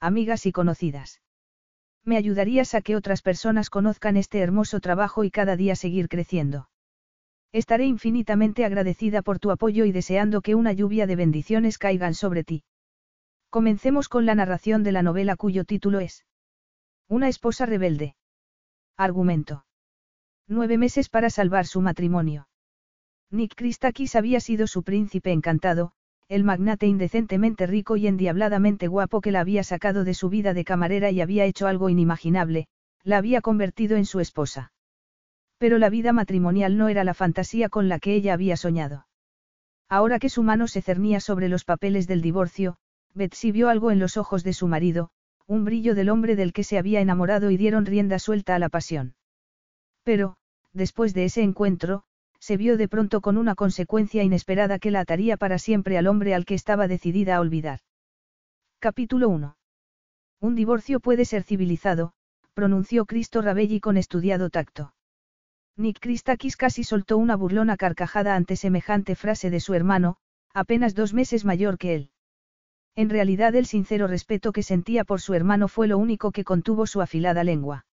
amigas y conocidas. Me ayudarías a que otras personas conozcan este hermoso trabajo y cada día seguir creciendo. Estaré infinitamente agradecida por tu apoyo y deseando que una lluvia de bendiciones caigan sobre ti. Comencemos con la narración de la novela cuyo título es Una esposa rebelde. Argumento. Nueve meses para salvar su matrimonio. Nick Christakis había sido su príncipe encantado, el magnate indecentemente rico y endiabladamente guapo que la había sacado de su vida de camarera y había hecho algo inimaginable, la había convertido en su esposa. Pero la vida matrimonial no era la fantasía con la que ella había soñado. Ahora que su mano se cernía sobre los papeles del divorcio, Betsy vio algo en los ojos de su marido, un brillo del hombre del que se había enamorado y dieron rienda suelta a la pasión. Pero, después de ese encuentro, se vio de pronto con una consecuencia inesperada que la ataría para siempre al hombre al que estaba decidida a olvidar. Capítulo 1. Un divorcio puede ser civilizado, pronunció Cristo Rabelli con estudiado tacto. Nick Christakis casi soltó una burlona carcajada ante semejante frase de su hermano, apenas dos meses mayor que él. En realidad el sincero respeto que sentía por su hermano fue lo único que contuvo su afilada lengua.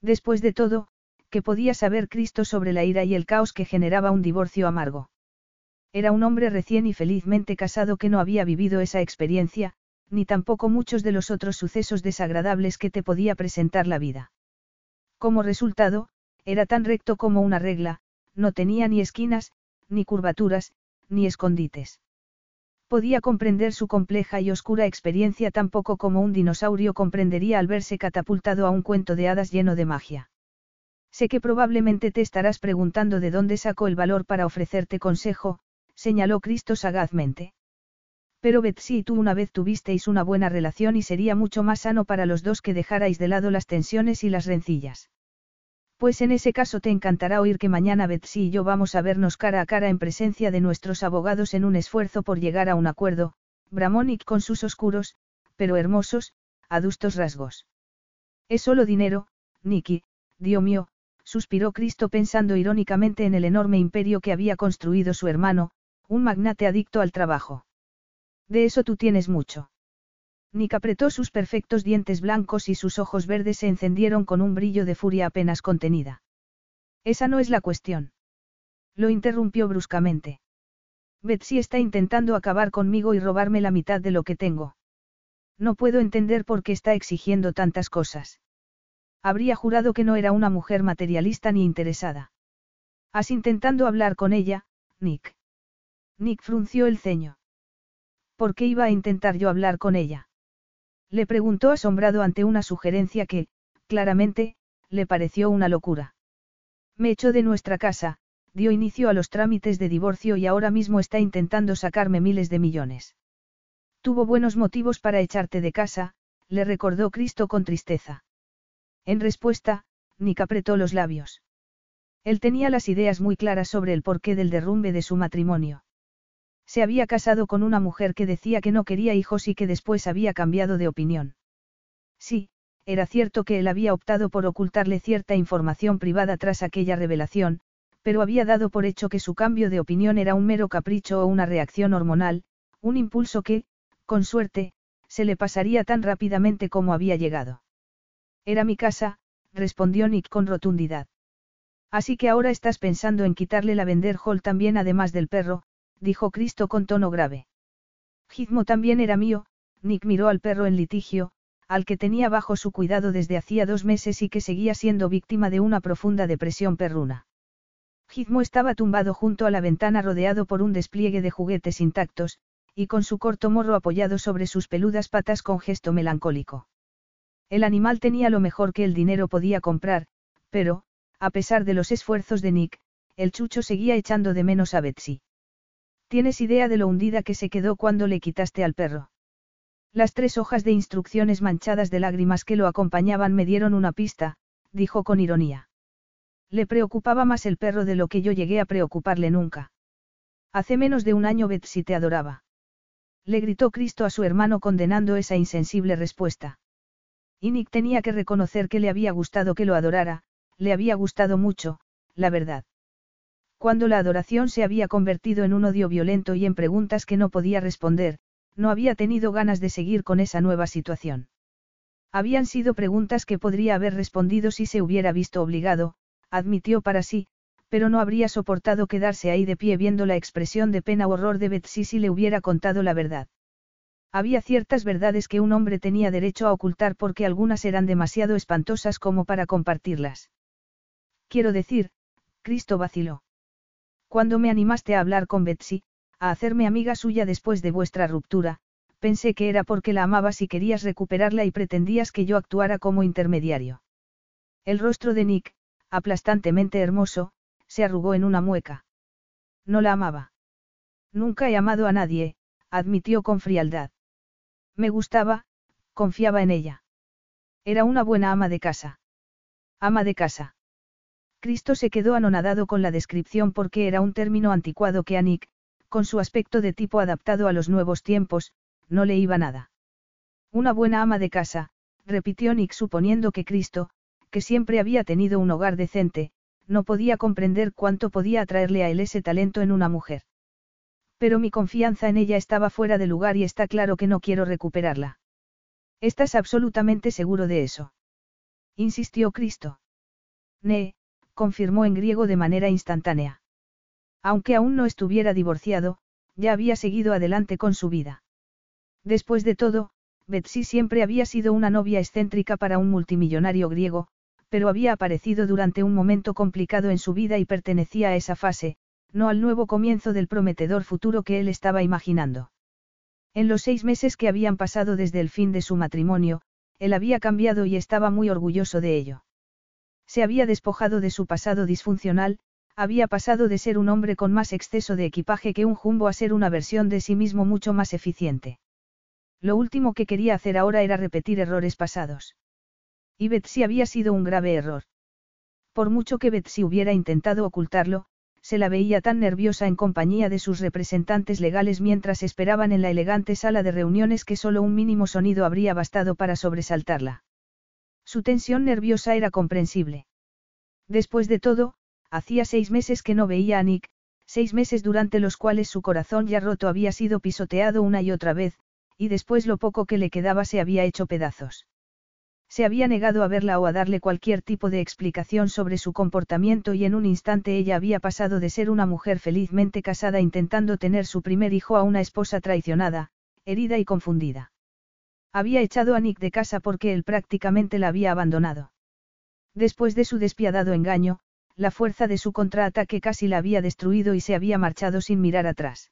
Después de todo, que podía saber Cristo sobre la ira y el caos que generaba un divorcio amargo. Era un hombre recién y felizmente casado que no había vivido esa experiencia, ni tampoco muchos de los otros sucesos desagradables que te podía presentar la vida. Como resultado, era tan recto como una regla, no tenía ni esquinas, ni curvaturas, ni escondites. Podía comprender su compleja y oscura experiencia tan poco como un dinosaurio comprendería al verse catapultado a un cuento de hadas lleno de magia. Sé que probablemente te estarás preguntando de dónde sacó el valor para ofrecerte consejo, señaló Cristo sagazmente. Pero Betsy y tú una vez tuvisteis una buena relación y sería mucho más sano para los dos que dejarais de lado las tensiones y las rencillas. Pues en ese caso te encantará oír que mañana Betsy y yo vamos a vernos cara a cara en presencia de nuestros abogados en un esfuerzo por llegar a un acuerdo, Bramonic con sus oscuros, pero hermosos, adustos rasgos. Es solo dinero, Nicky, Dios mío, suspiró Cristo pensando irónicamente en el enorme imperio que había construido su hermano, un magnate adicto al trabajo. De eso tú tienes mucho. Nick apretó sus perfectos dientes blancos y sus ojos verdes se encendieron con un brillo de furia apenas contenida. Esa no es la cuestión. Lo interrumpió bruscamente. Betsy está intentando acabar conmigo y robarme la mitad de lo que tengo. No puedo entender por qué está exigiendo tantas cosas. Habría jurado que no era una mujer materialista ni interesada. Has intentando hablar con ella, Nick. Nick frunció el ceño. ¿Por qué iba a intentar yo hablar con ella? Le preguntó asombrado ante una sugerencia que, claramente, le pareció una locura. Me echó de nuestra casa, dio inicio a los trámites de divorcio y ahora mismo está intentando sacarme miles de millones. Tuvo buenos motivos para echarte de casa, le recordó Cristo con tristeza. En respuesta, Nick apretó los labios. Él tenía las ideas muy claras sobre el porqué del derrumbe de su matrimonio. Se había casado con una mujer que decía que no quería hijos y que después había cambiado de opinión. Sí, era cierto que él había optado por ocultarle cierta información privada tras aquella revelación, pero había dado por hecho que su cambio de opinión era un mero capricho o una reacción hormonal, un impulso que, con suerte, se le pasaría tan rápidamente como había llegado. Era mi casa, respondió Nick con rotundidad. Así que ahora estás pensando en quitarle la vender Hall también además del perro, dijo Cristo con tono grave. Gizmo también era mío, Nick miró al perro en litigio, al que tenía bajo su cuidado desde hacía dos meses y que seguía siendo víctima de una profunda depresión perruna. Gizmo estaba tumbado junto a la ventana rodeado por un despliegue de juguetes intactos, y con su corto morro apoyado sobre sus peludas patas con gesto melancólico. El animal tenía lo mejor que el dinero podía comprar, pero, a pesar de los esfuerzos de Nick, el chucho seguía echando de menos a Betsy. ¿Tienes idea de lo hundida que se quedó cuando le quitaste al perro? Las tres hojas de instrucciones manchadas de lágrimas que lo acompañaban me dieron una pista, dijo con ironía. Le preocupaba más el perro de lo que yo llegué a preocuparle nunca. Hace menos de un año Betsy te adoraba. Le gritó Cristo a su hermano condenando esa insensible respuesta. Y Nick tenía que reconocer que le había gustado que lo adorara, le había gustado mucho, la verdad. Cuando la adoración se había convertido en un odio violento y en preguntas que no podía responder, no había tenido ganas de seguir con esa nueva situación. Habían sido preguntas que podría haber respondido si se hubiera visto obligado, admitió para sí, pero no habría soportado quedarse ahí de pie viendo la expresión de pena o horror de Betsy si le hubiera contado la verdad. Había ciertas verdades que un hombre tenía derecho a ocultar porque algunas eran demasiado espantosas como para compartirlas. Quiero decir, Cristo vaciló. Cuando me animaste a hablar con Betsy, a hacerme amiga suya después de vuestra ruptura, pensé que era porque la amabas y querías recuperarla y pretendías que yo actuara como intermediario. El rostro de Nick, aplastantemente hermoso, se arrugó en una mueca. No la amaba. Nunca he amado a nadie, admitió con frialdad. Me gustaba, confiaba en ella. Era una buena ama de casa. Ama de casa. Cristo se quedó anonadado con la descripción porque era un término anticuado que a Nick, con su aspecto de tipo adaptado a los nuevos tiempos, no le iba nada. Una buena ama de casa, repitió Nick suponiendo que Cristo, que siempre había tenido un hogar decente, no podía comprender cuánto podía atraerle a él ese talento en una mujer. Pero mi confianza en ella estaba fuera de lugar y está claro que no quiero recuperarla. ¿Estás absolutamente seguro de eso? insistió Cristo. Ne, confirmó en griego de manera instantánea. Aunque aún no estuviera divorciado, ya había seguido adelante con su vida. Después de todo, Betsy siempre había sido una novia excéntrica para un multimillonario griego, pero había aparecido durante un momento complicado en su vida y pertenecía a esa fase, no al nuevo comienzo del prometedor futuro que él estaba imaginando. En los seis meses que habían pasado desde el fin de su matrimonio, él había cambiado y estaba muy orgulloso de ello. Se había despojado de su pasado disfuncional, había pasado de ser un hombre con más exceso de equipaje que un jumbo a ser una versión de sí mismo mucho más eficiente. Lo último que quería hacer ahora era repetir errores pasados. Y Betsy había sido un grave error. Por mucho que Betsy hubiera intentado ocultarlo, se la veía tan nerviosa en compañía de sus representantes legales mientras esperaban en la elegante sala de reuniones que solo un mínimo sonido habría bastado para sobresaltarla. Su tensión nerviosa era comprensible. Después de todo, hacía seis meses que no veía a Nick, seis meses durante los cuales su corazón ya roto había sido pisoteado una y otra vez, y después lo poco que le quedaba se había hecho pedazos. Se había negado a verla o a darle cualquier tipo de explicación sobre su comportamiento y en un instante ella había pasado de ser una mujer felizmente casada intentando tener su primer hijo a una esposa traicionada, herida y confundida. Había echado a Nick de casa porque él prácticamente la había abandonado. Después de su despiadado engaño, la fuerza de su contraataque casi la había destruido y se había marchado sin mirar atrás.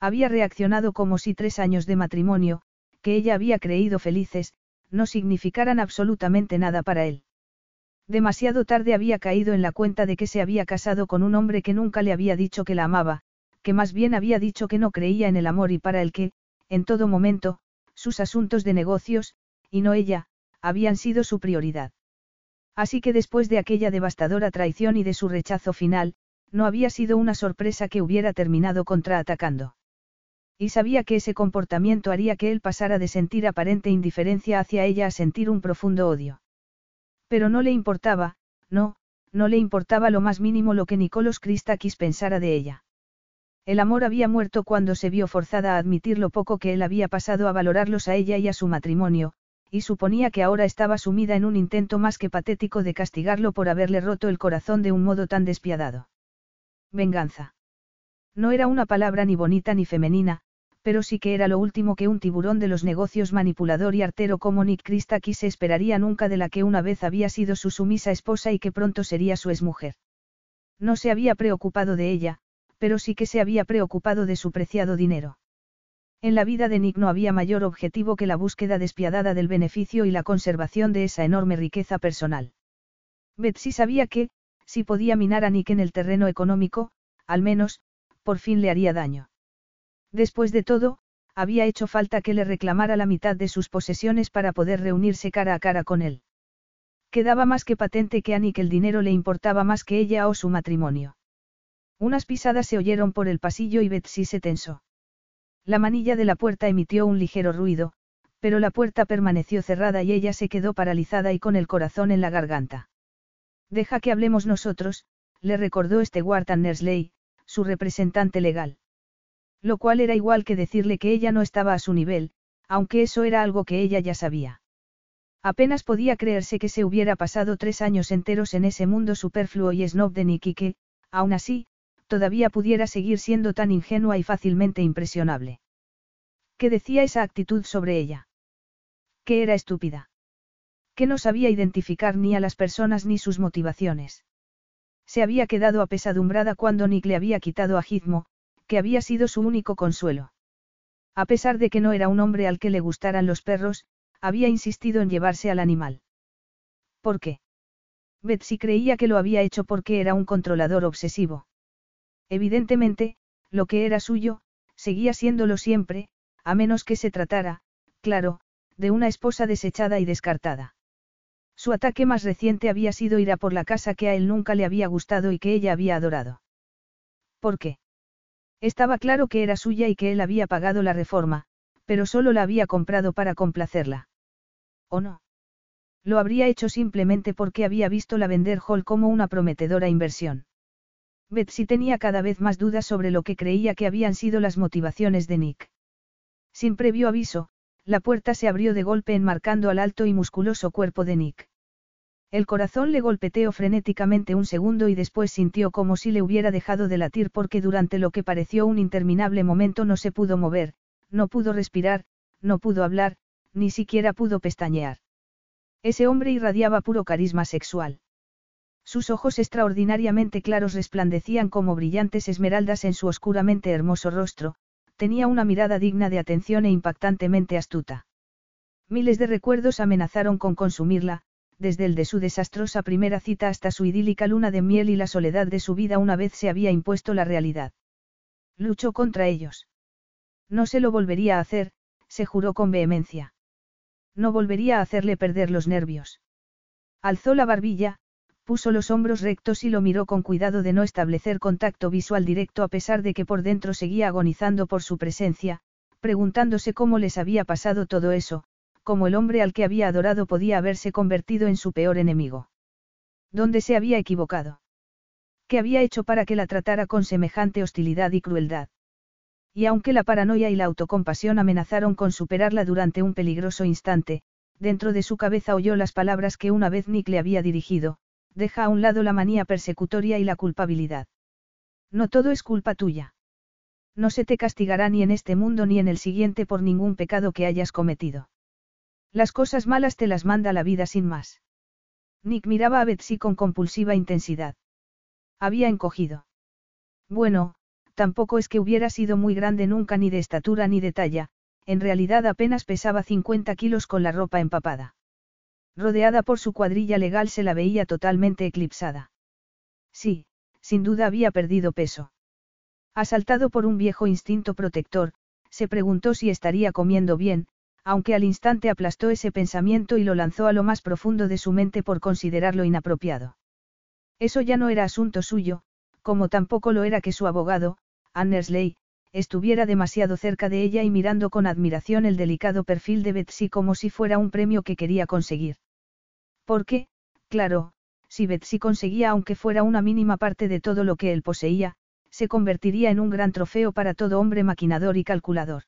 Había reaccionado como si tres años de matrimonio, que ella había creído felices, no significaran absolutamente nada para él. Demasiado tarde había caído en la cuenta de que se había casado con un hombre que nunca le había dicho que la amaba, que más bien había dicho que no creía en el amor y para el que, en todo momento, sus asuntos de negocios, y no ella, habían sido su prioridad. Así que después de aquella devastadora traición y de su rechazo final, no había sido una sorpresa que hubiera terminado contraatacando. Y sabía que ese comportamiento haría que él pasara de sentir aparente indiferencia hacia ella a sentir un profundo odio. Pero no le importaba, no, no le importaba lo más mínimo lo que Nicolos Christakis pensara de ella. El amor había muerto cuando se vio forzada a admitir lo poco que él había pasado a valorarlos a ella y a su matrimonio, y suponía que ahora estaba sumida en un intento más que patético de castigarlo por haberle roto el corazón de un modo tan despiadado. Venganza. No era una palabra ni bonita ni femenina, pero sí que era lo último que un tiburón de los negocios manipulador y artero como Nick Christakis se esperaría nunca de la que una vez había sido su sumisa esposa y que pronto sería su exmujer. No se había preocupado de ella, pero sí que se había preocupado de su preciado dinero. En la vida de Nick no había mayor objetivo que la búsqueda despiadada del beneficio y la conservación de esa enorme riqueza personal. Betsy sabía que, si podía minar a Nick en el terreno económico, al menos, por fin le haría daño. Después de todo, había hecho falta que le reclamara la mitad de sus posesiones para poder reunirse cara a cara con él. Quedaba más que patente que a Nick el dinero le importaba más que ella o su matrimonio. Unas pisadas se oyeron por el pasillo y Betsy se tensó. La manilla de la puerta emitió un ligero ruido, pero la puerta permaneció cerrada y ella se quedó paralizada y con el corazón en la garganta. Deja que hablemos nosotros, le recordó este Wharton Nersley, su representante legal. Lo cual era igual que decirle que ella no estaba a su nivel, aunque eso era algo que ella ya sabía. Apenas podía creerse que se hubiera pasado tres años enteros en ese mundo superfluo y snob de Nick y que, aún así, todavía pudiera seguir siendo tan ingenua y fácilmente impresionable. ¿Qué decía esa actitud sobre ella? Que era estúpida. Que no sabía identificar ni a las personas ni sus motivaciones. Se había quedado apesadumbrada cuando Nick le había quitado a Gizmo, que había sido su único consuelo. A pesar de que no era un hombre al que le gustaran los perros, había insistido en llevarse al animal. ¿Por qué? Betsy creía que lo había hecho porque era un controlador obsesivo. Evidentemente, lo que era suyo, seguía siéndolo siempre, a menos que se tratara, claro, de una esposa desechada y descartada. Su ataque más reciente había sido ir a por la casa que a él nunca le había gustado y que ella había adorado. ¿Por qué? Estaba claro que era suya y que él había pagado la reforma, pero solo la había comprado para complacerla. ¿O no? Lo habría hecho simplemente porque había visto la vender Hall como una prometedora inversión. Betsy tenía cada vez más dudas sobre lo que creía que habían sido las motivaciones de Nick. Sin previo aviso, la puerta se abrió de golpe enmarcando al alto y musculoso cuerpo de Nick. El corazón le golpeteó frenéticamente un segundo y después sintió como si le hubiera dejado de latir porque durante lo que pareció un interminable momento no se pudo mover, no pudo respirar, no pudo hablar, ni siquiera pudo pestañear. Ese hombre irradiaba puro carisma sexual. Sus ojos extraordinariamente claros resplandecían como brillantes esmeraldas en su oscuramente hermoso rostro, tenía una mirada digna de atención e impactantemente astuta. Miles de recuerdos amenazaron con consumirla, desde el de su desastrosa primera cita hasta su idílica luna de miel y la soledad de su vida una vez se había impuesto la realidad. Luchó contra ellos. No se lo volvería a hacer, se juró con vehemencia. No volvería a hacerle perder los nervios. Alzó la barbilla, puso los hombros rectos y lo miró con cuidado de no establecer contacto visual directo a pesar de que por dentro seguía agonizando por su presencia, preguntándose cómo les había pasado todo eso, como el hombre al que había adorado podía haberse convertido en su peor enemigo. ¿Dónde se había equivocado? ¿Qué había hecho para que la tratara con semejante hostilidad y crueldad? Y aunque la paranoia y la autocompasión amenazaron con superarla durante un peligroso instante, dentro de su cabeza oyó las palabras que una vez Nick le había dirigido, deja a un lado la manía persecutoria y la culpabilidad. No todo es culpa tuya. No se te castigará ni en este mundo ni en el siguiente por ningún pecado que hayas cometido. Las cosas malas te las manda la vida sin más. Nick miraba a Betsy con compulsiva intensidad. Había encogido. Bueno, tampoco es que hubiera sido muy grande nunca ni de estatura ni de talla, en realidad apenas pesaba 50 kilos con la ropa empapada. Rodeada por su cuadrilla legal se la veía totalmente eclipsada. Sí, sin duda había perdido peso. Asaltado por un viejo instinto protector, se preguntó si estaría comiendo bien, aunque al instante aplastó ese pensamiento y lo lanzó a lo más profundo de su mente por considerarlo inapropiado. Eso ya no era asunto suyo, como tampoco lo era que su abogado, Annersley, estuviera demasiado cerca de ella y mirando con admiración el delicado perfil de Betsy como si fuera un premio que quería conseguir. Porque, claro, si Betsy conseguía aunque fuera una mínima parte de todo lo que él poseía, se convertiría en un gran trofeo para todo hombre maquinador y calculador.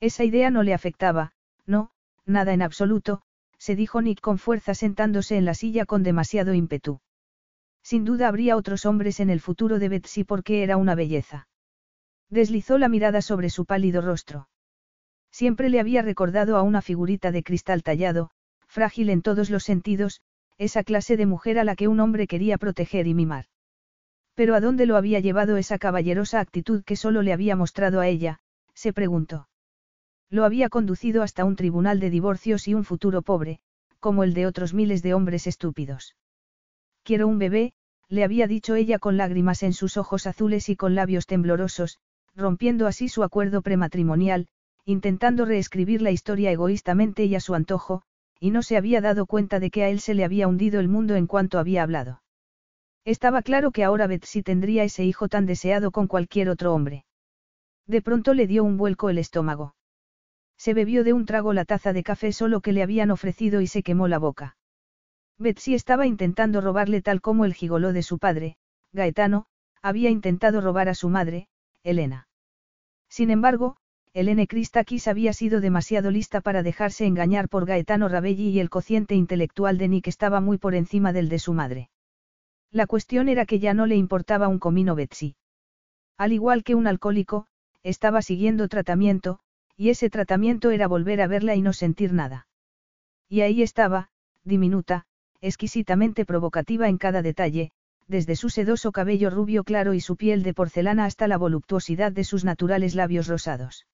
Esa idea no le afectaba, no, nada en absoluto, se dijo Nick con fuerza sentándose en la silla con demasiado ímpetu. Sin duda habría otros hombres en el futuro de Betsy porque era una belleza. Deslizó la mirada sobre su pálido rostro. Siempre le había recordado a una figurita de cristal tallado, frágil en todos los sentidos, esa clase de mujer a la que un hombre quería proteger y mimar. Pero ¿a dónde lo había llevado esa caballerosa actitud que solo le había mostrado a ella? se preguntó. Lo había conducido hasta un tribunal de divorcios y un futuro pobre, como el de otros miles de hombres estúpidos. Quiero un bebé, le había dicho ella con lágrimas en sus ojos azules y con labios temblorosos, rompiendo así su acuerdo prematrimonial, intentando reescribir la historia egoístamente y a su antojo, y no se había dado cuenta de que a él se le había hundido el mundo en cuanto había hablado. Estaba claro que ahora Betsy tendría ese hijo tan deseado con cualquier otro hombre. De pronto le dio un vuelco el estómago. Se bebió de un trago la taza de café solo que le habían ofrecido y se quemó la boca. Betsy estaba intentando robarle tal como el gigoló de su padre, Gaetano, había intentado robar a su madre, Elena. Sin embargo, Elena Christakis había sido demasiado lista para dejarse engañar por Gaetano Rabelli y el cociente intelectual de Nick estaba muy por encima del de su madre. La cuestión era que ya no le importaba un comino Betsy. Al igual que un alcohólico, estaba siguiendo tratamiento, y ese tratamiento era volver a verla y no sentir nada. Y ahí estaba, diminuta, exquisitamente provocativa en cada detalle, desde su sedoso cabello rubio claro y su piel de porcelana hasta la voluptuosidad de sus naturales labios rosados.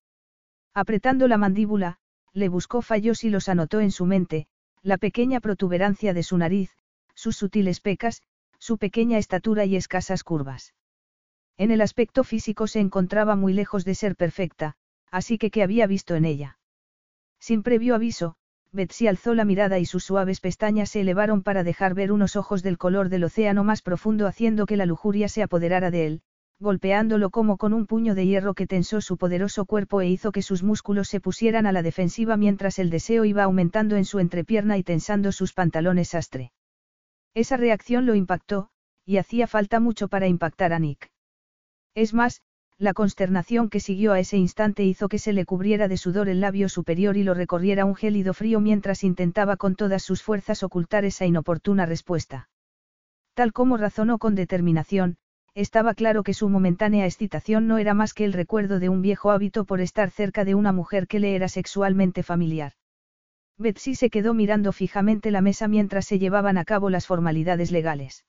Apretando la mandíbula, le buscó fallos y los anotó en su mente, la pequeña protuberancia de su nariz, sus sutiles pecas, su pequeña estatura y escasas curvas. En el aspecto físico se encontraba muy lejos de ser perfecta, así que ¿qué había visto en ella? Sin previo aviso, Betsy alzó la mirada y sus suaves pestañas se elevaron para dejar ver unos ojos del color del océano más profundo haciendo que la lujuria se apoderara de él, golpeándolo como con un puño de hierro que tensó su poderoso cuerpo e hizo que sus músculos se pusieran a la defensiva mientras el deseo iba aumentando en su entrepierna y tensando sus pantalones sastre. Esa reacción lo impactó, y hacía falta mucho para impactar a Nick. Es más, la consternación que siguió a ese instante hizo que se le cubriera de sudor el labio superior y lo recorriera un gélido frío mientras intentaba con todas sus fuerzas ocultar esa inoportuna respuesta. Tal como razonó con determinación, estaba claro que su momentánea excitación no era más que el recuerdo de un viejo hábito por estar cerca de una mujer que le era sexualmente familiar. Betsy se quedó mirando fijamente la mesa mientras se llevaban a cabo las formalidades legales.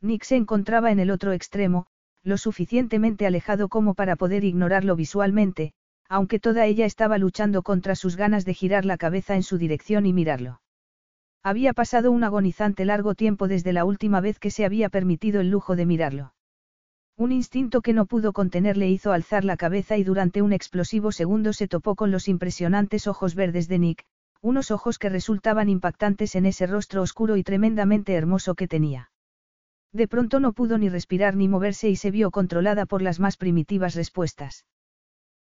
Nick se encontraba en el otro extremo, lo suficientemente alejado como para poder ignorarlo visualmente, aunque toda ella estaba luchando contra sus ganas de girar la cabeza en su dirección y mirarlo. Había pasado un agonizante largo tiempo desde la última vez que se había permitido el lujo de mirarlo. Un instinto que no pudo contener le hizo alzar la cabeza y durante un explosivo segundo se topó con los impresionantes ojos verdes de Nick, unos ojos que resultaban impactantes en ese rostro oscuro y tremendamente hermoso que tenía. De pronto no pudo ni respirar ni moverse y se vio controlada por las más primitivas respuestas.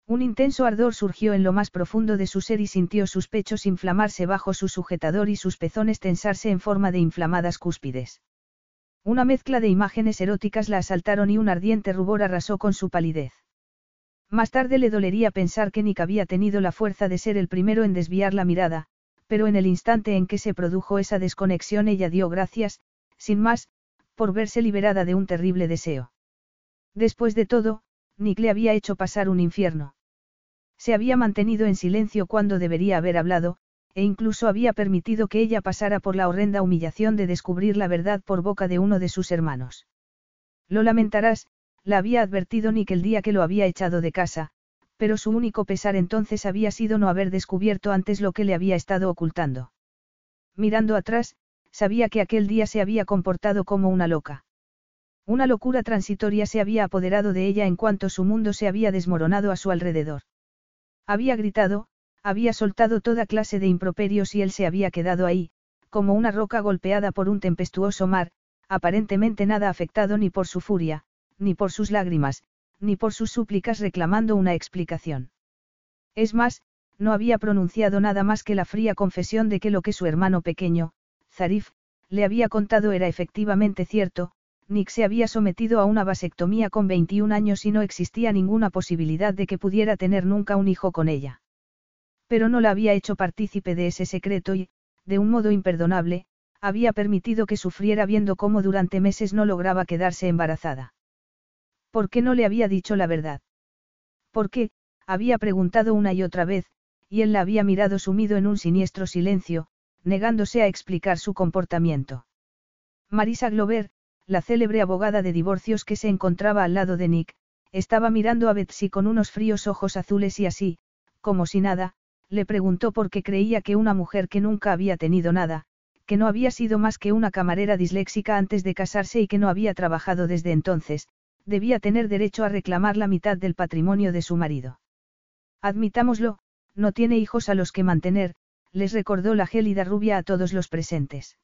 Un intenso ardor surgió en lo más profundo de su ser y sintió sus pechos inflamarse bajo su sujetador y sus pezones tensarse en forma de inflamadas cúspides. Una mezcla de imágenes eróticas la asaltaron y un ardiente rubor arrasó con su palidez. Más tarde le dolería pensar que Nick había tenido la fuerza de ser el primero en desviar la mirada, pero en el instante en que se produjo esa desconexión ella dio gracias, sin más, por verse liberada de un terrible deseo. Después de todo, Nick le había hecho pasar un infierno. Se había mantenido en silencio cuando debería haber hablado, e incluso había permitido que ella pasara por la horrenda humillación de descubrir la verdad por boca de uno de sus hermanos. Lo lamentarás, la había advertido Nick el día que lo había echado de casa, pero su único pesar entonces había sido no haber descubierto antes lo que le había estado ocultando. Mirando atrás, sabía que aquel día se había comportado como una loca. Una locura transitoria se había apoderado de ella en cuanto su mundo se había desmoronado a su alrededor. Había gritado, había soltado toda clase de improperios y él se había quedado ahí, como una roca golpeada por un tempestuoso mar, aparentemente nada afectado ni por su furia, ni por sus lágrimas, ni por sus súplicas reclamando una explicación. Es más, no había pronunciado nada más que la fría confesión de que lo que su hermano pequeño, Zarif, le había contado era efectivamente cierto, Nick se había sometido a una vasectomía con 21 años y no existía ninguna posibilidad de que pudiera tener nunca un hijo con ella. Pero no la había hecho partícipe de ese secreto y, de un modo imperdonable, había permitido que sufriera viendo cómo durante meses no lograba quedarse embarazada. ¿Por qué no le había dicho la verdad? ¿Por qué? Había preguntado una y otra vez, y él la había mirado sumido en un siniestro silencio, negándose a explicar su comportamiento. Marisa Glover, la célebre abogada de divorcios que se encontraba al lado de Nick, estaba mirando a Betsy con unos fríos ojos azules y así, como si nada, le preguntó por qué creía que una mujer que nunca había tenido nada, que no había sido más que una camarera disléxica antes de casarse y que no había trabajado desde entonces, debía tener derecho a reclamar la mitad del patrimonio de su marido. Admitámoslo, no tiene hijos a los que mantener, les recordó la gélida rubia a todos los presentes.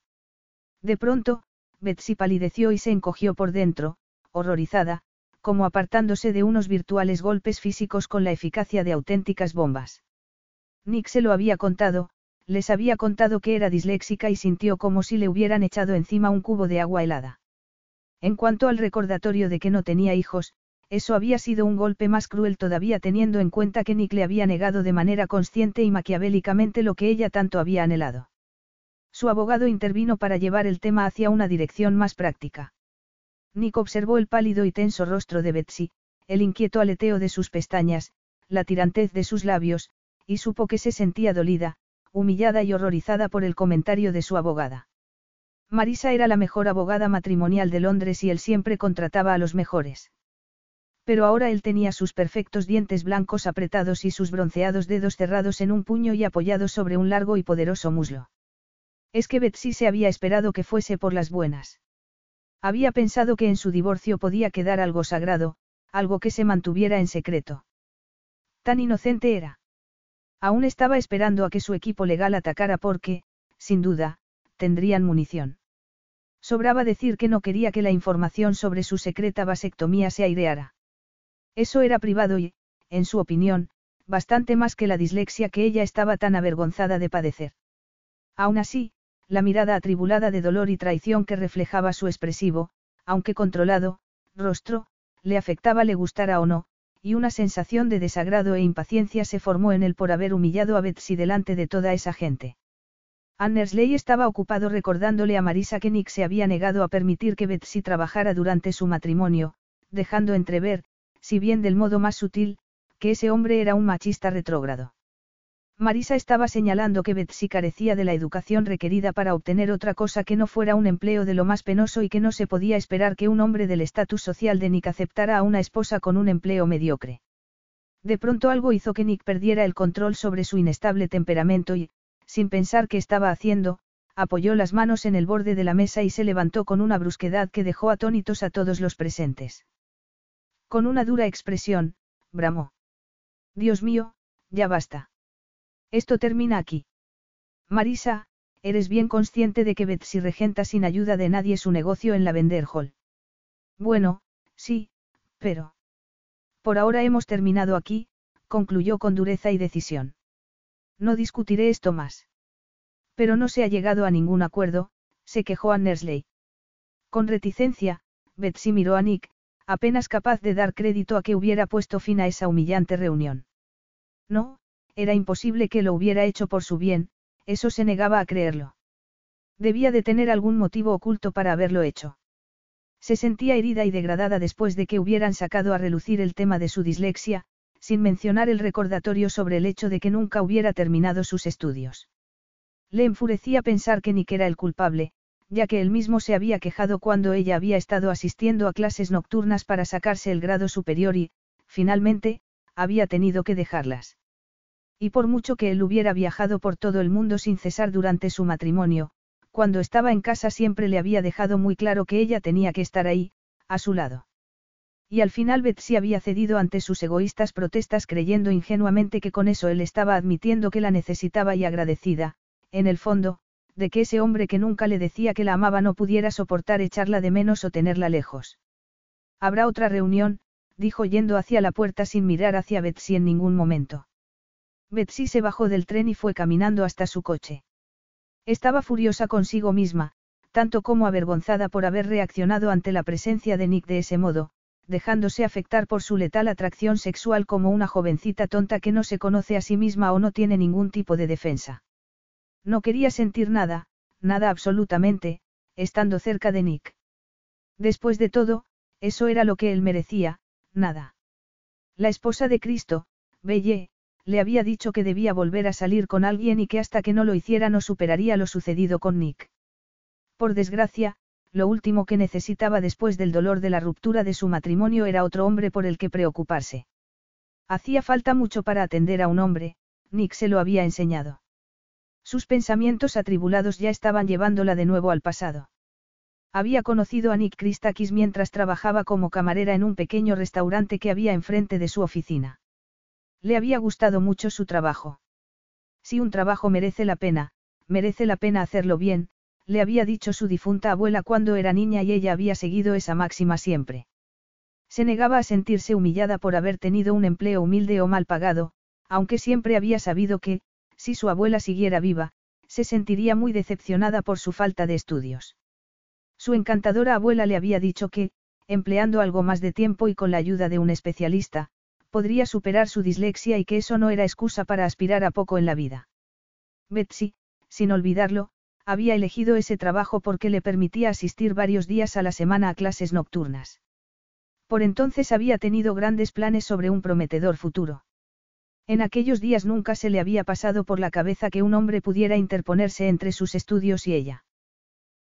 De pronto, Betsy palideció y se encogió por dentro, horrorizada, como apartándose de unos virtuales golpes físicos con la eficacia de auténticas bombas. Nick se lo había contado, les había contado que era disléxica y sintió como si le hubieran echado encima un cubo de agua helada. En cuanto al recordatorio de que no tenía hijos, eso había sido un golpe más cruel todavía teniendo en cuenta que Nick le había negado de manera consciente y maquiavélicamente lo que ella tanto había anhelado. Su abogado intervino para llevar el tema hacia una dirección más práctica. Nick observó el pálido y tenso rostro de Betsy, el inquieto aleteo de sus pestañas, la tirantez de sus labios, y supo que se sentía dolida, humillada y horrorizada por el comentario de su abogada. Marisa era la mejor abogada matrimonial de Londres y él siempre contrataba a los mejores. Pero ahora él tenía sus perfectos dientes blancos apretados y sus bronceados dedos cerrados en un puño y apoyados sobre un largo y poderoso muslo. Es que Betsy se había esperado que fuese por las buenas. Había pensado que en su divorcio podía quedar algo sagrado, algo que se mantuviera en secreto. Tan inocente era. Aún estaba esperando a que su equipo legal atacara porque, sin duda, tendrían munición. Sobraba decir que no quería que la información sobre su secreta vasectomía se aireara. Eso era privado y, en su opinión, bastante más que la dislexia que ella estaba tan avergonzada de padecer. Aún así, la mirada atribulada de dolor y traición que reflejaba su expresivo, aunque controlado, rostro, le afectaba le gustara o no, y una sensación de desagrado e impaciencia se formó en él por haber humillado a Betsy delante de toda esa gente. Annersley estaba ocupado recordándole a Marisa que Nick se había negado a permitir que Betsy trabajara durante su matrimonio, dejando entrever, si bien del modo más sutil, que ese hombre era un machista retrógrado. Marisa estaba señalando que Betsy carecía de la educación requerida para obtener otra cosa que no fuera un empleo de lo más penoso y que no se podía esperar que un hombre del estatus social de Nick aceptara a una esposa con un empleo mediocre. De pronto algo hizo que Nick perdiera el control sobre su inestable temperamento y, sin pensar qué estaba haciendo, apoyó las manos en el borde de la mesa y se levantó con una brusquedad que dejó atónitos a todos los presentes. Con una dura expresión, bramó. Dios mío, ya basta. Esto termina aquí. Marisa, eres bien consciente de que Betsy regenta sin ayuda de nadie su negocio en la Vender Hall. Bueno, sí, pero... Por ahora hemos terminado aquí, concluyó con dureza y decisión. No discutiré esto más. Pero no se ha llegado a ningún acuerdo, se quejó a Nersley. Con reticencia, Betsy miró a Nick, apenas capaz de dar crédito a que hubiera puesto fin a esa humillante reunión. No, era imposible que lo hubiera hecho por su bien, eso se negaba a creerlo. Debía de tener algún motivo oculto para haberlo hecho. Se sentía herida y degradada después de que hubieran sacado a relucir el tema de su dislexia, sin mencionar el recordatorio sobre el hecho de que nunca hubiera terminado sus estudios. Le enfurecía pensar que Nick era el culpable, ya que él mismo se había quejado cuando ella había estado asistiendo a clases nocturnas para sacarse el grado superior y, finalmente, había tenido que dejarlas. Y por mucho que él hubiera viajado por todo el mundo sin cesar durante su matrimonio, cuando estaba en casa siempre le había dejado muy claro que ella tenía que estar ahí, a su lado. Y al final Betsy había cedido ante sus egoístas protestas creyendo ingenuamente que con eso él estaba admitiendo que la necesitaba y agradecida, en el fondo, de que ese hombre que nunca le decía que la amaba no pudiera soportar echarla de menos o tenerla lejos. Habrá otra reunión, dijo yendo hacia la puerta sin mirar hacia Betsy en ningún momento. Betsy se bajó del tren y fue caminando hasta su coche. Estaba furiosa consigo misma, tanto como avergonzada por haber reaccionado ante la presencia de Nick de ese modo, dejándose afectar por su letal atracción sexual como una jovencita tonta que no se conoce a sí misma o no tiene ningún tipo de defensa. No quería sentir nada, nada absolutamente, estando cerca de Nick. Después de todo, eso era lo que él merecía, nada. La esposa de Cristo, Belle, le había dicho que debía volver a salir con alguien y que hasta que no lo hiciera no superaría lo sucedido con Nick. Por desgracia, lo último que necesitaba después del dolor de la ruptura de su matrimonio era otro hombre por el que preocuparse. Hacía falta mucho para atender a un hombre, Nick se lo había enseñado. Sus pensamientos atribulados ya estaban llevándola de nuevo al pasado. Había conocido a Nick Christakis mientras trabajaba como camarera en un pequeño restaurante que había enfrente de su oficina. Le había gustado mucho su trabajo. Si un trabajo merece la pena, merece la pena hacerlo bien, le había dicho su difunta abuela cuando era niña y ella había seguido esa máxima siempre. Se negaba a sentirse humillada por haber tenido un empleo humilde o mal pagado, aunque siempre había sabido que, si su abuela siguiera viva, se sentiría muy decepcionada por su falta de estudios. Su encantadora abuela le había dicho que, empleando algo más de tiempo y con la ayuda de un especialista, podría superar su dislexia y que eso no era excusa para aspirar a poco en la vida. Betsy, sin olvidarlo, había elegido ese trabajo porque le permitía asistir varios días a la semana a clases nocturnas. Por entonces había tenido grandes planes sobre un prometedor futuro. En aquellos días nunca se le había pasado por la cabeza que un hombre pudiera interponerse entre sus estudios y ella.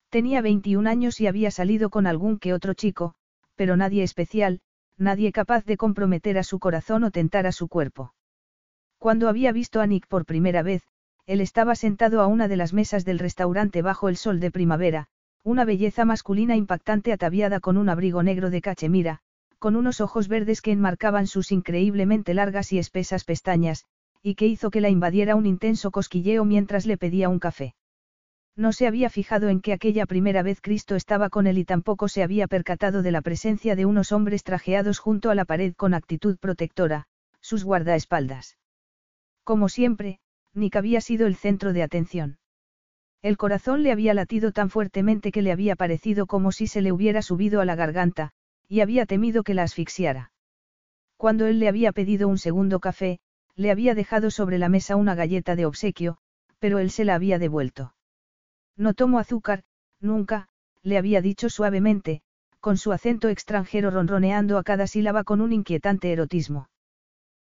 Tenía 21 años y había salido con algún que otro chico, pero nadie especial, nadie capaz de comprometer a su corazón o tentar a su cuerpo. Cuando había visto a Nick por primera vez, él estaba sentado a una de las mesas del restaurante bajo el sol de primavera, una belleza masculina impactante ataviada con un abrigo negro de cachemira, con unos ojos verdes que enmarcaban sus increíblemente largas y espesas pestañas, y que hizo que la invadiera un intenso cosquilleo mientras le pedía un café. No se había fijado en que aquella primera vez Cristo estaba con él y tampoco se había percatado de la presencia de unos hombres trajeados junto a la pared con actitud protectora, sus guardaespaldas. Como siempre, Nick había sido el centro de atención. El corazón le había latido tan fuertemente que le había parecido como si se le hubiera subido a la garganta, y había temido que la asfixiara. Cuando él le había pedido un segundo café, le había dejado sobre la mesa una galleta de obsequio, pero él se la había devuelto. No tomo azúcar, nunca, le había dicho suavemente, con su acento extranjero ronroneando a cada sílaba con un inquietante erotismo.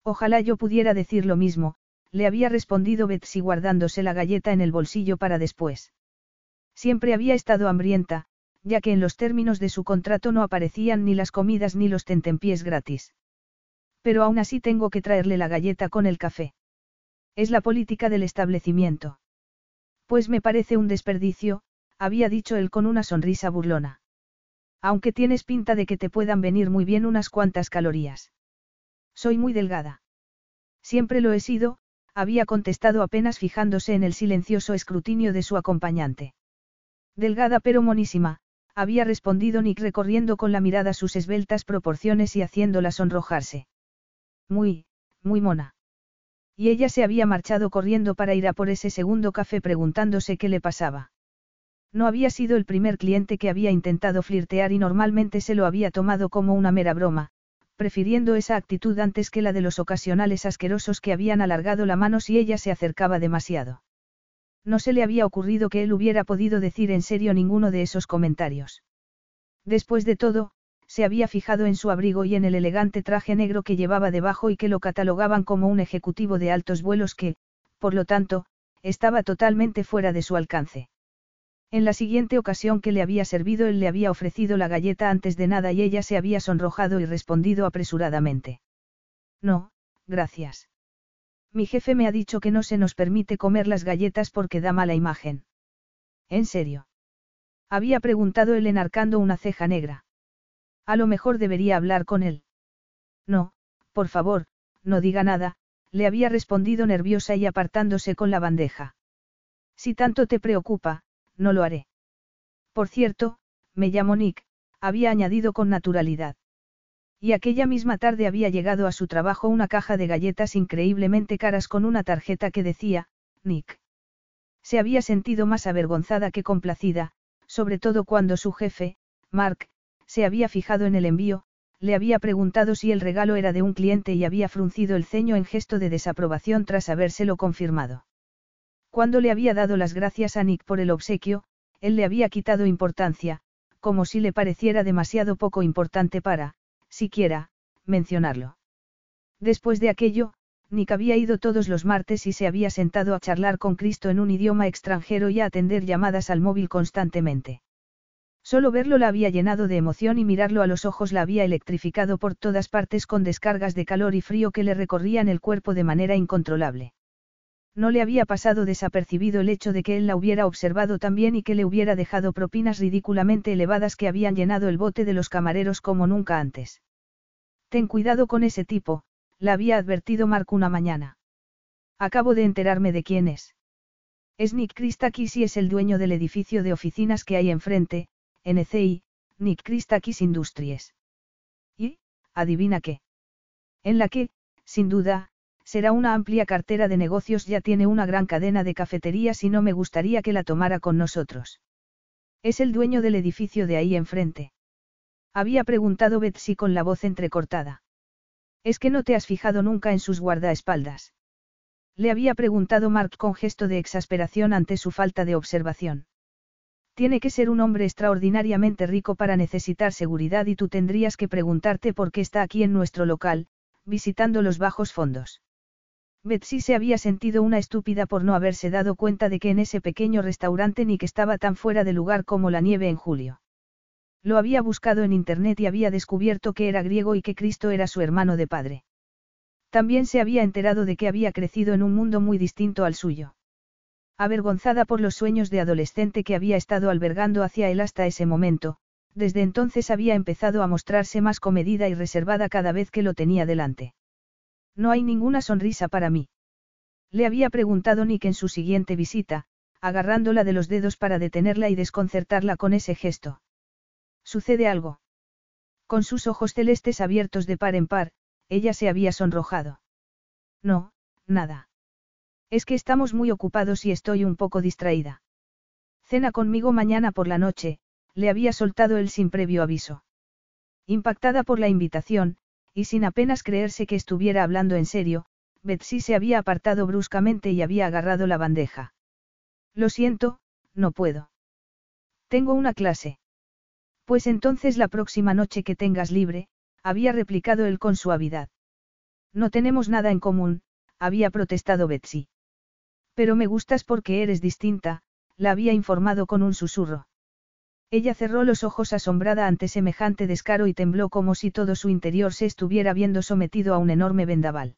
Ojalá yo pudiera decir lo mismo, le había respondido Betsy guardándose la galleta en el bolsillo para después. Siempre había estado hambrienta, ya que en los términos de su contrato no aparecían ni las comidas ni los tentempiés gratis. Pero aún así tengo que traerle la galleta con el café. Es la política del establecimiento. Pues me parece un desperdicio, había dicho él con una sonrisa burlona. Aunque tienes pinta de que te puedan venir muy bien unas cuantas calorías. Soy muy delgada. Siempre lo he sido, había contestado apenas fijándose en el silencioso escrutinio de su acompañante. Delgada pero monísima, había respondido Nick recorriendo con la mirada sus esbeltas proporciones y haciéndola sonrojarse. Muy, muy mona. Y ella se había marchado corriendo para ir a por ese segundo café preguntándose qué le pasaba. No había sido el primer cliente que había intentado flirtear y normalmente se lo había tomado como una mera broma, prefiriendo esa actitud antes que la de los ocasionales asquerosos que habían alargado la mano si ella se acercaba demasiado. No se le había ocurrido que él hubiera podido decir en serio ninguno de esos comentarios. Después de todo, se había fijado en su abrigo y en el elegante traje negro que llevaba debajo y que lo catalogaban como un ejecutivo de altos vuelos que, por lo tanto, estaba totalmente fuera de su alcance. En la siguiente ocasión que le había servido él le había ofrecido la galleta antes de nada y ella se había sonrojado y respondido apresuradamente. No, gracias. Mi jefe me ha dicho que no se nos permite comer las galletas porque da mala imagen. ¿En serio? Había preguntado él enarcando una ceja negra. A lo mejor debería hablar con él. No, por favor, no diga nada, le había respondido nerviosa y apartándose con la bandeja. Si tanto te preocupa, no lo haré. Por cierto, me llamo Nick, había añadido con naturalidad. Y aquella misma tarde había llegado a su trabajo una caja de galletas increíblemente caras con una tarjeta que decía, Nick. Se había sentido más avergonzada que complacida, sobre todo cuando su jefe, Mark, se había fijado en el envío, le había preguntado si el regalo era de un cliente y había fruncido el ceño en gesto de desaprobación tras habérselo confirmado. Cuando le había dado las gracias a Nick por el obsequio, él le había quitado importancia, como si le pareciera demasiado poco importante para, siquiera, mencionarlo. Después de aquello, Nick había ido todos los martes y se había sentado a charlar con Cristo en un idioma extranjero y a atender llamadas al móvil constantemente. Solo verlo la había llenado de emoción y mirarlo a los ojos la había electrificado por todas partes con descargas de calor y frío que le recorrían el cuerpo de manera incontrolable. No le había pasado desapercibido el hecho de que él la hubiera observado también y que le hubiera dejado propinas ridículamente elevadas que habían llenado el bote de los camareros como nunca antes. Ten cuidado con ese tipo, la había advertido Mark una mañana. Acabo de enterarme de quién es. Es Nick Christakis y es el dueño del edificio de oficinas que hay enfrente, NCI, Nick Christakis Industries. Y, adivina qué. En la que, sin duda, será una amplia cartera de negocios, ya tiene una gran cadena de cafeterías y no me gustaría que la tomara con nosotros. Es el dueño del edificio de ahí enfrente. Había preguntado Betsy con la voz entrecortada. ¿Es que no te has fijado nunca en sus guardaespaldas? Le había preguntado Mark con gesto de exasperación ante su falta de observación. Tiene que ser un hombre extraordinariamente rico para necesitar seguridad y tú tendrías que preguntarte por qué está aquí en nuestro local, visitando los bajos fondos. Betsy se había sentido una estúpida por no haberse dado cuenta de que en ese pequeño restaurante ni que estaba tan fuera de lugar como la nieve en julio. Lo había buscado en internet y había descubierto que era griego y que Cristo era su hermano de padre. También se había enterado de que había crecido en un mundo muy distinto al suyo. Avergonzada por los sueños de adolescente que había estado albergando hacia él hasta ese momento, desde entonces había empezado a mostrarse más comedida y reservada cada vez que lo tenía delante. No hay ninguna sonrisa para mí. Le había preguntado Nick en su siguiente visita, agarrándola de los dedos para detenerla y desconcertarla con ese gesto. ¿Sucede algo? Con sus ojos celestes abiertos de par en par, ella se había sonrojado. No, nada. Es que estamos muy ocupados y estoy un poco distraída. Cena conmigo mañana por la noche, le había soltado él sin previo aviso. Impactada por la invitación, y sin apenas creerse que estuviera hablando en serio, Betsy se había apartado bruscamente y había agarrado la bandeja. Lo siento, no puedo. Tengo una clase. Pues entonces la próxima noche que tengas libre, había replicado él con suavidad. No tenemos nada en común, había protestado Betsy. Pero me gustas porque eres distinta, la había informado con un susurro. Ella cerró los ojos asombrada ante semejante descaro y tembló como si todo su interior se estuviera viendo sometido a un enorme vendaval.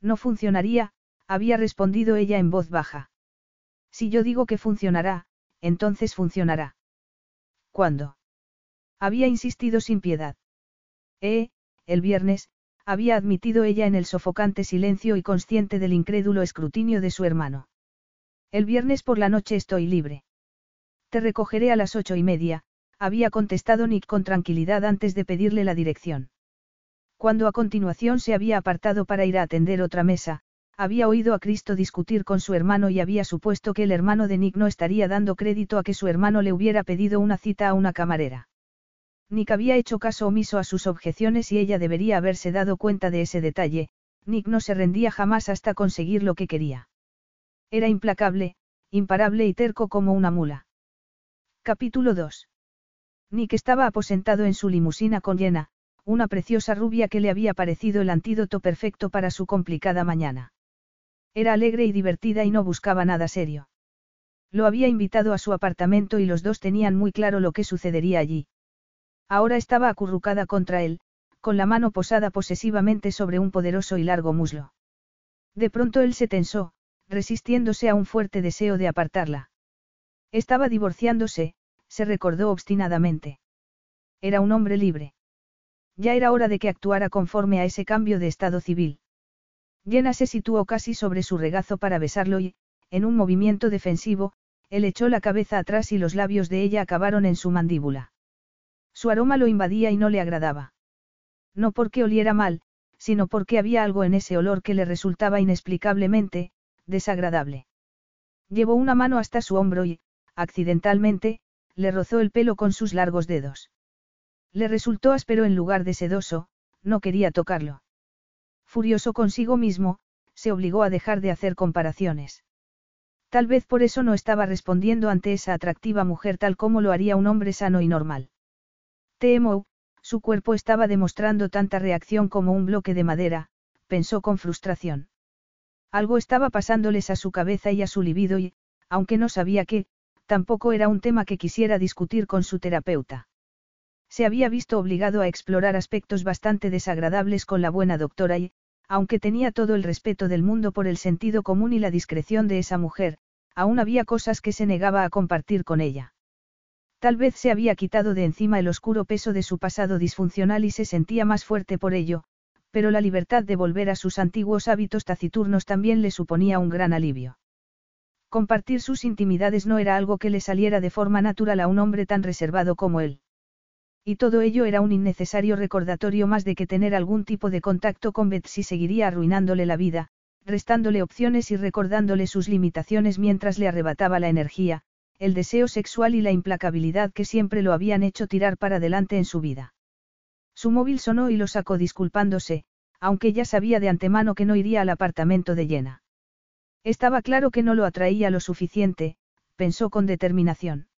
No funcionaría, había respondido ella en voz baja. Si yo digo que funcionará, entonces funcionará. ¿Cuándo? Había insistido sin piedad. Eh, el viernes, había admitido ella en el sofocante silencio y consciente del incrédulo escrutinio de su hermano. El viernes por la noche estoy libre. Te recogeré a las ocho y media, había contestado Nick con tranquilidad antes de pedirle la dirección. Cuando a continuación se había apartado para ir a atender otra mesa, había oído a Cristo discutir con su hermano y había supuesto que el hermano de Nick no estaría dando crédito a que su hermano le hubiera pedido una cita a una camarera. Nick había hecho caso omiso a sus objeciones y ella debería haberse dado cuenta de ese detalle, Nick no se rendía jamás hasta conseguir lo que quería. Era implacable, imparable y terco como una mula. Capítulo 2. Nick estaba aposentado en su limusina con Jenna, una preciosa rubia que le había parecido el antídoto perfecto para su complicada mañana. Era alegre y divertida y no buscaba nada serio. Lo había invitado a su apartamento y los dos tenían muy claro lo que sucedería allí. Ahora estaba acurrucada contra él, con la mano posada posesivamente sobre un poderoso y largo muslo. De pronto él se tensó, resistiéndose a un fuerte deseo de apartarla. Estaba divorciándose, se recordó obstinadamente. Era un hombre libre. Ya era hora de que actuara conforme a ese cambio de estado civil. Jenna se situó casi sobre su regazo para besarlo y, en un movimiento defensivo, él echó la cabeza atrás y los labios de ella acabaron en su mandíbula. Su aroma lo invadía y no le agradaba. No porque oliera mal, sino porque había algo en ese olor que le resultaba inexplicablemente, desagradable. Llevó una mano hasta su hombro y, accidentalmente, le rozó el pelo con sus largos dedos. Le resultó áspero en lugar de sedoso, no quería tocarlo. Furioso consigo mismo, se obligó a dejar de hacer comparaciones. Tal vez por eso no estaba respondiendo ante esa atractiva mujer tal como lo haría un hombre sano y normal. Temo, su cuerpo estaba demostrando tanta reacción como un bloque de madera, pensó con frustración. Algo estaba pasándoles a su cabeza y a su libido y, aunque no sabía qué, tampoco era un tema que quisiera discutir con su terapeuta. Se había visto obligado a explorar aspectos bastante desagradables con la buena doctora y, aunque tenía todo el respeto del mundo por el sentido común y la discreción de esa mujer, aún había cosas que se negaba a compartir con ella. Tal vez se había quitado de encima el oscuro peso de su pasado disfuncional y se sentía más fuerte por ello, pero la libertad de volver a sus antiguos hábitos taciturnos también le suponía un gran alivio. Compartir sus intimidades no era algo que le saliera de forma natural a un hombre tan reservado como él. Y todo ello era un innecesario recordatorio más de que tener algún tipo de contacto con Betsy seguiría arruinándole la vida, restándole opciones y recordándole sus limitaciones mientras le arrebataba la energía, el deseo sexual y la implacabilidad que siempre lo habían hecho tirar para adelante en su vida. Su móvil sonó y lo sacó disculpándose, aunque ya sabía de antemano que no iría al apartamento de llena. Estaba claro que no lo atraía lo suficiente, pensó con determinación.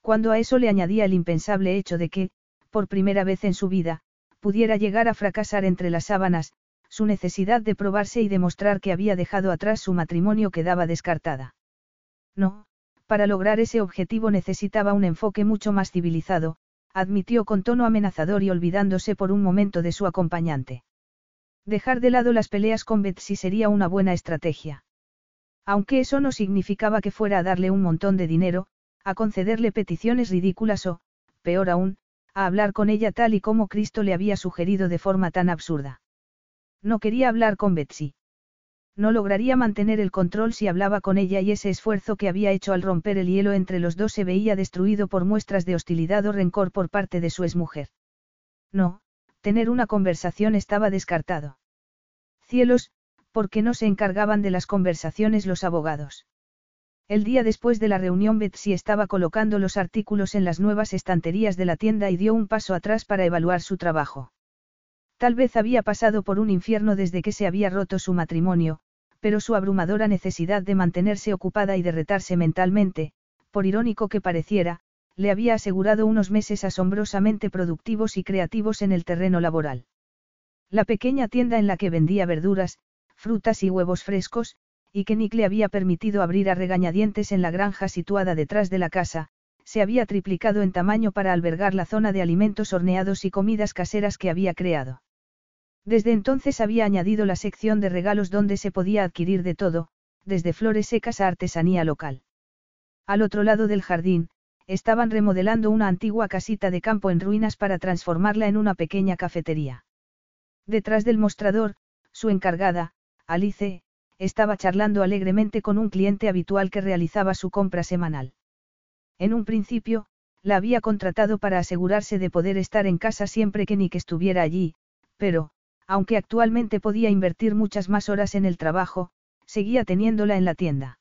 Cuando a eso le añadía el impensable hecho de que, por primera vez en su vida, pudiera llegar a fracasar entre las sábanas, su necesidad de probarse y demostrar que había dejado atrás su matrimonio quedaba descartada. No, para lograr ese objetivo necesitaba un enfoque mucho más civilizado, admitió con tono amenazador y olvidándose por un momento de su acompañante. Dejar de lado las peleas con Betsy sería una buena estrategia. Aunque eso no significaba que fuera a darle un montón de dinero, a concederle peticiones ridículas o, peor aún, a hablar con ella tal y como Cristo le había sugerido de forma tan absurda. No quería hablar con Betsy. No lograría mantener el control si hablaba con ella y ese esfuerzo que había hecho al romper el hielo entre los dos se veía destruido por muestras de hostilidad o rencor por parte de su exmujer. No, tener una conversación estaba descartado. Cielos, ¿por qué no se encargaban de las conversaciones los abogados? El día después de la reunión Betsy estaba colocando los artículos en las nuevas estanterías de la tienda y dio un paso atrás para evaluar su trabajo. Tal vez había pasado por un infierno desde que se había roto su matrimonio, pero su abrumadora necesidad de mantenerse ocupada y de retarse mentalmente, por irónico que pareciera, le había asegurado unos meses asombrosamente productivos y creativos en el terreno laboral. La pequeña tienda en la que vendía verduras, frutas y huevos frescos, y que Nick le había permitido abrir a regañadientes en la granja situada detrás de la casa, se había triplicado en tamaño para albergar la zona de alimentos horneados y comidas caseras que había creado. Desde entonces había añadido la sección de regalos donde se podía adquirir de todo, desde flores secas a artesanía local. Al otro lado del jardín, estaban remodelando una antigua casita de campo en ruinas para transformarla en una pequeña cafetería. Detrás del mostrador, su encargada, Alice, estaba charlando alegremente con un cliente habitual que realizaba su compra semanal. En un principio, la había contratado para asegurarse de poder estar en casa siempre que Nick estuviera allí, pero, aunque actualmente podía invertir muchas más horas en el trabajo, seguía teniéndola en la tienda.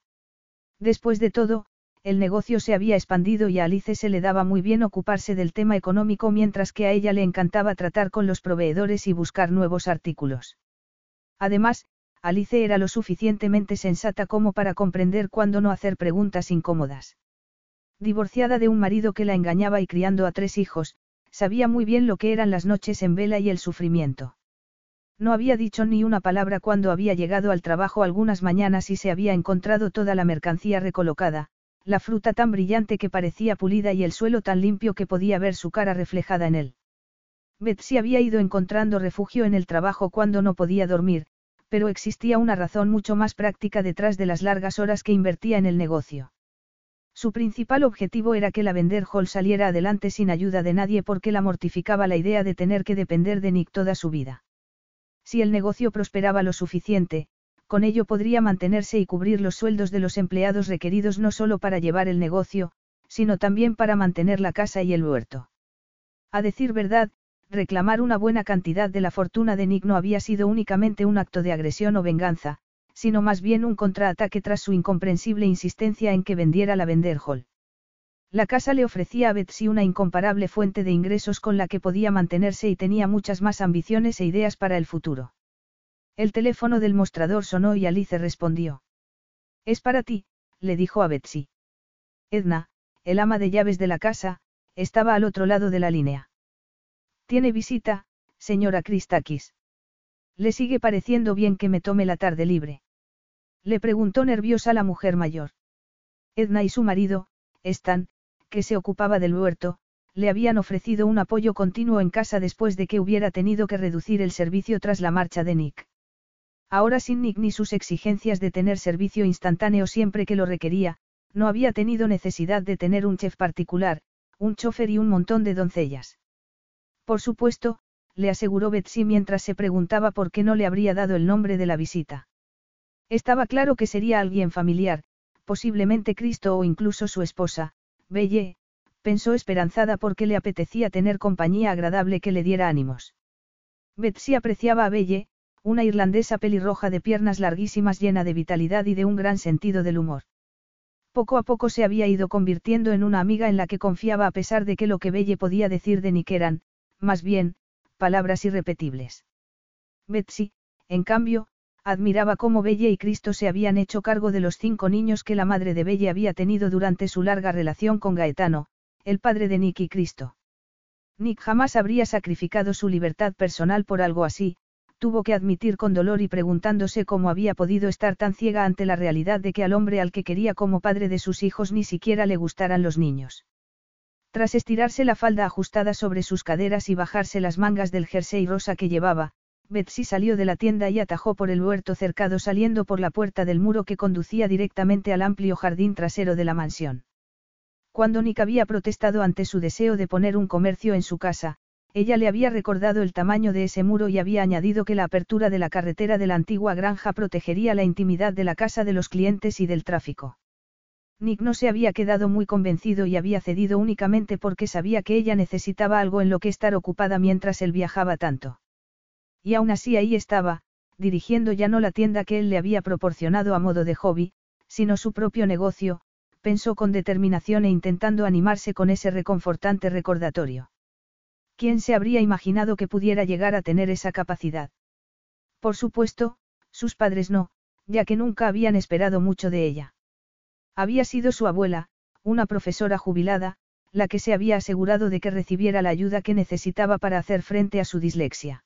Después de todo, el negocio se había expandido y a Alice se le daba muy bien ocuparse del tema económico mientras que a ella le encantaba tratar con los proveedores y buscar nuevos artículos. Además, Alice era lo suficientemente sensata como para comprender cuándo no hacer preguntas incómodas. Divorciada de un marido que la engañaba y criando a tres hijos, sabía muy bien lo que eran las noches en vela y el sufrimiento. No había dicho ni una palabra cuando había llegado al trabajo algunas mañanas y se había encontrado toda la mercancía recolocada, la fruta tan brillante que parecía pulida y el suelo tan limpio que podía ver su cara reflejada en él. Betsy había ido encontrando refugio en el trabajo cuando no podía dormir, pero existía una razón mucho más práctica detrás de las largas horas que invertía en el negocio. Su principal objetivo era que la Vender Hall saliera adelante sin ayuda de nadie porque la mortificaba la idea de tener que depender de Nick toda su vida. Si el negocio prosperaba lo suficiente, con ello podría mantenerse y cubrir los sueldos de los empleados requeridos no solo para llevar el negocio, sino también para mantener la casa y el huerto. A decir verdad, reclamar una buena cantidad de la fortuna de Nick no había sido únicamente un acto de agresión o venganza, sino más bien un contraataque tras su incomprensible insistencia en que vendiera la Vender Hall. La casa le ofrecía a Betsy una incomparable fuente de ingresos con la que podía mantenerse y tenía muchas más ambiciones e ideas para el futuro. El teléfono del mostrador sonó y Alice respondió. Es para ti, le dijo a Betsy. Edna, el ama de llaves de la casa, estaba al otro lado de la línea. Tiene visita, señora Christakis. Le sigue pareciendo bien que me tome la tarde libre. Le preguntó nerviosa la mujer mayor. Edna y su marido, Stan, que se ocupaba del huerto, le habían ofrecido un apoyo continuo en casa después de que hubiera tenido que reducir el servicio tras la marcha de Nick. Ahora sin Nick ni sus exigencias de tener servicio instantáneo siempre que lo requería, no había tenido necesidad de tener un chef particular, un chofer y un montón de doncellas. Por supuesto, le aseguró Betsy mientras se preguntaba por qué no le habría dado el nombre de la visita. Estaba claro que sería alguien familiar, posiblemente Cristo o incluso su esposa, Belle, pensó esperanzada porque le apetecía tener compañía agradable que le diera ánimos. Betsy apreciaba a Belle, una irlandesa pelirroja de piernas larguísimas llena de vitalidad y de un gran sentido del humor. Poco a poco se había ido convirtiendo en una amiga en la que confiaba a pesar de que lo que Belle podía decir de Nick eran, más bien, palabras irrepetibles. Betsy, en cambio, admiraba cómo Belle y Cristo se habían hecho cargo de los cinco niños que la madre de Belle había tenido durante su larga relación con Gaetano, el padre de Nick y Cristo. Nick jamás habría sacrificado su libertad personal por algo así, tuvo que admitir con dolor y preguntándose cómo había podido estar tan ciega ante la realidad de que al hombre al que quería como padre de sus hijos ni siquiera le gustaran los niños. Tras estirarse la falda ajustada sobre sus caderas y bajarse las mangas del jersey rosa que llevaba, Betsy salió de la tienda y atajó por el huerto cercado saliendo por la puerta del muro que conducía directamente al amplio jardín trasero de la mansión. Cuando Nick había protestado ante su deseo de poner un comercio en su casa, ella le había recordado el tamaño de ese muro y había añadido que la apertura de la carretera de la antigua granja protegería la intimidad de la casa de los clientes y del tráfico. Nick no se había quedado muy convencido y había cedido únicamente porque sabía que ella necesitaba algo en lo que estar ocupada mientras él viajaba tanto. Y aún así ahí estaba, dirigiendo ya no la tienda que él le había proporcionado a modo de hobby, sino su propio negocio, pensó con determinación e intentando animarse con ese reconfortante recordatorio. ¿Quién se habría imaginado que pudiera llegar a tener esa capacidad? Por supuesto, sus padres no, ya que nunca habían esperado mucho de ella. Había sido su abuela, una profesora jubilada, la que se había asegurado de que recibiera la ayuda que necesitaba para hacer frente a su dislexia.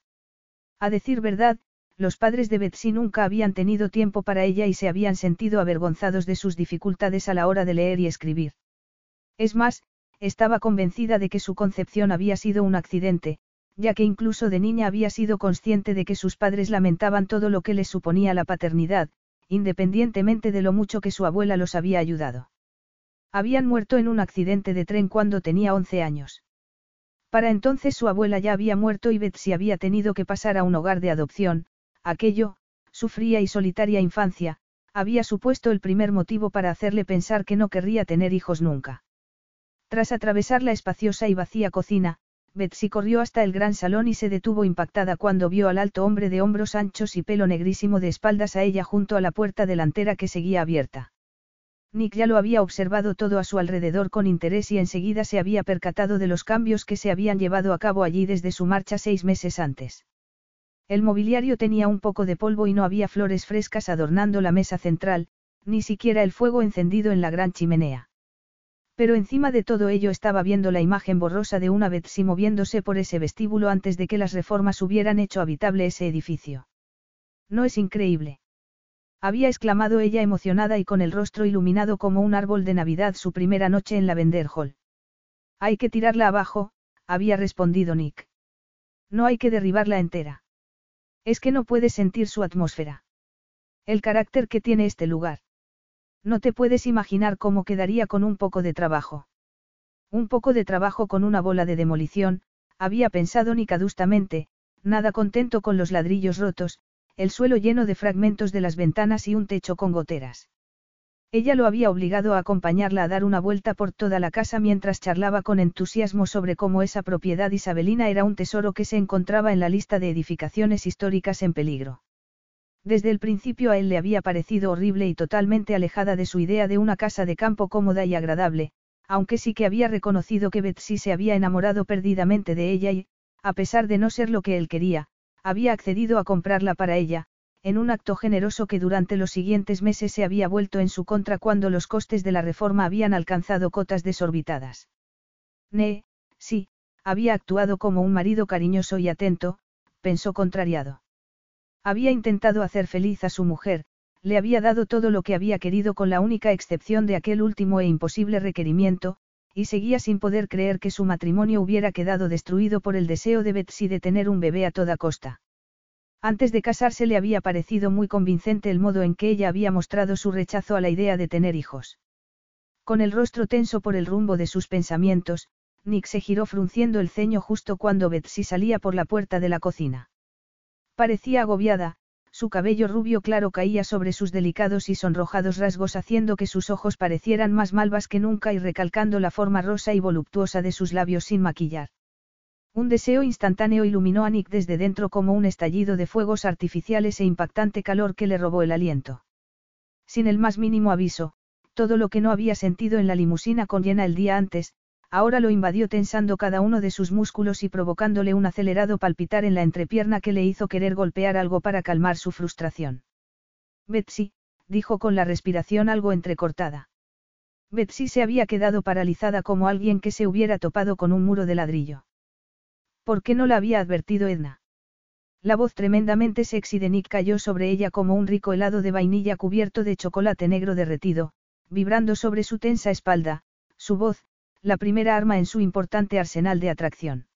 A decir verdad, los padres de Betsy nunca habían tenido tiempo para ella y se habían sentido avergonzados de sus dificultades a la hora de leer y escribir. Es más, estaba convencida de que su concepción había sido un accidente, ya que incluso de niña había sido consciente de que sus padres lamentaban todo lo que les suponía la paternidad, independientemente de lo mucho que su abuela los había ayudado. Habían muerto en un accidente de tren cuando tenía 11 años. Para entonces su abuela ya había muerto y Betsy había tenido que pasar a un hogar de adopción, aquello, su fría y solitaria infancia, había supuesto el primer motivo para hacerle pensar que no querría tener hijos nunca. Tras atravesar la espaciosa y vacía cocina, Betsy corrió hasta el gran salón y se detuvo impactada cuando vio al alto hombre de hombros anchos y pelo negrísimo de espaldas a ella junto a la puerta delantera que seguía abierta. Nick ya lo había observado todo a su alrededor con interés y enseguida se había percatado de los cambios que se habían llevado a cabo allí desde su marcha seis meses antes. El mobiliario tenía un poco de polvo y no había flores frescas adornando la mesa central, ni siquiera el fuego encendido en la gran chimenea. Pero encima de todo ello estaba viendo la imagen borrosa de una Betsy moviéndose por ese vestíbulo antes de que las reformas hubieran hecho habitable ese edificio. ¿No es increíble? Había exclamado ella emocionada y con el rostro iluminado como un árbol de Navidad su primera noche en la Vender Hall. Hay que tirarla abajo, había respondido Nick. No hay que derribarla entera. Es que no puedes sentir su atmósfera. El carácter que tiene este lugar. No te puedes imaginar cómo quedaría con un poco de trabajo. Un poco de trabajo con una bola de demolición, había pensado Nick adustamente, nada contento con los ladrillos rotos, el suelo lleno de fragmentos de las ventanas y un techo con goteras. Ella lo había obligado a acompañarla a dar una vuelta por toda la casa mientras charlaba con entusiasmo sobre cómo esa propiedad isabelina era un tesoro que se encontraba en la lista de edificaciones históricas en peligro. Desde el principio a él le había parecido horrible y totalmente alejada de su idea de una casa de campo cómoda y agradable, aunque sí que había reconocido que Betsy se había enamorado perdidamente de ella y, a pesar de no ser lo que él quería, había accedido a comprarla para ella, en un acto generoso que durante los siguientes meses se había vuelto en su contra cuando los costes de la reforma habían alcanzado cotas desorbitadas. Ne, sí, había actuado como un marido cariñoso y atento, pensó contrariado. Había intentado hacer feliz a su mujer, le había dado todo lo que había querido con la única excepción de aquel último e imposible requerimiento, y seguía sin poder creer que su matrimonio hubiera quedado destruido por el deseo de Betsy de tener un bebé a toda costa. Antes de casarse le había parecido muy convincente el modo en que ella había mostrado su rechazo a la idea de tener hijos. Con el rostro tenso por el rumbo de sus pensamientos, Nick se giró frunciendo el ceño justo cuando Betsy salía por la puerta de la cocina. Parecía agobiada, su cabello rubio claro caía sobre sus delicados y sonrojados rasgos haciendo que sus ojos parecieran más malvas que nunca y recalcando la forma rosa y voluptuosa de sus labios sin maquillar. Un deseo instantáneo iluminó a Nick desde dentro como un estallido de fuegos artificiales e impactante calor que le robó el aliento. Sin el más mínimo aviso, todo lo que no había sentido en la limusina con llena el día antes, ahora lo invadió tensando cada uno de sus músculos y provocándole un acelerado palpitar en la entrepierna que le hizo querer golpear algo para calmar su frustración. Betsy, dijo con la respiración algo entrecortada. Betsy se había quedado paralizada como alguien que se hubiera topado con un muro de ladrillo. ¿Por qué no la había advertido Edna? La voz tremendamente sexy de Nick cayó sobre ella como un rico helado de vainilla cubierto de chocolate negro derretido, vibrando sobre su tensa espalda, su voz, la primera arma en su importante arsenal de atracción.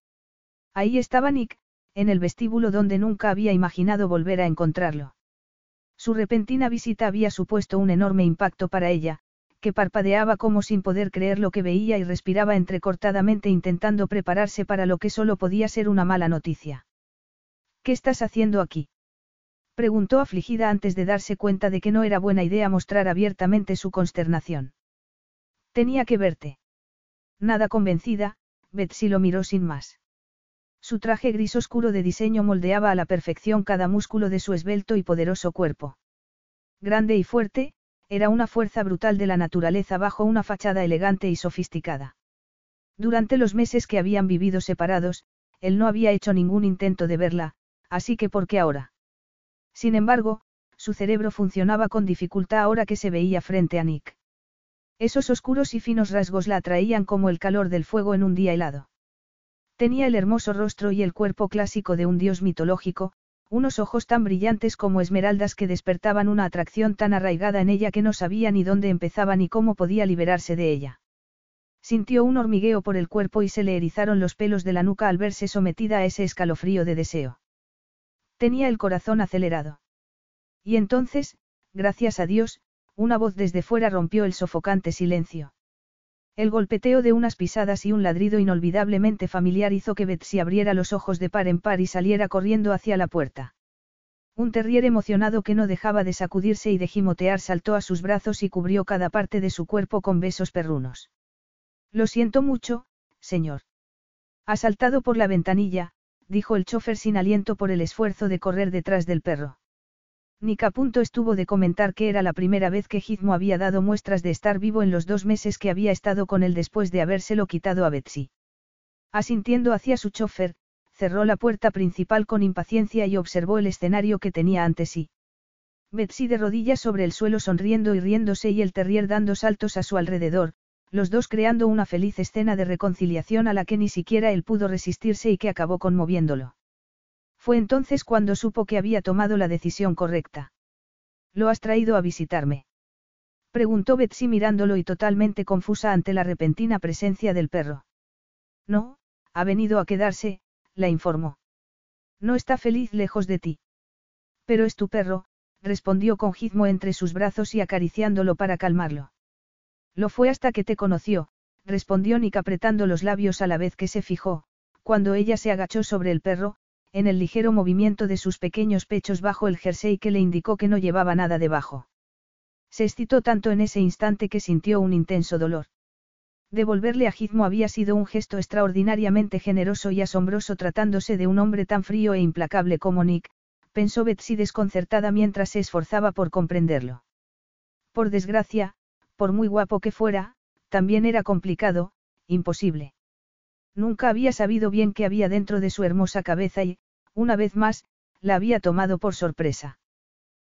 Ahí estaba Nick, en el vestíbulo donde nunca había imaginado volver a encontrarlo. Su repentina visita había supuesto un enorme impacto para ella, que parpadeaba como sin poder creer lo que veía y respiraba entrecortadamente intentando prepararse para lo que solo podía ser una mala noticia. ¿Qué estás haciendo aquí? preguntó afligida antes de darse cuenta de que no era buena idea mostrar abiertamente su consternación. Tenía que verte. Nada convencida, Betsy lo miró sin más. Su traje gris oscuro de diseño moldeaba a la perfección cada músculo de su esbelto y poderoso cuerpo. Grande y fuerte, era una fuerza brutal de la naturaleza bajo una fachada elegante y sofisticada. Durante los meses que habían vivido separados, él no había hecho ningún intento de verla, así que ¿por qué ahora? Sin embargo, su cerebro funcionaba con dificultad ahora que se veía frente a Nick. Esos oscuros y finos rasgos la atraían como el calor del fuego en un día helado. Tenía el hermoso rostro y el cuerpo clásico de un dios mitológico, unos ojos tan brillantes como esmeraldas que despertaban una atracción tan arraigada en ella que no sabía ni dónde empezaba ni cómo podía liberarse de ella. Sintió un hormigueo por el cuerpo y se le erizaron los pelos de la nuca al verse sometida a ese escalofrío de deseo. Tenía el corazón acelerado. Y entonces, gracias a Dios, una voz desde fuera rompió el sofocante silencio. El golpeteo de unas pisadas y un ladrido inolvidablemente familiar hizo que Betsy abriera los ojos de par en par y saliera corriendo hacia la puerta. Un terrier emocionado que no dejaba de sacudirse y de gimotear saltó a sus brazos y cubrió cada parte de su cuerpo con besos perrunos. Lo siento mucho, señor. Ha saltado por la ventanilla, dijo el chofer sin aliento por el esfuerzo de correr detrás del perro. Nick estuvo de comentar que era la primera vez que Gizmo había dado muestras de estar vivo en los dos meses que había estado con él después de habérselo quitado a Betsy. Asintiendo hacia su chofer, cerró la puerta principal con impaciencia y observó el escenario que tenía ante sí. Betsy de rodillas sobre el suelo sonriendo y riéndose y el terrier dando saltos a su alrededor, los dos creando una feliz escena de reconciliación a la que ni siquiera él pudo resistirse y que acabó conmoviéndolo. Fue entonces cuando supo que había tomado la decisión correcta. ¿Lo has traído a visitarme? Preguntó Betsy mirándolo y totalmente confusa ante la repentina presencia del perro. No, ha venido a quedarse, la informó. No está feliz lejos de ti. Pero es tu perro, respondió con gizmo entre sus brazos y acariciándolo para calmarlo. Lo fue hasta que te conoció, respondió Nick apretando los labios a la vez que se fijó, cuando ella se agachó sobre el perro, en el ligero movimiento de sus pequeños pechos bajo el jersey que le indicó que no llevaba nada debajo. Se excitó tanto en ese instante que sintió un intenso dolor. Devolverle a Gizmo había sido un gesto extraordinariamente generoso y asombroso tratándose de un hombre tan frío e implacable como Nick, pensó Betsy desconcertada mientras se esforzaba por comprenderlo. Por desgracia, por muy guapo que fuera, también era complicado, imposible. Nunca había sabido bien qué había dentro de su hermosa cabeza y, una vez más, la había tomado por sorpresa.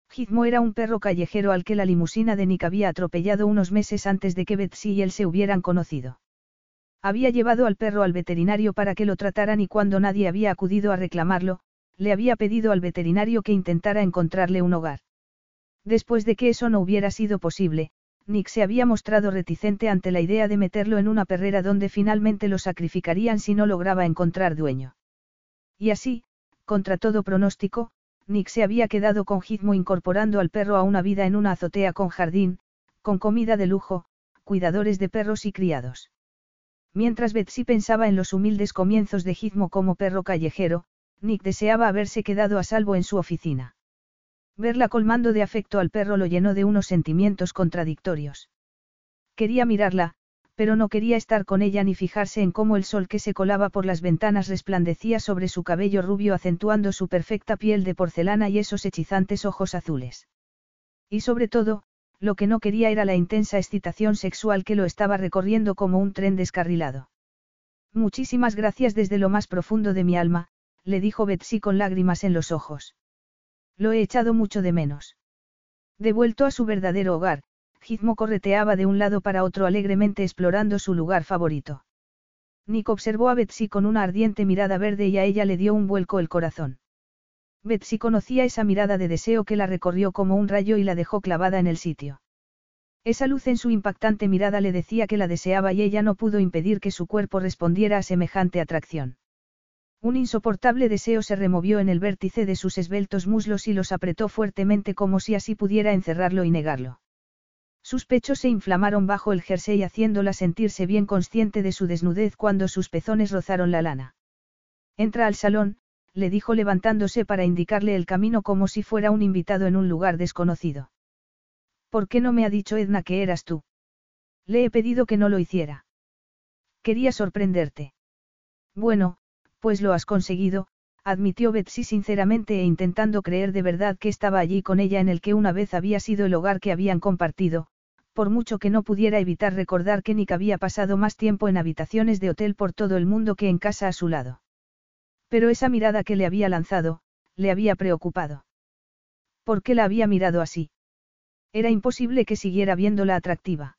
Gizmo era un perro callejero al que la limusina de Nick había atropellado unos meses antes de que Betsy y él se hubieran conocido. Había llevado al perro al veterinario para que lo trataran y cuando nadie había acudido a reclamarlo, le había pedido al veterinario que intentara encontrarle un hogar. Después de que eso no hubiera sido posible, Nick se había mostrado reticente ante la idea de meterlo en una perrera donde finalmente lo sacrificarían si no lograba encontrar dueño. Y así, contra todo pronóstico, Nick se había quedado con Gizmo incorporando al perro a una vida en una azotea con jardín, con comida de lujo, cuidadores de perros y criados. Mientras Betsy pensaba en los humildes comienzos de Gizmo como perro callejero, Nick deseaba haberse quedado a salvo en su oficina. Verla colmando de afecto al perro lo llenó de unos sentimientos contradictorios. Quería mirarla, pero no quería estar con ella ni fijarse en cómo el sol que se colaba por las ventanas resplandecía sobre su cabello rubio acentuando su perfecta piel de porcelana y esos hechizantes ojos azules. Y sobre todo, lo que no quería era la intensa excitación sexual que lo estaba recorriendo como un tren descarrilado. Muchísimas gracias desde lo más profundo de mi alma, le dijo Betsy con lágrimas en los ojos. Lo he echado mucho de menos. Devuelto a su verdadero hogar, Gizmo correteaba de un lado para otro alegremente explorando su lugar favorito. Nick observó a Betsy con una ardiente mirada verde y a ella le dio un vuelco el corazón. Betsy conocía esa mirada de deseo que la recorrió como un rayo y la dejó clavada en el sitio. Esa luz en su impactante mirada le decía que la deseaba y ella no pudo impedir que su cuerpo respondiera a semejante atracción. Un insoportable deseo se removió en el vértice de sus esbeltos muslos y los apretó fuertemente como si así pudiera encerrarlo y negarlo. Sus pechos se inflamaron bajo el jersey haciéndola sentirse bien consciente de su desnudez cuando sus pezones rozaron la lana. Entra al salón, le dijo levantándose para indicarle el camino como si fuera un invitado en un lugar desconocido. ¿Por qué no me ha dicho Edna que eras tú? Le he pedido que no lo hiciera. Quería sorprenderte. Bueno, pues lo has conseguido, admitió Betsy sinceramente e intentando creer de verdad que estaba allí con ella en el que una vez había sido el hogar que habían compartido, por mucho que no pudiera evitar recordar que Nick había pasado más tiempo en habitaciones de hotel por todo el mundo que en casa a su lado. Pero esa mirada que le había lanzado, le había preocupado. ¿Por qué la había mirado así? Era imposible que siguiera viéndola atractiva.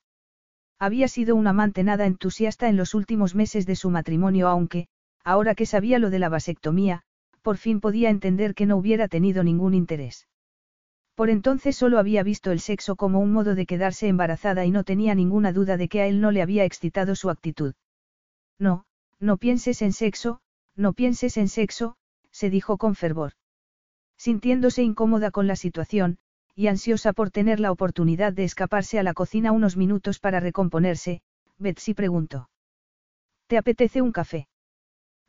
Había sido un amante nada entusiasta en los últimos meses de su matrimonio aunque, ahora que sabía lo de la vasectomía, por fin podía entender que no hubiera tenido ningún interés. Por entonces solo había visto el sexo como un modo de quedarse embarazada y no tenía ninguna duda de que a él no le había excitado su actitud. No, no pienses en sexo, no pienses en sexo, se dijo con fervor. Sintiéndose incómoda con la situación, y ansiosa por tener la oportunidad de escaparse a la cocina unos minutos para recomponerse, Betsy preguntó. ¿Te apetece un café?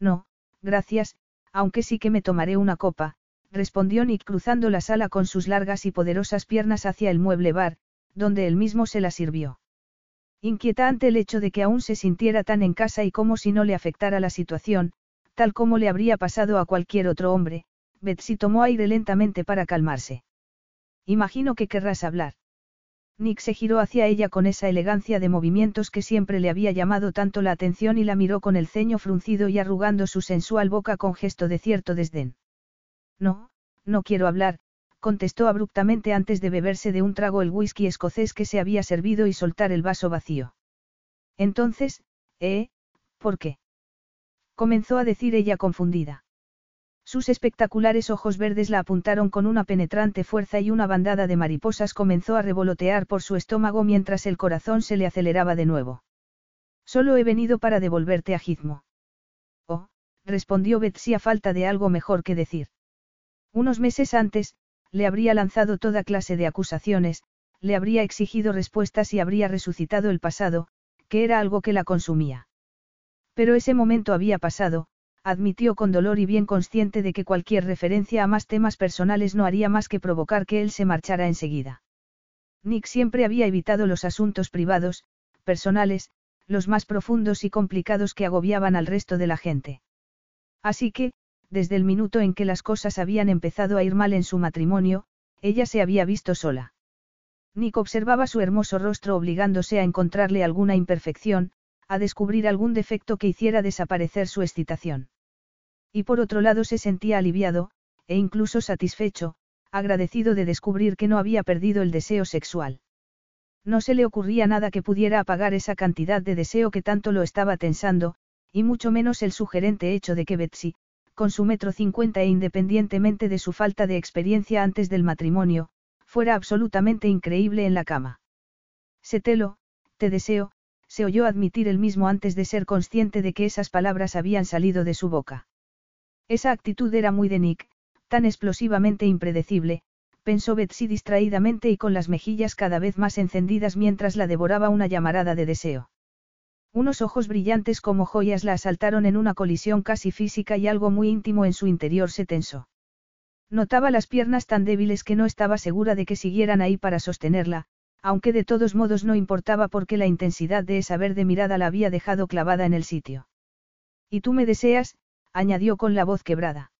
No, gracias, aunque sí que me tomaré una copa, respondió Nick cruzando la sala con sus largas y poderosas piernas hacia el mueble bar, donde él mismo se la sirvió. Inquieta ante el hecho de que aún se sintiera tan en casa y como si no le afectara la situación, tal como le habría pasado a cualquier otro hombre, Betsy tomó aire lentamente para calmarse. Imagino que querrás hablar. Nick se giró hacia ella con esa elegancia de movimientos que siempre le había llamado tanto la atención y la miró con el ceño fruncido y arrugando su sensual boca con gesto de cierto desdén. No, no quiero hablar, contestó abruptamente antes de beberse de un trago el whisky escocés que se había servido y soltar el vaso vacío. Entonces, ¿eh? ¿Por qué? comenzó a decir ella confundida. Sus espectaculares ojos verdes la apuntaron con una penetrante fuerza y una bandada de mariposas comenzó a revolotear por su estómago mientras el corazón se le aceleraba de nuevo. Solo he venido para devolverte a Gizmo. Oh, respondió Betsy a falta de algo mejor que decir. Unos meses antes, le habría lanzado toda clase de acusaciones, le habría exigido respuestas y habría resucitado el pasado, que era algo que la consumía. Pero ese momento había pasado, admitió con dolor y bien consciente de que cualquier referencia a más temas personales no haría más que provocar que él se marchara enseguida. Nick siempre había evitado los asuntos privados, personales, los más profundos y complicados que agobiaban al resto de la gente. Así que, desde el minuto en que las cosas habían empezado a ir mal en su matrimonio, ella se había visto sola. Nick observaba su hermoso rostro obligándose a encontrarle alguna imperfección, a descubrir algún defecto que hiciera desaparecer su excitación. Y por otro lado se sentía aliviado, e incluso satisfecho, agradecido de descubrir que no había perdido el deseo sexual. No se le ocurría nada que pudiera apagar esa cantidad de deseo que tanto lo estaba tensando, y mucho menos el sugerente hecho de que Betsy, con su metro cincuenta e independientemente de su falta de experiencia antes del matrimonio, fuera absolutamente increíble en la cama. Setelo, te deseo, se oyó admitir él mismo antes de ser consciente de que esas palabras habían salido de su boca. Esa actitud era muy de Nick, tan explosivamente impredecible, pensó Betsy distraídamente y con las mejillas cada vez más encendidas mientras la devoraba una llamarada de deseo. Unos ojos brillantes como joyas la asaltaron en una colisión casi física y algo muy íntimo en su interior se tensó. Notaba las piernas tan débiles que no estaba segura de que siguieran ahí para sostenerla, aunque de todos modos no importaba porque la intensidad de esa verde mirada la había dejado clavada en el sitio. Y tú me deseas, añadió con la voz quebrada.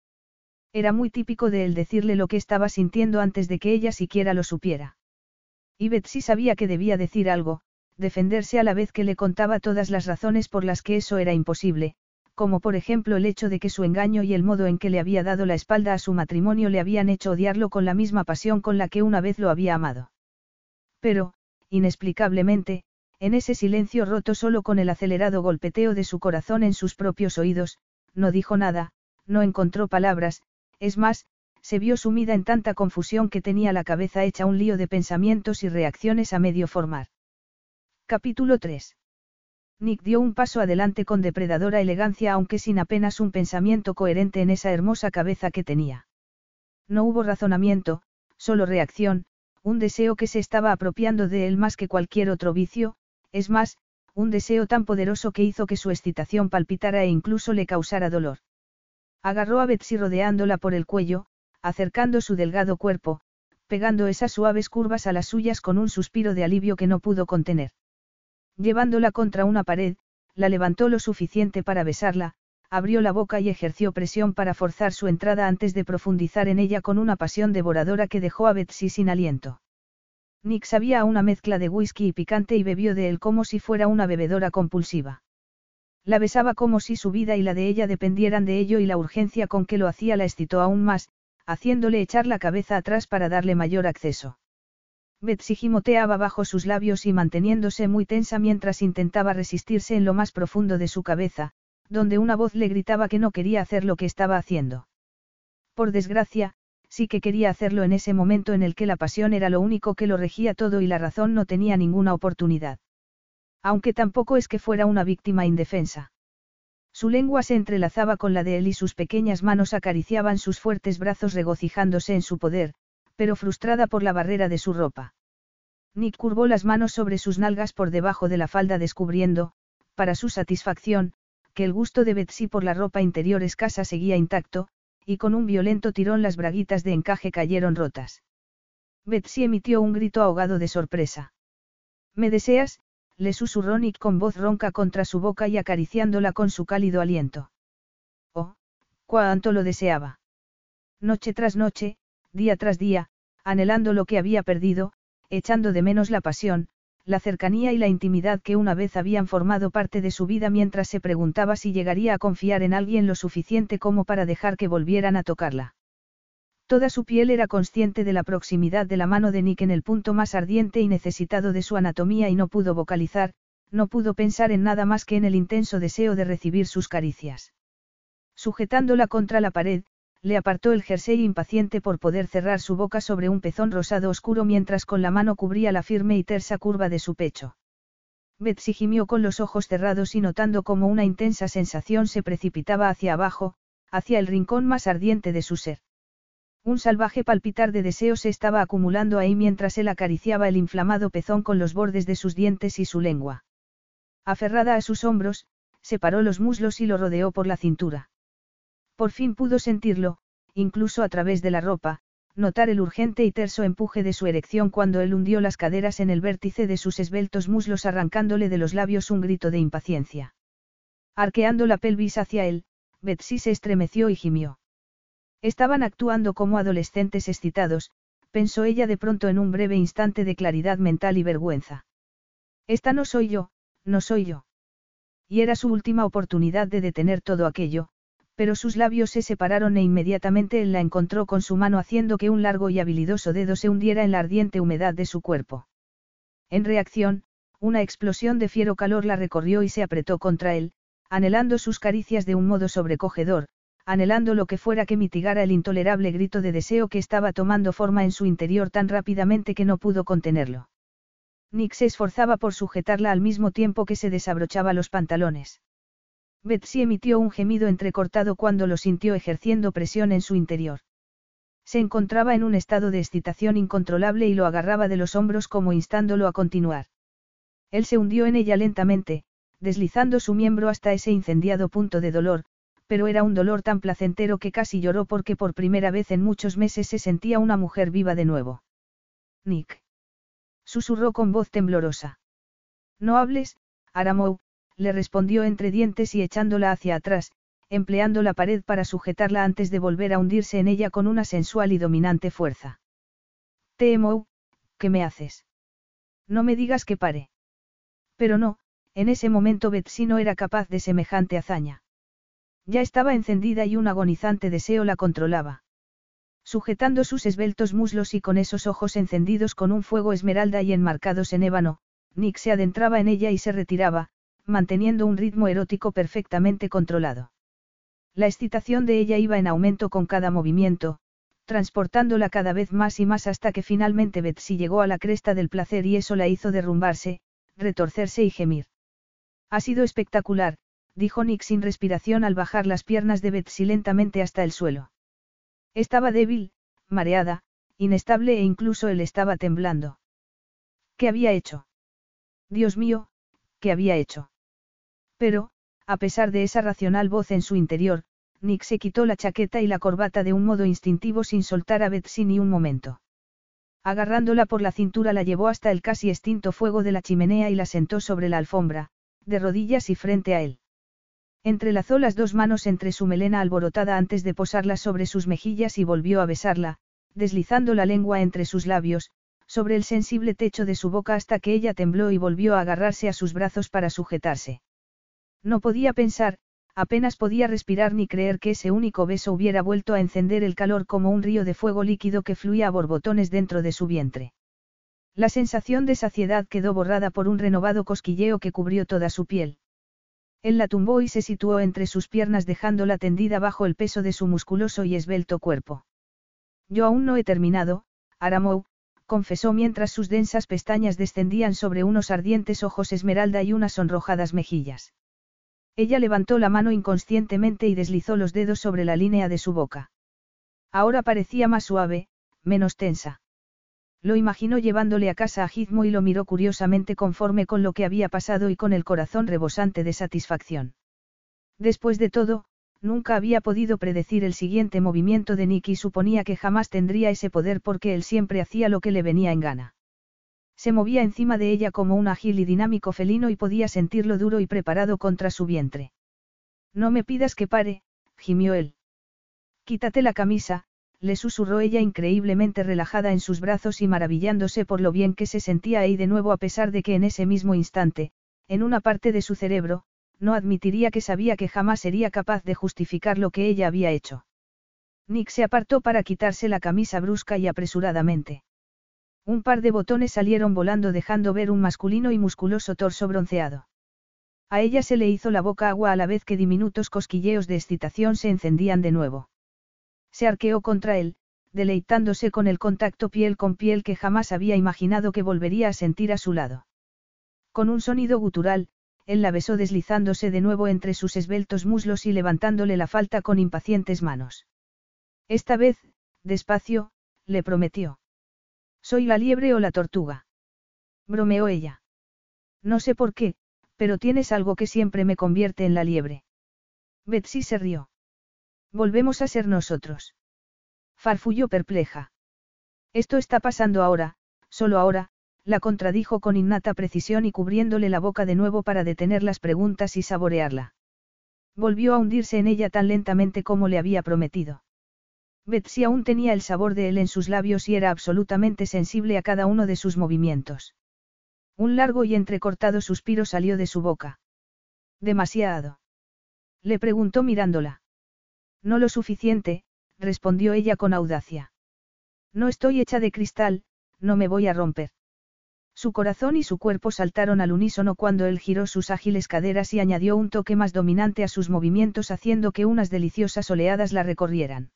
Era muy típico de él decirle lo que estaba sintiendo antes de que ella siquiera lo supiera. Y Betsy sabía que debía decir algo, defenderse a la vez que le contaba todas las razones por las que eso era imposible, como por ejemplo el hecho de que su engaño y el modo en que le había dado la espalda a su matrimonio le habían hecho odiarlo con la misma pasión con la que una vez lo había amado. Pero, inexplicablemente, en ese silencio roto solo con el acelerado golpeteo de su corazón en sus propios oídos, no dijo nada, no encontró palabras, es más, se vio sumida en tanta confusión que tenía la cabeza hecha un lío de pensamientos y reacciones a medio formar. Capítulo 3. Nick dio un paso adelante con depredadora elegancia aunque sin apenas un pensamiento coherente en esa hermosa cabeza que tenía. No hubo razonamiento, solo reacción, un deseo que se estaba apropiando de él más que cualquier otro vicio, es más, un deseo tan poderoso que hizo que su excitación palpitara e incluso le causara dolor. Agarró a Betsy rodeándola por el cuello, acercando su delgado cuerpo, pegando esas suaves curvas a las suyas con un suspiro de alivio que no pudo contener. Llevándola contra una pared, la levantó lo suficiente para besarla, abrió la boca y ejerció presión para forzar su entrada antes de profundizar en ella con una pasión devoradora que dejó a Betsy sin aliento. Nick sabía una mezcla de whisky y picante y bebió de él como si fuera una bebedora compulsiva. La besaba como si su vida y la de ella dependieran de ello y la urgencia con que lo hacía la excitó aún más, haciéndole echar la cabeza atrás para darle mayor acceso. Betsy gimoteaba bajo sus labios y manteniéndose muy tensa mientras intentaba resistirse en lo más profundo de su cabeza, donde una voz le gritaba que no quería hacer lo que estaba haciendo. Por desgracia, sí que quería hacerlo en ese momento en el que la pasión era lo único que lo regía todo y la razón no tenía ninguna oportunidad. Aunque tampoco es que fuera una víctima indefensa. Su lengua se entrelazaba con la de él y sus pequeñas manos acariciaban sus fuertes brazos regocijándose en su poder, pero frustrada por la barrera de su ropa. Nick curvó las manos sobre sus nalgas por debajo de la falda descubriendo, para su satisfacción, que el gusto de Betsy por la ropa interior escasa seguía intacto, y con un violento tirón las braguitas de encaje cayeron rotas. Betsy emitió un grito ahogado de sorpresa. ¿Me deseas? le susurró Nick con voz ronca contra su boca y acariciándola con su cálido aliento. Oh, cuánto lo deseaba. Noche tras noche, día tras día, anhelando lo que había perdido, echando de menos la pasión, la cercanía y la intimidad que una vez habían formado parte de su vida mientras se preguntaba si llegaría a confiar en alguien lo suficiente como para dejar que volvieran a tocarla. Toda su piel era consciente de la proximidad de la mano de Nick en el punto más ardiente y necesitado de su anatomía y no pudo vocalizar, no pudo pensar en nada más que en el intenso deseo de recibir sus caricias. Sujetándola contra la pared, le apartó el jersey impaciente por poder cerrar su boca sobre un pezón rosado oscuro mientras con la mano cubría la firme y tersa curva de su pecho. Betsy gimió con los ojos cerrados y notando como una intensa sensación se precipitaba hacia abajo, hacia el rincón más ardiente de su ser. Un salvaje palpitar de deseo se estaba acumulando ahí mientras él acariciaba el inflamado pezón con los bordes de sus dientes y su lengua. Aferrada a sus hombros, separó los muslos y lo rodeó por la cintura. Por fin pudo sentirlo, incluso a través de la ropa, notar el urgente y terso empuje de su erección cuando él hundió las caderas en el vértice de sus esbeltos muslos arrancándole de los labios un grito de impaciencia. Arqueando la pelvis hacia él, Betsy se estremeció y gimió. Estaban actuando como adolescentes excitados, pensó ella de pronto en un breve instante de claridad mental y vergüenza. Esta no soy yo, no soy yo. Y era su última oportunidad de detener todo aquello, pero sus labios se separaron e inmediatamente él la encontró con su mano haciendo que un largo y habilidoso dedo se hundiera en la ardiente humedad de su cuerpo. En reacción, una explosión de fiero calor la recorrió y se apretó contra él, anhelando sus caricias de un modo sobrecogedor, anhelando lo que fuera que mitigara el intolerable grito de deseo que estaba tomando forma en su interior tan rápidamente que no pudo contenerlo. Nick se esforzaba por sujetarla al mismo tiempo que se desabrochaba los pantalones. Betsy emitió un gemido entrecortado cuando lo sintió ejerciendo presión en su interior. Se encontraba en un estado de excitación incontrolable y lo agarraba de los hombros como instándolo a continuar. Él se hundió en ella lentamente, deslizando su miembro hasta ese incendiado punto de dolor, pero era un dolor tan placentero que casi lloró porque por primera vez en muchos meses se sentía una mujer viva de nuevo. Nick. Susurró con voz temblorosa. No hables, Aramou, le respondió entre dientes y echándola hacia atrás, empleando la pared para sujetarla antes de volver a hundirse en ella con una sensual y dominante fuerza. Temo, ¿qué me haces? No me digas que pare. Pero no, en ese momento Betsy no era capaz de semejante hazaña. Ya estaba encendida y un agonizante deseo la controlaba. Sujetando sus esbeltos muslos y con esos ojos encendidos con un fuego esmeralda y enmarcados en ébano, Nick se adentraba en ella y se retiraba, manteniendo un ritmo erótico perfectamente controlado. La excitación de ella iba en aumento con cada movimiento, transportándola cada vez más y más hasta que finalmente Betsy llegó a la cresta del placer y eso la hizo derrumbarse, retorcerse y gemir. Ha sido espectacular, dijo Nick sin respiración al bajar las piernas de Betsy lentamente hasta el suelo. Estaba débil, mareada, inestable e incluso él estaba temblando. ¿Qué había hecho? Dios mío, ¿qué había hecho? Pero, a pesar de esa racional voz en su interior, Nick se quitó la chaqueta y la corbata de un modo instintivo sin soltar a Betsy ni un momento. Agarrándola por la cintura la llevó hasta el casi extinto fuego de la chimenea y la sentó sobre la alfombra, de rodillas y frente a él. Entrelazó las dos manos entre su melena alborotada antes de posarla sobre sus mejillas y volvió a besarla, deslizando la lengua entre sus labios, sobre el sensible techo de su boca hasta que ella tembló y volvió a agarrarse a sus brazos para sujetarse. No podía pensar, apenas podía respirar ni creer que ese único beso hubiera vuelto a encender el calor como un río de fuego líquido que fluía a borbotones dentro de su vientre. La sensación de saciedad quedó borrada por un renovado cosquilleo que cubrió toda su piel. Él la tumbó y se situó entre sus piernas dejándola tendida bajo el peso de su musculoso y esbelto cuerpo. Yo aún no he terminado, Aramou, confesó mientras sus densas pestañas descendían sobre unos ardientes ojos esmeralda y unas sonrojadas mejillas. Ella levantó la mano inconscientemente y deslizó los dedos sobre la línea de su boca. Ahora parecía más suave, menos tensa. Lo imaginó llevándole a casa a Gizmo y lo miró curiosamente conforme con lo que había pasado y con el corazón rebosante de satisfacción. Después de todo, nunca había podido predecir el siguiente movimiento de Nick y suponía que jamás tendría ese poder porque él siempre hacía lo que le venía en gana. Se movía encima de ella como un ágil y dinámico felino y podía sentirlo duro y preparado contra su vientre. No me pidas que pare, gimió él. Quítate la camisa, le susurró ella increíblemente relajada en sus brazos y maravillándose por lo bien que se sentía ahí de nuevo a pesar de que en ese mismo instante, en una parte de su cerebro, no admitiría que sabía que jamás sería capaz de justificar lo que ella había hecho. Nick se apartó para quitarse la camisa brusca y apresuradamente. Un par de botones salieron volando dejando ver un masculino y musculoso torso bronceado. A ella se le hizo la boca agua a la vez que diminutos cosquilleos de excitación se encendían de nuevo. Se arqueó contra él, deleitándose con el contacto piel con piel que jamás había imaginado que volvería a sentir a su lado. Con un sonido gutural, él la besó deslizándose de nuevo entre sus esbeltos muslos y levantándole la falta con impacientes manos. Esta vez, despacio, le prometió. ¿Soy la liebre o la tortuga? Bromeó ella. No sé por qué, pero tienes algo que siempre me convierte en la liebre. Betsy se rió. Volvemos a ser nosotros. Farfulló perpleja. Esto está pasando ahora, solo ahora, la contradijo con innata precisión y cubriéndole la boca de nuevo para detener las preguntas y saborearla. Volvió a hundirse en ella tan lentamente como le había prometido. Betsy aún tenía el sabor de él en sus labios y era absolutamente sensible a cada uno de sus movimientos. Un largo y entrecortado suspiro salió de su boca. Demasiado. Le preguntó mirándola. No lo suficiente, respondió ella con audacia. No estoy hecha de cristal, no me voy a romper. Su corazón y su cuerpo saltaron al unísono cuando él giró sus ágiles caderas y añadió un toque más dominante a sus movimientos haciendo que unas deliciosas oleadas la recorrieran.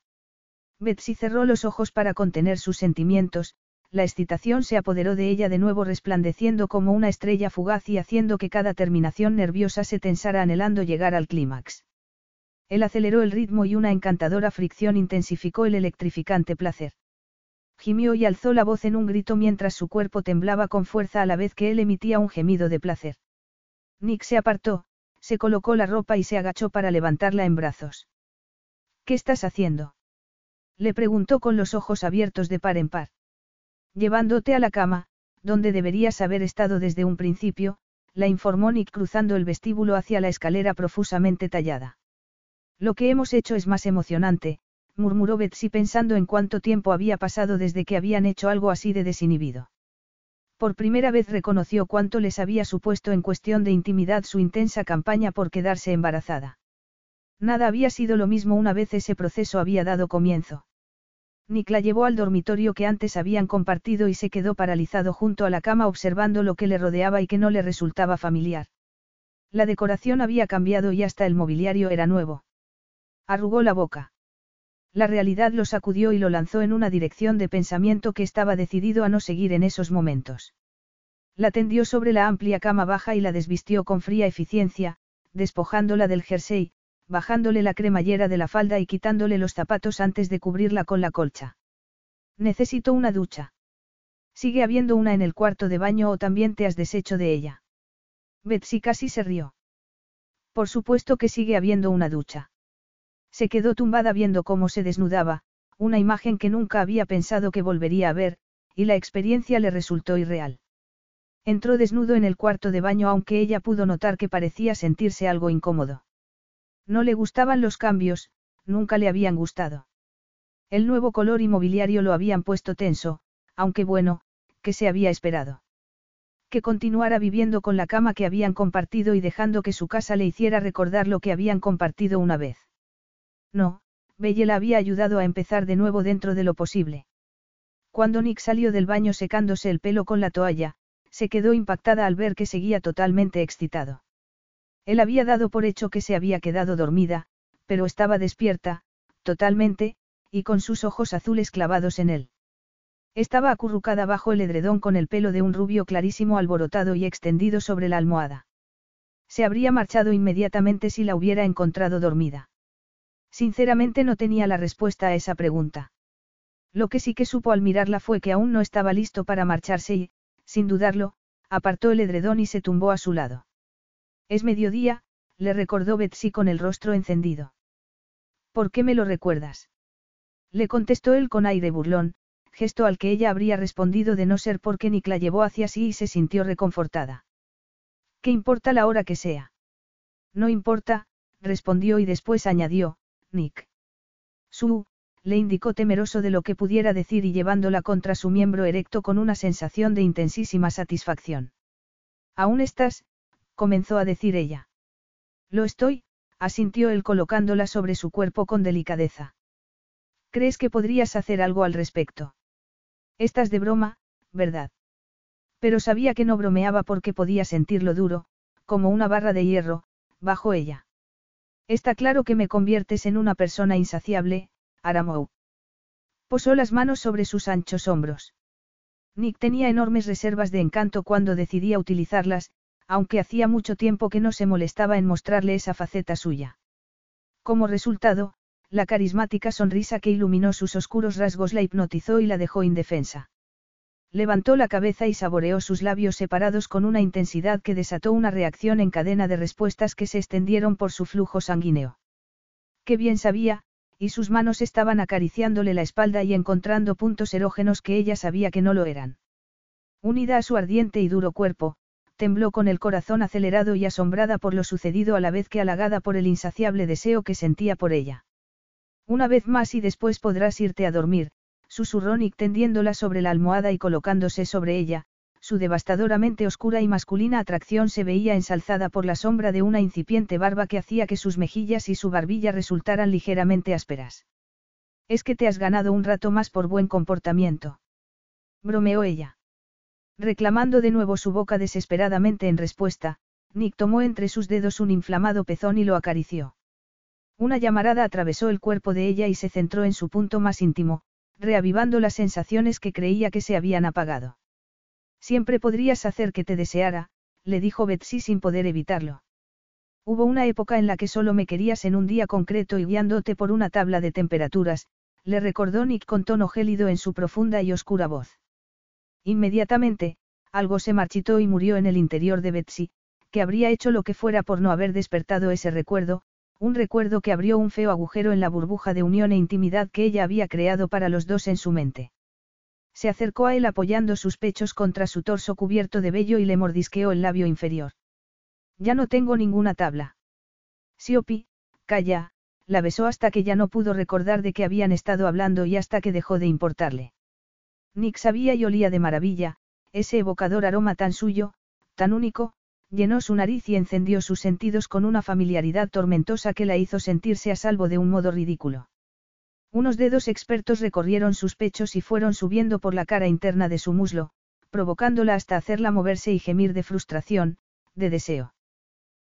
Betsy cerró los ojos para contener sus sentimientos, la excitación se apoderó de ella de nuevo resplandeciendo como una estrella fugaz y haciendo que cada terminación nerviosa se tensara anhelando llegar al clímax. Él aceleró el ritmo y una encantadora fricción intensificó el electrificante placer. Gimió y alzó la voz en un grito mientras su cuerpo temblaba con fuerza a la vez que él emitía un gemido de placer. Nick se apartó, se colocó la ropa y se agachó para levantarla en brazos. ¿Qué estás haciendo? Le preguntó con los ojos abiertos de par en par. Llevándote a la cama, donde deberías haber estado desde un principio, la informó Nick cruzando el vestíbulo hacia la escalera profusamente tallada. Lo que hemos hecho es más emocionante, murmuró Betsy pensando en cuánto tiempo había pasado desde que habían hecho algo así de desinhibido. Por primera vez reconoció cuánto les había supuesto en cuestión de intimidad su intensa campaña por quedarse embarazada. Nada había sido lo mismo una vez ese proceso había dado comienzo. Nick la llevó al dormitorio que antes habían compartido y se quedó paralizado junto a la cama observando lo que le rodeaba y que no le resultaba familiar. La decoración había cambiado y hasta el mobiliario era nuevo. Arrugó la boca. La realidad lo sacudió y lo lanzó en una dirección de pensamiento que estaba decidido a no seguir en esos momentos. La tendió sobre la amplia cama baja y la desvistió con fría eficiencia, despojándola del jersey, bajándole la cremallera de la falda y quitándole los zapatos antes de cubrirla con la colcha. Necesito una ducha. Sigue habiendo una en el cuarto de baño o también te has deshecho de ella. Betsy casi se rió. Por supuesto que sigue habiendo una ducha. Se quedó tumbada viendo cómo se desnudaba, una imagen que nunca había pensado que volvería a ver, y la experiencia le resultó irreal. Entró desnudo en el cuarto de baño aunque ella pudo notar que parecía sentirse algo incómodo. No le gustaban los cambios, nunca le habían gustado. El nuevo color y mobiliario lo habían puesto tenso, aunque bueno, que se había esperado. Que continuara viviendo con la cama que habían compartido y dejando que su casa le hiciera recordar lo que habían compartido una vez. No, Belle la había ayudado a empezar de nuevo dentro de lo posible. Cuando Nick salió del baño secándose el pelo con la toalla, se quedó impactada al ver que seguía totalmente excitado. Él había dado por hecho que se había quedado dormida, pero estaba despierta, totalmente, y con sus ojos azules clavados en él. Estaba acurrucada bajo el edredón con el pelo de un rubio clarísimo alborotado y extendido sobre la almohada. Se habría marchado inmediatamente si la hubiera encontrado dormida. Sinceramente no tenía la respuesta a esa pregunta. Lo que sí que supo al mirarla fue que aún no estaba listo para marcharse y, sin dudarlo, apartó el edredón y se tumbó a su lado. Es mediodía, le recordó Betsy con el rostro encendido. ¿Por qué me lo recuerdas? Le contestó él con aire burlón, gesto al que ella habría respondido de no ser porque Nick la llevó hacia sí y se sintió reconfortada. ¿Qué importa la hora que sea? No importa, respondió y después añadió, Nick. Su, le indicó temeroso de lo que pudiera decir y llevándola contra su miembro erecto con una sensación de intensísima satisfacción. ¿Aún estás? Comenzó a decir ella. Lo estoy, asintió él colocándola sobre su cuerpo con delicadeza. ¿Crees que podrías hacer algo al respecto? Estás de broma, ¿verdad? Pero sabía que no bromeaba porque podía sentirlo duro, como una barra de hierro, bajo ella. Está claro que me conviertes en una persona insaciable, Aramou. Posó las manos sobre sus anchos hombros. Nick tenía enormes reservas de encanto cuando decidía utilizarlas, aunque hacía mucho tiempo que no se molestaba en mostrarle esa faceta suya. Como resultado, la carismática sonrisa que iluminó sus oscuros rasgos la hipnotizó y la dejó indefensa. Levantó la cabeza y saboreó sus labios separados con una intensidad que desató una reacción en cadena de respuestas que se extendieron por su flujo sanguíneo. Qué bien sabía, y sus manos estaban acariciándole la espalda y encontrando puntos erógenos que ella sabía que no lo eran. Unida a su ardiente y duro cuerpo, tembló con el corazón acelerado y asombrada por lo sucedido a la vez que halagada por el insaciable deseo que sentía por ella. Una vez más y después podrás irte a dormir, susurró Nick tendiéndola sobre la almohada y colocándose sobre ella, su devastadoramente oscura y masculina atracción se veía ensalzada por la sombra de una incipiente barba que hacía que sus mejillas y su barbilla resultaran ligeramente ásperas. Es que te has ganado un rato más por buen comportamiento. Bromeó ella. Reclamando de nuevo su boca desesperadamente en respuesta, Nick tomó entre sus dedos un inflamado pezón y lo acarició. Una llamarada atravesó el cuerpo de ella y se centró en su punto más íntimo, reavivando las sensaciones que creía que se habían apagado. Siempre podrías hacer que te deseara, le dijo Betsy sin poder evitarlo. Hubo una época en la que solo me querías en un día concreto y guiándote por una tabla de temperaturas, le recordó Nick con tono gélido en su profunda y oscura voz. Inmediatamente, algo se marchitó y murió en el interior de Betsy, que habría hecho lo que fuera por no haber despertado ese recuerdo, un recuerdo que abrió un feo agujero en la burbuja de unión e intimidad que ella había creado para los dos en su mente. Se acercó a él apoyando sus pechos contra su torso cubierto de vello y le mordisqueó el labio inferior. Ya no tengo ninguna tabla. Siopi, calla, la besó hasta que ya no pudo recordar de qué habían estado hablando y hasta que dejó de importarle. Nick sabía y olía de maravilla, ese evocador aroma tan suyo, tan único, llenó su nariz y encendió sus sentidos con una familiaridad tormentosa que la hizo sentirse a salvo de un modo ridículo. Unos dedos expertos recorrieron sus pechos y fueron subiendo por la cara interna de su muslo, provocándola hasta hacerla moverse y gemir de frustración, de deseo.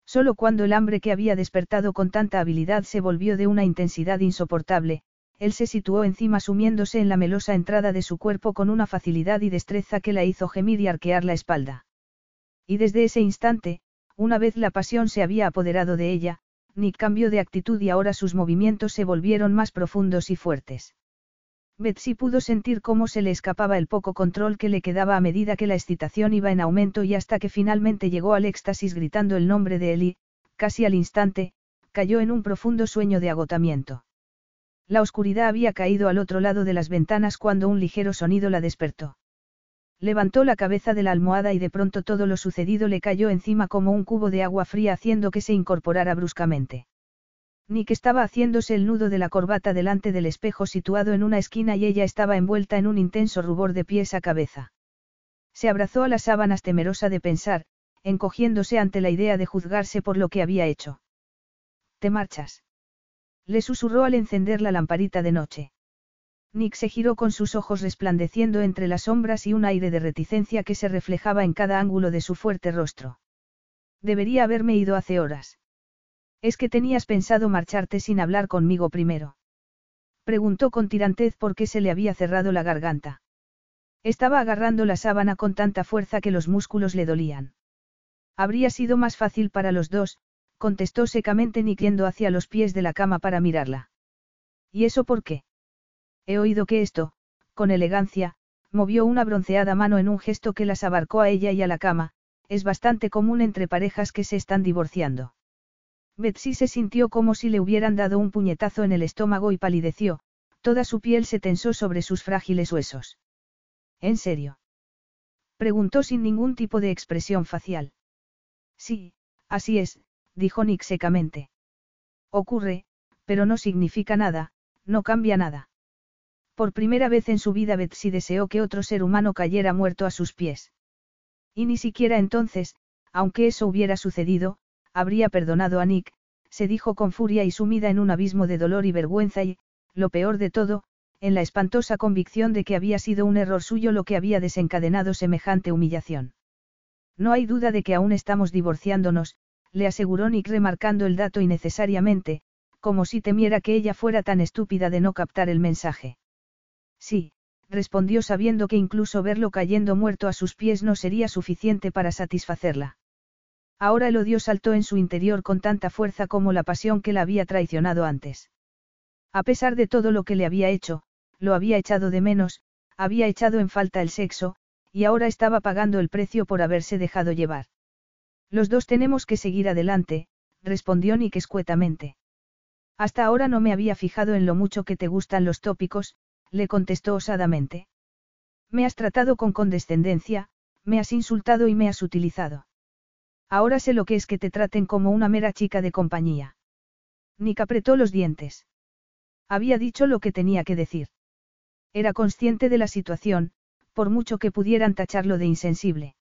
Solo cuando el hambre que había despertado con tanta habilidad se volvió de una intensidad insoportable, él se situó encima sumiéndose en la melosa entrada de su cuerpo con una facilidad y destreza que la hizo gemir y arquear la espalda. Y desde ese instante, una vez la pasión se había apoderado de ella, Nick cambió de actitud y ahora sus movimientos se volvieron más profundos y fuertes. Betsy pudo sentir cómo se le escapaba el poco control que le quedaba a medida que la excitación iba en aumento y hasta que finalmente llegó al éxtasis gritando el nombre de Eli, casi al instante, cayó en un profundo sueño de agotamiento. La oscuridad había caído al otro lado de las ventanas cuando un ligero sonido la despertó. Levantó la cabeza de la almohada y de pronto todo lo sucedido le cayó encima como un cubo de agua fría haciendo que se incorporara bruscamente. Nick estaba haciéndose el nudo de la corbata delante del espejo situado en una esquina y ella estaba envuelta en un intenso rubor de pies a cabeza. Se abrazó a las sábanas temerosa de pensar, encogiéndose ante la idea de juzgarse por lo que había hecho. ¿Te marchas? Le susurró al encender la lamparita de noche. Nick se giró con sus ojos resplandeciendo entre las sombras y un aire de reticencia que se reflejaba en cada ángulo de su fuerte rostro. Debería haberme ido hace horas. ¿Es que tenías pensado marcharte sin hablar conmigo primero? Preguntó con tirantez por qué se le había cerrado la garganta. Estaba agarrando la sábana con tanta fuerza que los músculos le dolían. Habría sido más fácil para los dos, contestó secamente Nick yendo hacia los pies de la cama para mirarla. ¿Y eso por qué? He oído que esto, con elegancia, movió una bronceada mano en un gesto que las abarcó a ella y a la cama, es bastante común entre parejas que se están divorciando. Betsy se sintió como si le hubieran dado un puñetazo en el estómago y palideció, toda su piel se tensó sobre sus frágiles huesos. ¿En serio? Preguntó sin ningún tipo de expresión facial. Sí, así es, dijo Nick secamente. Ocurre, pero no significa nada, no cambia nada. Por primera vez en su vida Betsy deseó que otro ser humano cayera muerto a sus pies. Y ni siquiera entonces, aunque eso hubiera sucedido, habría perdonado a Nick, se dijo con furia y sumida en un abismo de dolor y vergüenza y, lo peor de todo, en la espantosa convicción de que había sido un error suyo lo que había desencadenado semejante humillación. No hay duda de que aún estamos divorciándonos, le aseguró Nick remarcando el dato innecesariamente, como si temiera que ella fuera tan estúpida de no captar el mensaje. Sí, respondió sabiendo que incluso verlo cayendo muerto a sus pies no sería suficiente para satisfacerla. Ahora el odio saltó en su interior con tanta fuerza como la pasión que la había traicionado antes. A pesar de todo lo que le había hecho, lo había echado de menos, había echado en falta el sexo, y ahora estaba pagando el precio por haberse dejado llevar. Los dos tenemos que seguir adelante, respondió Nick escuetamente. Hasta ahora no me había fijado en lo mucho que te gustan los tópicos, le contestó osadamente. Me has tratado con condescendencia, me has insultado y me has utilizado. Ahora sé lo que es que te traten como una mera chica de compañía. Nick apretó los dientes. Había dicho lo que tenía que decir. Era consciente de la situación, por mucho que pudieran tacharlo de insensible.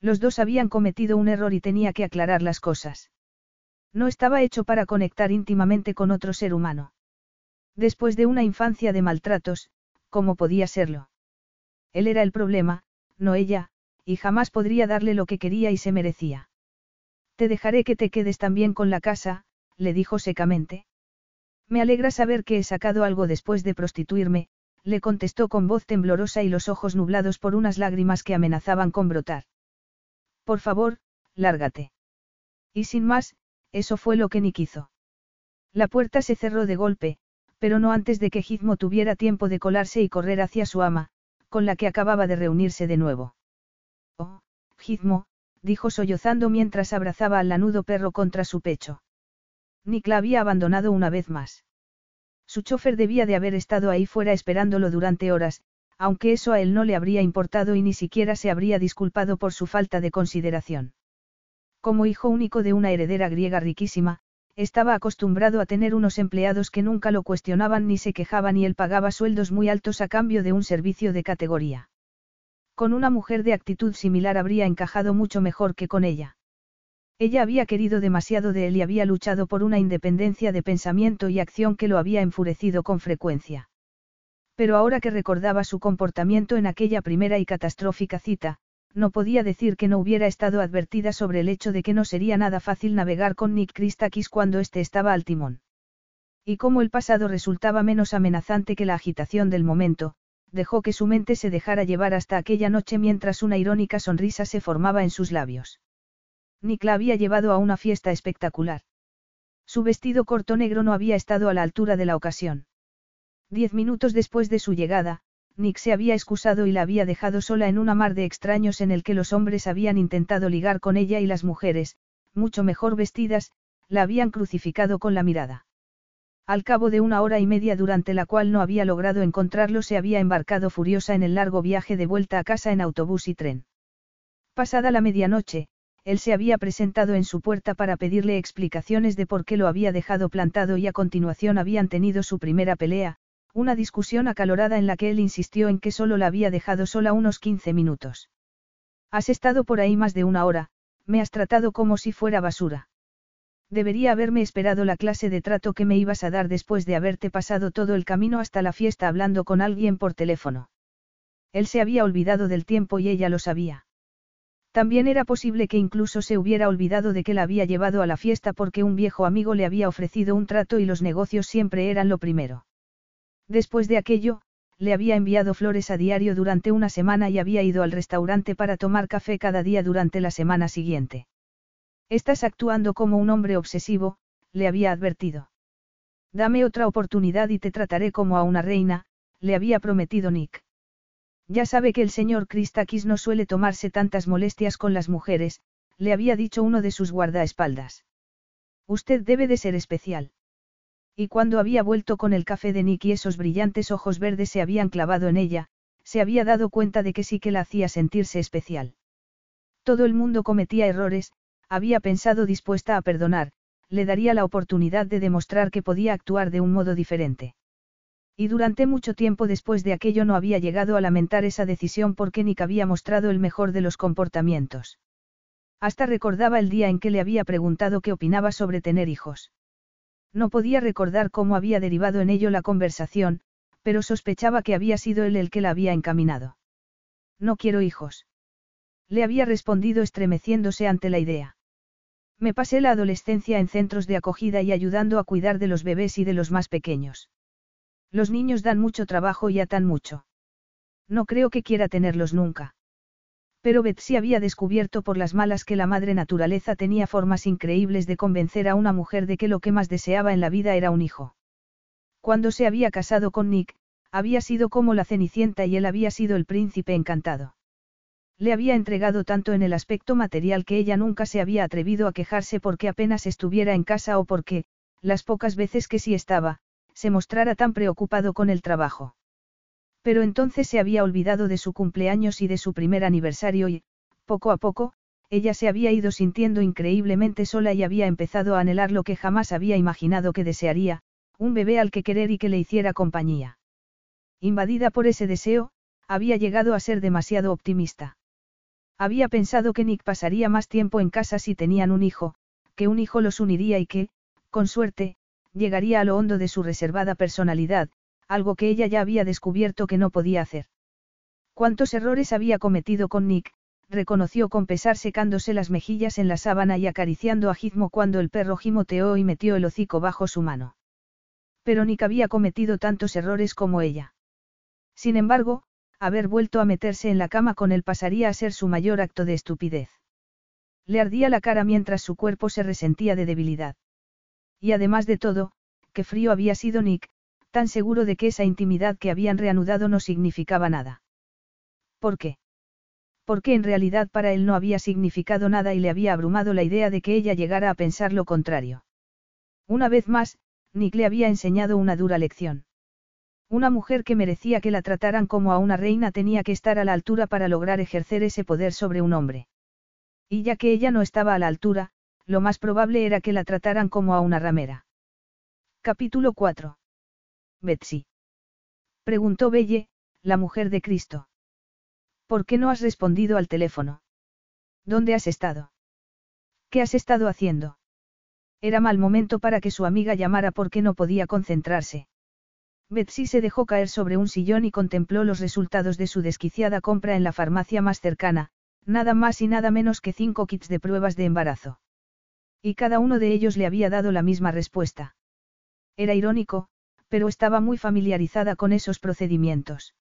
Los dos habían cometido un error y tenía que aclarar las cosas. No estaba hecho para conectar íntimamente con otro ser humano. Después de una infancia de maltratos, ¿cómo podía serlo? Él era el problema, no ella, y jamás podría darle lo que quería y se merecía. Te dejaré que te quedes también con la casa, le dijo secamente. Me alegra saber que he sacado algo después de prostituirme, le contestó con voz temblorosa y los ojos nublados por unas lágrimas que amenazaban con brotar. Por favor, lárgate. Y sin más, eso fue lo que Nick hizo. La puerta se cerró de golpe, pero no antes de que Gizmo tuviera tiempo de colarse y correr hacia su ama, con la que acababa de reunirse de nuevo. Oh, Gizmo, dijo sollozando mientras abrazaba al lanudo perro contra su pecho. Nick la había abandonado una vez más. Su chofer debía de haber estado ahí fuera esperándolo durante horas, aunque eso a él no le habría importado y ni siquiera se habría disculpado por su falta de consideración. Como hijo único de una heredera griega riquísima, estaba acostumbrado a tener unos empleados que nunca lo cuestionaban ni se quejaban y él pagaba sueldos muy altos a cambio de un servicio de categoría. Con una mujer de actitud similar habría encajado mucho mejor que con ella. Ella había querido demasiado de él y había luchado por una independencia de pensamiento y acción que lo había enfurecido con frecuencia. Pero ahora que recordaba su comportamiento en aquella primera y catastrófica cita, no podía decir que no hubiera estado advertida sobre el hecho de que no sería nada fácil navegar con Nick Christakis cuando éste estaba al timón. Y como el pasado resultaba menos amenazante que la agitación del momento, dejó que su mente se dejara llevar hasta aquella noche mientras una irónica sonrisa se formaba en sus labios. Nick la había llevado a una fiesta espectacular. Su vestido corto negro no había estado a la altura de la ocasión. Diez minutos después de su llegada, Nick se había excusado y la había dejado sola en una mar de extraños en el que los hombres habían intentado ligar con ella y las mujeres, mucho mejor vestidas, la habían crucificado con la mirada. Al cabo de una hora y media durante la cual no había logrado encontrarlo, se había embarcado furiosa en el largo viaje de vuelta a casa en autobús y tren. Pasada la medianoche, él se había presentado en su puerta para pedirle explicaciones de por qué lo había dejado plantado y a continuación habían tenido su primera pelea, una discusión acalorada en la que él insistió en que solo la había dejado sola unos 15 minutos. Has estado por ahí más de una hora, me has tratado como si fuera basura. Debería haberme esperado la clase de trato que me ibas a dar después de haberte pasado todo el camino hasta la fiesta hablando con alguien por teléfono. Él se había olvidado del tiempo y ella lo sabía. También era posible que incluso se hubiera olvidado de que la había llevado a la fiesta porque un viejo amigo le había ofrecido un trato y los negocios siempre eran lo primero. Después de aquello, le había enviado flores a diario durante una semana y había ido al restaurante para tomar café cada día durante la semana siguiente. Estás actuando como un hombre obsesivo, le había advertido. Dame otra oportunidad y te trataré como a una reina, le había prometido Nick. Ya sabe que el señor Christakis no suele tomarse tantas molestias con las mujeres, le había dicho uno de sus guardaespaldas. Usted debe de ser especial. Y cuando había vuelto con el café de Nick y esos brillantes ojos verdes se habían clavado en ella, se había dado cuenta de que sí que la hacía sentirse especial. Todo el mundo cometía errores, había pensado dispuesta a perdonar, le daría la oportunidad de demostrar que podía actuar de un modo diferente. Y durante mucho tiempo después de aquello no había llegado a lamentar esa decisión porque Nick había mostrado el mejor de los comportamientos. Hasta recordaba el día en que le había preguntado qué opinaba sobre tener hijos. No podía recordar cómo había derivado en ello la conversación, pero sospechaba que había sido él el que la había encaminado. No quiero hijos. Le había respondido estremeciéndose ante la idea. Me pasé la adolescencia en centros de acogida y ayudando a cuidar de los bebés y de los más pequeños. Los niños dan mucho trabajo y atan mucho. No creo que quiera tenerlos nunca. Pero Betsy había descubierto por las malas que la madre naturaleza tenía formas increíbles de convencer a una mujer de que lo que más deseaba en la vida era un hijo. Cuando se había casado con Nick, había sido como la cenicienta y él había sido el príncipe encantado. Le había entregado tanto en el aspecto material que ella nunca se había atrevido a quejarse porque apenas estuviera en casa o porque, las pocas veces que sí estaba, se mostrara tan preocupado con el trabajo. Pero entonces se había olvidado de su cumpleaños y de su primer aniversario y, poco a poco, ella se había ido sintiendo increíblemente sola y había empezado a anhelar lo que jamás había imaginado que desearía, Un bebé al que querer y que le hiciera compañía. Invadida por ese deseo, había llegado a ser demasiado optimista. Había pensado que Nick pasaría más tiempo en casa si tenían un hijo, que un hijo los uniría y que, con suerte, llegaría a lo hondo de su reservada personalidad, algo que ella ya había descubierto que no podía hacer. Cuántos errores había cometido con Nick, reconoció con pesar secándose las mejillas en la sábana y acariciando a Gizmo cuando el perro gimoteó y metió el hocico bajo su mano. Pero Nick había cometido tantos errores como ella. Sin embargo, haber vuelto a meterse en la cama con él pasaría a ser su mayor acto de estupidez. Le ardía la cara mientras su cuerpo se resentía de debilidad. Y además de todo, qué frío había sido Nick, tan seguro de que esa intimidad que habían reanudado no significaba nada. ¿Por qué? Porque en realidad para él no había significado nada y le había abrumado la idea de que ella llegara a pensar lo contrario. Una vez más, Nick le había enseñado una dura lección. Una mujer que merecía que la trataran como a una reina tenía que estar a la altura para lograr ejercer ese poder sobre un hombre. Y ya que ella no estaba a la altura, lo más probable era que la trataran como a una ramera. Capítulo 4. Betsy. Preguntó Belle, la mujer de Cristo. ¿Por qué no has respondido al teléfono? ¿Dónde has estado? ¿Qué has estado haciendo? Era mal momento para que su amiga llamara porque no podía concentrarse. Betsy se dejó caer sobre un sillón y contempló los resultados de su desquiciada compra en la farmacia más cercana, nada más y nada menos que cinco kits de pruebas de embarazo. Y cada uno de ellos le había dado la misma respuesta. Era irónico, pero estaba muy familiarizada con esos procedimientos.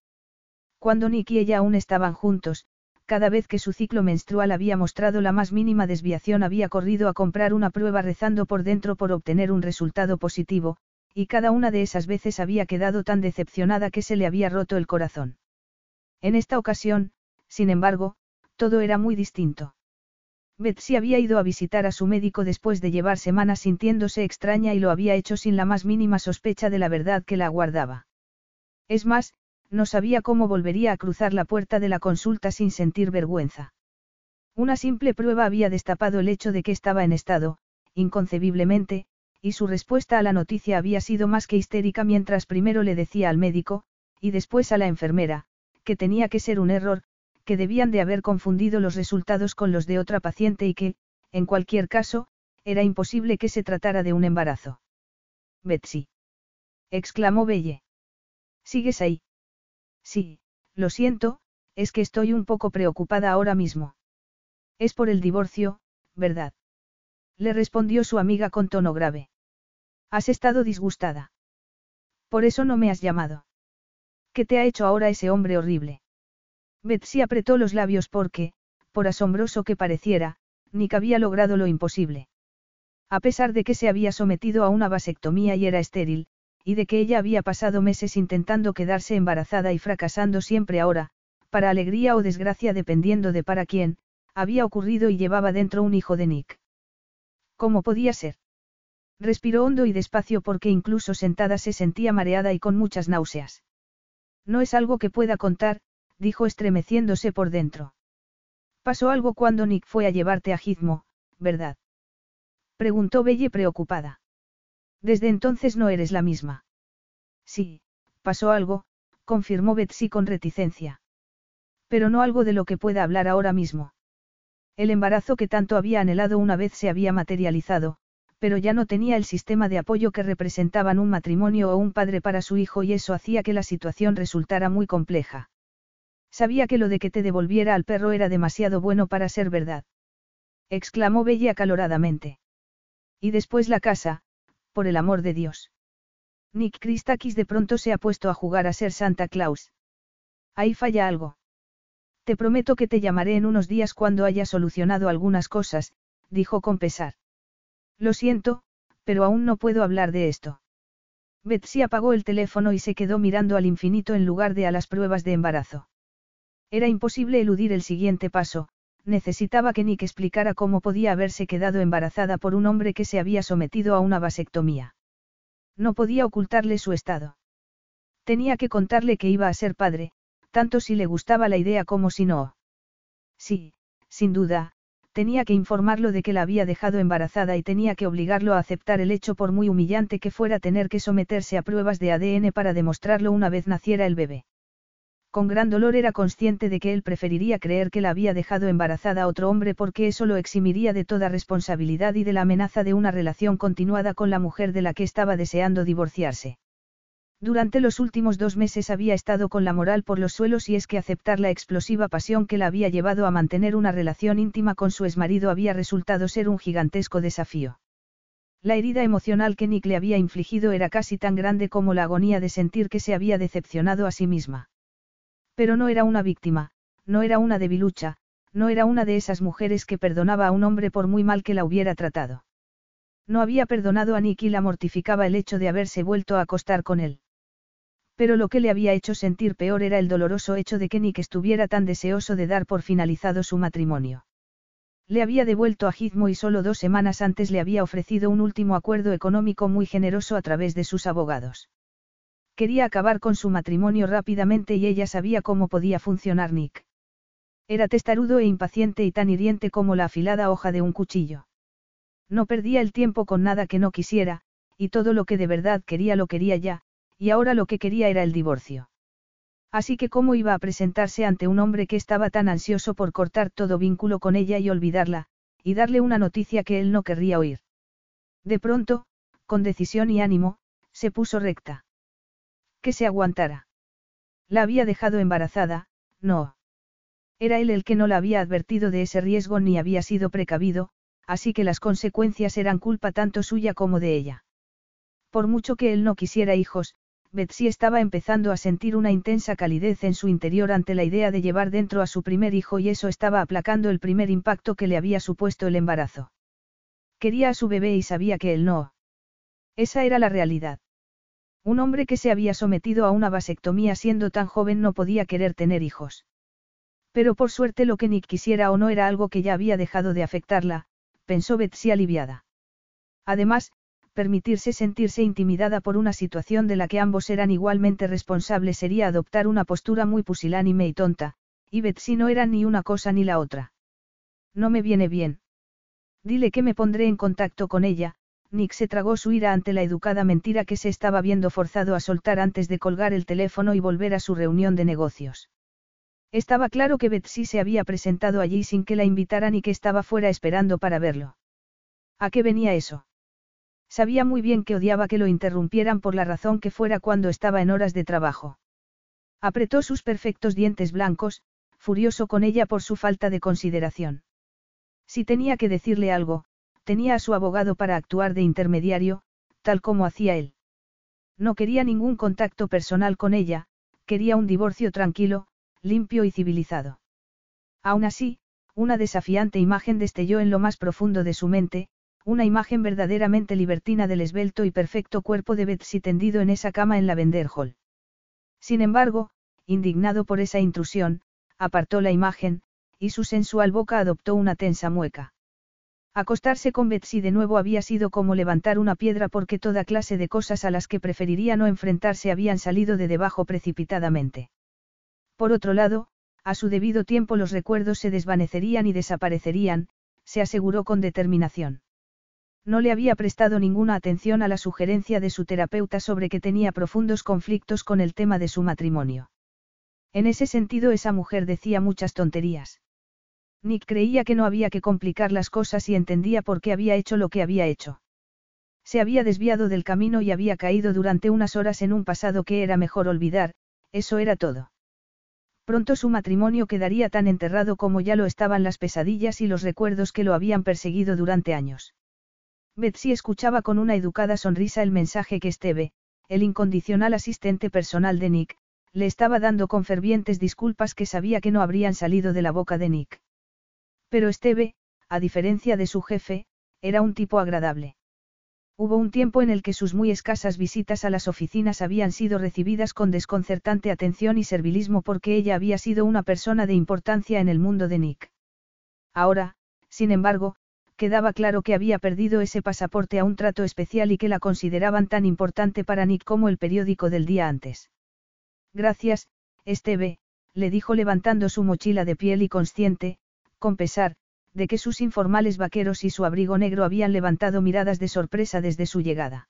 Cuando Nick y ella aún estaban juntos, cada vez que su ciclo menstrual había mostrado la más mínima desviación había corrido a comprar una prueba rezando por dentro por obtener un resultado positivo, y cada una de esas veces había quedado tan decepcionada que se le había roto el corazón. En esta ocasión, sin embargo, todo era muy distinto. Betsy había ido a visitar a su médico después de llevar semanas sintiéndose extraña y lo había hecho sin la más mínima sospecha de la verdad que la aguardaba. Es más, no sabía cómo volvería a cruzar la puerta de la consulta sin sentir vergüenza. Una simple prueba había destapado el hecho de que estaba en estado, inconcebiblemente, y su respuesta a la noticia había sido más que histérica mientras primero le decía al médico, y después a la enfermera, que tenía que ser un error, que debían de haber confundido los resultados con los de otra paciente y que, en cualquier caso, era imposible que se tratara de un embarazo. Betsy. exclamó Belle. ¿Sigues ahí? Sí, lo siento, es que estoy un poco preocupada ahora mismo. Es por el divorcio, ¿verdad? Le respondió su amiga con tono grave. Has estado disgustada. Por eso no me has llamado. ¿Qué te ha hecho ahora ese hombre horrible? Betsy apretó los labios porque, por asombroso que pareciera, Nick había logrado lo imposible. A pesar de que se había sometido a una vasectomía y era estéril, y de que ella había pasado meses intentando quedarse embarazada y fracasando siempre ahora, para alegría o desgracia dependiendo de para quién, había ocurrido y llevaba dentro un hijo de Nick. ¿Cómo podía ser? Respiró hondo y despacio porque incluso sentada se sentía mareada y con muchas náuseas. No es algo que pueda contar, dijo estremeciéndose por dentro. Pasó algo cuando Nick fue a llevarte a Gizmo, ¿verdad? Preguntó Belle preocupada. Desde entonces no eres la misma. Sí, pasó algo, confirmó Betsy con reticencia. Pero no algo de lo que pueda hablar ahora mismo. El embarazo que tanto había anhelado una vez se había materializado, pero ya no tenía el sistema de apoyo que representaban un matrimonio o un padre para su hijo y eso hacía que la situación resultara muy compleja. Sabía que lo de que te devolviera al perro era demasiado bueno para ser verdad. Exclamó Bella acaloradamente. Y después la casa, por el amor de Dios. Nick Christakis de pronto se ha puesto a jugar a ser Santa Claus. Ahí falla algo. Te prometo que te llamaré en unos días cuando haya solucionado algunas cosas, dijo con pesar. Lo siento, pero aún no puedo hablar de esto. Betsy apagó el teléfono y se quedó mirando al infinito en lugar de a las pruebas de embarazo. Era imposible eludir el siguiente paso, necesitaba que Nick explicara cómo podía haberse quedado embarazada por un hombre que se había sometido a una vasectomía. No podía ocultarle su estado. Tenía que contarle que iba a ser padre, tanto si le gustaba la idea como si no. Sí, sin duda, Tenía que informarlo de que la había dejado embarazada y tenía que obligarlo a aceptar el hecho por muy humillante que fuera tener que someterse a pruebas de ADN para demostrarlo una vez naciera el bebé. Con gran dolor era consciente de que él preferiría creer que la había dejado embarazada a otro hombre porque eso lo eximiría de toda responsabilidad y de la amenaza de una relación continuada con la mujer de la que estaba deseando divorciarse. Durante los últimos dos meses había estado con la moral por los suelos y es que aceptar la explosiva pasión que la había llevado a mantener una relación íntima con su exmarido había resultado ser un gigantesco desafío. La herida emocional que Nick le había infligido era casi tan grande como la agonía de sentir que se había decepcionado a sí misma. Pero no era una víctima, no era una debilucha, no era una de esas mujeres que perdonaba a un hombre por muy mal que la hubiera tratado. No había perdonado a Nick y la mortificaba el hecho de haberse vuelto a acostar con él. Pero lo que le había hecho sentir peor era el doloroso hecho de que Nick estuviera tan deseoso de dar por finalizado su matrimonio. Le había devuelto a Gizmo y solo dos semanas antes le había ofrecido un último acuerdo económico muy generoso a través de sus abogados. Quería acabar con su matrimonio rápidamente y ella sabía cómo podía funcionar Nick. Era testarudo e impaciente y tan hiriente como la afilada hoja de un cuchillo. No perdía el tiempo con nada que no quisiera, y todo lo que de verdad quería lo quería ya, y ahora lo que quería era el divorcio. Así que cómo iba a presentarse ante un hombre que estaba tan ansioso por cortar todo vínculo con ella y olvidarla, y darle una noticia que él no querría oír. De pronto, con decisión y ánimo, se puso recta. Que se aguantara. La había dejado embarazada, no. Era él el que no la había advertido de ese riesgo ni había sido precavido, así que las consecuencias eran culpa tanto suya como de ella. Por mucho que él no quisiera hijos, Betsy estaba empezando a sentir una intensa calidez en su interior ante la idea de llevar dentro a su primer hijo y eso estaba aplacando el primer impacto que le había supuesto el embarazo. Quería a su bebé y sabía que él no. Esa era la realidad. Un hombre que se había sometido a una vasectomía siendo tan joven no podía querer tener hijos. Pero por suerte lo que Nick quisiera o no era algo que ya había dejado de afectarla, pensó Betsy aliviada. Además, permitirse sentirse intimidada por una situación de la que ambos eran igualmente responsables sería adoptar una postura muy pusilánime y tonta, y Betsy no era ni una cosa ni la otra. No me viene bien. Dile que me pondré en contacto con ella, Nick se tragó su ira ante la educada mentira que se estaba viendo forzado a soltar antes de colgar el teléfono y volver a su reunión de negocios. Estaba claro que Betsy se había presentado allí sin que la invitaran y que estaba fuera esperando para verlo. ¿A qué venía eso? Sabía muy bien que odiaba que lo interrumpieran por la razón que fuera cuando estaba en horas de trabajo. Apretó sus perfectos dientes blancos, furioso con ella por su falta de consideración. Si tenía que decirle algo, tenía a su abogado para actuar de intermediario, tal como hacía él. No quería ningún contacto personal con ella, quería un divorcio tranquilo, limpio y civilizado. Aún así, una desafiante imagen destelló en lo más profundo de su mente, una imagen verdaderamente libertina del esbelto y perfecto cuerpo de Betsy tendido en esa cama en la Vender Hall. Sin embargo, indignado por esa intrusión, apartó la imagen, y su sensual boca adoptó una tensa mueca. Acostarse con Betsy de nuevo había sido como levantar una piedra porque toda clase de cosas a las que preferiría no enfrentarse habían salido de debajo precipitadamente. Por otro lado, a su debido tiempo los recuerdos se desvanecerían y desaparecerían, se aseguró con determinación. No le había prestado ninguna atención a la sugerencia de su terapeuta sobre que tenía profundos conflictos con el tema de su matrimonio. En ese sentido esa mujer decía muchas tonterías. Nick creía que no había que complicar las cosas y entendía por qué había hecho lo que había hecho. Se había desviado del camino y había caído durante unas horas en un pasado que era mejor olvidar, eso era todo. Pronto su matrimonio quedaría tan enterrado como ya lo estaban las pesadillas y los recuerdos que lo habían perseguido durante años. Betsy escuchaba con una educada sonrisa el mensaje que Esteve, el incondicional asistente personal de Nick, le estaba dando con fervientes disculpas que sabía que no habrían salido de la boca de Nick. Pero Esteve, a diferencia de su jefe, era un tipo agradable. Hubo un tiempo en el que sus muy escasas visitas a las oficinas habían sido recibidas con desconcertante atención y servilismo porque ella había sido una persona de importancia en el mundo de Nick. Ahora, sin embargo, quedaba claro que había perdido ese pasaporte a un trato especial y que la consideraban tan importante para Nick como el periódico del día antes. Gracias, Esteve, le dijo levantando su mochila de piel y consciente, con pesar, de que sus informales vaqueros y su abrigo negro habían levantado miradas de sorpresa desde su llegada.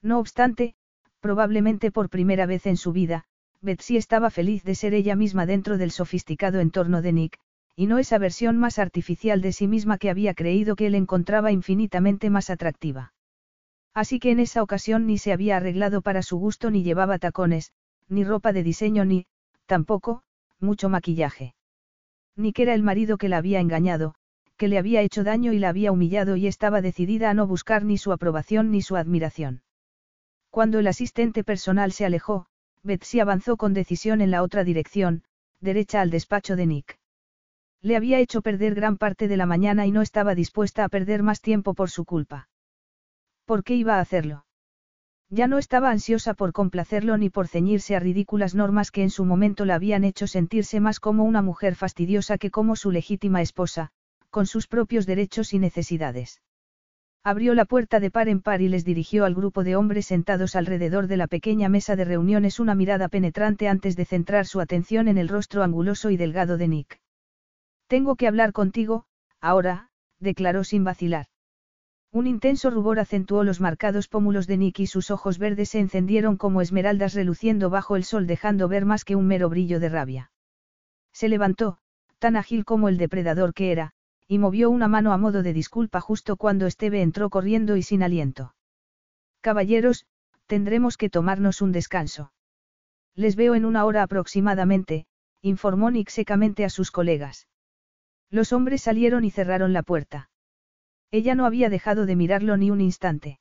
No obstante, probablemente por primera vez en su vida, Betsy estaba feliz de ser ella misma dentro del sofisticado entorno de Nick, y no esa versión más artificial de sí misma que había creído que él encontraba infinitamente más atractiva. Así que en esa ocasión ni se había arreglado para su gusto ni llevaba tacones, ni ropa de diseño ni, tampoco, mucho maquillaje. Nick era el marido que la había engañado, que le había hecho daño y la había humillado y estaba decidida a no buscar ni su aprobación ni su admiración. Cuando el asistente personal se alejó, Betsy avanzó con decisión en la otra dirección, derecha al despacho de Nick. Le había hecho perder gran parte de la mañana y no estaba dispuesta a perder más tiempo por su culpa. ¿Por qué iba a hacerlo? Ya no estaba ansiosa por complacerlo ni por ceñirse a ridículas normas que en su momento la habían hecho sentirse más como una mujer fastidiosa que como su legítima esposa, con sus propios derechos y necesidades. Abrió la puerta de par en par y les dirigió al grupo de hombres sentados alrededor de la pequeña mesa de reuniones una mirada penetrante antes de centrar su atención en el rostro anguloso y delgado de Nick. Tengo que hablar contigo, ahora, declaró sin vacilar. Un intenso rubor acentuó los marcados pómulos de Nick y sus ojos verdes se encendieron como esmeraldas reluciendo bajo el sol dejando ver más que un mero brillo de rabia. Se levantó, tan ágil como el depredador que era, y movió una mano a modo de disculpa justo cuando Esteve entró corriendo y sin aliento. Caballeros, tendremos que tomarnos un descanso. Les veo en una hora aproximadamente, informó Nick secamente a sus colegas. Los hombres salieron y cerraron la puerta. Ella no había dejado de mirarlo ni un instante.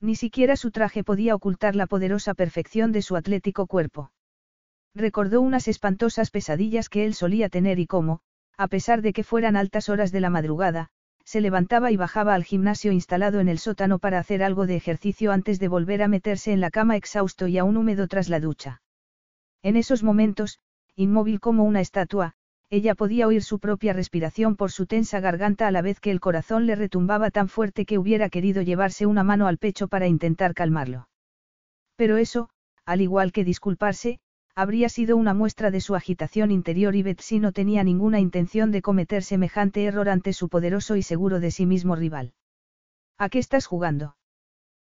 Ni siquiera su traje podía ocultar la poderosa perfección de su atlético cuerpo. Recordó unas espantosas pesadillas que él solía tener y cómo, a pesar de que fueran altas horas de la madrugada, se levantaba y bajaba al gimnasio instalado en el sótano para hacer algo de ejercicio antes de volver a meterse en la cama exhausto y aún húmedo tras la ducha. En esos momentos, inmóvil como una estatua, ella podía oír su propia respiración por su tensa garganta a la vez que el corazón le retumbaba tan fuerte que hubiera querido llevarse una mano al pecho para intentar calmarlo. Pero eso, al igual que disculparse, habría sido una muestra de su agitación interior y Betsy no tenía ninguna intención de cometer semejante error ante su poderoso y seguro de sí mismo rival. ¿A qué estás jugando?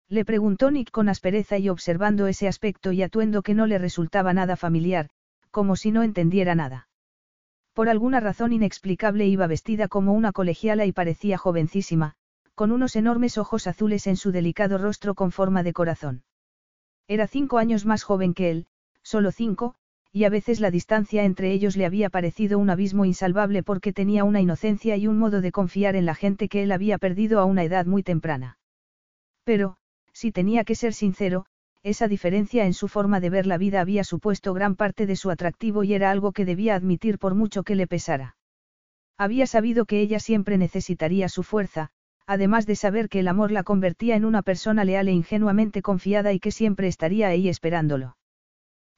Le preguntó Nick con aspereza y observando ese aspecto y atuendo que no le resultaba nada familiar, como si no entendiera nada. Por alguna razón inexplicable iba vestida como una colegiala y parecía jovencísima, con unos enormes ojos azules en su delicado rostro con forma de corazón. Era cinco años más joven que él, solo cinco, y a veces la distancia entre ellos le había parecido un abismo insalvable porque tenía una inocencia y un modo de confiar en la gente que él había perdido a una edad muy temprana. Pero, si tenía que ser sincero, esa diferencia en su forma de ver la vida había supuesto gran parte de su atractivo y era algo que debía admitir por mucho que le pesara. Había sabido que ella siempre necesitaría su fuerza, además de saber que el amor la convertía en una persona leal e ingenuamente confiada y que siempre estaría ahí esperándolo.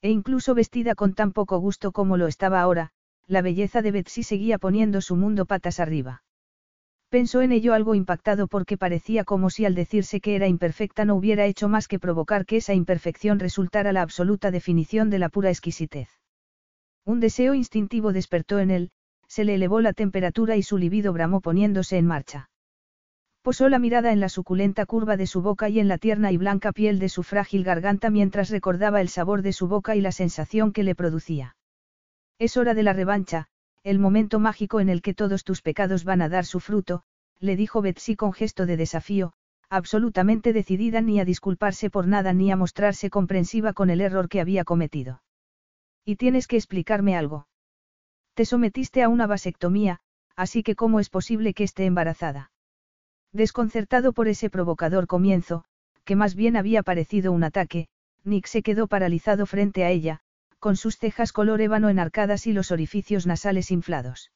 E incluso vestida con tan poco gusto como lo estaba ahora, la belleza de Betsy seguía poniendo su mundo patas arriba. Pensó en ello algo impactado porque parecía como si al decirse que era imperfecta no hubiera hecho más que provocar que esa imperfección resultara la absoluta definición de la pura exquisitez. Un deseo instintivo despertó en él, se le elevó la temperatura y su libido bramó poniéndose en marcha. Posó la mirada en la suculenta curva de su boca y en la tierna y blanca piel de su frágil garganta mientras recordaba el sabor de su boca y la sensación que le producía. Es hora de la revancha, el momento mágico en el que todos tus pecados van a dar su fruto, le dijo Betsy con gesto de desafío, absolutamente decidida ni a disculparse por nada ni a mostrarse comprensiva con el error que había cometido. Y tienes que explicarme algo. Te sometiste a una vasectomía, así que ¿cómo es posible que esté embarazada? Desconcertado por ese provocador comienzo, que más bien había parecido un ataque, Nick se quedó paralizado frente a ella, con sus cejas color ébano enarcadas y los orificios nasales inflados.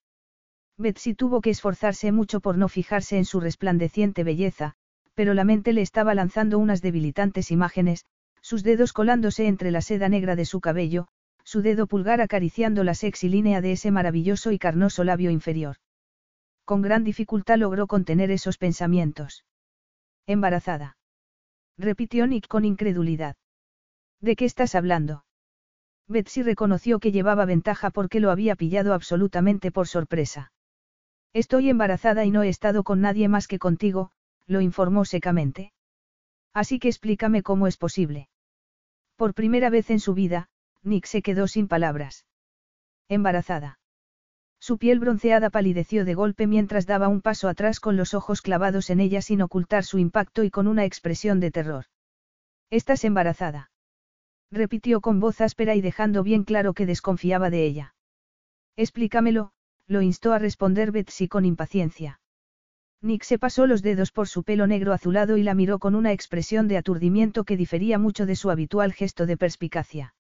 Betsy tuvo que esforzarse mucho por no fijarse en su resplandeciente belleza, pero la mente le estaba lanzando unas debilitantes imágenes, sus dedos colándose entre la seda negra de su cabello, su dedo pulgar acariciando la sexy línea de ese maravilloso y carnoso labio inferior. Con gran dificultad logró contener esos pensamientos. Embarazada. Repitió Nick con incredulidad. ¿De qué estás hablando? Betsy reconoció que llevaba ventaja porque lo había pillado absolutamente por sorpresa. Estoy embarazada y no he estado con nadie más que contigo, lo informó secamente. Así que explícame cómo es posible. Por primera vez en su vida, Nick se quedó sin palabras. Embarazada. Su piel bronceada palideció de golpe mientras daba un paso atrás con los ojos clavados en ella sin ocultar su impacto y con una expresión de terror. Estás embarazada. Repitió con voz áspera y dejando bien claro que desconfiaba de ella. Explícamelo, lo instó a responder Betsy con impaciencia. Nick se pasó los dedos por su pelo negro azulado y la miró con una expresión de aturdimiento que difería mucho de su habitual gesto de perspicacia.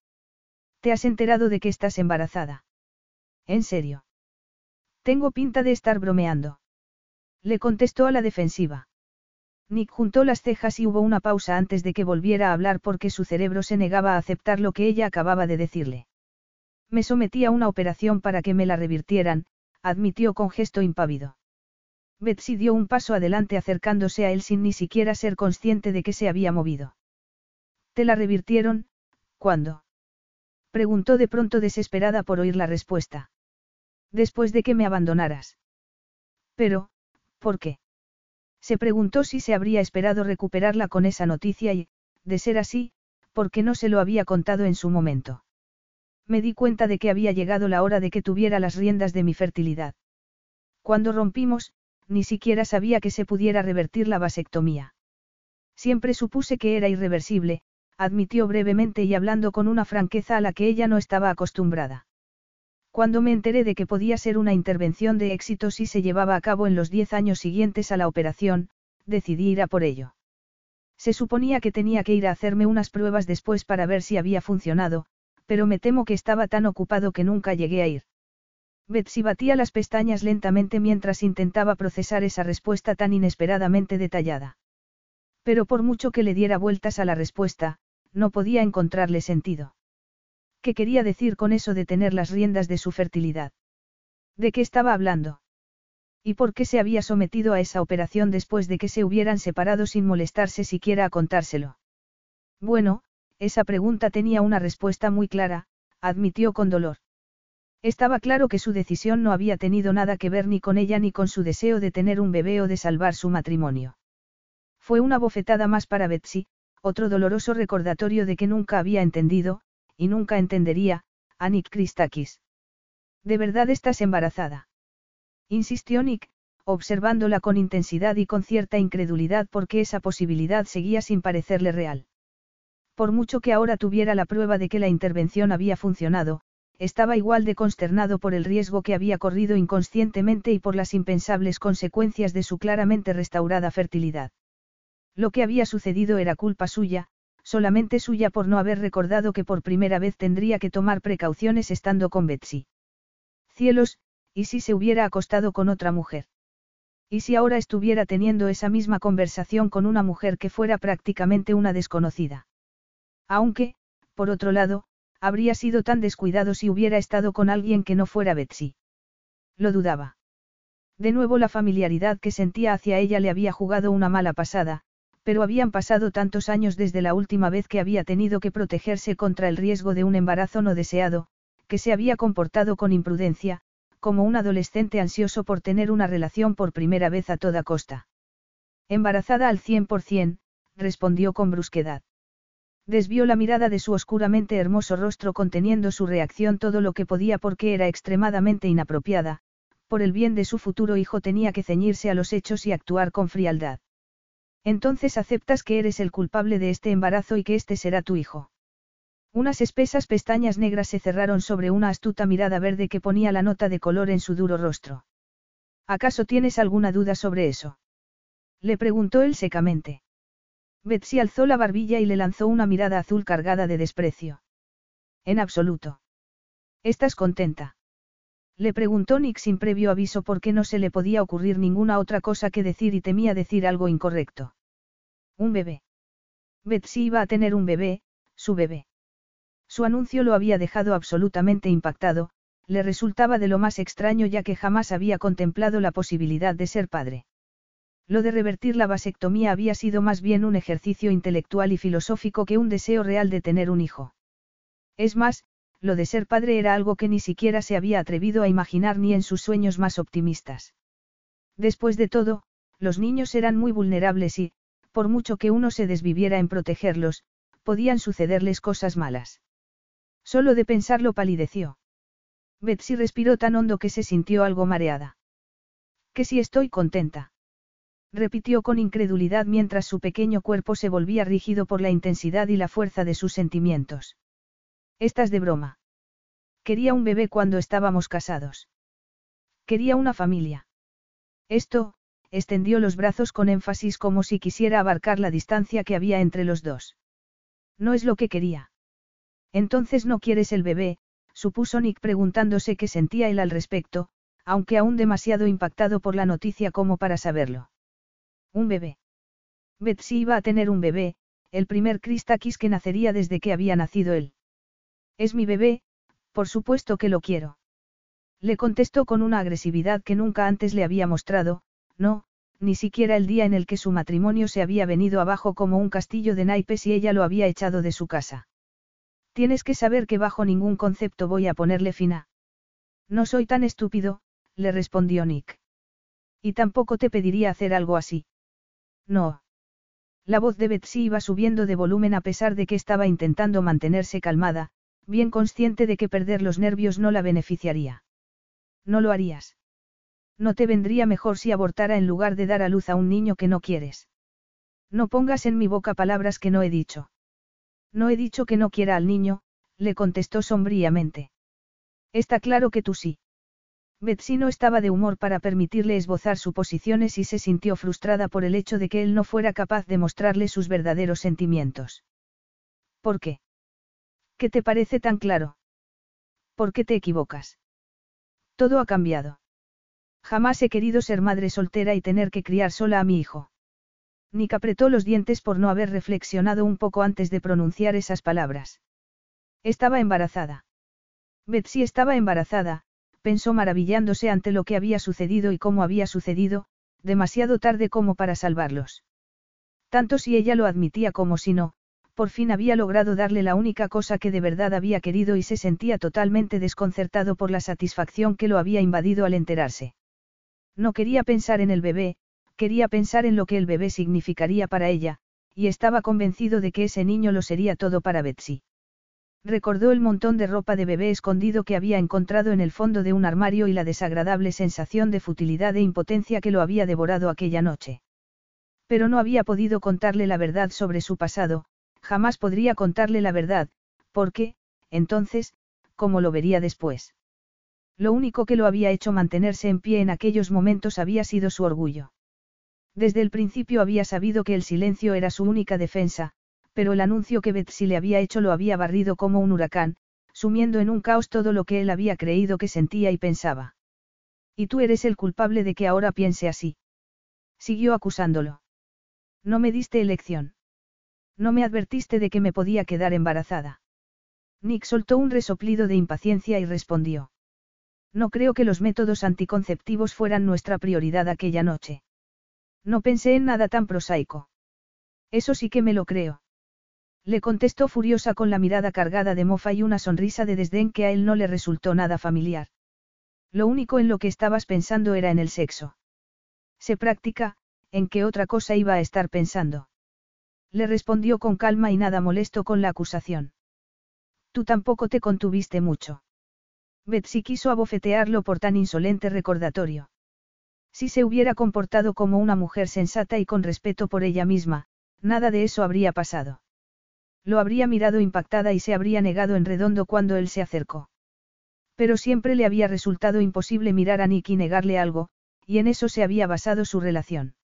¿Te has enterado de que estás embarazada? ¿En serio? Tengo pinta de estar bromeando. Le contestó a la defensiva. Nick juntó las cejas y hubo una pausa antes de que volviera a hablar porque su cerebro se negaba a aceptar lo que ella acababa de decirle. Me sometí a una operación para que me la revirtieran, admitió con gesto impávido. Betsy dio un paso adelante acercándose a él sin ni siquiera ser consciente de que se había movido. ¿Te la revirtieron? ¿Cuándo? Preguntó de pronto desesperada por oír la respuesta. Después de que me abandonaras. Pero, ¿por qué? Se preguntó si se habría esperado recuperarla con esa noticia y, de ser así, ¿por qué no se lo había contado en su momento? Me di cuenta de que había llegado la hora de que tuviera las riendas de mi fertilidad. Cuando rompimos, ni siquiera sabía que se pudiera revertir la vasectomía. Siempre supuse que era irreversible, admitió brevemente y hablando con una franqueza a la que ella no estaba acostumbrada. Cuando me enteré de que podía ser una intervención de éxito si se llevaba a cabo en los diez años siguientes a la operación, decidí ir a por ello. Se suponía que tenía que ir a hacerme unas pruebas después para ver si había funcionado, pero me temo que estaba tan ocupado que nunca llegué a ir. Betsy batía las pestañas lentamente mientras intentaba procesar esa respuesta tan inesperadamente detallada. Pero por mucho que le diera vueltas a la respuesta, no podía encontrarle sentido. ¿Qué quería decir con eso de tener las riendas de su fertilidad? ¿De qué estaba hablando? ¿Y por qué se había sometido a esa operación después de que se hubieran separado sin molestarse siquiera a contárselo? Bueno, esa pregunta tenía una respuesta muy clara, admitió con dolor. Estaba claro que su decisión no había tenido nada que ver ni con ella ni con su deseo de tener un bebé o de salvar su matrimonio. Fue una bofetada más para Betsy, otro doloroso recordatorio de que nunca había entendido, y nunca entendería, a Nick Christakis. ¿De verdad estás embarazada? Insistió Nick, observándola con intensidad y con cierta incredulidad porque esa posibilidad seguía sin parecerle real. Por mucho que ahora tuviera la prueba de que la intervención había funcionado, estaba igual de consternado por el riesgo que había corrido inconscientemente y por las impensables consecuencias de su claramente restaurada fertilidad. Lo que había sucedido era culpa suya, solamente suya por no haber recordado que por primera vez tendría que tomar precauciones estando con Betsy. Cielos, ¿y si se hubiera acostado con otra mujer? ¿Y si ahora estuviera teniendo esa misma conversación con una mujer que fuera prácticamente una desconocida? Aunque, por otro lado, habría sido tan descuidado si hubiera estado con alguien que no fuera Betsy. Lo dudaba. De nuevo la familiaridad que sentía hacia ella le había jugado una mala pasada, pero habían pasado tantos años desde la última vez que había tenido que protegerse contra el riesgo de un embarazo no deseado, que se había comportado con imprudencia, como un adolescente ansioso por tener una relación por primera vez a toda costa. Embarazada al cien por cien, respondió con brusquedad. Desvió la mirada de su oscuramente hermoso rostro conteniendo su reacción todo lo que podía porque era extremadamente inapropiada, por el bien de su futuro hijo tenía que ceñirse a los hechos y actuar con frialdad. Entonces aceptas que eres el culpable de este embarazo y que este será tu hijo. Unas espesas pestañas negras se cerraron sobre una astuta mirada verde que ponía la nota de color en su duro rostro. ¿Acaso tienes alguna duda sobre eso? Le preguntó él secamente. Betsy alzó la barbilla y le lanzó una mirada azul cargada de desprecio. En absoluto. ¿Estás contenta? Le preguntó Nick sin previo aviso porque no se le podía ocurrir ninguna otra cosa que decir y temía decir algo incorrecto. Un bebé. Betsy iba a tener un bebé, su bebé. Su anuncio lo había dejado absolutamente impactado, le resultaba de lo más extraño ya que jamás había contemplado la posibilidad de ser padre. Lo de revertir la vasectomía había sido más bien un ejercicio intelectual y filosófico que un deseo real de tener un hijo. Es más, lo de ser padre era algo que ni siquiera se había atrevido a imaginar ni en sus sueños más optimistas. Después de todo, los niños eran muy vulnerables y, por mucho que uno se desviviera en protegerlos, podían sucederles cosas malas. Solo de pensarlo palideció. Betsy respiró tan hondo que se sintió algo mareada. Que si estoy contenta. Repitió con incredulidad mientras su pequeño cuerpo se volvía rígido por la intensidad y la fuerza de sus sentimientos. Estás de broma. Quería un bebé cuando estábamos casados. Quería una familia. Esto, extendió los brazos con énfasis como si quisiera abarcar la distancia que había entre los dos. No es lo que quería. Entonces no quieres el bebé, supuso Nick preguntándose qué sentía él al respecto, aunque aún demasiado impactado por la noticia como para saberlo. Un bebé. Betsy iba a tener un bebé, el primer Christakis que nacería desde que había nacido él. Es mi bebé, por supuesto que lo quiero. Le contestó con una agresividad que nunca antes le había mostrado, no, ni siquiera el día en el que su matrimonio se había venido abajo como un castillo de naipes y ella lo había echado de su casa. Tienes que saber que bajo ningún concepto voy a ponerle fina. No soy tan estúpido, le respondió Nick. Y tampoco te pediría hacer algo así. No. La voz de Betsy iba subiendo de volumen a pesar de que estaba intentando mantenerse calmada, bien consciente de que perder los nervios no la beneficiaría. No lo harías. No te vendría mejor si abortara en lugar de dar a luz a un niño que no quieres. No pongas en mi boca palabras que no he dicho. No he dicho que no quiera al niño, le contestó sombríamente. Está claro que tú sí. Betsy no estaba de humor para permitirle esbozar suposiciones y se sintió frustrada por el hecho de que él no fuera capaz de mostrarle sus verdaderos sentimientos. ¿Por qué? ¿Qué te parece tan claro? ¿Por qué te equivocas? Todo ha cambiado. Jamás he querido ser madre soltera y tener que criar sola a mi hijo. Nick apretó los dientes por no haber reflexionado un poco antes de pronunciar esas palabras. Estaba embarazada. Betsy estaba embarazada, pensó maravillándose ante lo que había sucedido y cómo había sucedido, demasiado tarde como para salvarlos. Tanto si ella lo admitía como si no, por fin había logrado darle la única cosa que de verdad había querido y se sentía totalmente desconcertado por la satisfacción que lo había invadido al enterarse. No quería pensar en el bebé, quería pensar en lo que el bebé significaría para ella, y estaba convencido de que ese niño lo sería todo para Betsy. Recordó el montón de ropa de bebé escondido que había encontrado en el fondo de un armario y la desagradable sensación de futilidad e impotencia que lo había devorado aquella noche. Pero no había podido contarle la verdad sobre su pasado, jamás podría contarle la verdad, porque, entonces, ¿cómo lo vería después? Lo único que lo había hecho mantenerse en pie en aquellos momentos había sido su orgullo. Desde el principio había sabido que el silencio era su única defensa, pero el anuncio que Betsy le había hecho lo había barrido como un huracán, sumiendo en un caos todo lo que él había creído que sentía y pensaba. Y tú eres el culpable de que ahora piense así. Siguió acusándolo. No me diste elección. No me advertiste de que me podía quedar embarazada. Nick soltó un resoplido de impaciencia y respondió. No creo que los métodos anticonceptivos fueran nuestra prioridad aquella noche. No pensé en nada tan prosaico. Eso sí que me lo creo. Le contestó furiosa con la mirada cargada de mofa y una sonrisa de desdén que a él no le resultó nada familiar. Lo único en lo que estabas pensando era en el sexo. Se practica, ¿en qué otra cosa iba a estar pensando? Le respondió con calma y nada molesto con la acusación. Tú tampoco te contuviste mucho. Betsy quiso abofetearlo por tan insolente recordatorio. Si se hubiera comportado como una mujer sensata y con respeto por ella misma, nada de eso habría pasado. Lo habría mirado impactada y se habría negado en redondo cuando él se acercó. Pero siempre le había resultado imposible mirar a Nick y negarle algo, y en eso se había basado su relación.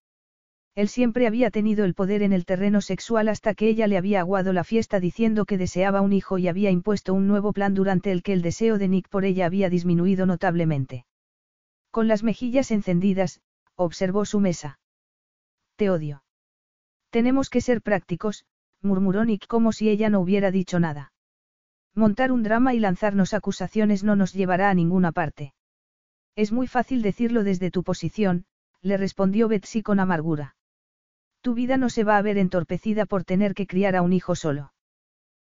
Él siempre había tenido el poder en el terreno sexual hasta que ella le había aguado la fiesta diciendo que deseaba un hijo y había impuesto un nuevo plan durante el que el deseo de Nick por ella había disminuido notablemente. Con las mejillas encendidas, observó su mesa. Te odio. Tenemos que ser prácticos, murmuró Nick como si ella no hubiera dicho nada. Montar un drama y lanzarnos acusaciones no nos llevará a ninguna parte. Es muy fácil decirlo desde tu posición, le respondió Betsy con amargura. Tu vida no se va a ver entorpecida por tener que criar a un hijo solo.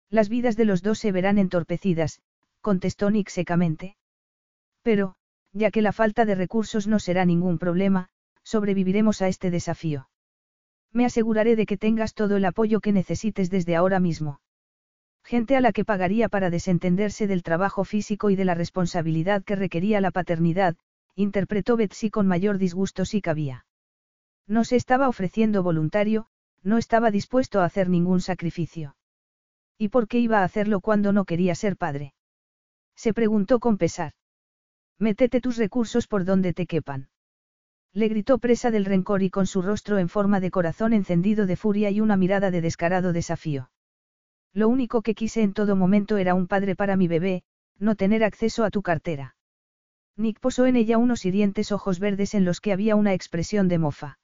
Las vidas de los dos se verán entorpecidas, contestó Nick secamente. Pero, ya que la falta de recursos no será ningún problema, Sobreviviremos a este desafío. Me aseguraré de que tengas todo el apoyo que necesites desde ahora mismo. Gente a la que pagaría para desentenderse del trabajo físico y de la responsabilidad que requería la paternidad, interpretó Betsy con mayor disgusto si cabía. No se estaba ofreciendo voluntario, no estaba dispuesto a hacer ningún sacrificio. ¿Y por qué iba a hacerlo cuando no quería ser padre? Se preguntó con pesar. Métete tus recursos por donde te quepan. Le gritó presa del rencor y con su rostro en forma de corazón encendido de furia y una mirada de descarado desafío. Lo único que quise en todo momento era un padre para mi bebé, no tener acceso a tu cartera. Nick posó en ella unos hirientes ojos verdes en los que había una expresión de mofa.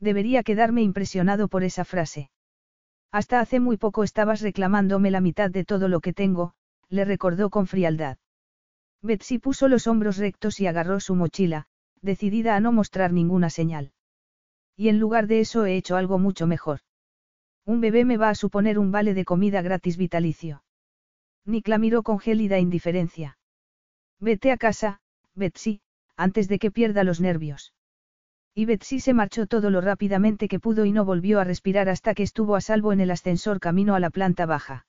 Debería quedarme impresionado por esa frase. Hasta hace muy poco estabas reclamándome la mitad de todo lo que tengo, le recordó con frialdad. Betsy puso los hombros rectos y agarró su mochila, decidida a no mostrar ninguna señal. Y en lugar de eso he hecho algo mucho mejor. Un bebé me va a suponer un vale de comida gratis vitalicio. Nick la miró con gélida indiferencia. Vete a casa, Betsy, antes de que pierda los nervios. Y Betsy se marchó todo lo rápidamente que pudo y no volvió a respirar hasta que estuvo a salvo en el ascensor camino a la planta baja.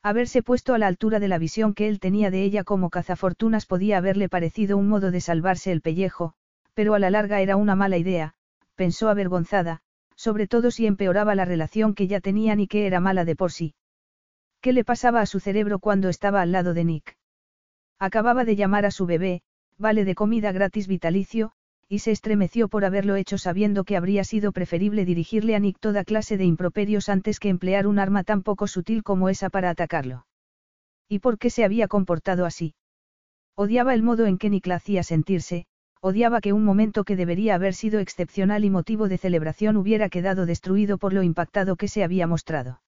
Haberse puesto a la altura de la visión que él tenía de ella como cazafortunas podía haberle parecido un modo de salvarse el pellejo, pero a la larga era una mala idea, pensó avergonzada, sobre todo si empeoraba la relación que ya tenían y que era mala de por sí. ¿Qué le pasaba a su cerebro cuando estaba al lado de Nick? Acababa de llamar a su bebé, vale de comida gratis vitalicio, y se estremeció por haberlo hecho sabiendo que habría sido preferible dirigirle a Nick toda clase de improperios antes que emplear un arma tan poco sutil como esa para atacarlo. ¿Y por qué se había comportado así? Odiaba el modo en que Nick la hacía sentirse, odiaba que un momento que debería haber sido excepcional y motivo de celebración hubiera quedado destruido por lo impactado que se había mostrado.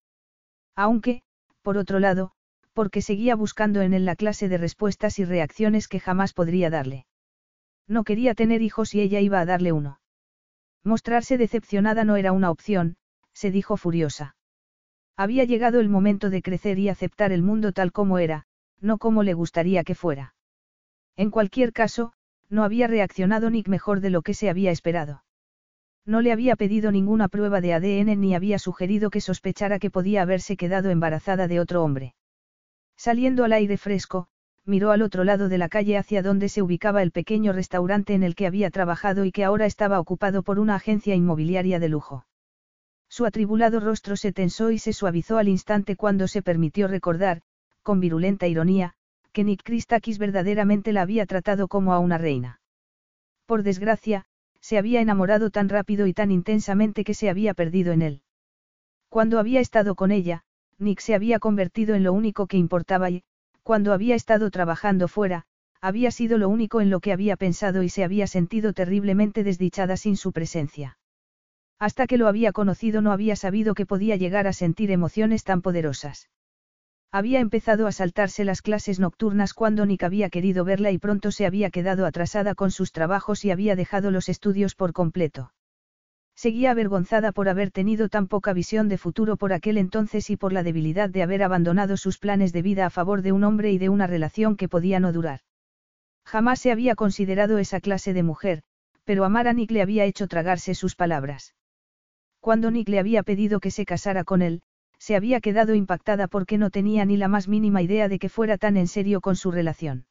Aunque, por otro lado, porque seguía buscando en él la clase de respuestas y reacciones que jamás podría darle. No quería tener hijos y ella iba a darle uno. Mostrarse decepcionada no era una opción, se dijo furiosa. Había llegado el momento de crecer y aceptar el mundo tal como era, no como le gustaría que fuera. En cualquier caso, no había reaccionado Nick mejor de lo que se había esperado. No le había pedido ninguna prueba de ADN ni había sugerido que sospechara que podía haberse quedado embarazada de otro hombre. Saliendo al aire fresco, miró al otro lado de la calle hacia donde se ubicaba el pequeño restaurante en el que había trabajado y que ahora estaba ocupado por una agencia inmobiliaria de lujo. Su atribulado rostro se tensó y se suavizó al instante cuando se permitió recordar, con virulenta ironía, que Nick Christakis verdaderamente la había tratado como a una reina. Por desgracia, se había enamorado tan rápido y tan intensamente que se había perdido en él. Cuando había estado con ella, Nick se había convertido en lo único que importaba y, cuando había estado trabajando fuera, había sido lo único en lo que había pensado y se había sentido terriblemente desdichada sin su presencia. Hasta que lo había conocido no había sabido que podía llegar a sentir emociones tan poderosas. Había empezado a saltarse las clases nocturnas cuando Nick había querido verla y pronto se había quedado atrasada con sus trabajos y había dejado los estudios por completo. Seguía avergonzada por haber tenido tan poca visión de futuro por aquel entonces y por la debilidad de haber abandonado sus planes de vida a favor de un hombre y de una relación que podía no durar. Jamás se había considerado esa clase de mujer, pero amar a Nick le había hecho tragarse sus palabras. Cuando Nick le había pedido que se casara con él, se había quedado impactada porque no tenía ni la más mínima idea de que fuera tan en serio con su relación.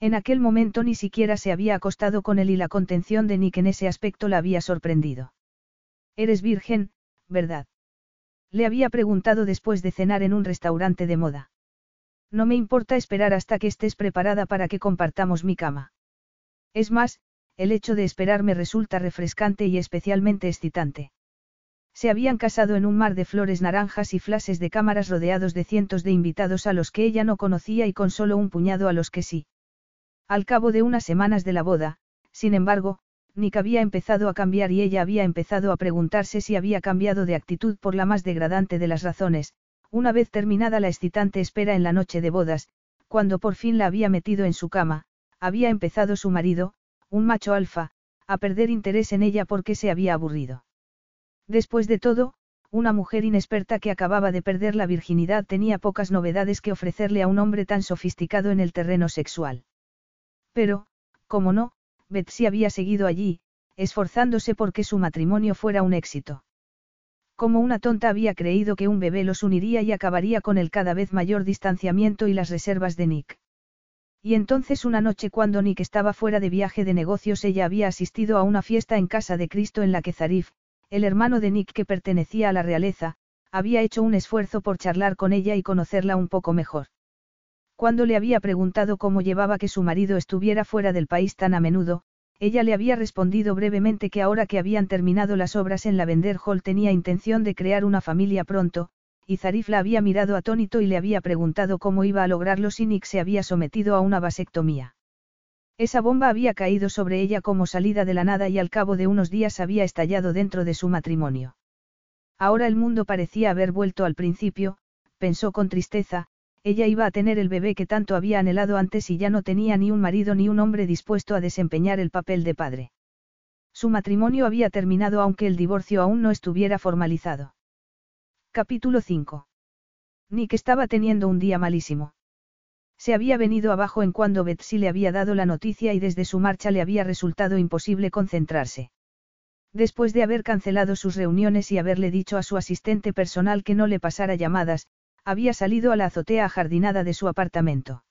En aquel momento ni siquiera se había acostado con él y la contención de Nick en ese aspecto la había sorprendido. Eres virgen, ¿verdad? Le había preguntado después de cenar en un restaurante de moda. No me importa esperar hasta que estés preparada para que compartamos mi cama. Es más, el hecho de esperar me resulta refrescante y especialmente excitante. Se habían casado en un mar de flores naranjas y flashes de cámaras rodeados de cientos de invitados a los que ella no conocía y con solo un puñado a los que sí. Al cabo de unas semanas de la boda, sin embargo, Nick había empezado a cambiar y ella había empezado a preguntarse si había cambiado de actitud por la más degradante de las razones, una vez terminada la excitante espera en la noche de bodas, cuando por fin la había metido en su cama, había empezado su marido, un macho alfa, a perder interés en ella porque se había aburrido. Después de todo, una mujer inexperta que acababa de perder la virginidad tenía pocas novedades que ofrecerle a un hombre tan sofisticado en el terreno sexual. Pero, como no, Betsy había seguido allí, esforzándose porque su matrimonio fuera un éxito. Como una tonta había creído que un bebé los uniría y acabaría con el cada vez mayor distanciamiento y las reservas de Nick. Y entonces una noche cuando Nick estaba fuera de viaje de negocios ella había asistido a una fiesta en casa de Cristo en la que Zarif, el hermano de Nick que pertenecía a la realeza, había hecho un esfuerzo por charlar con ella y conocerla un poco mejor. Cuando le había preguntado cómo llevaba que su marido estuviera fuera del país tan a menudo, ella le había respondido brevemente que ahora que habían terminado las obras en la Vender Hall tenía intención de crear una familia pronto, y Zarif la había mirado atónito y le había preguntado cómo iba a lograrlo si Nick se había sometido a una vasectomía. Esa bomba había caído sobre ella como salida de la nada y al cabo de unos días había estallado dentro de su matrimonio. Ahora el mundo parecía haber vuelto al principio, pensó con tristeza, ella iba a tener el bebé que tanto había anhelado antes y ya no tenía ni un marido ni un hombre dispuesto a desempeñar el papel de padre. Su matrimonio había terminado aunque el divorcio aún no estuviera formalizado. Capítulo 5. Nick estaba teniendo un día malísimo. Se había venido abajo en cuando Betsy le había dado la noticia y desde su marcha le había resultado imposible concentrarse. Después de haber cancelado sus reuniones y haberle dicho a su asistente personal que no le pasara llamadas, había salido a la azotea ajardinada de su apartamento.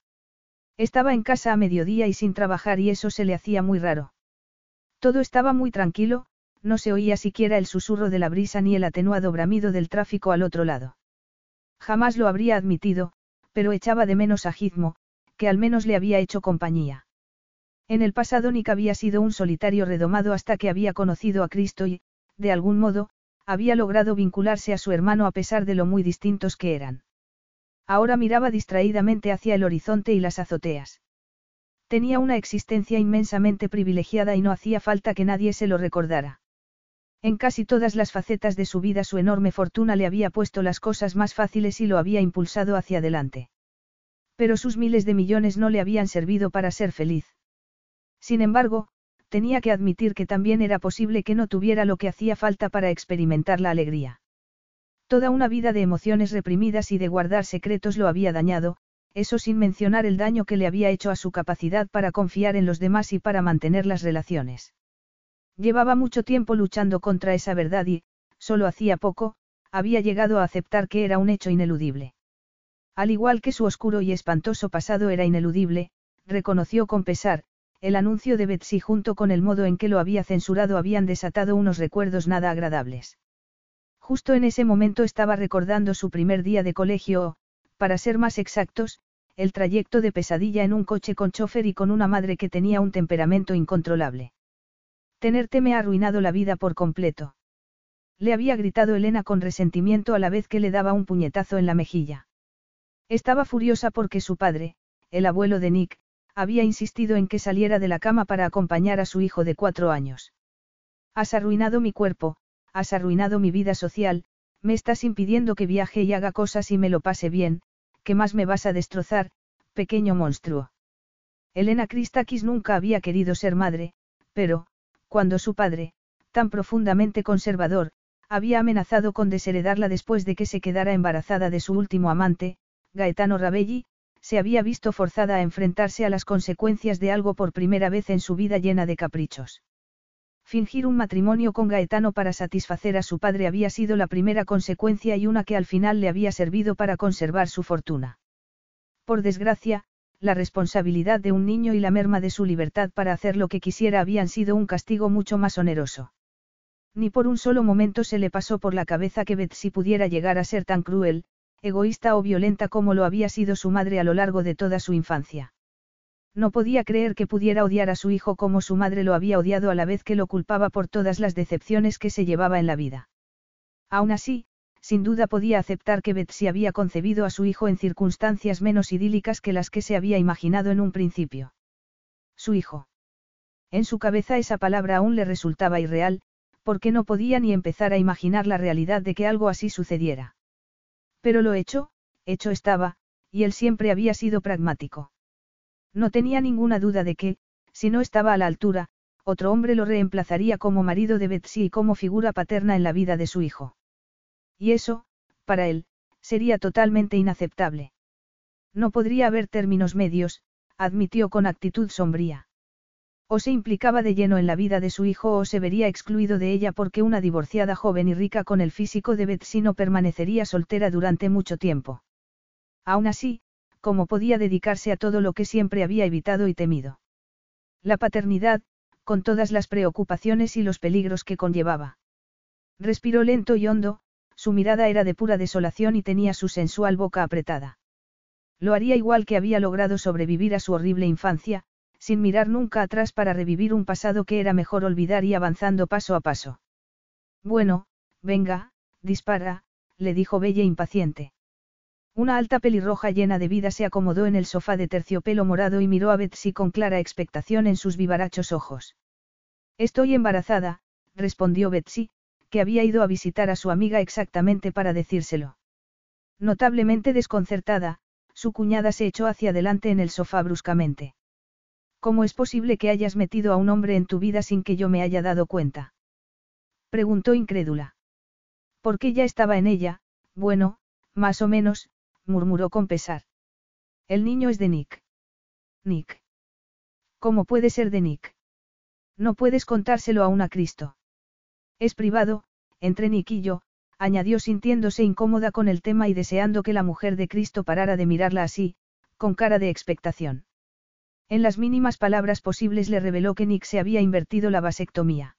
Estaba en casa a mediodía y sin trabajar y eso se le hacía muy raro. Todo estaba muy tranquilo, no se oía siquiera el susurro de la brisa ni el atenuado bramido del tráfico al otro lado. Jamás lo habría admitido, pero echaba de menos a Gizmo, que al menos le había hecho compañía. En el pasado Nick había sido un solitario redomado hasta que había conocido a Cristo y, de algún modo, había logrado vincularse a su hermano a pesar de lo muy distintos que eran. Ahora miraba distraídamente hacia el horizonte y las azoteas. Tenía una existencia inmensamente privilegiada y no hacía falta que nadie se lo recordara. En casi todas las facetas de su vida su enorme fortuna le había puesto las cosas más fáciles y lo había impulsado hacia adelante. Pero sus miles de millones no le habían servido para ser feliz. Sin embargo, tenía que admitir que también era posible que no tuviera lo que hacía falta para experimentar la alegría. Toda una vida de emociones reprimidas y de guardar secretos lo había dañado, eso sin mencionar el daño que le había hecho a su capacidad para confiar en los demás y para mantener las relaciones. Llevaba mucho tiempo luchando contra esa verdad y, solo hacía poco, había llegado a aceptar que era un hecho ineludible. Al igual que su oscuro y espantoso pasado era ineludible, reconoció con pesar, el anuncio de Betsy junto con el modo en que lo había censurado habían desatado unos recuerdos nada agradables. Justo en ese momento estaba recordando su primer día de colegio o, para ser más exactos, el trayecto de pesadilla en un coche con chofer y con una madre que tenía un temperamento incontrolable. Tenerte me ha arruinado la vida por completo. Le había gritado Elena con resentimiento a la vez que le daba un puñetazo en la mejilla. Estaba furiosa porque su padre, el abuelo de Nick, había insistido en que saliera de la cama para acompañar a su hijo de cuatro años. Has arruinado mi cuerpo, has arruinado mi vida social, me estás impidiendo que viaje y haga cosas y me lo pase bien, ¿qué más me vas a destrozar, pequeño monstruo? Elena Christakis nunca había querido ser madre, pero, cuando su padre, tan profundamente conservador, había amenazado con desheredarla después de que se quedara embarazada de su último amante, Gaetano Rabelli, se había visto forzada a enfrentarse a las consecuencias de algo por primera vez en su vida llena de caprichos. Fingir un matrimonio con Gaetano para satisfacer a su padre había sido la primera consecuencia y una que al final le había servido para conservar su fortuna. Por desgracia, la responsabilidad de un niño y la merma de su libertad para hacer lo que quisiera habían sido un castigo mucho más oneroso. Ni por un solo momento se le pasó por la cabeza que Betsy pudiera llegar a ser tan cruel, egoísta o violenta como lo había sido su madre a lo largo de toda su infancia. No podía creer que pudiera odiar a su hijo como su madre lo había odiado a la vez que lo culpaba por todas las decepciones que se llevaba en la vida. Aún así, sin duda podía aceptar que Betsy había concebido a su hijo en circunstancias menos idílicas que las que se había imaginado en un principio. Su hijo. En su cabeza esa palabra aún le resultaba irreal, porque no podía ni empezar a imaginar la realidad de que algo así sucediera. Pero lo hecho, hecho estaba, y él siempre había sido pragmático. No tenía ninguna duda de que, si no estaba a la altura, otro hombre lo reemplazaría como marido de Betsy y como figura paterna en la vida de su hijo. Y eso, para él, sería totalmente inaceptable. No podría haber términos medios, admitió con actitud sombría. O se implicaba de lleno en la vida de su hijo o se vería excluido de ella porque una divorciada joven y rica con el físico de Betsy no permanecería soltera durante mucho tiempo. Aún así, ¿cómo podía dedicarse a todo lo que siempre había evitado y temido? La paternidad, con todas las preocupaciones y los peligros que conllevaba. Respiró lento y hondo, su mirada era de pura desolación y tenía su sensual boca apretada. Lo haría igual que había logrado sobrevivir a su horrible infancia, sin mirar nunca atrás para revivir un pasado que era mejor olvidar y avanzando paso a paso. Bueno, venga, dispara, le dijo Belle impaciente. Una alta pelirroja llena de vida se acomodó en el sofá de terciopelo morado y miró a Betsy con clara expectación en sus vivarachos ojos. Estoy embarazada, respondió Betsy, que había ido a visitar a su amiga exactamente para decírselo. Notablemente desconcertada, su cuñada se echó hacia adelante en el sofá bruscamente. ¿Cómo es posible que hayas metido a un hombre en tu vida sin que yo me haya dado cuenta? Preguntó incrédula. Porque ya estaba en ella, bueno, más o menos, murmuró con pesar. El niño es de Nick. Nick. ¿Cómo puede ser de Nick? No puedes contárselo aún a Cristo. Es privado, entre Nick y yo, añadió sintiéndose incómoda con el tema y deseando que la mujer de Cristo parara de mirarla así, con cara de expectación. En las mínimas palabras posibles le reveló que Nick se había invertido la vasectomía.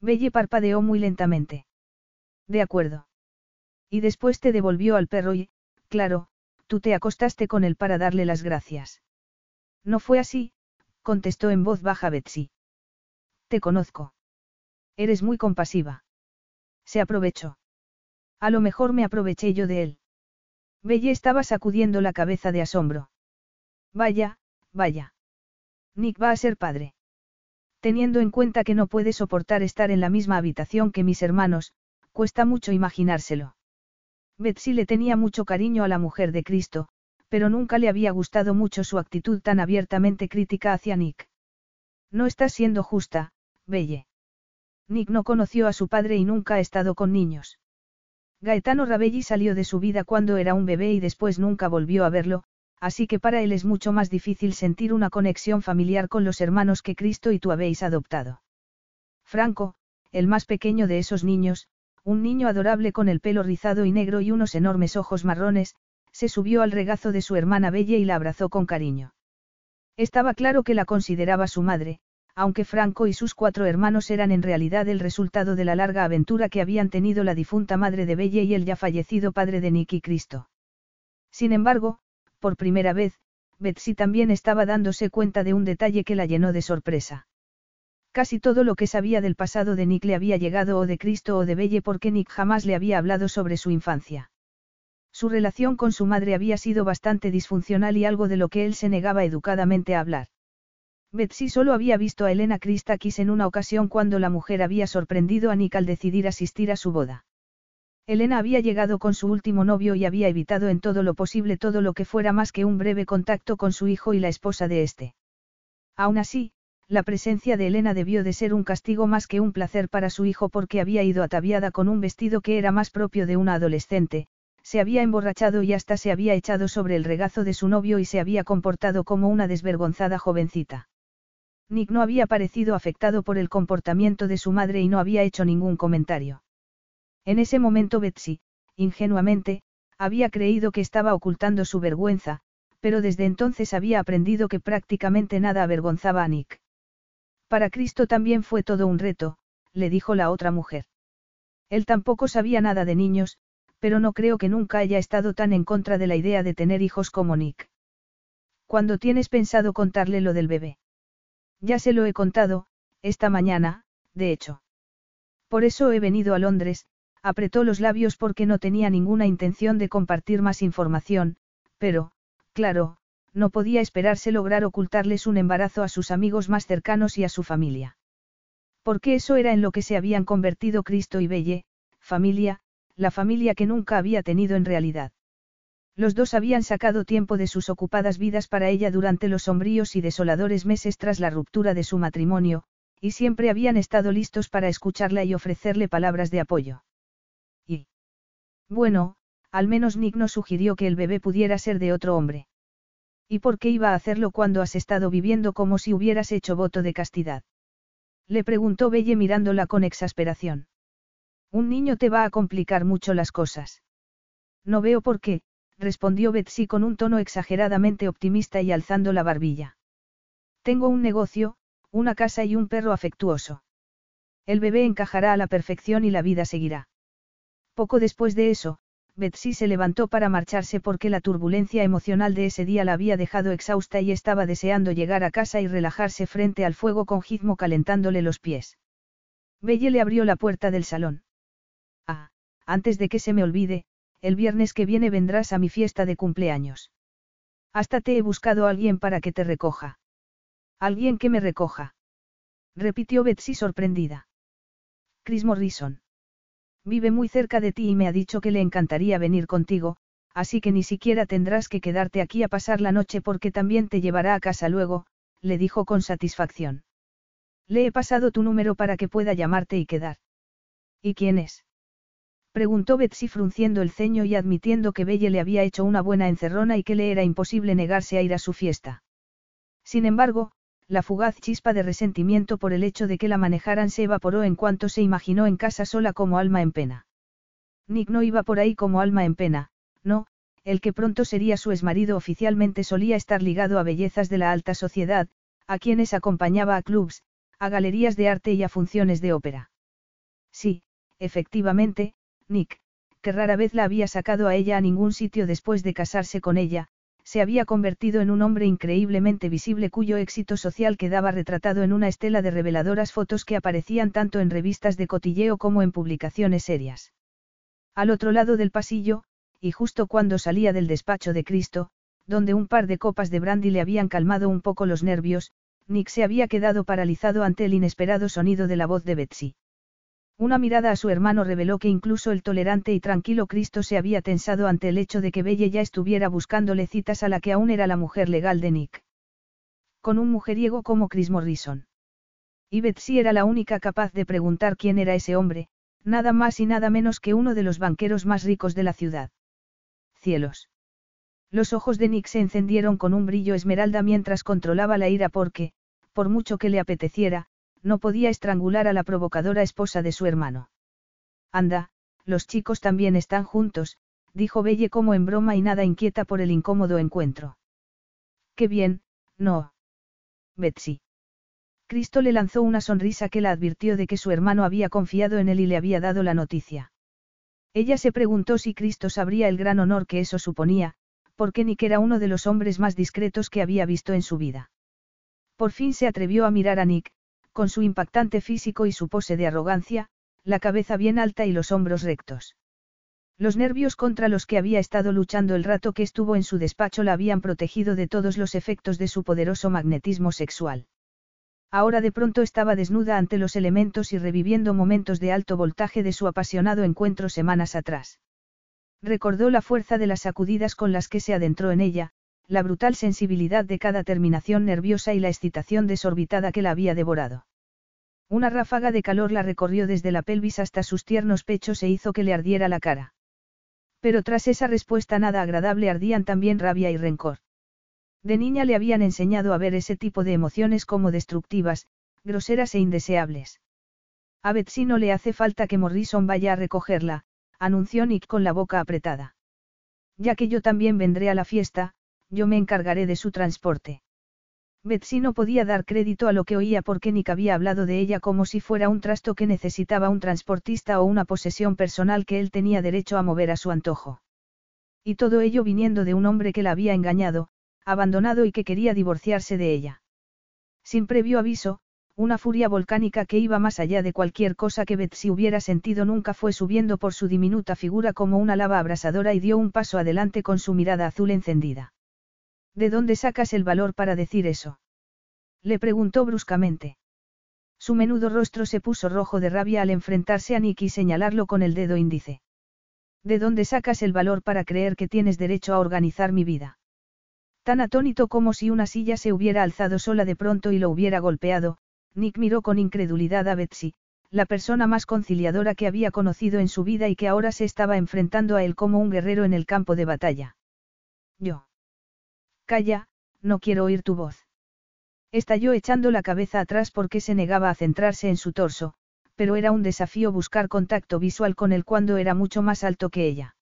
Belle parpadeó muy lentamente. De acuerdo. Y después te devolvió al perro y, claro, tú te acostaste con él para darle las gracias. No fue así, contestó en voz baja Betsy. Te conozco. Eres muy compasiva. Se aprovechó. A lo mejor me aproveché yo de él. Belle estaba sacudiendo la cabeza de asombro. Vaya, vaya. Nick va a ser padre. Teniendo en cuenta que no puede soportar estar en la misma habitación que mis hermanos, cuesta mucho imaginárselo. Betsy le tenía mucho cariño a la mujer de Cristo, pero nunca le había gustado mucho su actitud tan abiertamente crítica hacia Nick. No estás siendo justa, Belle. Nick no conoció a su padre y nunca ha estado con niños. Gaetano Rabelli salió de su vida cuando era un bebé y después nunca volvió a verlo, así que para él es mucho más difícil sentir una conexión familiar con los hermanos que Cristo y tú habéis adoptado. Franco, el más pequeño de esos niños, un niño adorable con el pelo rizado y negro y unos enormes ojos marrones, se subió al regazo de su hermana Belle y la abrazó con cariño. Estaba claro que la consideraba su madre, aunque Franco y sus cuatro hermanos eran en realidad el resultado de la larga aventura que habían tenido la difunta madre de Belle y el ya fallecido padre de Nick y Cristo. Sin embargo, por primera vez, Betsy también estaba dándose cuenta de un detalle que la llenó de sorpresa. Casi todo lo que sabía del pasado de Nick le había llegado o de Cristo o de Belle porque Nick jamás le había hablado sobre su infancia. Su relación con su madre había sido bastante disfuncional y algo de lo que él se negaba educadamente a hablar. Betsy solo había visto a Elena Christakis en una ocasión cuando la mujer había sorprendido a Nick al decidir asistir a su boda. Elena había llegado con su último novio y había evitado en todo lo posible todo lo que fuera más que un breve contacto con su hijo y la esposa de este. Aún así, la presencia de Elena debió de ser un castigo más que un placer para su hijo porque había ido ataviada con un vestido que era más propio de una adolescente, se había emborrachado y hasta se había echado sobre el regazo de su novio y se había comportado como una desvergonzada jovencita. Nick no había parecido afectado por el comportamiento de su madre y no había hecho ningún comentario. En ese momento Betsy, ingenuamente, había creído que estaba ocultando su vergüenza, pero desde entonces había aprendido que prácticamente nada avergonzaba a Nick. Para Cristo también fue todo un reto, le dijo la otra mujer. Él tampoco sabía nada de niños, pero no creo que nunca haya estado tan en contra de la idea de tener hijos como Nick. ¿Cuándo tienes pensado contarle lo del bebé? Ya se lo he contado, esta mañana, de hecho. Por eso he venido a Londres, apretó los labios porque no tenía ninguna intención de compartir más información, pero, claro, no podía esperarse lograr ocultarles un embarazo a sus amigos más cercanos y a su familia. Porque eso era en lo que se habían convertido Cristo y Belle, familia, la familia que nunca había tenido en realidad. Los dos habían sacado tiempo de sus ocupadas vidas para ella durante los sombríos y desoladores meses tras la ruptura de su matrimonio, y siempre habían estado listos para escucharla y ofrecerle palabras de apoyo. Bueno, al menos Nick no sugirió que el bebé pudiera ser de otro hombre. ¿Y por qué iba a hacerlo cuando has estado viviendo como si hubieras hecho voto de castidad? Le preguntó Belle mirándola con exasperación. Un niño te va a complicar mucho las cosas. No veo por qué, respondió Betsy con un tono exageradamente optimista y alzando la barbilla. Tengo un negocio, una casa y un perro afectuoso. El bebé encajará a la perfección y la vida seguirá. Poco después de eso, Betsy se levantó para marcharse porque la turbulencia emocional de ese día la había dejado exhausta y estaba deseando llegar a casa y relajarse frente al fuego con Gizmo calentándole los pies. Belle le abrió la puerta del salón. Ah, antes de que se me olvide, el viernes que viene vendrás a mi fiesta de cumpleaños. Hasta te he buscado a alguien para que te recoja. Alguien que me recoja. Repitió Betsy sorprendida. Chris Morrison. Vive muy cerca de ti y me ha dicho que le encantaría venir contigo, así que ni siquiera tendrás que quedarte aquí a pasar la noche porque también te llevará a casa luego, le dijo con satisfacción. Le he pasado tu número para que pueda llamarte y quedar. ¿Y quién es? Preguntó Betsy frunciendo el ceño y admitiendo que Belle le había hecho una buena encerrona y que le era imposible negarse a ir a su fiesta. Sin embargo, la fugaz chispa de resentimiento por el hecho de que la manejaran se evaporó en cuanto se imaginó en casa sola como alma en pena. Nick no iba por ahí como alma en pena, no, el que pronto sería su exmarido oficialmente solía estar ligado a bellezas de la alta sociedad, a quienes acompañaba a clubs, a galerías de arte y a funciones de ópera. Sí, efectivamente, Nick, que rara vez la había sacado a ella a ningún sitio después de casarse con ella, se había convertido en un hombre increíblemente visible cuyo éxito social quedaba retratado en una estela de reveladoras fotos que aparecían tanto en revistas de cotilleo como en publicaciones serias. Al otro lado del pasillo, y justo cuando salía del despacho de Cristo, donde un par de copas de brandy le habían calmado un poco los nervios, Nick se había quedado paralizado ante el inesperado sonido de la voz de Betsy. Una mirada a su hermano reveló que incluso el tolerante y tranquilo Cristo se había tensado ante el hecho de que Belle ya estuviera buscándole citas a la que aún era la mujer legal de Nick. Con un mujeriego como Chris Morrison. Y Betsy era la única capaz de preguntar quién era ese hombre, nada más y nada menos que uno de los banqueros más ricos de la ciudad. Cielos. Los ojos de Nick se encendieron con un brillo esmeralda mientras controlaba la ira porque, por mucho que le apeteciera, no podía estrangular a la provocadora esposa de su hermano. Anda, los chicos también están juntos, dijo Belle como en broma y nada inquieta por el incómodo encuentro. Qué bien, no. Betsy. Cristo le lanzó una sonrisa que la advirtió de que su hermano había confiado en él y le había dado la noticia. Ella se preguntó si Cristo sabría el gran honor que eso suponía, porque Nick era uno de los hombres más discretos que había visto en su vida. Por fin se atrevió a mirar a Nick, con su impactante físico y su pose de arrogancia, la cabeza bien alta y los hombros rectos. Los nervios contra los que había estado luchando el rato que estuvo en su despacho la habían protegido de todos los efectos de su poderoso magnetismo sexual. Ahora de pronto estaba desnuda ante los elementos y reviviendo momentos de alto voltaje de su apasionado encuentro semanas atrás. Recordó la fuerza de las sacudidas con las que se adentró en ella, la brutal sensibilidad de cada terminación nerviosa y la excitación desorbitada que la había devorado. Una ráfaga de calor la recorrió desde la pelvis hasta sus tiernos pechos e hizo que le ardiera la cara. Pero tras esa respuesta nada agradable ardían también rabia y rencor. De niña le habían enseñado a ver ese tipo de emociones como destructivas, groseras e indeseables. A Betsy no le hace falta que Morrison vaya a recogerla, anunció Nick con la boca apretada. Ya que yo también vendré a la fiesta, yo me encargaré de su transporte. Betsy no podía dar crédito a lo que oía porque Nick había hablado de ella como si fuera un trasto que necesitaba un transportista o una posesión personal que él tenía derecho a mover a su antojo. Y todo ello viniendo de un hombre que la había engañado, abandonado y que quería divorciarse de ella. Sin previo aviso, una furia volcánica que iba más allá de cualquier cosa que Betsy hubiera sentido nunca fue subiendo por su diminuta figura como una lava abrasadora y dio un paso adelante con su mirada azul encendida. ¿De dónde sacas el valor para decir eso? Le preguntó bruscamente. Su menudo rostro se puso rojo de rabia al enfrentarse a Nick y señalarlo con el dedo índice. ¿De dónde sacas el valor para creer que tienes derecho a organizar mi vida? Tan atónito como si una silla se hubiera alzado sola de pronto y lo hubiera golpeado, Nick miró con incredulidad a Betsy, la persona más conciliadora que había conocido en su vida y que ahora se estaba enfrentando a él como un guerrero en el campo de batalla. Yo. Calla, no quiero oír tu voz. Estalló echando la cabeza atrás porque se negaba a centrarse en su torso, pero era un desafío buscar contacto visual con él cuando era mucho más alto que ella.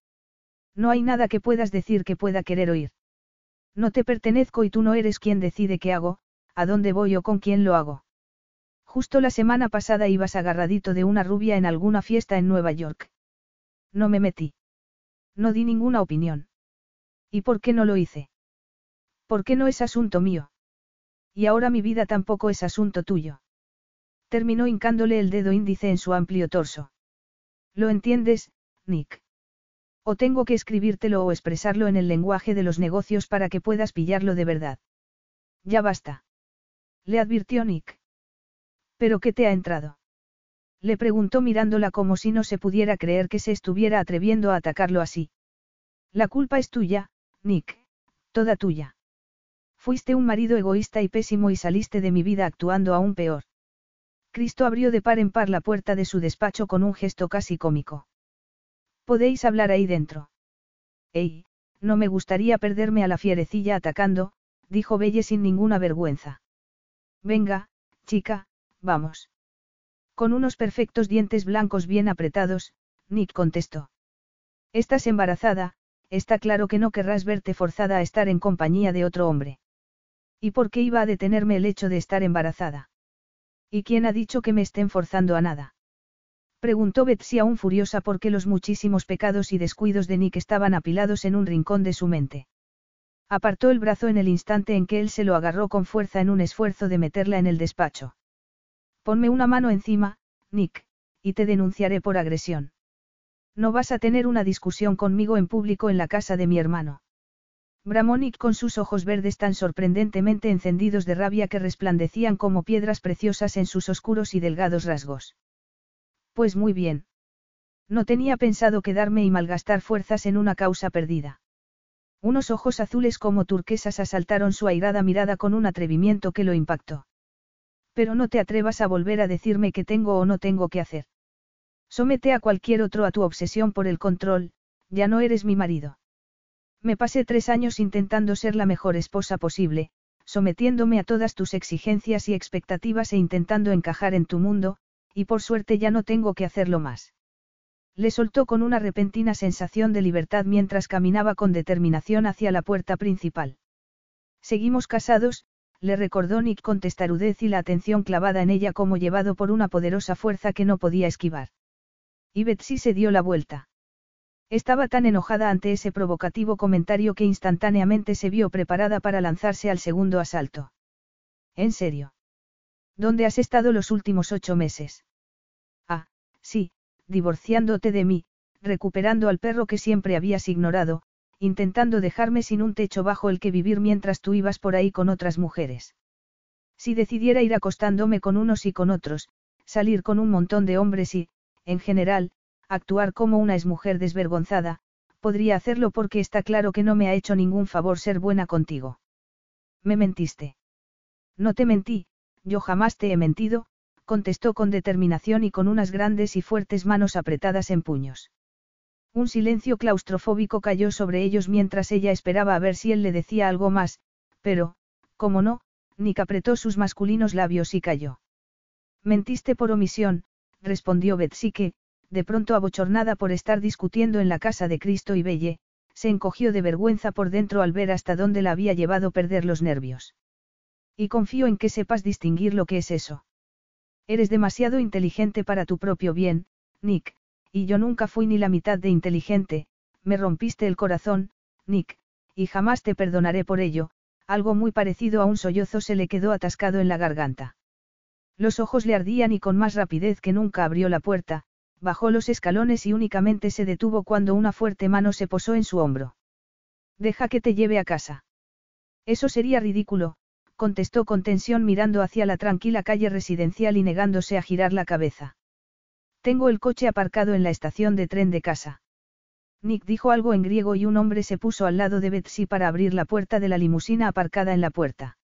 No hay nada que puedas decir que pueda querer oír. No te pertenezco y tú no eres quien decide qué hago, a dónde voy o con quién lo hago. Justo la semana pasada ibas agarradito de una rubia en alguna fiesta en Nueva York. No me metí. No di ninguna opinión. ¿Y por qué no lo hice? ¿Por qué no es asunto mío? Y ahora mi vida tampoco es asunto tuyo. Terminó hincándole el dedo índice en su amplio torso. ¿Lo entiendes, Nick? O tengo que escribírtelo o expresarlo en el lenguaje de los negocios para que puedas pillarlo de verdad. Ya basta. Le advirtió Nick. ¿Pero qué te ha entrado? Le preguntó mirándola como si no se pudiera creer que se estuviera atreviendo a atacarlo así. La culpa es tuya, Nick, toda tuya. Fuiste un marido egoísta y pésimo y saliste de mi vida actuando aún peor. Cristo abrió de par en par la puerta de su despacho con un gesto casi cómico. Podéis hablar ahí dentro. Ey, no me gustaría perderme a la fierecilla atacando, dijo Belle sin ninguna vergüenza. Venga, chica, vamos. Con unos perfectos dientes blancos bien apretados, Nick contestó. Estás embarazada, está claro que no querrás verte forzada a estar en compañía de otro hombre. ¿Y por qué iba a detenerme el hecho de estar embarazada? ¿Y quién ha dicho que me estén forzando a nada? Preguntó Betsy aún furiosa porque los muchísimos pecados y descuidos de Nick estaban apilados en un rincón de su mente. Apartó el brazo en el instante en que él se lo agarró con fuerza en un esfuerzo de meterla en el despacho. Ponme una mano encima, Nick, y te denunciaré por agresión. No vas a tener una discusión conmigo en público en la casa de mi hermano. Bramó Nick con sus ojos verdes tan sorprendentemente encendidos de rabia que resplandecían como piedras preciosas en sus oscuros y delgados rasgos. Pues muy bien. No tenía pensado quedarme y malgastar fuerzas en una causa perdida. Unos ojos azules como turquesas asaltaron su airada mirada con un atrevimiento que lo impactó. Pero no te atrevas a volver a decirme qué tengo o no tengo que hacer. Somete a cualquier otro a tu obsesión por el control, ya no eres mi marido. Me pasé tres años intentando ser la mejor esposa posible, sometiéndome a todas tus exigencias y expectativas e intentando encajar en tu mundo, y por suerte ya no tengo que hacerlo más. Le soltó con una repentina sensación de libertad mientras caminaba con determinación hacia la puerta principal. Seguimos casados, le recordó Nick con testarudez y la atención clavada en ella como llevado por una poderosa fuerza que no podía esquivar. Y Betsy se dio la vuelta. Estaba tan enojada ante ese provocativo comentario que instantáneamente se vio preparada para lanzarse al segundo asalto. ¿En serio? ¿Dónde has estado los últimos ocho meses? Ah, sí, divorciándote de mí, recuperando al perro que siempre habías ignorado, intentando dejarme sin un techo bajo el que vivir mientras tú ibas por ahí con otras mujeres. Si decidiera ir acostándome con unos y con otros, salir con un montón de hombres y, en general, actuar como una exmujer desvergonzada, podría hacerlo porque está claro que no me ha hecho ningún favor ser buena contigo. Me mentiste. No te mentí, yo jamás te he mentido, contestó con determinación y con unas grandes y fuertes manos apretadas en puños. Un silencio claustrofóbico cayó sobre ellos mientras ella esperaba a ver si él le decía algo más, pero, como no, Nick apretó sus masculinos labios y cayó. Mentiste por omisión, respondió Betsy de pronto abochornada por estar discutiendo en la casa de Cristo y Belle, se encogió de vergüenza por dentro al ver hasta dónde la había llevado perder los nervios. Y confío en que sepas distinguir lo que es eso. Eres demasiado inteligente para tu propio bien, Nick, y yo nunca fui ni la mitad de inteligente, me rompiste el corazón, Nick, y jamás te perdonaré por ello, algo muy parecido a un sollozo se le quedó atascado en la garganta. Los ojos le ardían y con más rapidez que nunca abrió la puerta, bajó los escalones y únicamente se detuvo cuando una fuerte mano se posó en su hombro. Deja que te lleve a casa. Eso sería ridículo, contestó con tensión mirando hacia la tranquila calle residencial y negándose a girar la cabeza. Tengo el coche aparcado en la estación de tren de casa. Nick dijo algo en griego y un hombre se puso al lado de Betsy para abrir la puerta de la limusina aparcada en la puerta.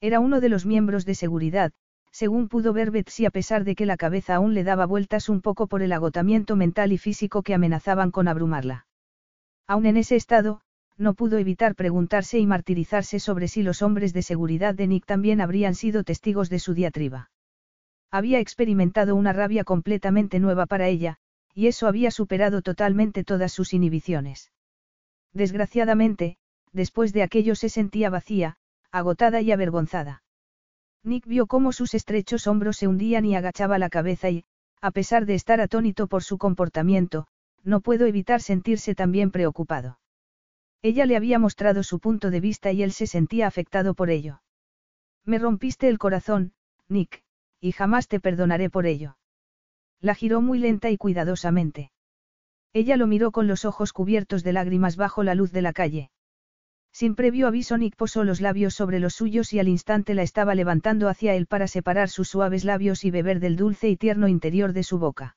Era uno de los miembros de seguridad, según pudo ver Betsy a pesar de que la cabeza aún le daba vueltas un poco por el agotamiento mental y físico que amenazaban con abrumarla. Aún en ese estado, no pudo evitar preguntarse y martirizarse sobre si los hombres de seguridad de Nick también habrían sido testigos de su diatriba. Había experimentado una rabia completamente nueva para ella, y eso había superado totalmente todas sus inhibiciones. Desgraciadamente, después de aquello se sentía vacía, agotada y avergonzada. Nick vio cómo sus estrechos hombros se hundían y agachaba la cabeza y, a pesar de estar atónito por su comportamiento, no puedo evitar sentirse también preocupado. Ella le había mostrado su punto de vista y él se sentía afectado por ello. Me rompiste el corazón, Nick, y jamás te perdonaré por ello. La giró muy lenta y cuidadosamente. Ella lo miró con los ojos cubiertos de lágrimas bajo la luz de la calle. Sin previo aviso Nick posó los labios sobre los suyos y al instante la estaba levantando hacia él para separar sus suaves labios y beber del dulce y tierno interior de su boca.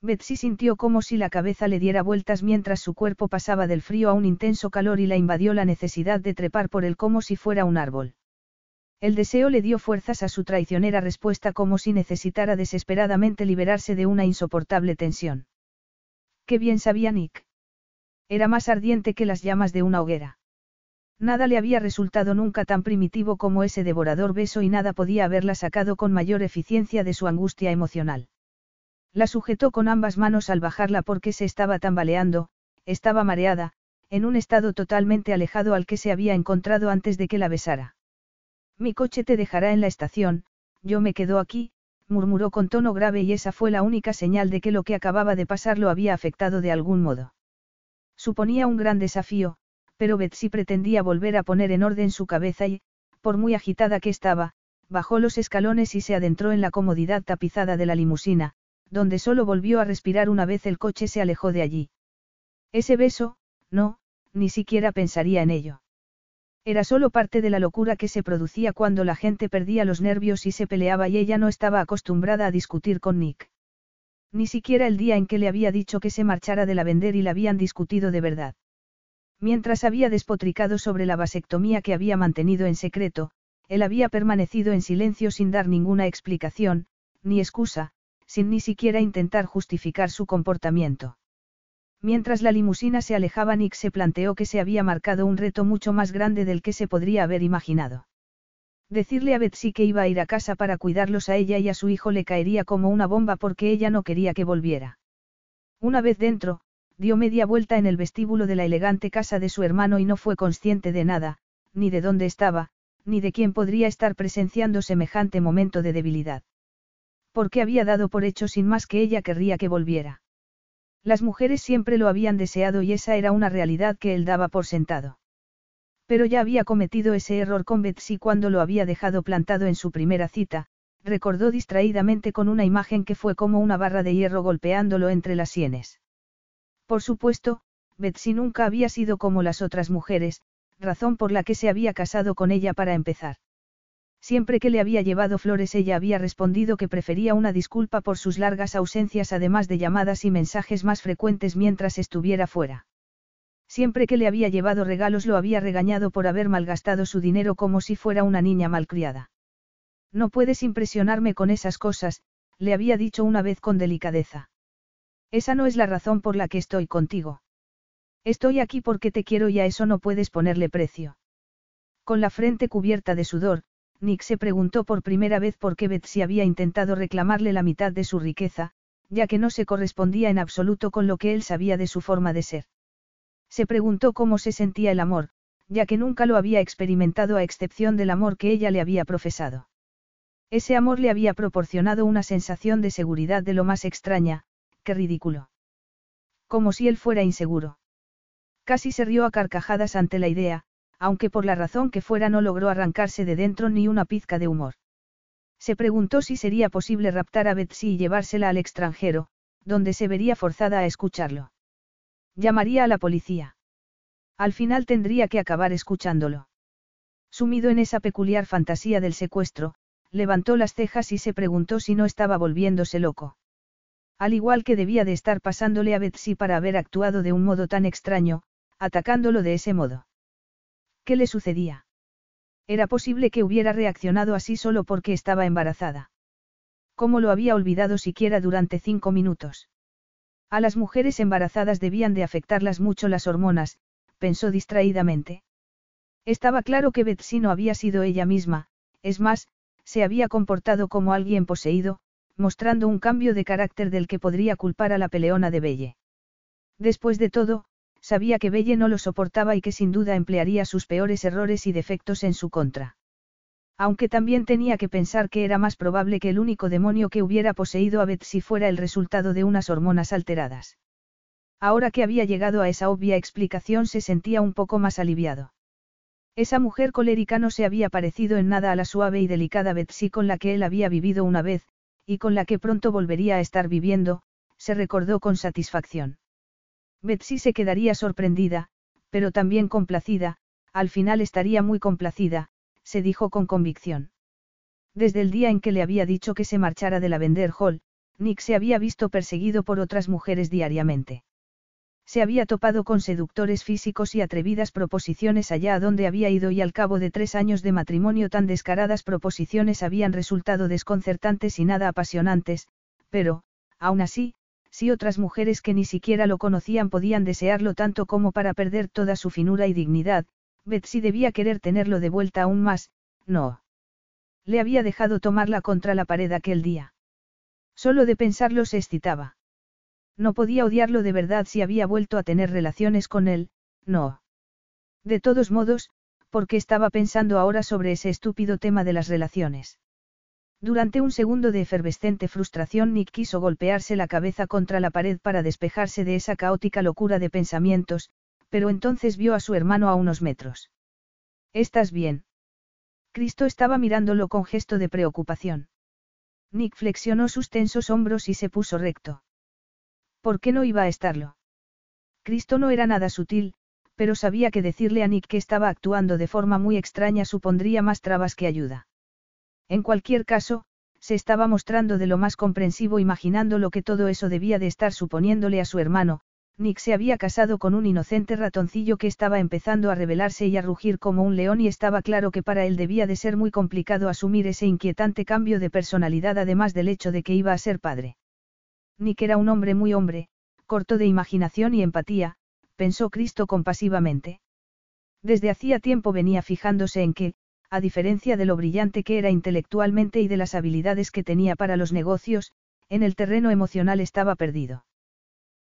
Betsy sintió como si la cabeza le diera vueltas mientras su cuerpo pasaba del frío a un intenso calor y la invadió la necesidad de trepar por él como si fuera un árbol. El deseo le dio fuerzas a su traicionera respuesta como si necesitara desesperadamente liberarse de una insoportable tensión. Qué bien sabía Nick. Era más ardiente que las llamas de una hoguera. Nada le había resultado nunca tan primitivo como ese devorador beso y nada podía haberla sacado con mayor eficiencia de su angustia emocional. La sujetó con ambas manos al bajarla porque se estaba tambaleando, estaba mareada, en un estado totalmente alejado al que se había encontrado antes de que la besara. Mi coche te dejará en la estación, yo me quedo aquí, murmuró con tono grave y esa fue la única señal de que lo que acababa de pasar lo había afectado de algún modo. Suponía un gran desafío, pero Betsy pretendía volver a poner en orden su cabeza y, por muy agitada que estaba, bajó los escalones y se adentró en la comodidad tapizada de la limusina, donde solo volvió a respirar una vez el coche se alejó de allí. Ese beso, no, ni siquiera pensaría en ello. Era solo parte de la locura que se producía cuando la gente perdía los nervios y se peleaba y ella no estaba acostumbrada a discutir con Nick. Ni siquiera el día en que le había dicho que se marchara de la vender y la habían discutido de verdad. Mientras había despotricado sobre la vasectomía que había mantenido en secreto, él había permanecido en silencio sin dar ninguna explicación, ni excusa, sin ni siquiera intentar justificar su comportamiento. Mientras la limusina se alejaba, Nick se planteó que se había marcado un reto mucho más grande del que se podría haber imaginado. Decirle a Betsy que iba a ir a casa para cuidarlos a ella y a su hijo le caería como una bomba porque ella no quería que volviera. Una vez dentro, dio media vuelta en el vestíbulo de la elegante casa de su hermano y no fue consciente de nada, ni de dónde estaba, ni de quién podría estar presenciando semejante momento de debilidad porque había dado por hecho sin más que ella querría que volviera. Las mujeres siempre lo habían deseado y esa era una realidad que él daba por sentado. Pero ya había cometido ese error con Betsy cuando lo había dejado plantado en su primera cita, recordó distraídamente con una imagen que fue como una barra de hierro golpeándolo entre las sienes. Por supuesto, Betsy nunca había sido como las otras mujeres, razón por la que se había casado con ella para empezar. Siempre que le había llevado flores ella había respondido que prefería una disculpa por sus largas ausencias además de llamadas y mensajes más frecuentes mientras estuviera fuera. Siempre que le había llevado regalos lo había regañado por haber malgastado su dinero como si fuera una niña malcriada. No puedes impresionarme con esas cosas, le había dicho una vez con delicadeza. Esa no es la razón por la que estoy contigo. Estoy aquí porque te quiero y a eso no puedes ponerle precio. Con la frente cubierta de sudor, Nick se preguntó por primera vez por qué Betsy había intentado reclamarle la mitad de su riqueza, ya que no se correspondía en absoluto con lo que él sabía de su forma de ser. Se preguntó cómo se sentía el amor, ya que nunca lo había experimentado a excepción del amor que ella le había profesado. Ese amor le había proporcionado una sensación de seguridad de lo más extraña, qué ridículo. Como si él fuera inseguro. Casi se rió a carcajadas ante la idea, aunque por la razón que fuera no logró arrancarse de dentro ni una pizca de humor. Se preguntó si sería posible raptar a Betsy y llevársela al extranjero, donde se vería forzada a escucharlo. Llamaría a la policía. Al final tendría que acabar escuchándolo. Sumido en esa peculiar fantasía del secuestro, levantó las cejas y se preguntó si no estaba volviéndose loco. Al igual que debía de estar pasándole a Betsy para haber actuado de un modo tan extraño, atacándolo de ese modo. ¿Qué le sucedía? Era posible que hubiera reaccionado así solo porque estaba embarazada. ¿Cómo lo había olvidado siquiera durante cinco minutos? A las mujeres embarazadas debían de afectarlas mucho las hormonas, pensó distraídamente. Estaba claro que Betsy no había sido ella misma, es más, se había comportado como alguien poseído, mostrando un cambio de carácter del que podría culpar a la peleona de Belle. Después de todo, sabía que Belle no lo soportaba y que sin duda emplearía sus peores errores y defectos en su contra. Aunque también tenía que pensar que era más probable que el único demonio que hubiera poseído a Betsy fuera el resultado de unas hormonas alteradas. Ahora que había llegado a esa obvia explicación se sentía un poco más aliviado. Esa mujer colérica no se había parecido en nada a la suave y delicada Betsy con la que él había vivido una vez, y con la que pronto volvería a estar viviendo, se recordó con satisfacción. Betsy se quedaría sorprendida, pero también complacida, al final estaría muy complacida, se dijo con convicción. Desde el día en que le había dicho que se marchara de la Vender Hall, Nick se había visto perseguido por otras mujeres diariamente. Se había topado con seductores físicos y atrevidas proposiciones allá a donde había ido y al cabo de tres años de matrimonio tan descaradas proposiciones habían resultado desconcertantes y nada apasionantes, pero, aún así, si otras mujeres que ni siquiera lo conocían podían desearlo tanto como para perder toda su finura y dignidad, Betsy debía querer tenerlo de vuelta aún más, no. Le había dejado tomarla contra la pared aquel día. Solo de pensarlo se excitaba. No podía odiarlo de verdad si había vuelto a tener relaciones con él, no. De todos modos, porque estaba pensando ahora sobre ese estúpido tema de las relaciones. Durante un segundo de efervescente frustración Nick quiso golpearse la cabeza contra la pared para despejarse de esa caótica locura de pensamientos, pero entonces vio a su hermano a unos metros. ¿Estás bien? Cristo estaba mirándolo con gesto de preocupación. Nick flexionó sus tensos hombros y se puso recto. ¿Por qué no iba a estarlo? Cristo no era nada sutil, pero sabía que decirle a Nick que estaba actuando de forma muy extraña supondría más trabas que ayuda. En cualquier caso, se estaba mostrando de lo más comprensivo imaginando lo que todo eso debía de estar suponiéndole a su hermano, Nick se había casado con un inocente ratoncillo que estaba empezando a rebelarse y a rugir como un león y estaba claro que para él debía de ser muy complicado asumir ese inquietante cambio de personalidad además del hecho de que iba a ser padre. Nick era un hombre muy hombre, corto de imaginación y empatía, pensó Cristo compasivamente. Desde hacía tiempo venía fijándose en que, a diferencia de lo brillante que era intelectualmente y de las habilidades que tenía para los negocios, en el terreno emocional estaba perdido.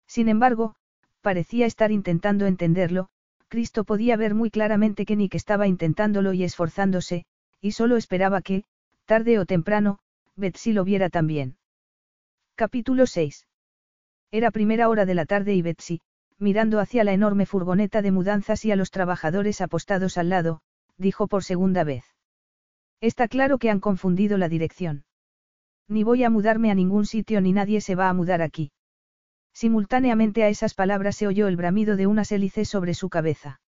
Sin embargo, parecía estar intentando entenderlo, Cristo podía ver muy claramente que Nick estaba intentándolo y esforzándose, y solo esperaba que, tarde o temprano, Betsy lo viera también. Capítulo 6. Era primera hora de la tarde y Betsy, mirando hacia la enorme furgoneta de mudanzas y a los trabajadores apostados al lado, dijo por segunda vez. Está claro que han confundido la dirección. Ni voy a mudarme a ningún sitio ni nadie se va a mudar aquí. Simultáneamente a esas palabras se oyó el bramido de unas hélices sobre su cabeza.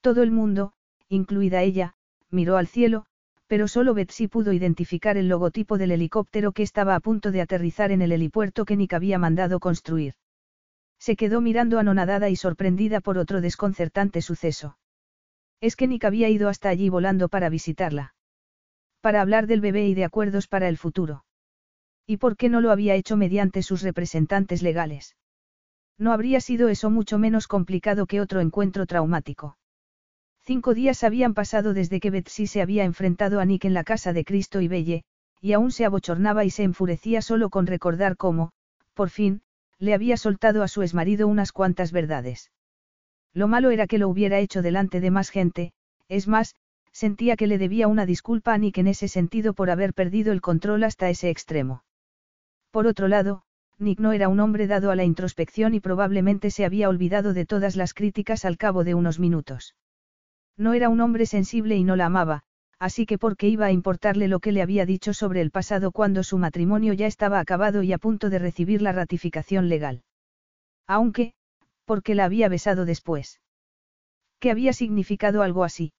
Todo el mundo, incluida ella, miró al cielo, pero solo Betsy pudo identificar el logotipo del helicóptero que estaba a punto de aterrizar en el helipuerto que Nick había mandado construir. Se quedó mirando anonadada y sorprendida por otro desconcertante suceso. Es que Nick había ido hasta allí volando para visitarla. Para hablar del bebé y de acuerdos para el futuro. ¿Y por qué no lo había hecho mediante sus representantes legales? No habría sido eso mucho menos complicado que otro encuentro traumático. Cinco días habían pasado desde que Betsy se había enfrentado a Nick en la casa de Cristo y Belle, y aún se abochornaba y se enfurecía solo con recordar cómo, por fin, le había soltado a su exmarido unas cuantas verdades. Lo malo era que lo hubiera hecho delante de más gente, es más, sentía que le debía una disculpa a Nick en ese sentido por haber perdido el control hasta ese extremo. Por otro lado, Nick no era un hombre dado a la introspección y probablemente se había olvidado de todas las críticas al cabo de unos minutos. No era un hombre sensible y no la amaba, así que por qué iba a importarle lo que le había dicho sobre el pasado cuando su matrimonio ya estaba acabado y a punto de recibir la ratificación legal. Aunque, porque la había besado después. ¿Qué había significado algo así?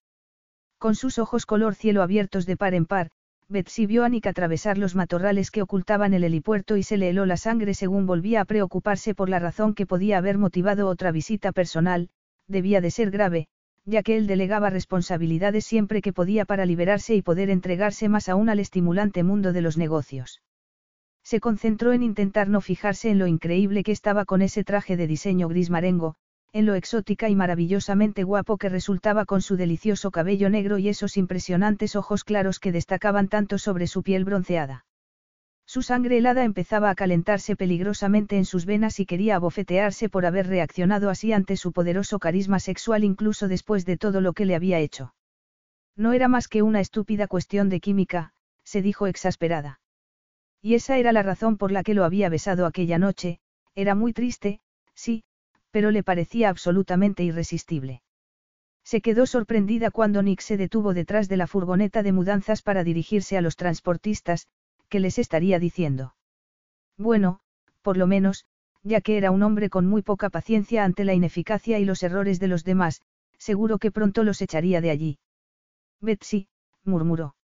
Con sus ojos color cielo abiertos de par en par, Betsy vio a Nick atravesar los matorrales que ocultaban el helipuerto y se le heló la sangre según volvía a preocuparse por la razón que podía haber motivado otra visita personal, debía de ser grave, ya que él delegaba responsabilidades siempre que podía para liberarse y poder entregarse más aún al estimulante mundo de los negocios. Se concentró en intentar no fijarse en lo increíble que estaba con ese traje de diseño gris marengo, en lo exótica y maravillosamente guapo que resultaba con su delicioso cabello negro y esos impresionantes ojos claros que destacaban tanto sobre su piel bronceada. Su sangre helada empezaba a calentarse peligrosamente en sus venas y quería abofetearse por haber reaccionado así ante su poderoso carisma sexual incluso después de todo lo que le había hecho. No era más que una estúpida cuestión de química, se dijo exasperada. Y esa era la razón por la que lo había besado aquella noche, era muy triste, sí, pero le parecía absolutamente irresistible. Se quedó sorprendida cuando Nick se detuvo detrás de la furgoneta de mudanzas para dirigirse a los transportistas, que les estaría diciendo. Bueno, por lo menos, ya que era un hombre con muy poca paciencia ante la ineficacia y los errores de los demás, seguro que pronto los echaría de allí. Betsy, murmuró.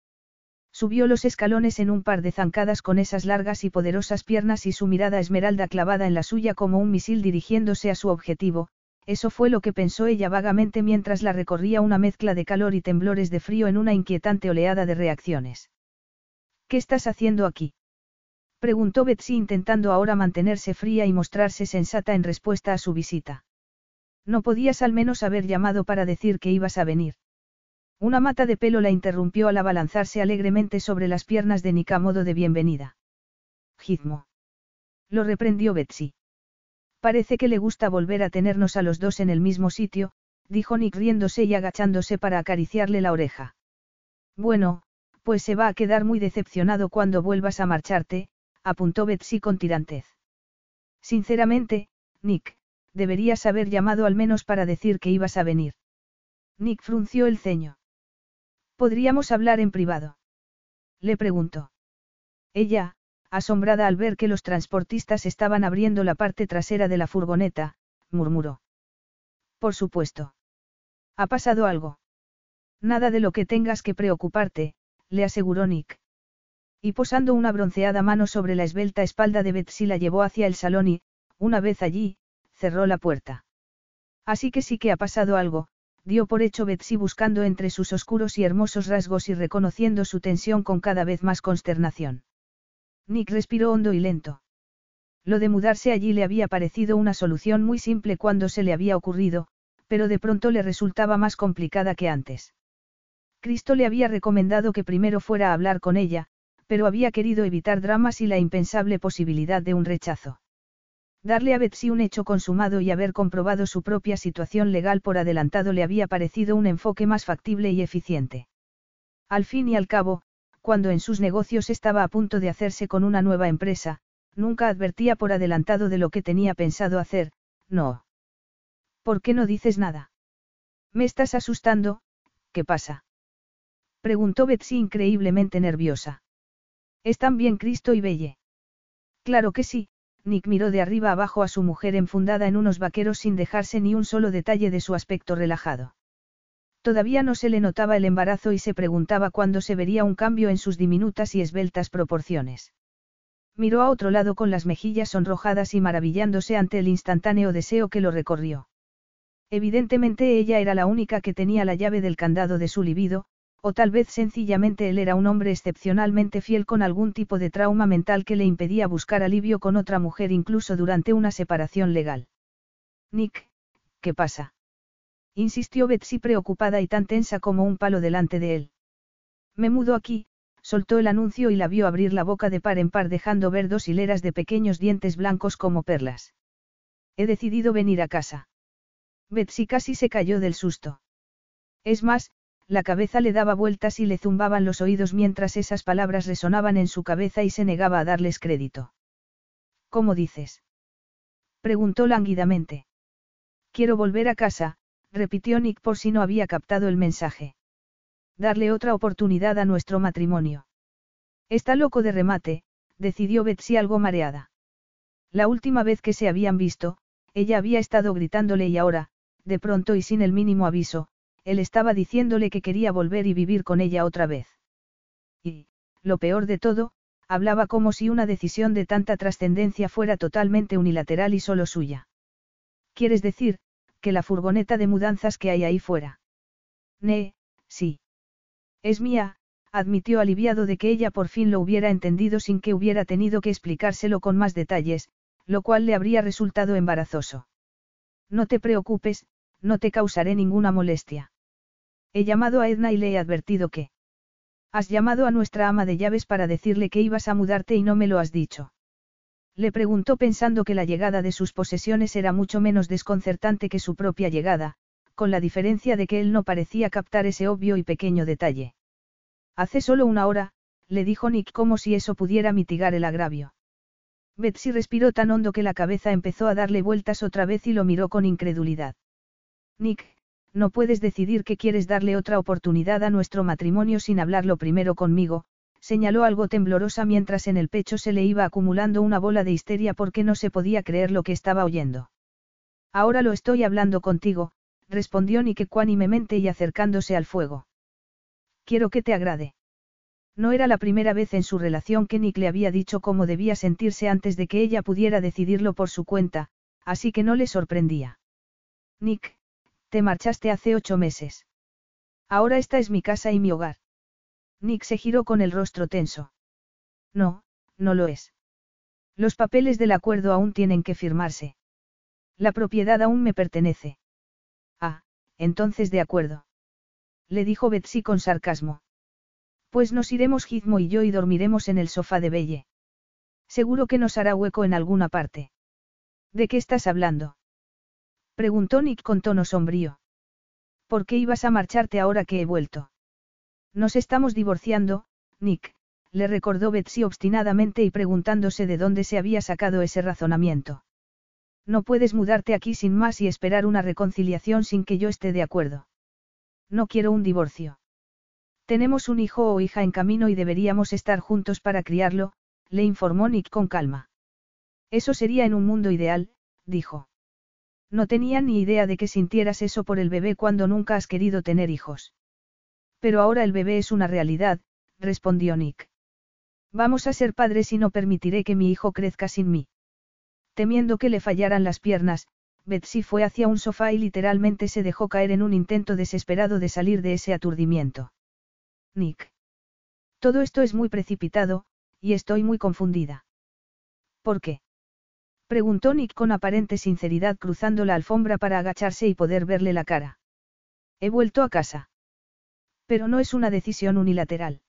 Subió los escalones en un par de zancadas con esas largas y poderosas piernas y su mirada esmeralda clavada en la suya como un misil dirigiéndose a su objetivo, eso fue lo que pensó ella vagamente mientras la recorría una mezcla de calor y temblores de frío en una inquietante oleada de reacciones. ¿Qué estás haciendo aquí? preguntó Betsy intentando ahora mantenerse fría y mostrarse sensata en respuesta a su visita. No podías al menos haber llamado para decir que ibas a venir. Una mata de pelo la interrumpió al abalanzarse alegremente sobre las piernas de Nick a modo de bienvenida. Gizmo. Lo reprendió Betsy. Parece que le gusta volver a tenernos a los dos en el mismo sitio, dijo Nick riéndose y agachándose para acariciarle la oreja. Bueno, pues se va a quedar muy decepcionado cuando vuelvas a marcharte, apuntó Betsy con tirantez. Sinceramente, Nick, deberías haber llamado al menos para decir que ibas a venir. Nick frunció el ceño. ¿Podríamos hablar en privado? Le preguntó. Ella, asombrada al ver que los transportistas estaban abriendo la parte trasera de la furgoneta, murmuró. Por supuesto. ¿Ha pasado algo? Nada de lo que tengas que preocuparte, le aseguró Nick. Y posando una bronceada mano sobre la esbelta espalda de Betsy la llevó hacia el salón y, una vez allí, cerró la puerta. Así que sí que ha pasado algo, dio por hecho Betsy buscando entre sus oscuros y hermosos rasgos y reconociendo su tensión con cada vez más consternación. Nick respiró hondo y lento. Lo de mudarse allí le había parecido una solución muy simple cuando se le había ocurrido, pero de pronto le resultaba más complicada que antes. Cristo le había recomendado que primero fuera a hablar con ella, pero había querido evitar dramas y la impensable posibilidad de un rechazo. Darle a Betsy un hecho consumado y haber comprobado su propia situación legal por adelantado le había parecido un enfoque más factible y eficiente. Al fin y al cabo, cuando en sus negocios estaba a punto de hacerse con una nueva empresa, nunca advertía por adelantado de lo que tenía pensado hacer, no. ¿Por qué no dices nada? Me estás asustando, ¿qué pasa? Preguntó Betsy increíblemente nerviosa. ¿Están bien Cristo y Belle? Claro que sí, Nick miró de arriba abajo a su mujer enfundada en unos vaqueros sin dejarse ni un solo detalle de su aspecto relajado. Todavía no se le notaba el embarazo y se preguntaba cuándo se vería un cambio en sus diminutas y esbeltas proporciones. Miró a otro lado con las mejillas sonrojadas y maravillándose ante el instantáneo deseo que lo recorrió. Evidentemente ella era la única que tenía la llave del candado de su libido, o tal vez sencillamente él era un hombre excepcionalmente fiel con algún tipo de trauma mental que le impedía buscar alivio con otra mujer incluso durante una separación legal. Nick, ¿qué pasa? insistió Betsy preocupada y tan tensa como un palo delante de él. Me mudo aquí, soltó el anuncio y la vio abrir la boca de par en par dejando ver dos hileras de pequeños dientes blancos como perlas. He decidido venir a casa. Betsy casi se cayó del susto. Es más, la cabeza le daba vueltas y le zumbaban los oídos mientras esas palabras resonaban en su cabeza y se negaba a darles crédito. ¿Cómo dices? preguntó lánguidamente. Quiero volver a casa, repitió Nick por si no había captado el mensaje. Darle otra oportunidad a nuestro matrimonio. Está loco de remate, decidió Betsy algo mareada. La última vez que se habían visto, ella había estado gritándole y ahora, de pronto y sin el mínimo aviso, él estaba diciéndole que quería volver y vivir con ella otra vez. Y, lo peor de todo, hablaba como si una decisión de tanta trascendencia fuera totalmente unilateral y solo suya. ¿Quieres decir, que la furgoneta de mudanzas que hay ahí fuera? Ne, sí. Es mía, admitió aliviado de que ella por fin lo hubiera entendido sin que hubiera tenido que explicárselo con más detalles, lo cual le habría resultado embarazoso. No te preocupes, no te causaré ninguna molestia. He llamado a Edna y le he advertido que... Has llamado a nuestra ama de llaves para decirle que ibas a mudarte y no me lo has dicho. Le preguntó pensando que la llegada de sus posesiones era mucho menos desconcertante que su propia llegada, con la diferencia de que él no parecía captar ese obvio y pequeño detalle. Hace solo una hora, le dijo Nick como si eso pudiera mitigar el agravio. Betsy respiró tan hondo que la cabeza empezó a darle vueltas otra vez y lo miró con incredulidad. Nick, no puedes decidir que quieres darle otra oportunidad a nuestro matrimonio sin hablarlo primero conmigo, señaló algo temblorosa mientras en el pecho se le iba acumulando una bola de histeria porque no se podía creer lo que estaba oyendo. Ahora lo estoy hablando contigo, respondió Nick ecuánimemente y acercándose al fuego. Quiero que te agrade. No era la primera vez en su relación que Nick le había dicho cómo debía sentirse antes de que ella pudiera decidirlo por su cuenta, así que no le sorprendía. Nick, te marchaste hace ocho meses. Ahora esta es mi casa y mi hogar. Nick se giró con el rostro tenso. No, no lo es. Los papeles del acuerdo aún tienen que firmarse. La propiedad aún me pertenece. Ah, entonces de acuerdo. Le dijo Betsy con sarcasmo. Pues nos iremos Gizmo y yo y dormiremos en el sofá de Belle. Seguro que nos hará hueco en alguna parte. ¿De qué estás hablando? Preguntó Nick con tono sombrío. ¿Por qué ibas a marcharte ahora que he vuelto? Nos estamos divorciando, Nick, le recordó Betsy obstinadamente y preguntándose de dónde se había sacado ese razonamiento. No puedes mudarte aquí sin más y esperar una reconciliación sin que yo esté de acuerdo. No quiero un divorcio. Tenemos un hijo o hija en camino y deberíamos estar juntos para criarlo, le informó Nick con calma. Eso sería en un mundo ideal, dijo. No tenía ni idea de que sintieras eso por el bebé cuando nunca has querido tener hijos. Pero ahora el bebé es una realidad, respondió Nick. Vamos a ser padres y no permitiré que mi hijo crezca sin mí. Temiendo que le fallaran las piernas, Betsy fue hacia un sofá y literalmente se dejó caer en un intento desesperado de salir de ese aturdimiento. Nick. Todo esto es muy precipitado, y estoy muy confundida. ¿Por qué? Preguntó Nick con aparente sinceridad cruzando la alfombra para agacharse y poder verle la cara. He vuelto a casa. Pero no es una decisión unilateral.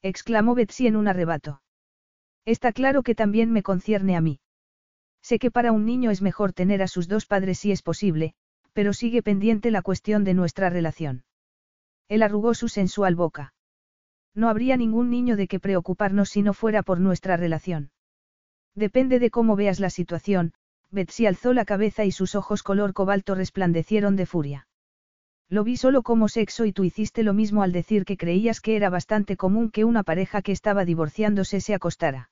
Exclamó Betsy en un arrebato. Está claro que también me concierne a mí. Sé que para un niño es mejor tener a sus dos padres si es posible, pero sigue pendiente la cuestión de nuestra relación. Él arrugó su sensual boca. No habría ningún niño de que preocuparnos si no fuera por nuestra relación. Depende de cómo veas la situación, Betsy alzó la cabeza y sus ojos color cobalto resplandecieron de furia. Lo vi solo como sexo y tú hiciste lo mismo al decir que creías que era bastante común que una pareja que estaba divorciándose se acostara.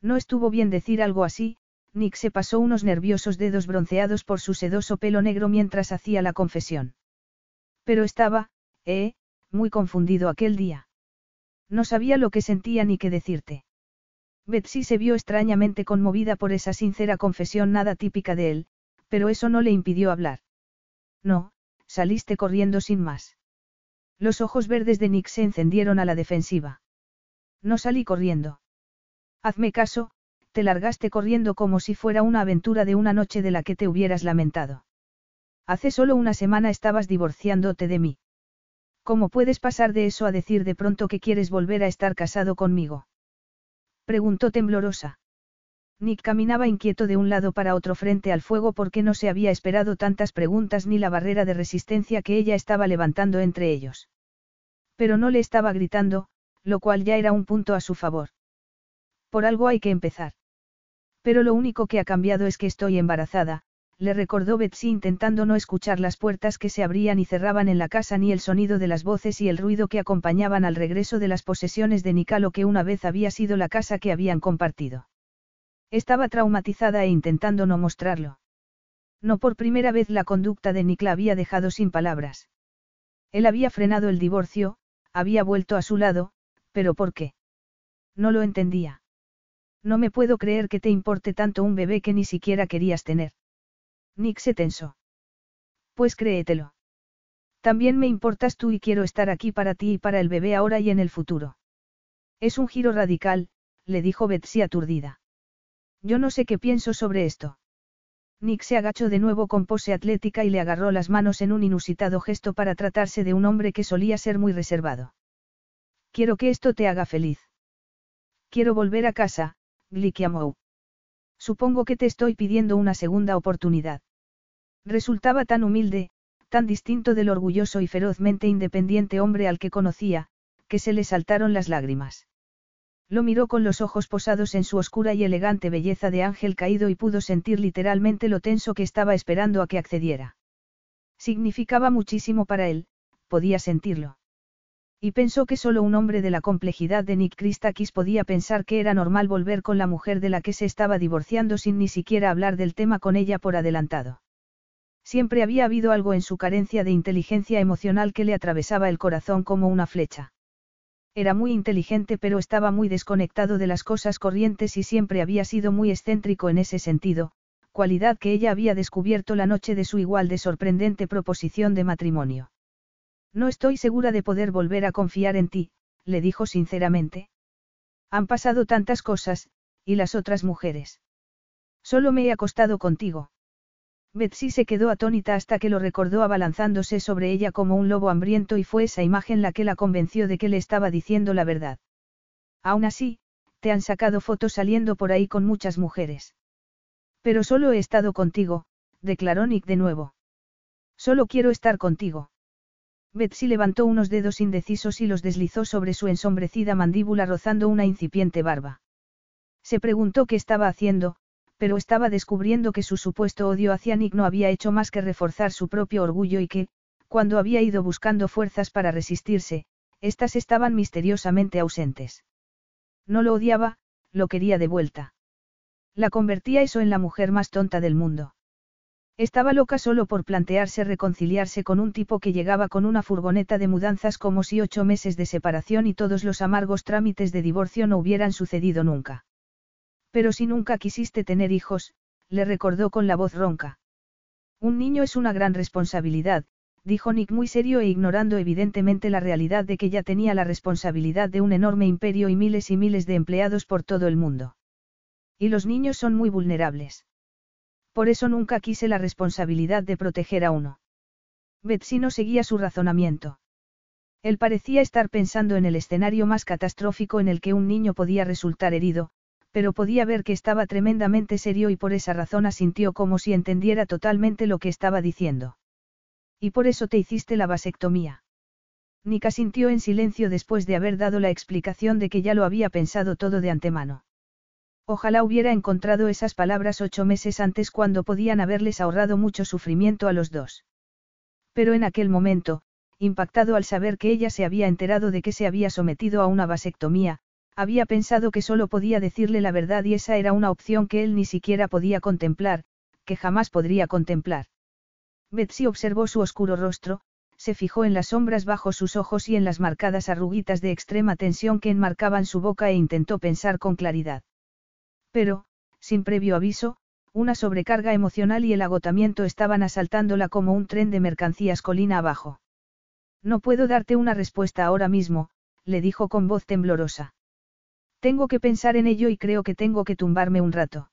No estuvo bien decir algo así, Nick se pasó unos nerviosos dedos bronceados por su sedoso pelo negro mientras hacía la confesión. Pero estaba, eh, muy confundido aquel día. No sabía lo que sentía ni qué decirte. Betsy se vio extrañamente conmovida por esa sincera confesión nada típica de él, pero eso no le impidió hablar. No, saliste corriendo sin más. Los ojos verdes de Nick se encendieron a la defensiva. No salí corriendo. Hazme caso, te largaste corriendo como si fuera una aventura de una noche de la que te hubieras lamentado. Hace solo una semana estabas divorciándote de mí. ¿Cómo puedes pasar de eso a decir de pronto que quieres volver a estar casado conmigo? Preguntó temblorosa. Nick caminaba inquieto de un lado para otro frente al fuego porque no se había esperado tantas preguntas ni la barrera de resistencia que ella estaba levantando entre ellos. Pero no le estaba gritando, lo cual ya era un punto a su favor. Por algo hay que empezar. Pero lo único que ha cambiado es que estoy embarazada, le recordó Betsy intentando no escuchar las puertas que se abrían y cerraban en la casa ni el sonido de las voces y el ruido que acompañaban al regreso de las posesiones de Nicalo que una vez había sido la casa que habían compartido. Estaba traumatizada e intentando no mostrarlo. No por primera vez la conducta de Nick la había dejado sin palabras. Él había frenado el divorcio, había vuelto a su lado, pero ¿por qué? No lo entendía. No me puedo creer que te importe tanto un bebé que ni siquiera querías tener. Nick se tensó. Pues créetelo. También me importas tú y quiero estar aquí para ti y para el bebé ahora y en el futuro. Es un giro radical, le dijo Betsy aturdida. Yo no sé qué pienso sobre esto. Nick se agachó de nuevo con pose atlética y le agarró las manos en un inusitado gesto para tratarse de un hombre que solía ser muy reservado. Quiero que esto te haga feliz. Quiero volver a casa, Glikiamou. Supongo que te estoy pidiendo una segunda oportunidad. Resultaba tan humilde, tan distinto del orgulloso y ferozmente independiente hombre al que conocía, que se le saltaron las lágrimas. Lo miró con los ojos posados en su oscura y elegante belleza de ángel caído y pudo sentir literalmente lo tenso que estaba esperando a que accediera. Significaba muchísimo para él, podía sentirlo. Y pensó que solo un hombre de la complejidad de Nick Christakis podía pensar que era normal volver con la mujer de la que se estaba divorciando sin ni siquiera hablar del tema con ella por adelantado. Siempre había habido algo en su carencia de inteligencia emocional que le atravesaba el corazón como una flecha. Era muy inteligente pero estaba muy desconectado de las cosas corrientes y siempre había sido muy excéntrico en ese sentido, cualidad que ella había descubierto la noche de su igual de sorprendente proposición de matrimonio. No estoy segura de poder volver a confiar en ti, le dijo sinceramente. Han pasado tantas cosas, y las otras mujeres. Solo me he acostado contigo. Betsy se quedó atónita hasta que lo recordó abalanzándose sobre ella como un lobo hambriento y fue esa imagen la que la convenció de que le estaba diciendo la verdad. Aún así, te han sacado fotos saliendo por ahí con muchas mujeres. Pero solo he estado contigo, declaró Nick de nuevo. Solo quiero estar contigo. Betsy levantó unos dedos indecisos y los deslizó sobre su ensombrecida mandíbula rozando una incipiente barba. Se preguntó qué estaba haciendo, pero estaba descubriendo que su supuesto odio hacia Nick no había hecho más que reforzar su propio orgullo y que, cuando había ido buscando fuerzas para resistirse, éstas estaban misteriosamente ausentes. No lo odiaba, lo quería de vuelta. La convertía eso en la mujer más tonta del mundo. Estaba loca solo por plantearse reconciliarse con un tipo que llegaba con una furgoneta de mudanzas como si ocho meses de separación y todos los amargos trámites de divorcio no hubieran sucedido nunca. Pero si nunca quisiste tener hijos, le recordó con la voz ronca. Un niño es una gran responsabilidad, dijo Nick muy serio e ignorando evidentemente la realidad de que ya tenía la responsabilidad de un enorme imperio y miles y miles de empleados por todo el mundo. Y los niños son muy vulnerables. Por eso nunca quise la responsabilidad de proteger a uno. Betsy no seguía su razonamiento. Él parecía estar pensando en el escenario más catastrófico en el que un niño podía resultar herido, pero podía ver que estaba tremendamente serio y por esa razón asintió como si entendiera totalmente lo que estaba diciendo. Y por eso te hiciste la vasectomía. Nika sintió en silencio después de haber dado la explicación de que ya lo había pensado todo de antemano. Ojalá hubiera encontrado esas palabras ocho meses antes cuando podían haberles ahorrado mucho sufrimiento a los dos. Pero en aquel momento, impactado al saber que ella se había enterado de que se había sometido a una vasectomía, había pensado que solo podía decirle la verdad y esa era una opción que él ni siquiera podía contemplar, que jamás podría contemplar. Betsy observó su oscuro rostro, se fijó en las sombras bajo sus ojos y en las marcadas arruguitas de extrema tensión que enmarcaban su boca e intentó pensar con claridad. Pero, sin previo aviso, una sobrecarga emocional y el agotamiento estaban asaltándola como un tren de mercancías colina abajo. No puedo darte una respuesta ahora mismo, le dijo con voz temblorosa. Tengo que pensar en ello y creo que tengo que tumbarme un rato.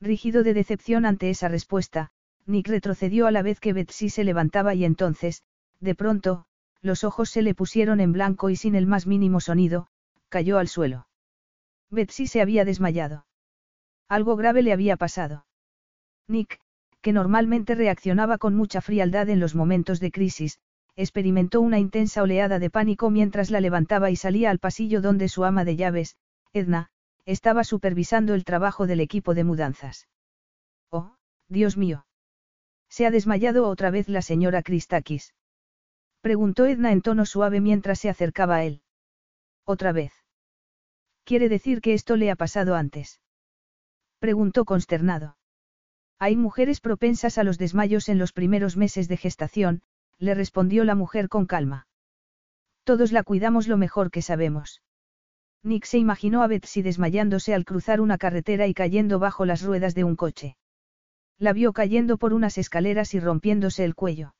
Rígido de decepción ante esa respuesta, Nick retrocedió a la vez que Betsy se levantaba y entonces, de pronto, los ojos se le pusieron en blanco y sin el más mínimo sonido, cayó al suelo. Betsy se había desmayado. Algo grave le había pasado. Nick, que normalmente reaccionaba con mucha frialdad en los momentos de crisis, experimentó una intensa oleada de pánico mientras la levantaba y salía al pasillo donde su ama de llaves, Edna, estaba supervisando el trabajo del equipo de mudanzas. Oh, Dios mío. ¿Se ha desmayado otra vez la señora Christakis? Preguntó Edna en tono suave mientras se acercaba a él. Otra vez. ¿Quiere decir que esto le ha pasado antes? Preguntó consternado. Hay mujeres propensas a los desmayos en los primeros meses de gestación, le respondió la mujer con calma. Todos la cuidamos lo mejor que sabemos. Nick se imaginó a Betsy desmayándose al cruzar una carretera y cayendo bajo las ruedas de un coche. La vio cayendo por unas escaleras y rompiéndose el cuello.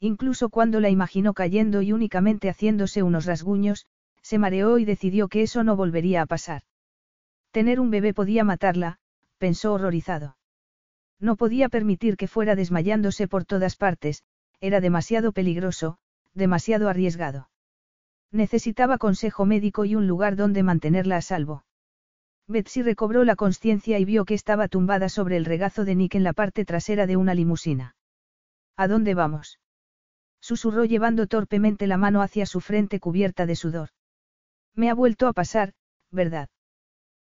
Incluso cuando la imaginó cayendo y únicamente haciéndose unos rasguños, se mareó y decidió que eso no volvería a pasar. Tener un bebé podía matarla, pensó horrorizado. No podía permitir que fuera desmayándose por todas partes, era demasiado peligroso, demasiado arriesgado. Necesitaba consejo médico y un lugar donde mantenerla a salvo. Betsy recobró la conciencia y vio que estaba tumbada sobre el regazo de Nick en la parte trasera de una limusina. ¿A dónde vamos? Susurró llevando torpemente la mano hacia su frente cubierta de sudor. Me ha vuelto a pasar, ¿verdad?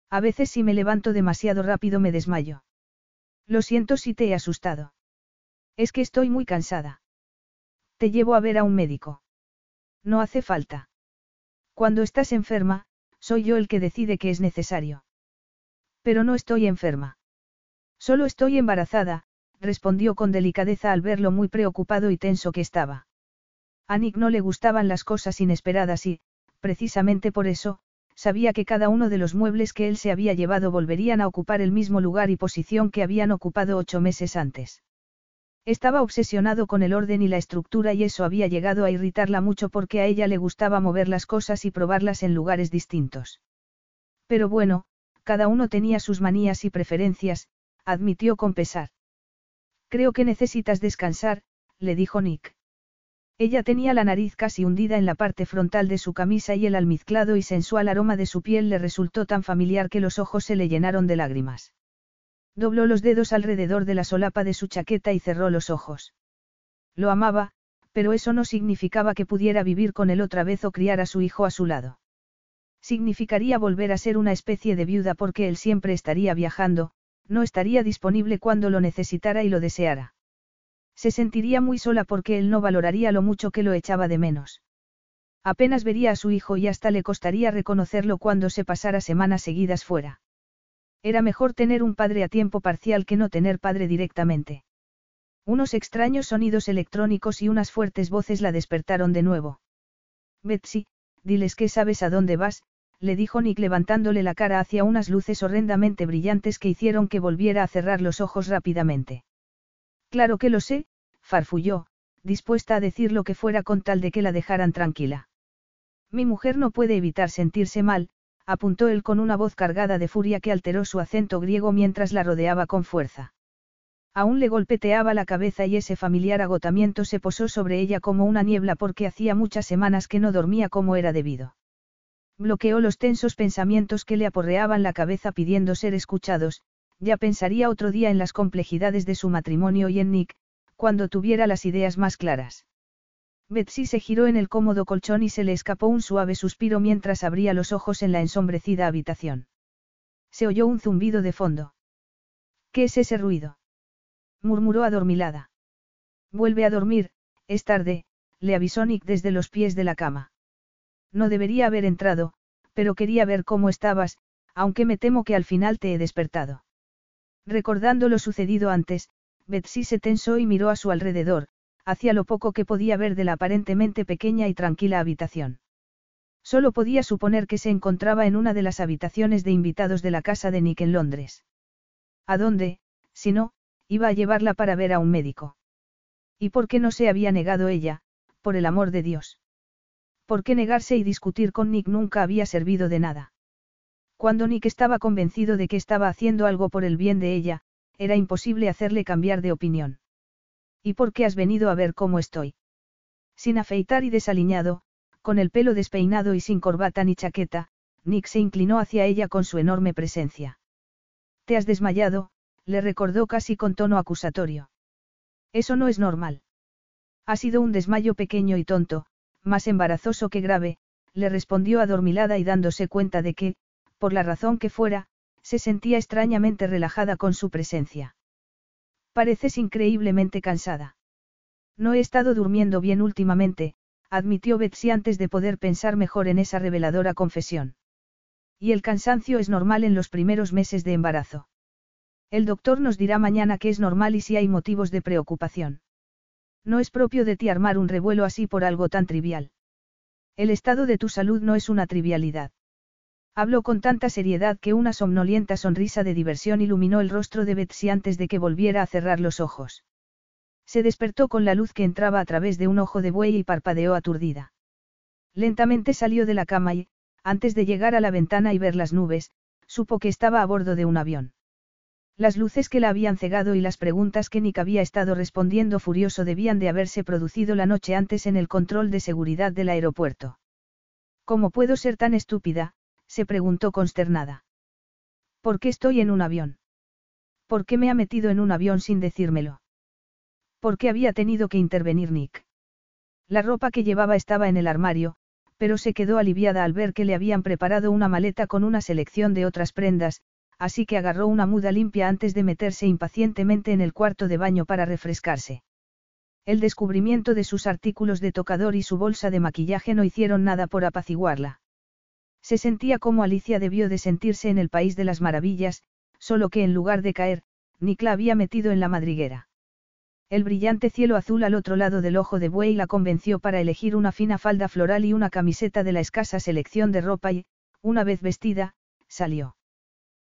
A veces si me levanto demasiado rápido me desmayo. Lo siento si te he asustado. Es que estoy muy cansada. Te llevo a ver a un médico. No hace falta. Cuando estás enferma, soy yo el que decide que es necesario. Pero no estoy enferma. Solo estoy embarazada, respondió con delicadeza al verlo muy preocupado y tenso que estaba. A Nick no le gustaban las cosas inesperadas y, precisamente por eso, sabía que cada uno de los muebles que él se había llevado volverían a ocupar el mismo lugar y posición que habían ocupado ocho meses antes. Estaba obsesionado con el orden y la estructura y eso había llegado a irritarla mucho porque a ella le gustaba mover las cosas y probarlas en lugares distintos. Pero bueno, cada uno tenía sus manías y preferencias, admitió con pesar. Creo que necesitas descansar, le dijo Nick. Ella tenía la nariz casi hundida en la parte frontal de su camisa y el almizclado y sensual aroma de su piel le resultó tan familiar que los ojos se le llenaron de lágrimas. Dobló los dedos alrededor de la solapa de su chaqueta y cerró los ojos. Lo amaba, pero eso no significaba que pudiera vivir con él otra vez o criar a su hijo a su lado. Significaría volver a ser una especie de viuda porque él siempre estaría viajando, no estaría disponible cuando lo necesitara y lo deseara. Se sentiría muy sola porque él no valoraría lo mucho que lo echaba de menos. Apenas vería a su hijo y hasta le costaría reconocerlo cuando se pasara semanas seguidas fuera. Era mejor tener un padre a tiempo parcial que no tener padre directamente. Unos extraños sonidos electrónicos y unas fuertes voces la despertaron de nuevo. Betsy, diles que sabes a dónde vas, le dijo Nick levantándole la cara hacia unas luces horrendamente brillantes que hicieron que volviera a cerrar los ojos rápidamente. Claro que lo sé, farfulló, dispuesta a decir lo que fuera con tal de que la dejaran tranquila. Mi mujer no puede evitar sentirse mal, apuntó él con una voz cargada de furia que alteró su acento griego mientras la rodeaba con fuerza. Aún le golpeteaba la cabeza y ese familiar agotamiento se posó sobre ella como una niebla porque hacía muchas semanas que no dormía como era debido. Bloqueó los tensos pensamientos que le aporreaban la cabeza pidiendo ser escuchados, ya pensaría otro día en las complejidades de su matrimonio y en Nick, cuando tuviera las ideas más claras. Betsy se giró en el cómodo colchón y se le escapó un suave suspiro mientras abría los ojos en la ensombrecida habitación. Se oyó un zumbido de fondo. ¿Qué es ese ruido? murmuró adormilada. Vuelve a dormir, es tarde, le avisó Nick desde los pies de la cama. No debería haber entrado, pero quería ver cómo estabas, aunque me temo que al final te he despertado. Recordando lo sucedido antes, Betsy se tensó y miró a su alrededor, hacia lo poco que podía ver de la aparentemente pequeña y tranquila habitación. Solo podía suponer que se encontraba en una de las habitaciones de invitados de la casa de Nick en Londres. ¿A dónde, si no, iba a llevarla para ver a un médico? ¿Y por qué no se había negado ella, por el amor de Dios? ¿Por qué negarse y discutir con Nick nunca había servido de nada? Cuando Nick estaba convencido de que estaba haciendo algo por el bien de ella, era imposible hacerle cambiar de opinión. ¿Y por qué has venido a ver cómo estoy? Sin afeitar y desaliñado, con el pelo despeinado y sin corbata ni chaqueta, Nick se inclinó hacia ella con su enorme presencia. Te has desmayado, le recordó casi con tono acusatorio. Eso no es normal. Ha sido un desmayo pequeño y tonto, más embarazoso que grave, le respondió adormilada y dándose cuenta de que, por la razón que fuera, se sentía extrañamente relajada con su presencia. Pareces increíblemente cansada. No he estado durmiendo bien últimamente, admitió Betsy antes de poder pensar mejor en esa reveladora confesión. Y el cansancio es normal en los primeros meses de embarazo. El doctor nos dirá mañana que es normal y si hay motivos de preocupación. No es propio de ti armar un revuelo así por algo tan trivial. El estado de tu salud no es una trivialidad. Habló con tanta seriedad que una somnolienta sonrisa de diversión iluminó el rostro de Betsy antes de que volviera a cerrar los ojos. Se despertó con la luz que entraba a través de un ojo de buey y parpadeó aturdida. Lentamente salió de la cama y, antes de llegar a la ventana y ver las nubes, supo que estaba a bordo de un avión. Las luces que la habían cegado y las preguntas que Nick había estado respondiendo furioso debían de haberse producido la noche antes en el control de seguridad del aeropuerto. ¿Cómo puedo ser tan estúpida? Se preguntó consternada. ¿Por qué estoy en un avión? ¿Por qué me ha metido en un avión sin decírmelo? ¿Por qué había tenido que intervenir Nick? La ropa que llevaba estaba en el armario, pero se quedó aliviada al ver que le habían preparado una maleta con una selección de otras prendas, así que agarró una muda limpia antes de meterse impacientemente en el cuarto de baño para refrescarse. El descubrimiento de sus artículos de tocador y su bolsa de maquillaje no hicieron nada por apaciguarla. Se sentía como Alicia debió de sentirse en el país de las maravillas, solo que en lugar de caer, Nick la había metido en la madriguera. El brillante cielo azul al otro lado del ojo de buey la convenció para elegir una fina falda floral y una camiseta de la escasa selección de ropa y, una vez vestida, salió.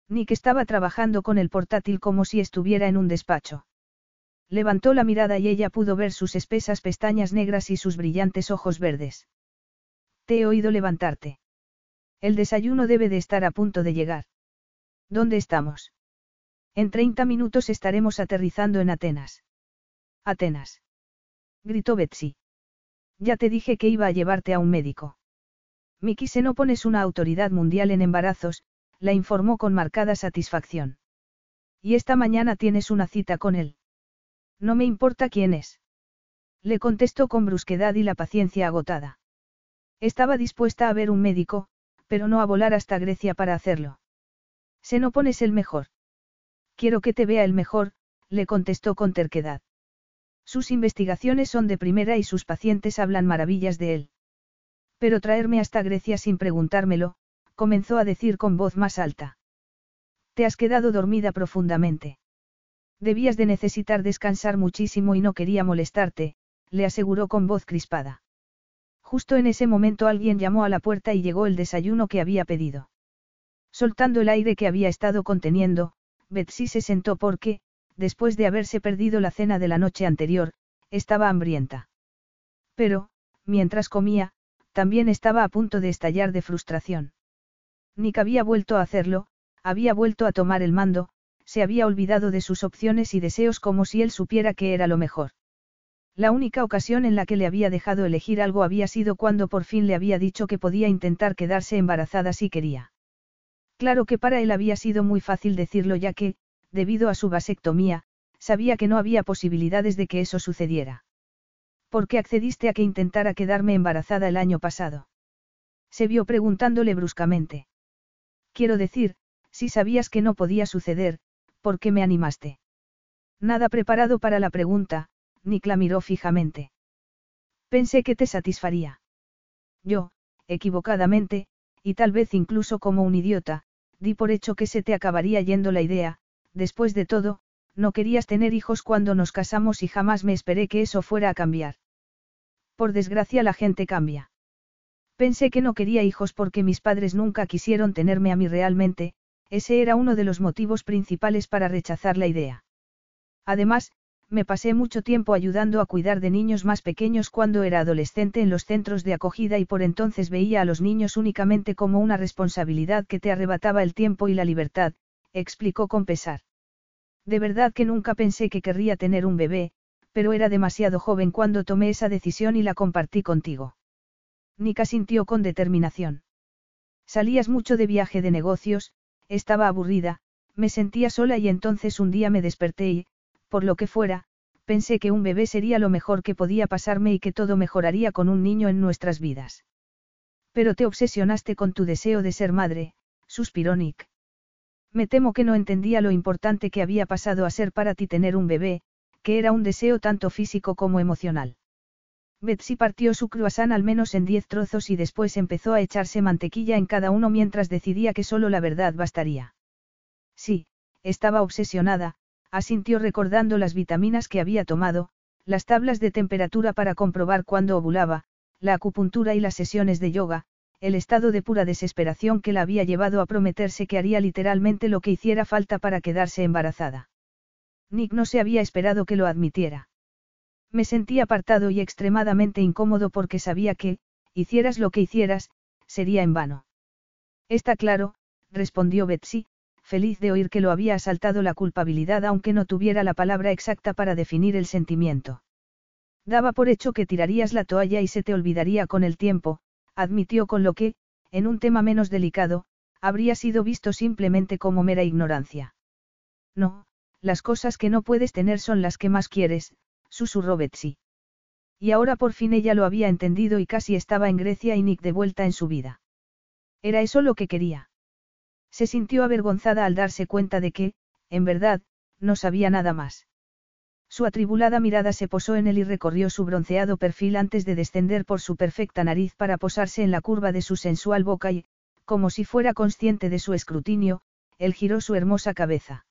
Nick estaba trabajando con el portátil como si estuviera en un despacho. Levantó la mirada y ella pudo ver sus espesas pestañas negras y sus brillantes ojos verdes. Te he oído levantarte. El desayuno debe de estar a punto de llegar. ¿Dónde estamos? En 30 minutos estaremos aterrizando en Atenas. Atenas. Gritó Betsy. Ya te dije que iba a llevarte a un médico. Miki Senopon es una autoridad mundial en embarazos, la informó con marcada satisfacción. Y esta mañana tienes una cita con él. No me importa quién es. Le contestó con brusquedad y la paciencia agotada. Estaba dispuesta a ver un médico, pero no a volar hasta Grecia para hacerlo. Se no pones el mejor. Quiero que te vea el mejor, le contestó con terquedad. Sus investigaciones son de primera y sus pacientes hablan maravillas de él. Pero traerme hasta Grecia sin preguntármelo, comenzó a decir con voz más alta. Te has quedado dormida profundamente. Debías de necesitar descansar muchísimo y no quería molestarte, le aseguró con voz crispada. Justo en ese momento alguien llamó a la puerta y llegó el desayuno que había pedido. Soltando el aire que había estado conteniendo, Betsy se sentó porque, después de haberse perdido la cena de la noche anterior, estaba hambrienta. Pero, mientras comía, también estaba a punto de estallar de frustración. Nick había vuelto a hacerlo, había vuelto a tomar el mando, se había olvidado de sus opciones y deseos como si él supiera que era lo mejor. La única ocasión en la que le había dejado elegir algo había sido cuando por fin le había dicho que podía intentar quedarse embarazada si quería. Claro que para él había sido muy fácil decirlo ya que, debido a su vasectomía, sabía que no había posibilidades de que eso sucediera. ¿Por qué accediste a que intentara quedarme embarazada el año pasado? Se vio preguntándole bruscamente. Quiero decir, si sabías que no podía suceder, ¿por qué me animaste? Nada preparado para la pregunta, Nick la miró fijamente. Pensé que te satisfaría. Yo, equivocadamente, y tal vez incluso como un idiota, di por hecho que se te acabaría yendo la idea, después de todo, no querías tener hijos cuando nos casamos y jamás me esperé que eso fuera a cambiar. Por desgracia la gente cambia. Pensé que no quería hijos porque mis padres nunca quisieron tenerme a mí realmente, ese era uno de los motivos principales para rechazar la idea. Además, me pasé mucho tiempo ayudando a cuidar de niños más pequeños cuando era adolescente en los centros de acogida y por entonces veía a los niños únicamente como una responsabilidad que te arrebataba el tiempo y la libertad, explicó con pesar. De verdad que nunca pensé que querría tener un bebé, pero era demasiado joven cuando tomé esa decisión y la compartí contigo. Nika sintió con determinación. Salías mucho de viaje de negocios, estaba aburrida, me sentía sola y entonces un día me desperté y, por lo que fuera, pensé que un bebé sería lo mejor que podía pasarme y que todo mejoraría con un niño en nuestras vidas. Pero te obsesionaste con tu deseo de ser madre, suspiró Nick. Me temo que no entendía lo importante que había pasado a ser para ti tener un bebé, que era un deseo tanto físico como emocional. Betsy partió su croissant al menos en diez trozos y después empezó a echarse mantequilla en cada uno mientras decidía que solo la verdad bastaría. Sí, estaba obsesionada, asintió recordando las vitaminas que había tomado, las tablas de temperatura para comprobar cuándo ovulaba, la acupuntura y las sesiones de yoga, el estado de pura desesperación que la había llevado a prometerse que haría literalmente lo que hiciera falta para quedarse embarazada. Nick no se había esperado que lo admitiera. Me sentí apartado y extremadamente incómodo porque sabía que, hicieras lo que hicieras, sería en vano. Está claro, respondió Betsy, feliz de oír que lo había asaltado la culpabilidad aunque no tuviera la palabra exacta para definir el sentimiento. Daba por hecho que tirarías la toalla y se te olvidaría con el tiempo, admitió con lo que, en un tema menos delicado, habría sido visto simplemente como mera ignorancia. No, las cosas que no puedes tener son las que más quieres, susurró Betsy. Y ahora por fin ella lo había entendido y casi estaba en Grecia y Nick de vuelta en su vida. Era eso lo que quería. Se sintió avergonzada al darse cuenta de que, en verdad, no sabía nada más. Su atribulada mirada se posó en él y recorrió su bronceado perfil antes de descender por su perfecta nariz para posarse en la curva de su sensual boca y, como si fuera consciente de su escrutinio, él giró su hermosa cabeza.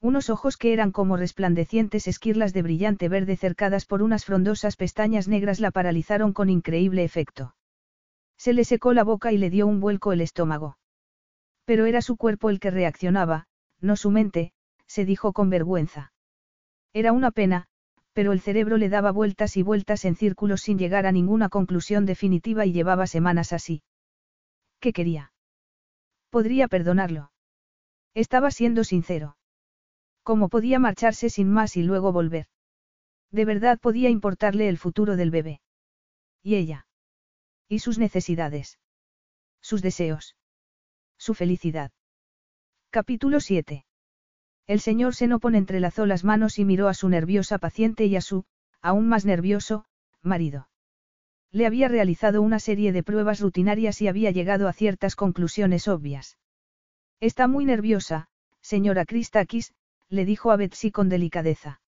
Unos ojos que eran como resplandecientes esquirlas de brillante verde cercadas por unas frondosas pestañas negras la paralizaron con increíble efecto. Se le secó la boca y le dio un vuelco el estómago. Pero era su cuerpo el que reaccionaba, no su mente, se dijo con vergüenza. Era una pena, pero el cerebro le daba vueltas y vueltas en círculos sin llegar a ninguna conclusión definitiva y llevaba semanas así. ¿Qué quería? Podría perdonarlo. Estaba siendo sincero. ¿Cómo podía marcharse sin más y luego volver? De verdad podía importarle el futuro del bebé. ¿Y ella? ¿Y sus necesidades? Sus deseos. Su felicidad. Capítulo 7. El señor Senopon entrelazó las manos y miró a su nerviosa paciente y a su, aún más nervioso, marido. Le había realizado una serie de pruebas rutinarias y había llegado a ciertas conclusiones obvias. Está muy nerviosa, señora Christakis, le dijo a Betsy con delicadeza.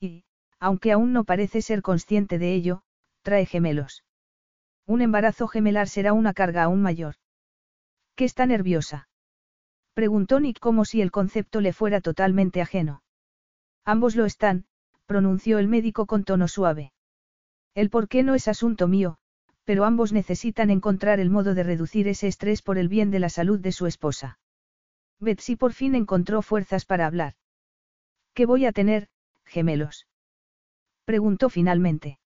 Y, aunque aún no parece ser consciente de ello, trae gemelos. Un embarazo gemelar será una carga aún mayor. ¿Qué está nerviosa? Preguntó Nick como si el concepto le fuera totalmente ajeno. Ambos lo están, pronunció el médico con tono suave. El por qué no es asunto mío, pero ambos necesitan encontrar el modo de reducir ese estrés por el bien de la salud de su esposa. Betsy por fin encontró fuerzas para hablar. ¿Qué voy a tener, gemelos? Preguntó finalmente.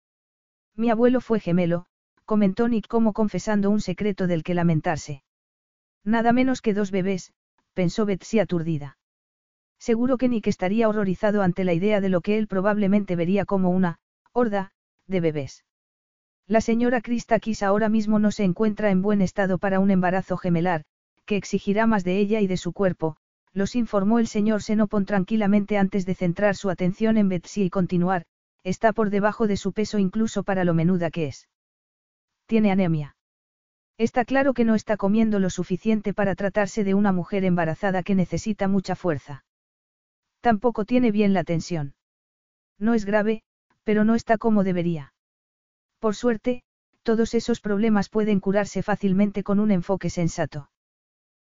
Mi abuelo fue gemelo, comentó Nick como confesando un secreto del que lamentarse. Nada menos que dos bebés, pensó Betsy aturdida. Seguro que Nick estaría horrorizado ante la idea de lo que él probablemente vería como una, horda, de bebés. La señora Christakis ahora mismo no se encuentra en buen estado para un embarazo gemelar, que exigirá más de ella y de su cuerpo, los informó el señor Senopon tranquilamente antes de centrar su atención en Betsy y continuar, está por debajo de su peso incluso para lo menuda que es. Tiene anemia. Está claro que no está comiendo lo suficiente para tratarse de una mujer embarazada que necesita mucha fuerza. Tampoco tiene bien la tensión. No es grave, pero no está como debería. Por suerte, todos esos problemas pueden curarse fácilmente con un enfoque sensato.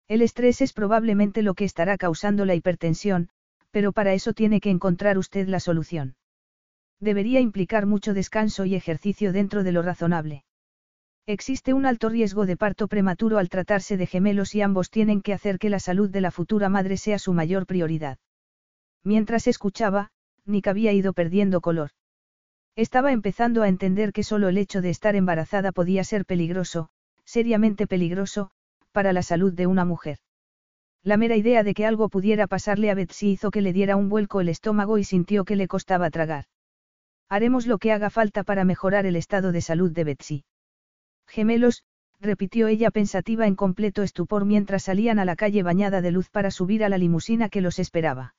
El estrés es probablemente lo que estará causando la hipertensión, pero para eso tiene que encontrar usted la solución. Debería implicar mucho descanso y ejercicio dentro de lo razonable. Existe un alto riesgo de parto prematuro al tratarse de gemelos y ambos tienen que hacer que la salud de la futura madre sea su mayor prioridad. Mientras escuchaba, Nick había ido perdiendo color. Estaba empezando a entender que solo el hecho de estar embarazada podía ser peligroso, seriamente peligroso, para la salud de una mujer. La mera idea de que algo pudiera pasarle a Betsy hizo que le diera un vuelco el estómago y sintió que le costaba tragar. Haremos lo que haga falta para mejorar el estado de salud de Betsy. Gemelos, repitió ella pensativa en completo estupor mientras salían a la calle bañada de luz para subir a la limusina que los esperaba.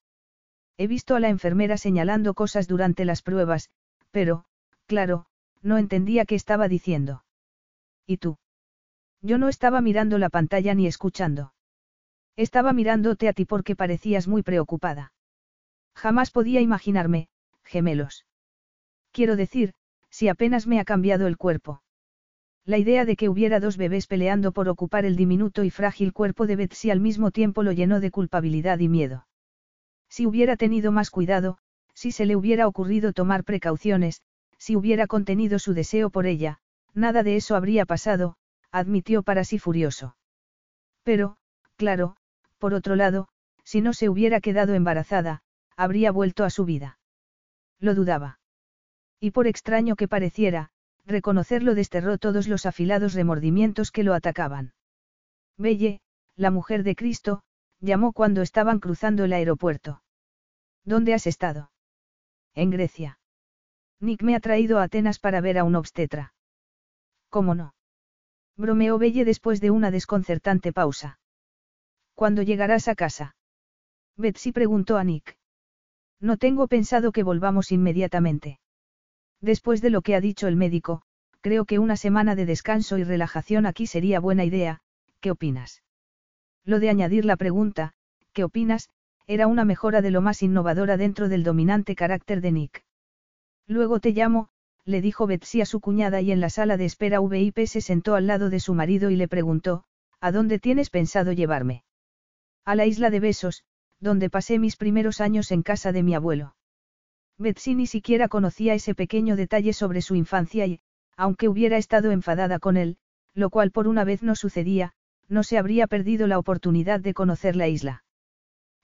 He visto a la enfermera señalando cosas durante las pruebas, pero, claro, no entendía qué estaba diciendo. ¿Y tú? Yo no estaba mirando la pantalla ni escuchando. Estaba mirándote a ti porque parecías muy preocupada. Jamás podía imaginarme, gemelos. Quiero decir, si apenas me ha cambiado el cuerpo. La idea de que hubiera dos bebés peleando por ocupar el diminuto y frágil cuerpo de Betsy al mismo tiempo lo llenó de culpabilidad y miedo. Si hubiera tenido más cuidado, si se le hubiera ocurrido tomar precauciones, si hubiera contenido su deseo por ella, nada de eso habría pasado, admitió para sí furioso. Pero, claro, por otro lado, si no se hubiera quedado embarazada, habría vuelto a su vida. Lo dudaba. Y por extraño que pareciera, reconocerlo desterró todos los afilados remordimientos que lo atacaban. Belle, la mujer de Cristo, llamó cuando estaban cruzando el aeropuerto. ¿Dónde has estado? En Grecia. Nick me ha traído a Atenas para ver a un obstetra. ¿Cómo no? Bromeó Belle después de una desconcertante pausa. ¿Cuándo llegarás a casa? Betsy preguntó a Nick. No tengo pensado que volvamos inmediatamente. Después de lo que ha dicho el médico, creo que una semana de descanso y relajación aquí sería buena idea, ¿qué opinas? Lo de añadir la pregunta, ¿qué opinas? era una mejora de lo más innovadora dentro del dominante carácter de Nick. Luego te llamo, le dijo Betsy a su cuñada y en la sala de espera VIP se sentó al lado de su marido y le preguntó, ¿a dónde tienes pensado llevarme? A la isla de Besos, donde pasé mis primeros años en casa de mi abuelo. Betsy ni siquiera conocía ese pequeño detalle sobre su infancia y, aunque hubiera estado enfadada con él, lo cual por una vez no sucedía, no se habría perdido la oportunidad de conocer la isla.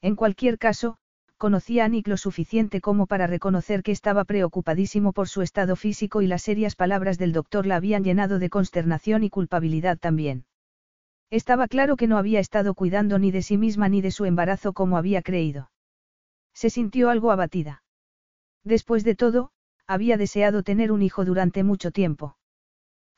En cualquier caso, conocía a Nick lo suficiente como para reconocer que estaba preocupadísimo por su estado físico y las serias palabras del doctor la habían llenado de consternación y culpabilidad también. Estaba claro que no había estado cuidando ni de sí misma ni de su embarazo como había creído. Se sintió algo abatida. Después de todo, había deseado tener un hijo durante mucho tiempo.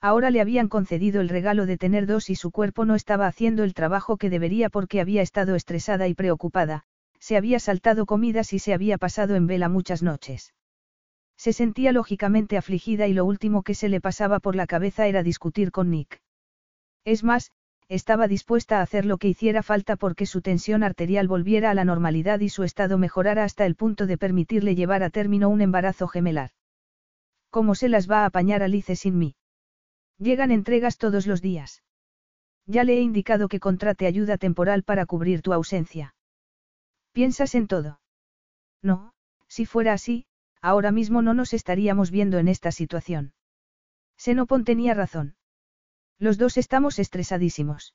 Ahora le habían concedido el regalo de tener dos y su cuerpo no estaba haciendo el trabajo que debería porque había estado estresada y preocupada, se había saltado comidas y se había pasado en vela muchas noches. Se sentía lógicamente afligida y lo último que se le pasaba por la cabeza era discutir con Nick. Es más, estaba dispuesta a hacer lo que hiciera falta porque su tensión arterial volviera a la normalidad y su estado mejorara hasta el punto de permitirle llevar a término un embarazo gemelar. ¿Cómo se las va a apañar Alice sin mí? Llegan entregas todos los días. Ya le he indicado que contrate ayuda temporal para cubrir tu ausencia. ¿Piensas en todo? No, si fuera así, ahora mismo no nos estaríamos viendo en esta situación. Senopon tenía razón. Los dos estamos estresadísimos.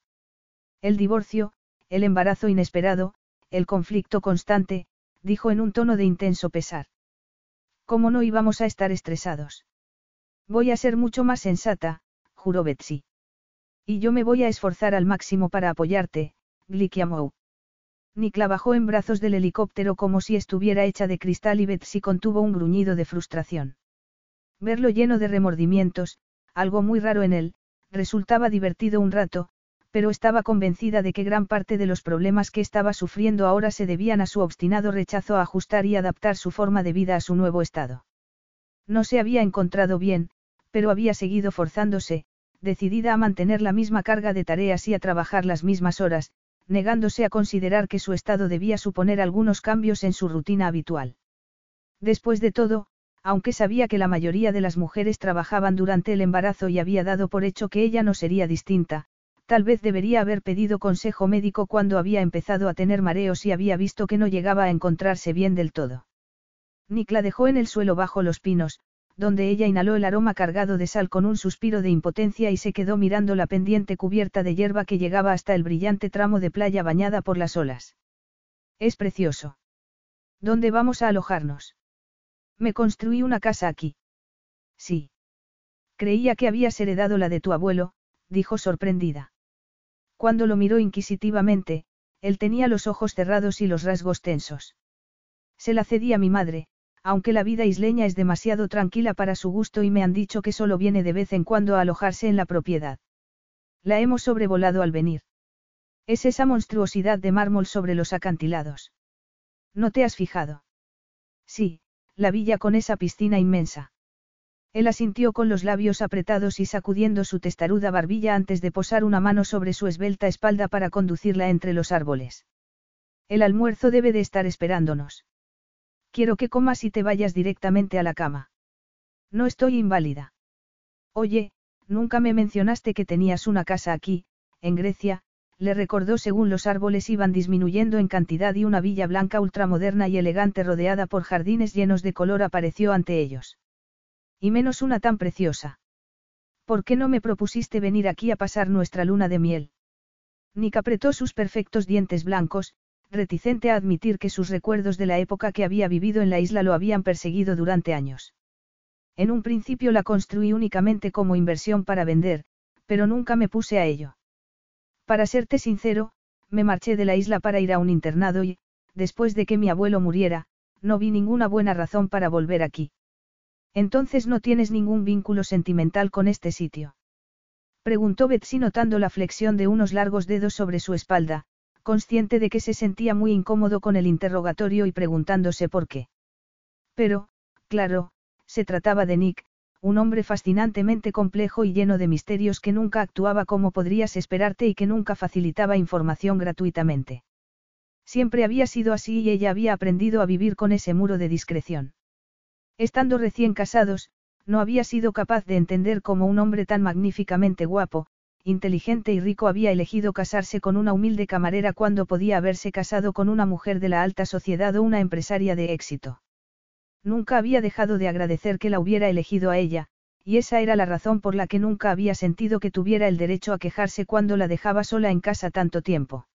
El divorcio, el embarazo inesperado, el conflicto constante, dijo en un tono de intenso pesar. ¿Cómo no íbamos a estar estresados? Voy a ser mucho más sensata, juró Betsy. Y yo me voy a esforzar al máximo para apoyarte, Glikiamou. Nick la bajó en brazos del helicóptero como si estuviera hecha de cristal y Betsy contuvo un gruñido de frustración. Verlo lleno de remordimientos, algo muy raro en él, resultaba divertido un rato, pero estaba convencida de que gran parte de los problemas que estaba sufriendo ahora se debían a su obstinado rechazo a ajustar y adaptar su forma de vida a su nuevo estado. No se había encontrado bien, pero había seguido forzándose, decidida a mantener la misma carga de tareas y a trabajar las mismas horas, negándose a considerar que su estado debía suponer algunos cambios en su rutina habitual. Después de todo, aunque sabía que la mayoría de las mujeres trabajaban durante el embarazo y había dado por hecho que ella no sería distinta, tal vez debería haber pedido consejo médico cuando había empezado a tener mareos y había visto que no llegaba a encontrarse bien del todo. Nick la dejó en el suelo bajo los pinos, donde ella inhaló el aroma cargado de sal con un suspiro de impotencia y se quedó mirando la pendiente cubierta de hierba que llegaba hasta el brillante tramo de playa bañada por las olas. Es precioso. ¿Dónde vamos a alojarnos? Me construí una casa aquí. Sí. Creía que habías heredado la de tu abuelo, dijo sorprendida. Cuando lo miró inquisitivamente, él tenía los ojos cerrados y los rasgos tensos. Se la cedí a mi madre, aunque la vida isleña es demasiado tranquila para su gusto y me han dicho que solo viene de vez en cuando a alojarse en la propiedad. La hemos sobrevolado al venir. Es esa monstruosidad de mármol sobre los acantilados. ¿No te has fijado? Sí, la villa con esa piscina inmensa. Él asintió con los labios apretados y sacudiendo su testaruda barbilla antes de posar una mano sobre su esbelta espalda para conducirla entre los árboles. El almuerzo debe de estar esperándonos. Quiero que comas y te vayas directamente a la cama. No estoy inválida. Oye, nunca me mencionaste que tenías una casa aquí, en Grecia, le recordó según los árboles iban disminuyendo en cantidad y una villa blanca ultramoderna y elegante rodeada por jardines llenos de color apareció ante ellos. Y menos una tan preciosa. ¿Por qué no me propusiste venir aquí a pasar nuestra luna de miel? Nick apretó sus perfectos dientes blancos, reticente a admitir que sus recuerdos de la época que había vivido en la isla lo habían perseguido durante años. En un principio la construí únicamente como inversión para vender, pero nunca me puse a ello. Para serte sincero, me marché de la isla para ir a un internado y, después de que mi abuelo muriera, no vi ninguna buena razón para volver aquí. Entonces no tienes ningún vínculo sentimental con este sitio. Preguntó Betsy notando la flexión de unos largos dedos sobre su espalda, consciente de que se sentía muy incómodo con el interrogatorio y preguntándose por qué. Pero, claro, se trataba de Nick, un hombre fascinantemente complejo y lleno de misterios que nunca actuaba como podrías esperarte y que nunca facilitaba información gratuitamente. Siempre había sido así y ella había aprendido a vivir con ese muro de discreción. Estando recién casados, no había sido capaz de entender cómo un hombre tan magníficamente guapo, inteligente y rico había elegido casarse con una humilde camarera cuando podía haberse casado con una mujer de la alta sociedad o una empresaria de éxito. Nunca había dejado de agradecer que la hubiera elegido a ella, y esa era la razón por la que nunca había sentido que tuviera el derecho a quejarse cuando la dejaba sola en casa tanto tiempo.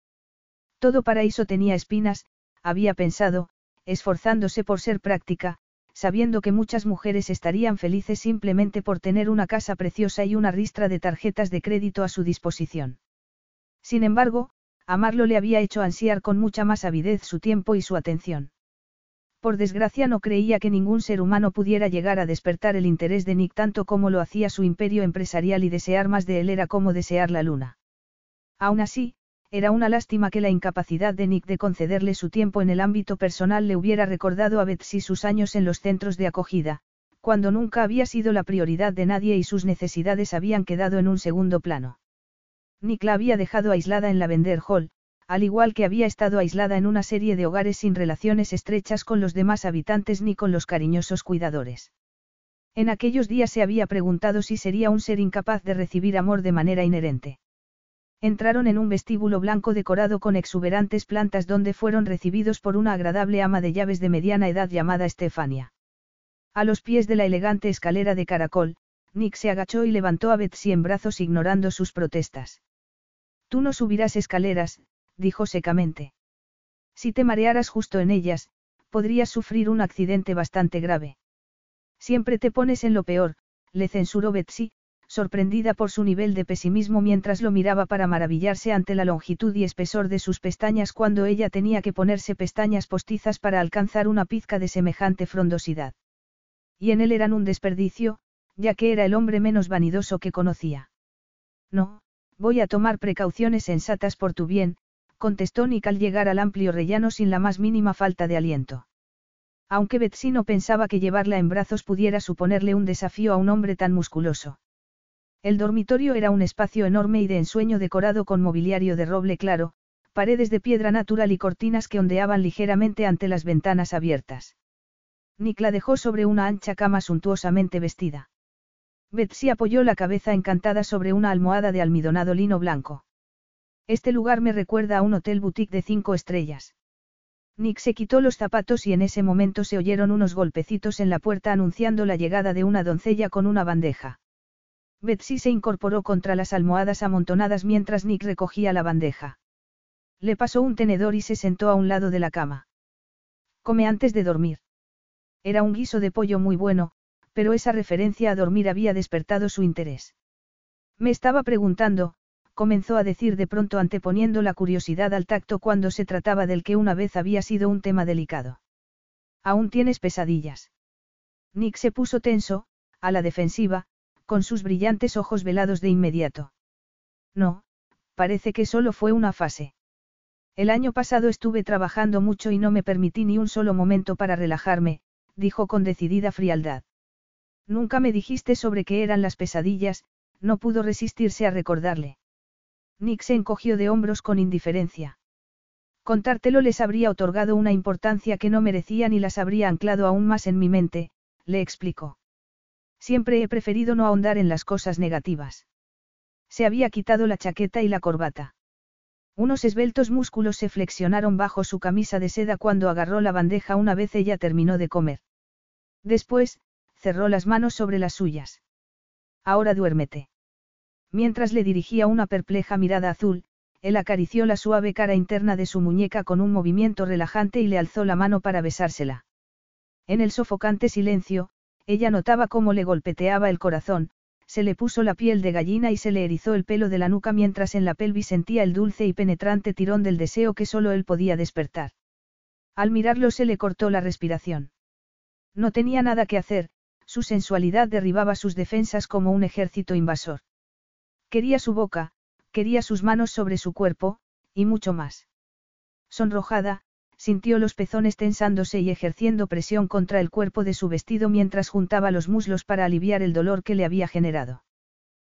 Todo paraíso tenía espinas, había pensado, esforzándose por ser práctica, sabiendo que muchas mujeres estarían felices simplemente por tener una casa preciosa y una ristra de tarjetas de crédito a su disposición. Sin embargo, amarlo le había hecho ansiar con mucha más avidez su tiempo y su atención. Por desgracia no creía que ningún ser humano pudiera llegar a despertar el interés de Nick tanto como lo hacía su imperio empresarial y desear más de él era como desear la luna. Aún así, era una lástima que la incapacidad de Nick de concederle su tiempo en el ámbito personal le hubiera recordado a Betsy sus años en los centros de acogida, cuando nunca había sido la prioridad de nadie y sus necesidades habían quedado en un segundo plano. Nick la había dejado aislada en la Vender Hall, al igual que había estado aislada en una serie de hogares sin relaciones estrechas con los demás habitantes ni con los cariñosos cuidadores. En aquellos días se había preguntado si sería un ser incapaz de recibir amor de manera inherente. Entraron en un vestíbulo blanco decorado con exuberantes plantas donde fueron recibidos por una agradable ama de llaves de mediana edad llamada Estefania. A los pies de la elegante escalera de caracol, Nick se agachó y levantó a Betsy en brazos ignorando sus protestas. Tú no subirás escaleras, dijo secamente. Si te marearas justo en ellas, podrías sufrir un accidente bastante grave. Siempre te pones en lo peor, le censuró Betsy, sorprendida por su nivel de pesimismo mientras lo miraba para maravillarse ante la longitud y espesor de sus pestañas cuando ella tenía que ponerse pestañas postizas para alcanzar una pizca de semejante frondosidad. Y en él eran un desperdicio, ya que era el hombre menos vanidoso que conocía. No, voy a tomar precauciones sensatas por tu bien, contestó Nick al llegar al amplio rellano sin la más mínima falta de aliento. Aunque Betsy no pensaba que llevarla en brazos pudiera suponerle un desafío a un hombre tan musculoso. El dormitorio era un espacio enorme y de ensueño decorado con mobiliario de roble claro, paredes de piedra natural y cortinas que ondeaban ligeramente ante las ventanas abiertas. Nick la dejó sobre una ancha cama suntuosamente vestida. Betsy apoyó la cabeza encantada sobre una almohada de almidonado lino blanco. Este lugar me recuerda a un hotel boutique de cinco estrellas. Nick se quitó los zapatos y en ese momento se oyeron unos golpecitos en la puerta anunciando la llegada de una doncella con una bandeja. Betsy se incorporó contra las almohadas amontonadas mientras Nick recogía la bandeja. Le pasó un tenedor y se sentó a un lado de la cama. Come antes de dormir. Era un guiso de pollo muy bueno, pero esa referencia a dormir había despertado su interés. Me estaba preguntando, comenzó a decir de pronto anteponiendo la curiosidad al tacto cuando se trataba del que una vez había sido un tema delicado. ¿Aún tienes pesadillas? Nick se puso tenso, a la defensiva, con sus brillantes ojos velados de inmediato. No, parece que solo fue una fase. El año pasado estuve trabajando mucho y no me permití ni un solo momento para relajarme, dijo con decidida frialdad. Nunca me dijiste sobre qué eran las pesadillas, no pudo resistirse a recordarle. Nick se encogió de hombros con indiferencia. Contártelo les habría otorgado una importancia que no merecían y las habría anclado aún más en mi mente, le explicó. Siempre he preferido no ahondar en las cosas negativas. Se había quitado la chaqueta y la corbata. Unos esbeltos músculos se flexionaron bajo su camisa de seda cuando agarró la bandeja una vez ella terminó de comer. Después, cerró las manos sobre las suyas. Ahora duérmete. Mientras le dirigía una perpleja mirada azul, él acarició la suave cara interna de su muñeca con un movimiento relajante y le alzó la mano para besársela. En el sofocante silencio, ella notaba cómo le golpeteaba el corazón, se le puso la piel de gallina y se le erizó el pelo de la nuca mientras en la pelvis sentía el dulce y penetrante tirón del deseo que solo él podía despertar. Al mirarlo se le cortó la respiración. No tenía nada que hacer, su sensualidad derribaba sus defensas como un ejército invasor. Quería su boca, quería sus manos sobre su cuerpo, y mucho más. Sonrojada, sintió los pezones tensándose y ejerciendo presión contra el cuerpo de su vestido mientras juntaba los muslos para aliviar el dolor que le había generado.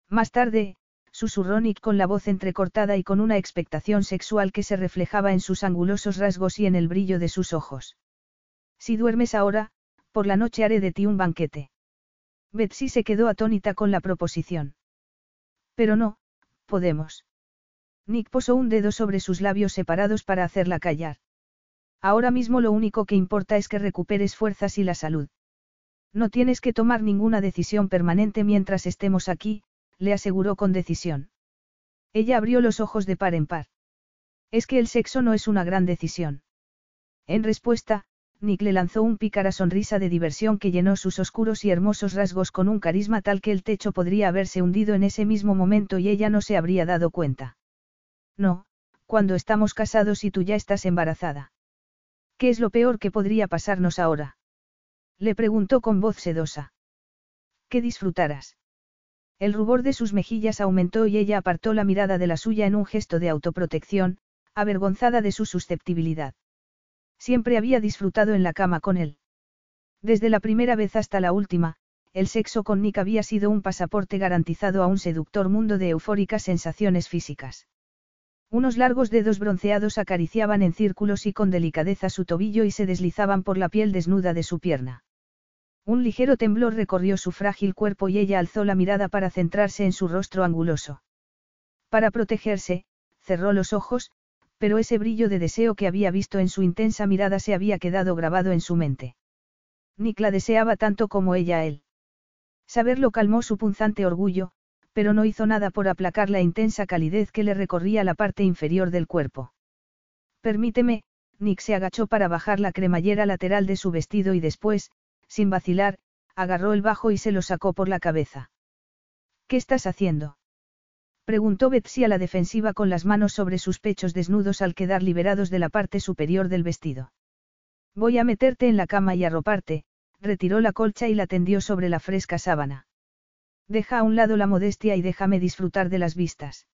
Más tarde, susurró Nick con la voz entrecortada y con una expectación sexual que se reflejaba en sus angulosos rasgos y en el brillo de sus ojos. Si duermes ahora, por la noche haré de ti un banquete. Betsy se quedó atónita con la proposición. Pero no, podemos. Nick posó un dedo sobre sus labios separados para hacerla callar. Ahora mismo lo único que importa es que recuperes fuerzas y la salud. No tienes que tomar ninguna decisión permanente mientras estemos aquí, le aseguró con decisión. Ella abrió los ojos de par en par. Es que el sexo no es una gran decisión. En respuesta, Nick le lanzó un pícara sonrisa de diversión que llenó sus oscuros y hermosos rasgos con un carisma tal que el techo podría haberse hundido en ese mismo momento y ella no se habría dado cuenta. No, cuando estamos casados y tú ya estás embarazada. ¿Qué es lo peor que podría pasarnos ahora? Le preguntó con voz sedosa. Que disfrutaras. El rubor de sus mejillas aumentó y ella apartó la mirada de la suya en un gesto de autoprotección, avergonzada de su susceptibilidad. Siempre había disfrutado en la cama con él. Desde la primera vez hasta la última, el sexo con Nick había sido un pasaporte garantizado a un seductor mundo de eufóricas sensaciones físicas. Unos largos dedos bronceados acariciaban en círculos y con delicadeza su tobillo y se deslizaban por la piel desnuda de su pierna. Un ligero temblor recorrió su frágil cuerpo y ella alzó la mirada para centrarse en su rostro anguloso. Para protegerse, cerró los ojos, pero ese brillo de deseo que había visto en su intensa mirada se había quedado grabado en su mente. Nick la deseaba tanto como ella a él. Saberlo calmó su punzante orgullo, pero no hizo nada por aplacar la intensa calidez que le recorría la parte inferior del cuerpo. Permíteme, Nick se agachó para bajar la cremallera lateral de su vestido y después, sin vacilar, agarró el bajo y se lo sacó por la cabeza. ¿Qué estás haciendo? Preguntó Betsy a la defensiva con las manos sobre sus pechos desnudos al quedar liberados de la parte superior del vestido. Voy a meterte en la cama y arroparte, retiró la colcha y la tendió sobre la fresca sábana. Deja a un lado la modestia y déjame disfrutar de las vistas.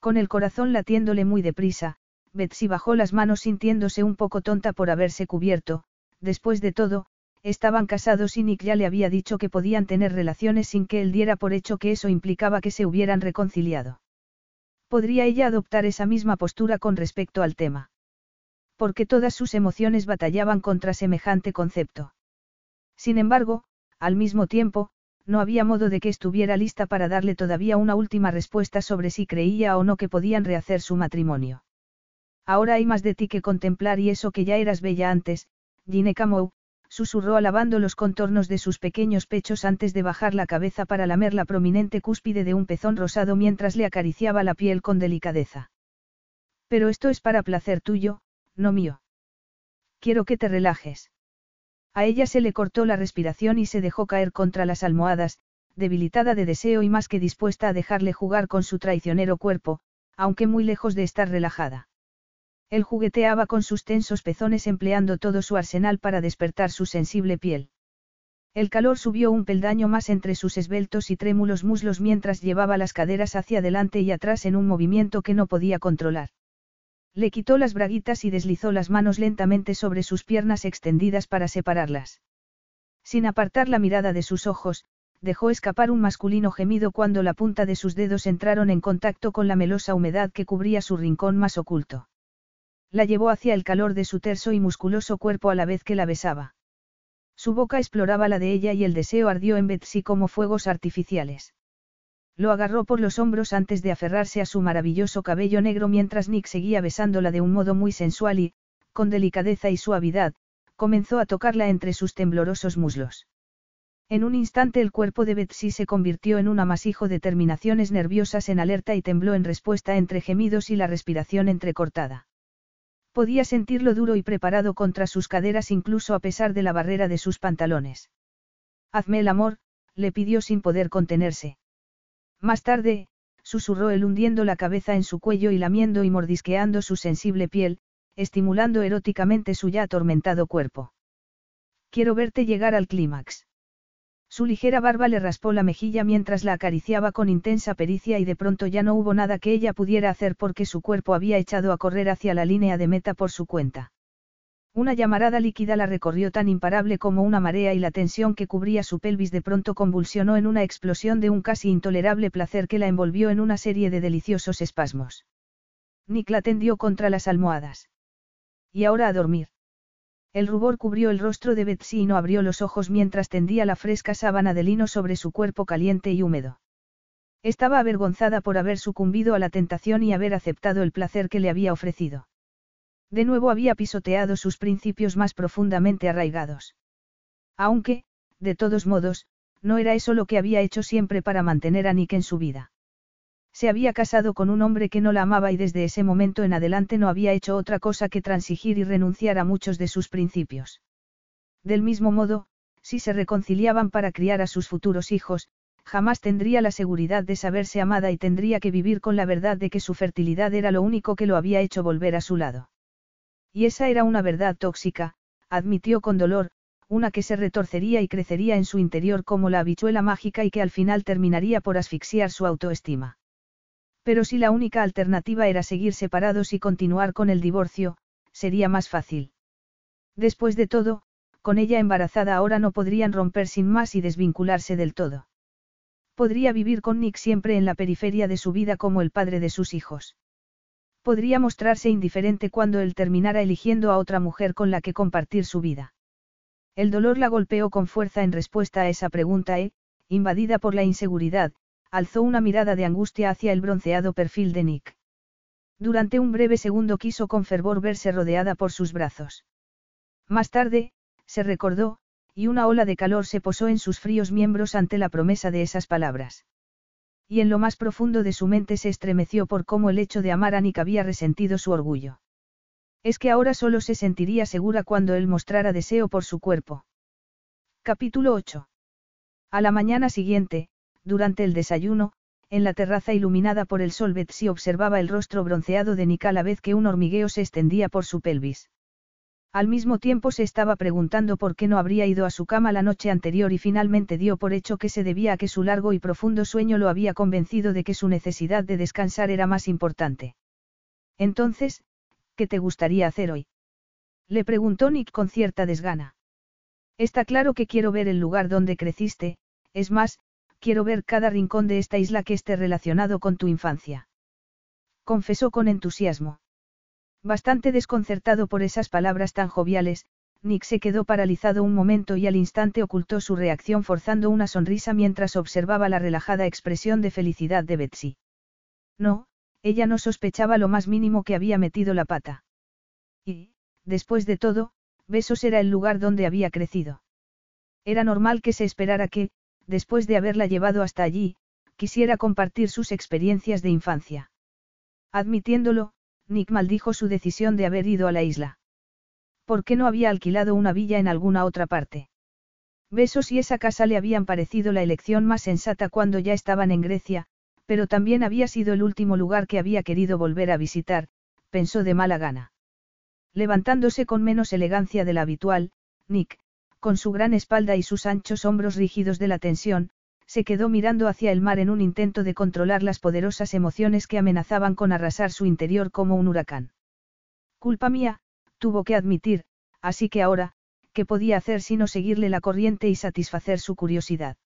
Con el corazón latiéndole muy deprisa, Betsy bajó las manos sintiéndose un poco tonta por haberse cubierto, después de todo, estaban casados y Nick ya le había dicho que podían tener relaciones sin que él diera por hecho que eso implicaba que se hubieran reconciliado. ¿Podría ella adoptar esa misma postura con respecto al tema? Porque todas sus emociones batallaban contra semejante concepto. Sin embargo, al mismo tiempo, no había modo de que estuviera lista para darle todavía una última respuesta sobre si creía o no que podían rehacer su matrimonio. Ahora hay más de ti que contemplar y eso que ya eras bella antes, Gine Camou, susurró alabando los contornos de sus pequeños pechos antes de bajar la cabeza para lamer la prominente cúspide de un pezón rosado mientras le acariciaba la piel con delicadeza. Pero esto es para placer tuyo, no mío. Quiero que te relajes. A ella se le cortó la respiración y se dejó caer contra las almohadas, debilitada de deseo y más que dispuesta a dejarle jugar con su traicionero cuerpo, aunque muy lejos de estar relajada. Él jugueteaba con sus tensos pezones empleando todo su arsenal para despertar su sensible piel. El calor subió un peldaño más entre sus esbeltos y trémulos muslos mientras llevaba las caderas hacia adelante y atrás en un movimiento que no podía controlar. Le quitó las braguitas y deslizó las manos lentamente sobre sus piernas extendidas para separarlas. Sin apartar la mirada de sus ojos, dejó escapar un masculino gemido cuando la punta de sus dedos entraron en contacto con la melosa humedad que cubría su rincón más oculto. La llevó hacia el calor de su terso y musculoso cuerpo a la vez que la besaba. Su boca exploraba la de ella y el deseo ardió en Betsy como fuegos artificiales. Lo agarró por los hombros antes de aferrarse a su maravilloso cabello negro mientras Nick seguía besándola de un modo muy sensual y, con delicadeza y suavidad, comenzó a tocarla entre sus temblorosos muslos. En un instante el cuerpo de Betsy se convirtió en un amasijo de terminaciones nerviosas en alerta y tembló en respuesta entre gemidos y la respiración entrecortada. Podía sentirlo duro y preparado contra sus caderas incluso a pesar de la barrera de sus pantalones. Hazme el amor, le pidió sin poder contenerse. Más tarde, susurró él hundiendo la cabeza en su cuello y lamiendo y mordisqueando su sensible piel, estimulando eróticamente su ya atormentado cuerpo. Quiero verte llegar al clímax. Su ligera barba le raspó la mejilla mientras la acariciaba con intensa pericia y de pronto ya no hubo nada que ella pudiera hacer porque su cuerpo había echado a correr hacia la línea de meta por su cuenta. Una llamarada líquida la recorrió tan imparable como una marea y la tensión que cubría su pelvis de pronto convulsionó en una explosión de un casi intolerable placer que la envolvió en una serie de deliciosos espasmos. Nick la tendió contra las almohadas. Y ahora a dormir. El rubor cubrió el rostro de Betsy y no abrió los ojos mientras tendía la fresca sábana de lino sobre su cuerpo caliente y húmedo. Estaba avergonzada por haber sucumbido a la tentación y haber aceptado el placer que le había ofrecido. De nuevo había pisoteado sus principios más profundamente arraigados. Aunque, de todos modos, no era eso lo que había hecho siempre para mantener a Nick en su vida. Se había casado con un hombre que no la amaba y desde ese momento en adelante no había hecho otra cosa que transigir y renunciar a muchos de sus principios. Del mismo modo, si se reconciliaban para criar a sus futuros hijos, jamás tendría la seguridad de saberse amada y tendría que vivir con la verdad de que su fertilidad era lo único que lo había hecho volver a su lado. Y esa era una verdad tóxica, admitió con dolor, una que se retorcería y crecería en su interior como la habichuela mágica y que al final terminaría por asfixiar su autoestima. Pero si la única alternativa era seguir separados y continuar con el divorcio, sería más fácil. Después de todo, con ella embarazada ahora no podrían romper sin más y desvincularse del todo. Podría vivir con Nick siempre en la periferia de su vida como el padre de sus hijos. Podría mostrarse indiferente cuando él terminara eligiendo a otra mujer con la que compartir su vida. El dolor la golpeó con fuerza en respuesta a esa pregunta e, invadida por la inseguridad, alzó una mirada de angustia hacia el bronceado perfil de Nick. Durante un breve segundo quiso con fervor verse rodeada por sus brazos. Más tarde, se recordó, y una ola de calor se posó en sus fríos miembros ante la promesa de esas palabras y en lo más profundo de su mente se estremeció por cómo el hecho de amar a Nick había resentido su orgullo. Es que ahora solo se sentiría segura cuando él mostrara deseo por su cuerpo. Capítulo 8. A la mañana siguiente, durante el desayuno, en la terraza iluminada por el sol Betsy observaba el rostro bronceado de Nick a la vez que un hormigueo se extendía por su pelvis. Al mismo tiempo se estaba preguntando por qué no habría ido a su cama la noche anterior y finalmente dio por hecho que se debía a que su largo y profundo sueño lo había convencido de que su necesidad de descansar era más importante. Entonces, ¿qué te gustaría hacer hoy? Le preguntó Nick con cierta desgana. Está claro que quiero ver el lugar donde creciste, es más, quiero ver cada rincón de esta isla que esté relacionado con tu infancia. Confesó con entusiasmo. Bastante desconcertado por esas palabras tan joviales, Nick se quedó paralizado un momento y al instante ocultó su reacción forzando una sonrisa mientras observaba la relajada expresión de felicidad de Betsy. No, ella no sospechaba lo más mínimo que había metido la pata. Y, después de todo, Besos era el lugar donde había crecido. Era normal que se esperara que, después de haberla llevado hasta allí, quisiera compartir sus experiencias de infancia. Admitiéndolo, Nick maldijo su decisión de haber ido a la isla. ¿Por qué no había alquilado una villa en alguna otra parte? Besos y esa casa le habían parecido la elección más sensata cuando ya estaban en Grecia, pero también había sido el último lugar que había querido volver a visitar, pensó de mala gana. Levantándose con menos elegancia de la habitual, Nick, con su gran espalda y sus anchos hombros rígidos de la tensión, se quedó mirando hacia el mar en un intento de controlar las poderosas emociones que amenazaban con arrasar su interior como un huracán. Culpa mía, tuvo que admitir, así que ahora, ¿qué podía hacer sino seguirle la corriente y satisfacer su curiosidad?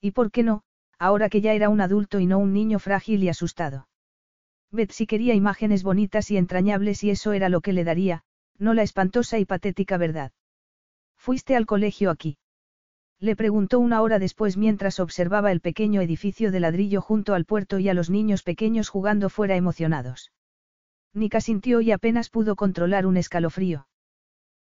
¿Y por qué no, ahora que ya era un adulto y no un niño frágil y asustado? Betsy quería imágenes bonitas y entrañables y eso era lo que le daría, no la espantosa y patética verdad. Fuiste al colegio aquí. Le preguntó una hora después mientras observaba el pequeño edificio de ladrillo junto al puerto y a los niños pequeños jugando fuera emocionados. Nika sintió y apenas pudo controlar un escalofrío.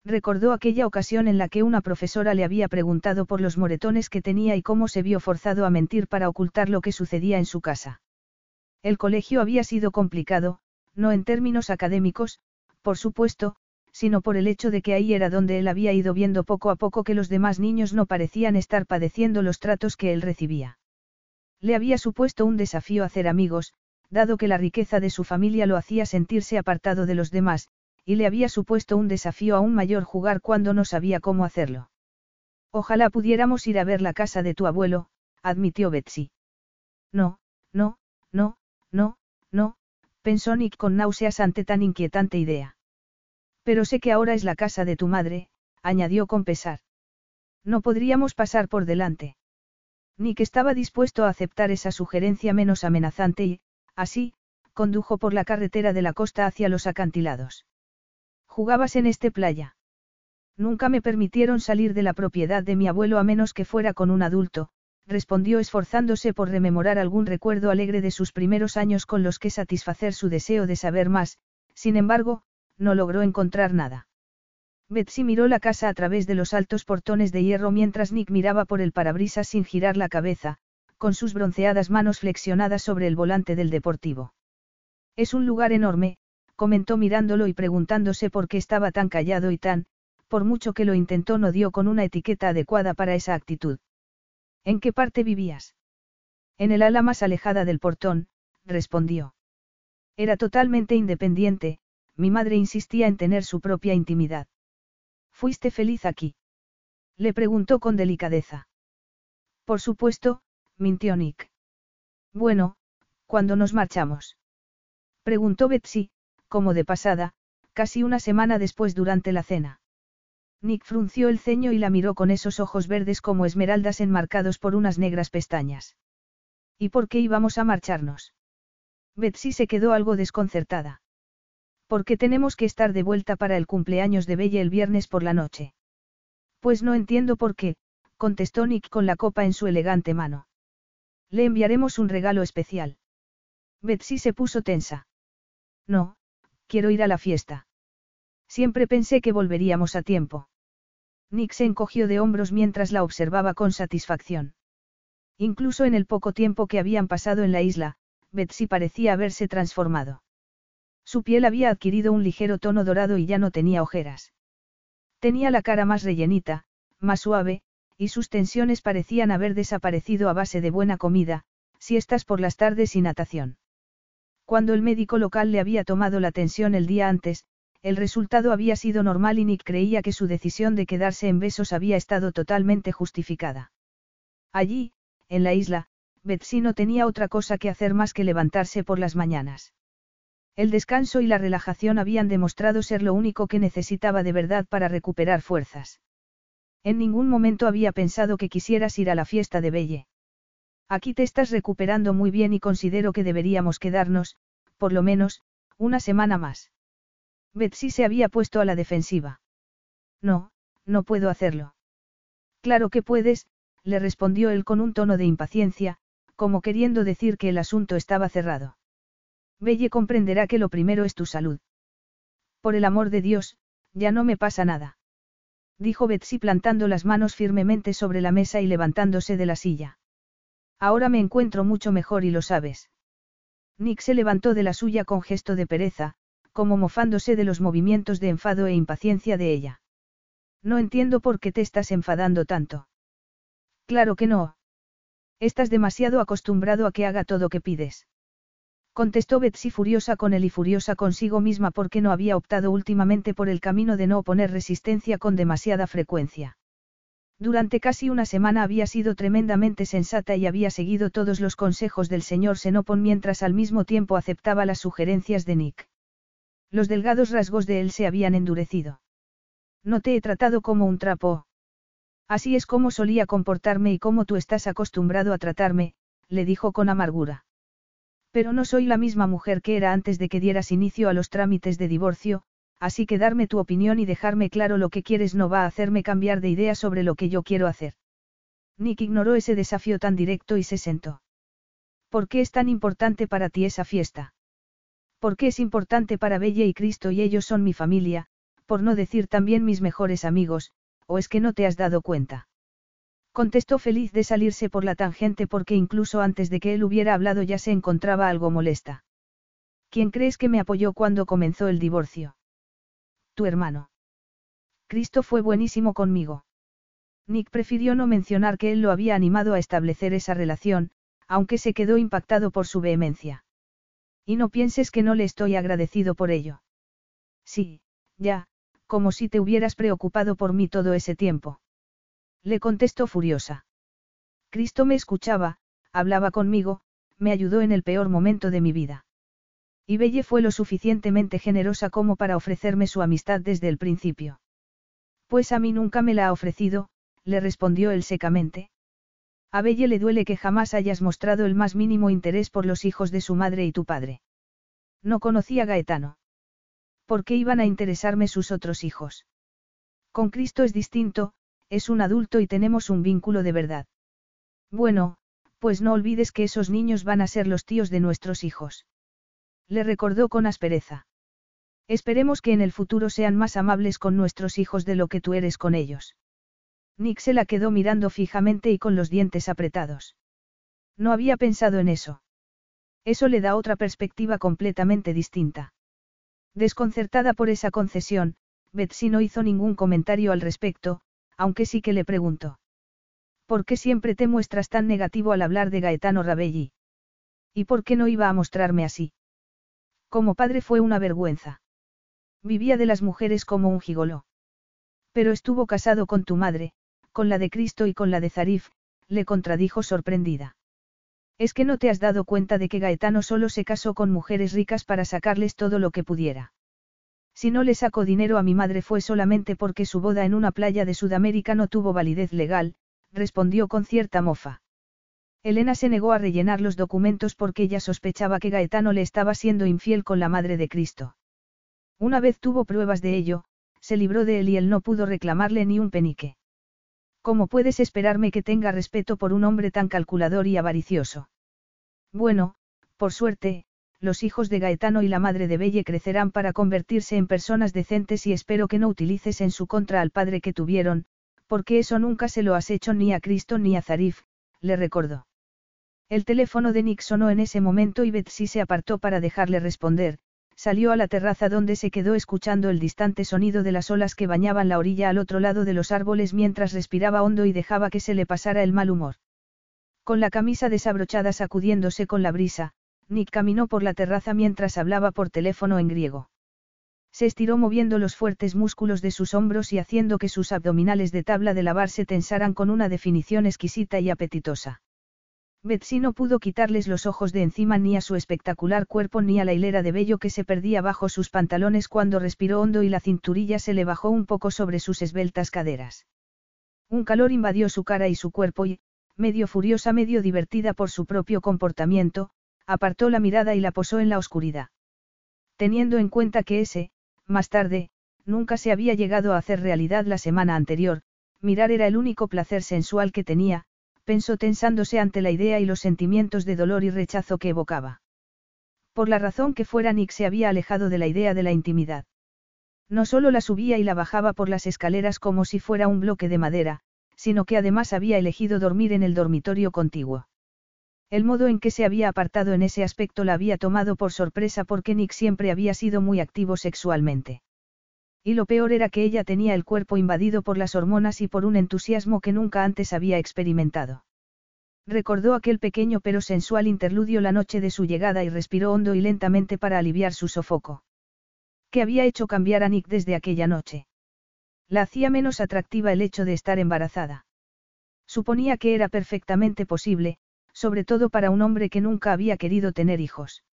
Recordó aquella ocasión en la que una profesora le había preguntado por los moretones que tenía y cómo se vio forzado a mentir para ocultar lo que sucedía en su casa. El colegio había sido complicado, no en términos académicos, por supuesto, sino por el hecho de que ahí era donde él había ido viendo poco a poco que los demás niños no parecían estar padeciendo los tratos que él recibía. Le había supuesto un desafío hacer amigos, dado que la riqueza de su familia lo hacía sentirse apartado de los demás, y le había supuesto un desafío aún mayor jugar cuando no sabía cómo hacerlo. Ojalá pudiéramos ir a ver la casa de tu abuelo, admitió Betsy. No, no, no, no, no, pensó Nick con náuseas ante tan inquietante idea. Pero sé que ahora es la casa de tu madre, añadió con pesar. No podríamos pasar por delante. Nick estaba dispuesto a aceptar esa sugerencia menos amenazante y, así, condujo por la carretera de la costa hacia los acantilados. ¿Jugabas en este playa? Nunca me permitieron salir de la propiedad de mi abuelo a menos que fuera con un adulto, respondió esforzándose por rememorar algún recuerdo alegre de sus primeros años con los que satisfacer su deseo de saber más, sin embargo, no logró encontrar nada. Betsy miró la casa a través de los altos portones de hierro mientras Nick miraba por el parabrisas sin girar la cabeza, con sus bronceadas manos flexionadas sobre el volante del deportivo. Es un lugar enorme, comentó mirándolo y preguntándose por qué estaba tan callado y tan, por mucho que lo intentó no dio con una etiqueta adecuada para esa actitud. ¿En qué parte vivías? En el ala más alejada del portón, respondió. Era totalmente independiente, mi madre insistía en tener su propia intimidad. ¿Fuiste feliz aquí? Le preguntó con delicadeza. Por supuesto, mintió Nick. Bueno, ¿cuándo nos marchamos? Preguntó Betsy, como de pasada, casi una semana después durante la cena. Nick frunció el ceño y la miró con esos ojos verdes como esmeraldas enmarcados por unas negras pestañas. ¿Y por qué íbamos a marcharnos? Betsy se quedó algo desconcertada. Porque tenemos que estar de vuelta para el cumpleaños de Belle el viernes por la noche. Pues no entiendo por qué, contestó Nick con la copa en su elegante mano. Le enviaremos un regalo especial. Betsy se puso tensa. No, quiero ir a la fiesta. Siempre pensé que volveríamos a tiempo. Nick se encogió de hombros mientras la observaba con satisfacción. Incluso en el poco tiempo que habían pasado en la isla, Betsy parecía haberse transformado. Su piel había adquirido un ligero tono dorado y ya no tenía ojeras. Tenía la cara más rellenita, más suave, y sus tensiones parecían haber desaparecido a base de buena comida, siestas por las tardes y natación. Cuando el médico local le había tomado la tensión el día antes, el resultado había sido normal y Nick creía que su decisión de quedarse en besos había estado totalmente justificada. Allí, en la isla, Betsy no tenía otra cosa que hacer más que levantarse por las mañanas. El descanso y la relajación habían demostrado ser lo único que necesitaba de verdad para recuperar fuerzas. En ningún momento había pensado que quisieras ir a la fiesta de Belle. Aquí te estás recuperando muy bien y considero que deberíamos quedarnos, por lo menos, una semana más. Betsy se había puesto a la defensiva. No, no puedo hacerlo. Claro que puedes, le respondió él con un tono de impaciencia, como queriendo decir que el asunto estaba cerrado. Belle comprenderá que lo primero es tu salud. Por el amor de Dios, ya no me pasa nada. Dijo Betsy plantando las manos firmemente sobre la mesa y levantándose de la silla. Ahora me encuentro mucho mejor y lo sabes. Nick se levantó de la suya con gesto de pereza, como mofándose de los movimientos de enfado e impaciencia de ella. No entiendo por qué te estás enfadando tanto. Claro que no. Estás demasiado acostumbrado a que haga todo que pides. Contestó Betsy furiosa con él y furiosa consigo misma porque no había optado últimamente por el camino de no oponer resistencia con demasiada frecuencia. Durante casi una semana había sido tremendamente sensata y había seguido todos los consejos del señor Senopon mientras al mismo tiempo aceptaba las sugerencias de Nick. Los delgados rasgos de él se habían endurecido. No te he tratado como un trapo. Así es como solía comportarme y como tú estás acostumbrado a tratarme, le dijo con amargura. Pero no soy la misma mujer que era antes de que dieras inicio a los trámites de divorcio, así que darme tu opinión y dejarme claro lo que quieres no va a hacerme cambiar de idea sobre lo que yo quiero hacer. Nick ignoró ese desafío tan directo y se sentó. ¿Por qué es tan importante para ti esa fiesta? ¿Por qué es importante para Bella y Cristo y ellos son mi familia, por no decir también mis mejores amigos, o es que no te has dado cuenta? Contestó feliz de salirse por la tangente porque incluso antes de que él hubiera hablado ya se encontraba algo molesta. ¿Quién crees que me apoyó cuando comenzó el divorcio? tu hermano. Cristo fue buenísimo conmigo. Nick prefirió no mencionar que él lo había animado a establecer esa relación, aunque se quedó impactado por su vehemencia. Y no pienses que no le estoy agradecido por ello. Sí, ya, como si te hubieras preocupado por mí todo ese tiempo. Le contestó furiosa. Cristo me escuchaba, hablaba conmigo, me ayudó en el peor momento de mi vida. Y Belle fue lo suficientemente generosa como para ofrecerme su amistad desde el principio. Pues a mí nunca me la ha ofrecido, le respondió él secamente. A Belle le duele que jamás hayas mostrado el más mínimo interés por los hijos de su madre y tu padre. No conocía a Gaetano. ¿Por qué iban a interesarme sus otros hijos? Con Cristo es distinto, es un adulto y tenemos un vínculo de verdad. Bueno, pues no olvides que esos niños van a ser los tíos de nuestros hijos. Le recordó con aspereza. Esperemos que en el futuro sean más amables con nuestros hijos de lo que tú eres con ellos. Nick se la quedó mirando fijamente y con los dientes apretados. No había pensado en eso. Eso le da otra perspectiva completamente distinta. Desconcertada por esa concesión, Betsy no hizo ningún comentario al respecto, aunque sí que le preguntó. ¿Por qué siempre te muestras tan negativo al hablar de Gaetano Rabelli? ¿Y por qué no iba a mostrarme así? Como padre fue una vergüenza. Vivía de las mujeres como un gigoló. Pero estuvo casado con tu madre, con la de Cristo y con la de Zarif, le contradijo sorprendida. Es que no te has dado cuenta de que Gaetano solo se casó con mujeres ricas para sacarles todo lo que pudiera. Si no le sacó dinero a mi madre fue solamente porque su boda en una playa de Sudamérica no tuvo validez legal, respondió con cierta mofa. Elena se negó a rellenar los documentos porque ella sospechaba que Gaetano le estaba siendo infiel con la madre de Cristo. Una vez tuvo pruebas de ello, se libró de él y él no pudo reclamarle ni un penique. ¿Cómo puedes esperarme que tenga respeto por un hombre tan calculador y avaricioso? Bueno, por suerte, los hijos de Gaetano y la madre de Belle crecerán para convertirse en personas decentes y espero que no utilices en su contra al padre que tuvieron, porque eso nunca se lo has hecho ni a Cristo ni a Zarif, le recordó. El teléfono de Nick sonó en ese momento y Betsy se apartó para dejarle responder, salió a la terraza donde se quedó escuchando el distante sonido de las olas que bañaban la orilla al otro lado de los árboles mientras respiraba hondo y dejaba que se le pasara el mal humor. Con la camisa desabrochada sacudiéndose con la brisa, Nick caminó por la terraza mientras hablaba por teléfono en griego. Se estiró moviendo los fuertes músculos de sus hombros y haciendo que sus abdominales de tabla de lavar se tensaran con una definición exquisita y apetitosa. Betsy no pudo quitarles los ojos de encima ni a su espectacular cuerpo ni a la hilera de vello que se perdía bajo sus pantalones cuando respiró hondo y la cinturilla se le bajó un poco sobre sus esbeltas caderas. Un calor invadió su cara y su cuerpo y, medio furiosa, medio divertida por su propio comportamiento, apartó la mirada y la posó en la oscuridad. Teniendo en cuenta que ese, más tarde, nunca se había llegado a hacer realidad la semana anterior, mirar era el único placer sensual que tenía, pensó tensándose ante la idea y los sentimientos de dolor y rechazo que evocaba. Por la razón que fuera Nick se había alejado de la idea de la intimidad. No solo la subía y la bajaba por las escaleras como si fuera un bloque de madera, sino que además había elegido dormir en el dormitorio contiguo. El modo en que se había apartado en ese aspecto la había tomado por sorpresa porque Nick siempre había sido muy activo sexualmente. Y lo peor era que ella tenía el cuerpo invadido por las hormonas y por un entusiasmo que nunca antes había experimentado. Recordó aquel pequeño pero sensual interludio la noche de su llegada y respiró hondo y lentamente para aliviar su sofoco. ¿Qué había hecho cambiar a Nick desde aquella noche? La hacía menos atractiva el hecho de estar embarazada. Suponía que era perfectamente posible, sobre todo para un hombre que nunca había querido tener hijos.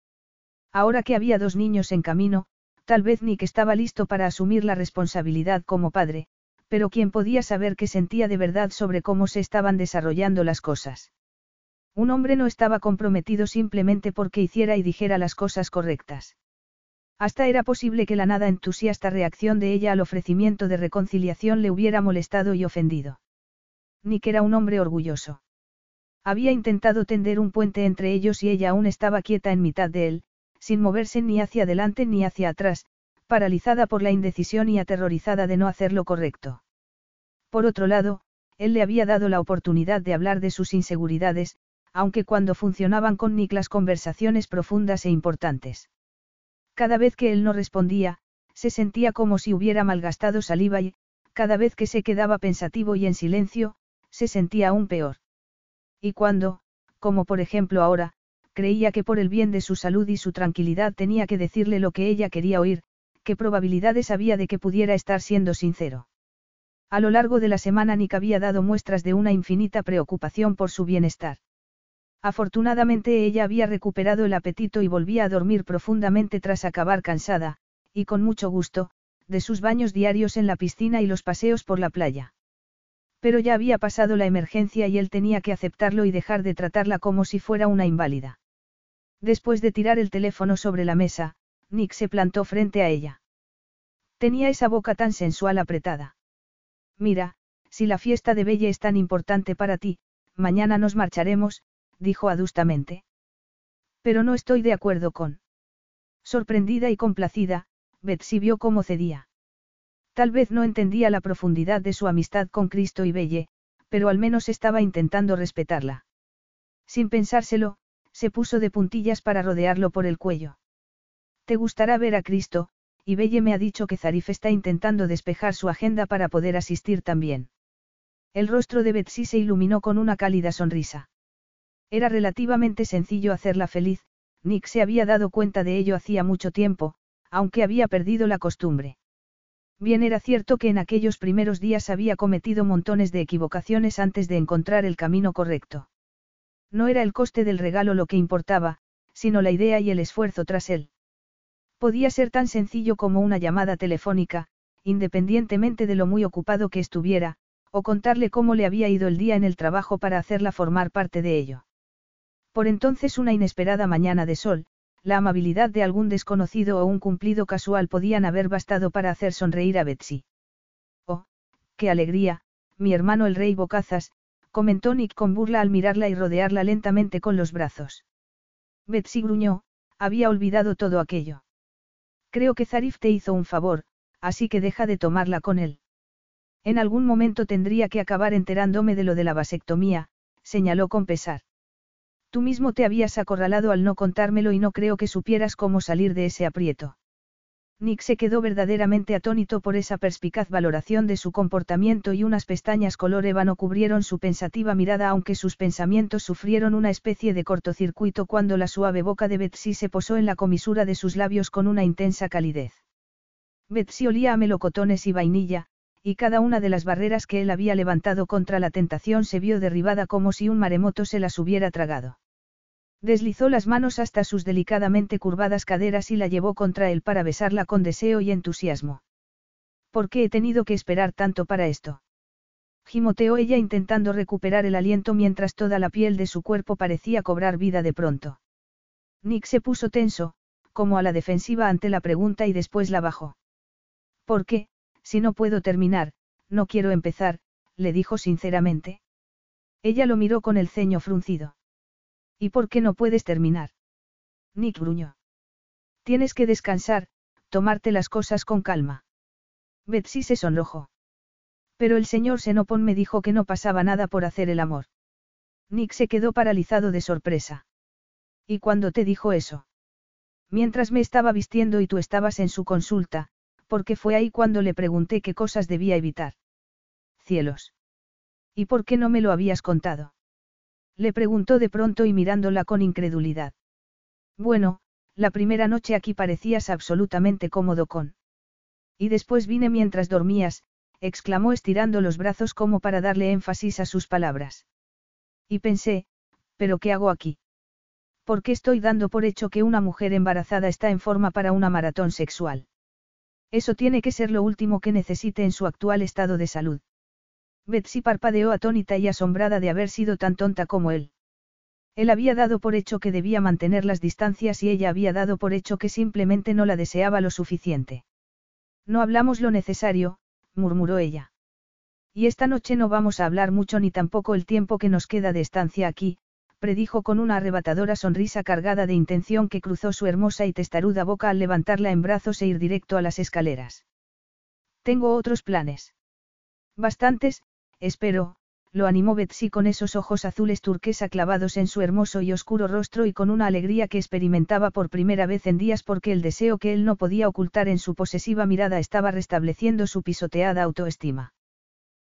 Ahora que había dos niños en camino, Tal vez Nick estaba listo para asumir la responsabilidad como padre, pero ¿quién podía saber qué sentía de verdad sobre cómo se estaban desarrollando las cosas? Un hombre no estaba comprometido simplemente porque hiciera y dijera las cosas correctas. Hasta era posible que la nada entusiasta reacción de ella al ofrecimiento de reconciliación le hubiera molestado y ofendido. Nick era un hombre orgulloso. Había intentado tender un puente entre ellos y ella aún estaba quieta en mitad de él, sin moverse ni hacia adelante ni hacia atrás, paralizada por la indecisión y aterrorizada de no hacer lo correcto. Por otro lado, él le había dado la oportunidad de hablar de sus inseguridades, aunque cuando funcionaban con Nick las conversaciones profundas e importantes. Cada vez que él no respondía, Se sentía como si hubiera malgastado saliva y, cada vez que se quedaba pensativo y en silencio, se sentía aún peor. Y cuando, como por ejemplo ahora, creía que por el bien de su salud y su tranquilidad tenía que decirle lo que ella quería oír, qué probabilidades había de que pudiera estar siendo sincero. A lo largo de la semana Nick había dado muestras de una infinita preocupación por su bienestar. Afortunadamente ella había recuperado el apetito y volvía a dormir profundamente tras acabar cansada, y con mucho gusto, de sus baños diarios en la piscina y los paseos por la playa. Pero ya había pasado la emergencia y él tenía que aceptarlo y dejar de tratarla como si fuera una inválida. Después de tirar el teléfono sobre la mesa, Nick se plantó frente a ella. Tenía esa boca tan sensual apretada. Mira, si la fiesta de Belle es tan importante para ti, mañana nos marcharemos, dijo adustamente. Pero no estoy de acuerdo con. Sorprendida y complacida, Betsy vio cómo cedía. Tal vez no entendía la profundidad de su amistad con Cristo y Belle, pero al menos estaba intentando respetarla. Sin pensárselo, se puso de puntillas para rodearlo por el cuello. Te gustará ver a Cristo, y Belle me ha dicho que Zarif está intentando despejar su agenda para poder asistir también. El rostro de Betsy se iluminó con una cálida sonrisa. Era relativamente sencillo hacerla feliz, Nick se había dado cuenta de ello hacía mucho tiempo, aunque había perdido la costumbre. Bien era cierto que en aquellos primeros días había cometido montones de equivocaciones antes de encontrar el camino correcto. No era el coste del regalo lo que importaba, sino la idea y el esfuerzo tras él. Podía ser tan sencillo como una llamada telefónica, independientemente de lo muy ocupado que estuviera, o contarle cómo le había ido el día en el trabajo para hacerla formar parte de ello. Por entonces una inesperada mañana de sol, la amabilidad de algún desconocido o un cumplido casual podían haber bastado para hacer sonreír a Betsy. Oh, qué alegría, mi hermano el rey Bocazas, comentó Nick con burla al mirarla y rodearla lentamente con los brazos. Betsy gruñó, había olvidado todo aquello. Creo que Zarif te hizo un favor, así que deja de tomarla con él. En algún momento tendría que acabar enterándome de lo de la vasectomía, señaló con pesar. Tú mismo te habías acorralado al no contármelo y no creo que supieras cómo salir de ese aprieto. Nick se quedó verdaderamente atónito por esa perspicaz valoración de su comportamiento y unas pestañas color ébano cubrieron su pensativa mirada aunque sus pensamientos sufrieron una especie de cortocircuito cuando la suave boca de Betsy se posó en la comisura de sus labios con una intensa calidez. Betsy olía a melocotones y vainilla, y cada una de las barreras que él había levantado contra la tentación se vio derribada como si un maremoto se las hubiera tragado. Deslizó las manos hasta sus delicadamente curvadas caderas y la llevó contra él para besarla con deseo y entusiasmo. ¿Por qué he tenido que esperar tanto para esto? Gimoteó ella intentando recuperar el aliento mientras toda la piel de su cuerpo parecía cobrar vida de pronto. Nick se puso tenso, como a la defensiva ante la pregunta y después la bajó. ¿Por qué, si no puedo terminar, no quiero empezar, le dijo sinceramente. Ella lo miró con el ceño fruncido. ¿Y por qué no puedes terminar? Nick gruñó. Tienes que descansar, tomarte las cosas con calma. Betsy se sonrojó. Pero el señor Senopon me dijo que no pasaba nada por hacer el amor. Nick se quedó paralizado de sorpresa. ¿Y cuándo te dijo eso? Mientras me estaba vistiendo y tú estabas en su consulta, porque fue ahí cuando le pregunté qué cosas debía evitar. Cielos. ¿Y por qué no me lo habías contado? Le preguntó de pronto y mirándola con incredulidad. Bueno, la primera noche aquí parecías absolutamente cómodo con. Y después vine mientras dormías, exclamó estirando los brazos como para darle énfasis a sus palabras. Y pensé, ¿pero qué hago aquí? ¿Por qué estoy dando por hecho que una mujer embarazada está en forma para una maratón sexual? Eso tiene que ser lo último que necesite en su actual estado de salud. Betsy parpadeó atónita y asombrada de haber sido tan tonta como él. Él había dado por hecho que debía mantener las distancias y ella había dado por hecho que simplemente no la deseaba lo suficiente. No hablamos lo necesario, murmuró ella. Y esta noche no vamos a hablar mucho ni tampoco el tiempo que nos queda de estancia aquí, predijo con una arrebatadora sonrisa cargada de intención que cruzó su hermosa y testaruda boca al levantarla en brazos e ir directo a las escaleras. Tengo otros planes. Bastantes, espero, lo animó Betsy con esos ojos azules turquesa clavados en su hermoso y oscuro rostro y con una alegría que experimentaba por primera vez en días porque el deseo que él no podía ocultar en su posesiva mirada estaba restableciendo su pisoteada autoestima.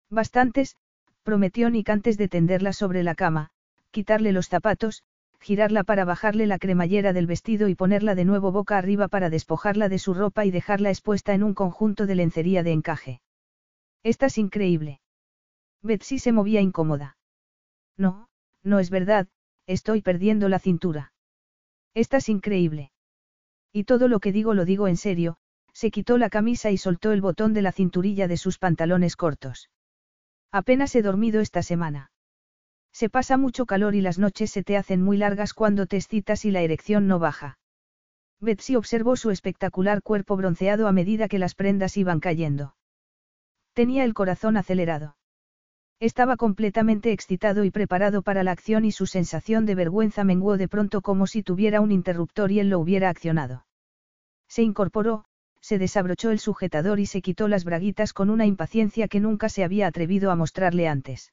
Bastantes, prometió Nick antes de tenderla sobre la cama, quitarle los zapatos, girarla para bajarle la cremallera del vestido y ponerla de nuevo boca arriba para despojarla de su ropa y dejarla expuesta en un conjunto de lencería de encaje. Estás increíble. Betsy se movía incómoda. No, no es verdad, estoy perdiendo la cintura. Estás increíble. Y todo lo que digo lo digo en serio, se quitó la camisa y soltó el botón de la cinturilla de sus pantalones cortos. Apenas he dormido esta semana. Se pasa mucho calor y las noches se te hacen muy largas cuando te excitas y la erección no baja. Betsy observó su espectacular cuerpo bronceado a medida que las prendas iban cayendo. Tenía el corazón acelerado. Estaba completamente excitado y preparado para la acción y su sensación de vergüenza menguó de pronto como si tuviera un interruptor y él lo hubiera accionado. Se incorporó, se desabrochó el sujetador y se quitó las braguitas con una impaciencia que nunca se había atrevido a mostrarle antes.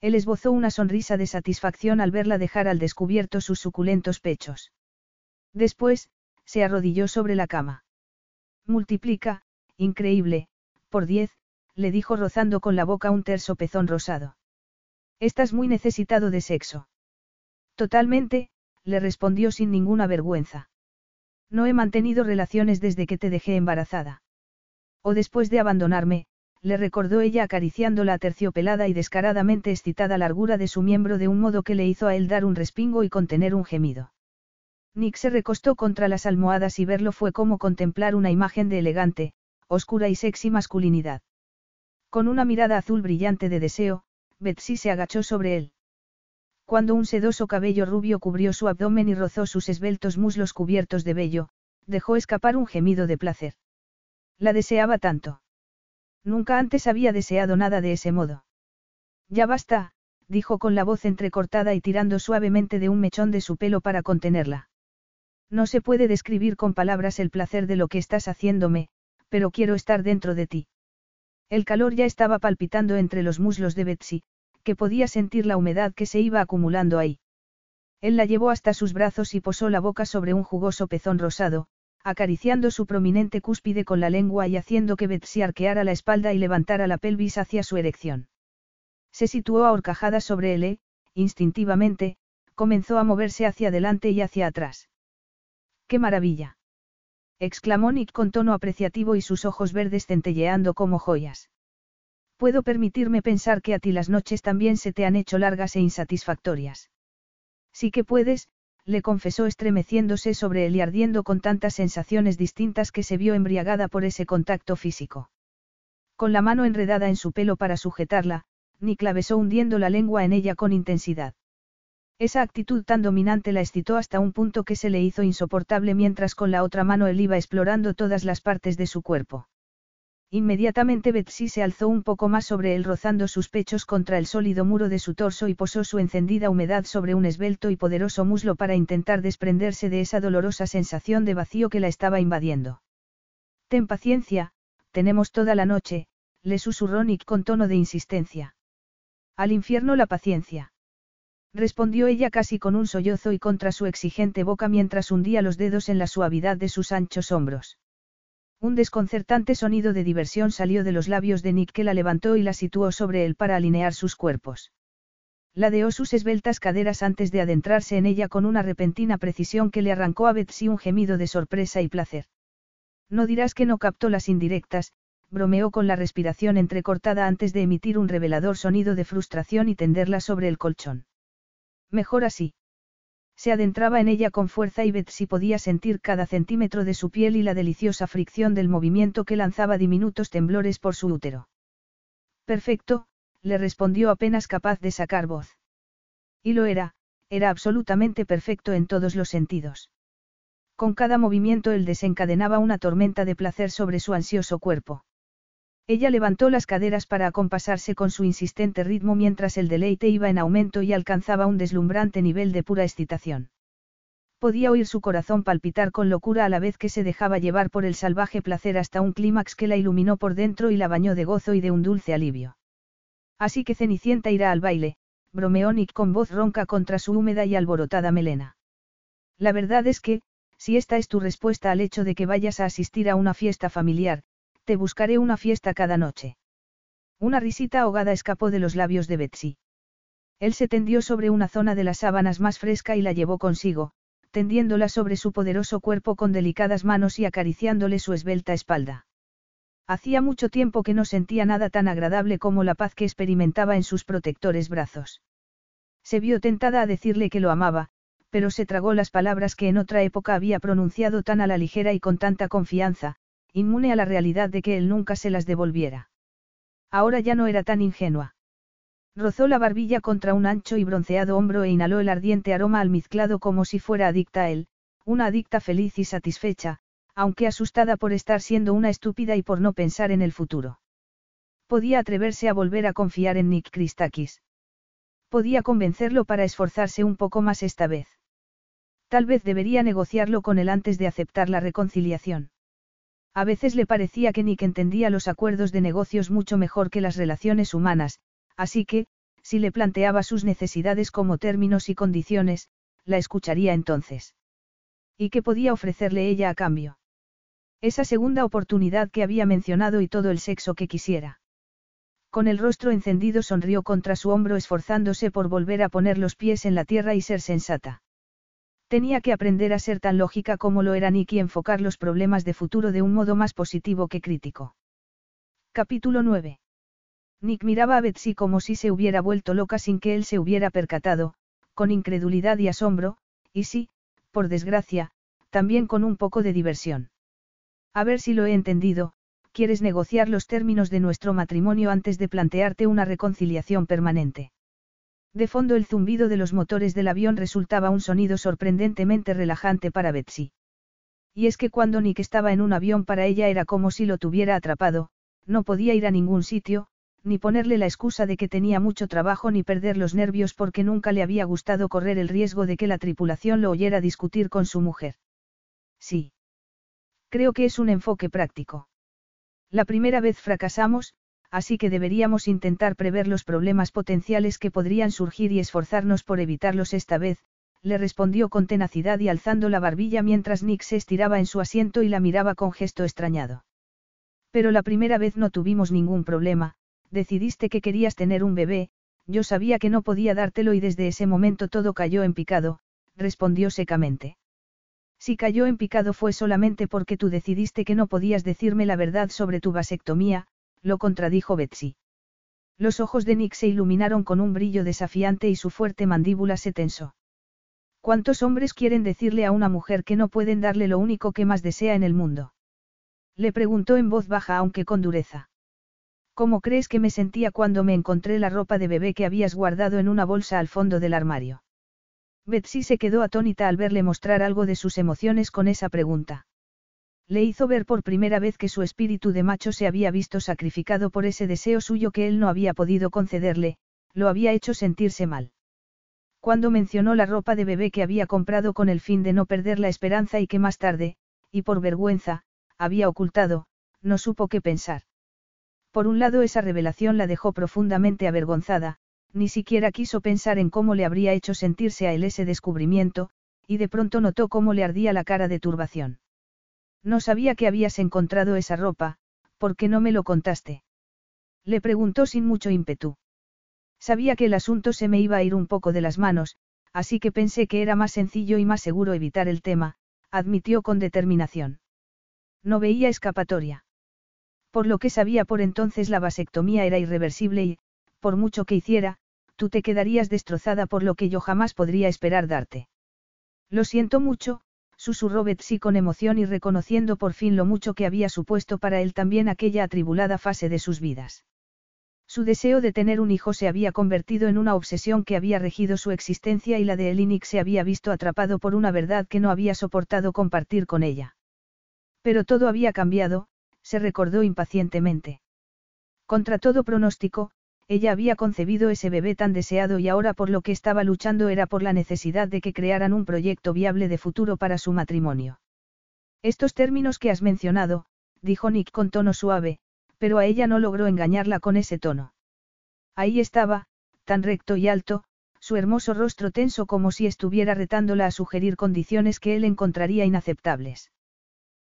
Él esbozó una sonrisa de satisfacción al verla dejar al descubierto sus suculentos pechos. Después, se arrodilló sobre la cama. Multiplica, increíble, por diez, le dijo rozando con la boca un terso pezón rosado. Estás muy necesitado de sexo. Totalmente, le respondió sin ninguna vergüenza. No he mantenido relaciones desde que te dejé embarazada. O después de abandonarme, le recordó ella acariciando la terciopelada y descaradamente excitada largura de su miembro de un modo que le hizo a él dar un respingo y contener un gemido. Nick se recostó contra las almohadas y verlo fue como contemplar una imagen de elegante, oscura y sexy masculinidad. Con una mirada azul brillante de deseo, Betsy se agachó sobre él. Cuando un sedoso cabello rubio cubrió su abdomen y rozó sus esbeltos muslos cubiertos de vello, dejó escapar un gemido de placer. La deseaba tanto. Nunca antes había deseado nada de ese modo. Ya basta, dijo con la voz entrecortada y tirando suavemente de un mechón de su pelo para contenerla. No se puede describir con palabras el placer de lo que estás haciéndome, pero quiero estar dentro de ti. El calor ya estaba palpitando entre los muslos de Betsy, que podía sentir la humedad que se iba acumulando ahí. Él la llevó hasta sus brazos y posó la boca sobre un jugoso pezón rosado, acariciando su prominente cúspide con la lengua y haciendo que Betsy arqueara la espalda y levantara la pelvis hacia su erección. Se situó ahorcajada sobre él e, instintivamente, comenzó a moverse hacia adelante y hacia atrás. ¡Qué maravilla! exclamó Nick con tono apreciativo y sus ojos verdes centelleando como joyas. Puedo permitirme pensar que a ti las noches también se te han hecho largas e insatisfactorias. Sí que puedes, le confesó estremeciéndose sobre él y ardiendo con tantas sensaciones distintas que se vio embriagada por ese contacto físico. Con la mano enredada en su pelo para sujetarla, Nick la besó hundiendo la lengua en ella con intensidad. Esa actitud tan dominante la excitó hasta un punto que se le hizo insoportable mientras con la otra mano él iba explorando todas las partes de su cuerpo. Inmediatamente Betsy se alzó un poco más sobre él rozando sus pechos contra el sólido muro de su torso y posó su encendida humedad sobre un esbelto y poderoso muslo para intentar desprenderse de esa dolorosa sensación de vacío que la estaba invadiendo. Ten paciencia, tenemos toda la noche, le susurró Nick con tono de insistencia. Al infierno la paciencia respondió ella casi con un sollozo y contra su exigente boca mientras hundía los dedos en la suavidad de sus anchos hombros. Un desconcertante sonido de diversión salió de los labios de Nick que la levantó y la situó sobre él para alinear sus cuerpos. Ladeó sus esbeltas caderas antes de adentrarse en ella con una repentina precisión que le arrancó a Betsy un gemido de sorpresa y placer. No dirás que no captó las indirectas, bromeó con la respiración entrecortada antes de emitir un revelador sonido de frustración y tenderla sobre el colchón. Mejor así. Se adentraba en ella con fuerza y Betsy podía sentir cada centímetro de su piel y la deliciosa fricción del movimiento que lanzaba diminutos temblores por su útero. Perfecto, le respondió apenas capaz de sacar voz. Y lo era, era absolutamente perfecto en todos los sentidos. Con cada movimiento él desencadenaba una tormenta de placer sobre su ansioso cuerpo. Ella levantó las caderas para acompasarse con su insistente ritmo mientras el deleite iba en aumento y alcanzaba un deslumbrante nivel de pura excitación. Podía oír su corazón palpitar con locura a la vez que se dejaba llevar por el salvaje placer hasta un clímax que la iluminó por dentro y la bañó de gozo y de un dulce alivio. Así que Cenicienta irá al baile, bromeó Nick con voz ronca contra su húmeda y alborotada melena. La verdad es que, si esta es tu respuesta al hecho de que vayas a asistir a una fiesta familiar, te buscaré una fiesta cada noche. Una risita ahogada escapó de los labios de Betsy. Él se tendió sobre una zona de las sábanas más fresca y la llevó consigo, tendiéndola sobre su poderoso cuerpo con delicadas manos y acariciándole su esbelta espalda. Hacía mucho tiempo que no sentía nada tan agradable como la paz que experimentaba en sus protectores brazos. Se vio tentada a decirle que lo amaba, pero se tragó las palabras que en otra época había pronunciado tan a la ligera y con tanta confianza, inmune a la realidad de que él nunca se las devolviera. Ahora ya no era tan ingenua. Rozó la barbilla contra un ancho y bronceado hombro e inhaló el ardiente aroma almizclado como si fuera adicta a él, una adicta feliz y satisfecha, aunque asustada por estar siendo una estúpida y por no pensar en el futuro. Podía atreverse a volver a confiar en Nick Christakis. Podía convencerlo para esforzarse un poco más esta vez. Tal vez debería negociarlo con él antes de aceptar la reconciliación. A veces le parecía que Nick entendía los acuerdos de negocios mucho mejor que las relaciones humanas, así que, si le planteaba sus necesidades como términos y condiciones, la escucharía entonces. ¿Y qué podía ofrecerle ella a cambio? Esa segunda oportunidad que había mencionado y todo el sexo que quisiera. Con el rostro encendido sonrió contra su hombro esforzándose por volver a poner los pies en la tierra y ser sensata. Tenía que aprender a ser tan lógica como lo era Nick y enfocar los problemas de futuro de un modo más positivo que crítico. Capítulo 9. Nick miraba a Betsy como si se hubiera vuelto loca sin que él se hubiera percatado, con incredulidad y asombro, y sí, por desgracia, también con un poco de diversión. A ver si lo he entendido, quieres negociar los términos de nuestro matrimonio antes de plantearte una reconciliación permanente. De fondo el zumbido de los motores del avión resultaba un sonido sorprendentemente relajante para Betsy. Y es que cuando Nick estaba en un avión para ella era como si lo tuviera atrapado, no podía ir a ningún sitio, ni ponerle la excusa de que tenía mucho trabajo ni perder los nervios porque nunca le había gustado correr el riesgo de que la tripulación lo oyera discutir con su mujer. Sí. Creo que es un enfoque práctico. La primera vez fracasamos, así que deberíamos intentar prever los problemas potenciales que podrían surgir y esforzarnos por evitarlos esta vez, le respondió con tenacidad y alzando la barbilla mientras Nick se estiraba en su asiento y la miraba con gesto extrañado. Pero la primera vez no tuvimos ningún problema, decidiste que querías tener un bebé, yo sabía que no podía dártelo y desde ese momento todo cayó en picado, respondió secamente. Si cayó en picado fue solamente porque tú decidiste que no podías decirme la verdad sobre tu vasectomía, lo contradijo Betsy. Los ojos de Nick se iluminaron con un brillo desafiante y su fuerte mandíbula se tensó. ¿Cuántos hombres quieren decirle a una mujer que no pueden darle lo único que más desea en el mundo? Le preguntó en voz baja aunque con dureza. ¿Cómo crees que me sentía cuando me encontré la ropa de bebé que habías guardado en una bolsa al fondo del armario? Betsy se quedó atónita al verle mostrar algo de sus emociones con esa pregunta. Le hizo ver por primera vez que su espíritu de macho se había visto sacrificado por ese deseo suyo que él no había podido concederle, lo había hecho sentirse mal. Cuando mencionó la ropa de bebé que había comprado con el fin de no perder la esperanza y que más tarde, y por vergüenza, había ocultado, no supo qué pensar. Por un lado esa revelación la dejó profundamente avergonzada, ni siquiera quiso pensar en cómo le habría hecho sentirse a él ese descubrimiento, y de pronto notó cómo le ardía la cara de turbación. No sabía que habías encontrado esa ropa, ¿por qué no me lo contaste? Le preguntó sin mucho ímpetu. Sabía que el asunto se me iba a ir un poco de las manos, así que pensé que era más sencillo y más seguro evitar el tema, admitió con determinación. No veía escapatoria. Por lo que sabía por entonces la vasectomía era irreversible y, por mucho que hiciera, tú te quedarías destrozada por lo que yo jamás podría esperar darte. Lo siento mucho, susurró Betsy con emoción y reconociendo por fin lo mucho que había supuesto para él también aquella atribulada fase de sus vidas. Su deseo de tener un hijo se había convertido en una obsesión que había regido su existencia y la de Elinik se había visto atrapado por una verdad que no había soportado compartir con ella. Pero todo había cambiado, se recordó impacientemente. Contra todo pronóstico, ella había concebido ese bebé tan deseado y ahora por lo que estaba luchando era por la necesidad de que crearan un proyecto viable de futuro para su matrimonio. Estos términos que has mencionado, dijo Nick con tono suave, pero a ella no logró engañarla con ese tono. Ahí estaba, tan recto y alto, su hermoso rostro tenso como si estuviera retándola a sugerir condiciones que él encontraría inaceptables.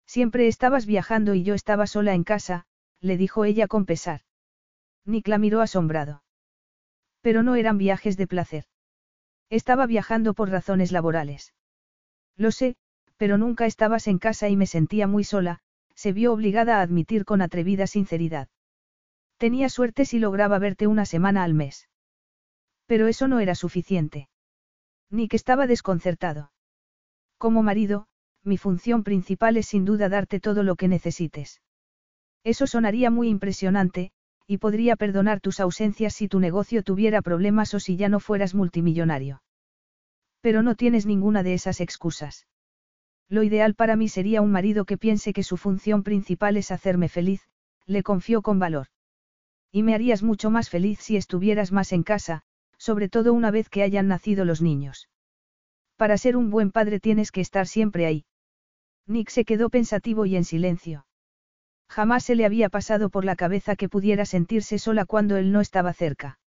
Siempre estabas viajando y yo estaba sola en casa, le dijo ella con pesar. Nick la miró asombrado. Pero no eran viajes de placer. Estaba viajando por razones laborales. Lo sé, pero nunca estabas en casa y me sentía muy sola, se vio obligada a admitir con atrevida sinceridad. Tenía suerte si lograba verte una semana al mes. Pero eso no era suficiente. Nick estaba desconcertado. Como marido, mi función principal es sin duda darte todo lo que necesites. Eso sonaría muy impresionante, y podría perdonar tus ausencias si tu negocio tuviera problemas o si ya no fueras multimillonario. Pero no tienes ninguna de esas excusas. Lo ideal para mí sería un marido que piense que su función principal es hacerme feliz, le confió con valor. Y me harías mucho más feliz si estuvieras más en casa, sobre todo una vez que hayan nacido los niños. Para ser un buen padre tienes que estar siempre ahí. Nick se quedó pensativo y en silencio. Jamás se le había pasado por la cabeza que pudiera sentirse sola cuando él no estaba cerca.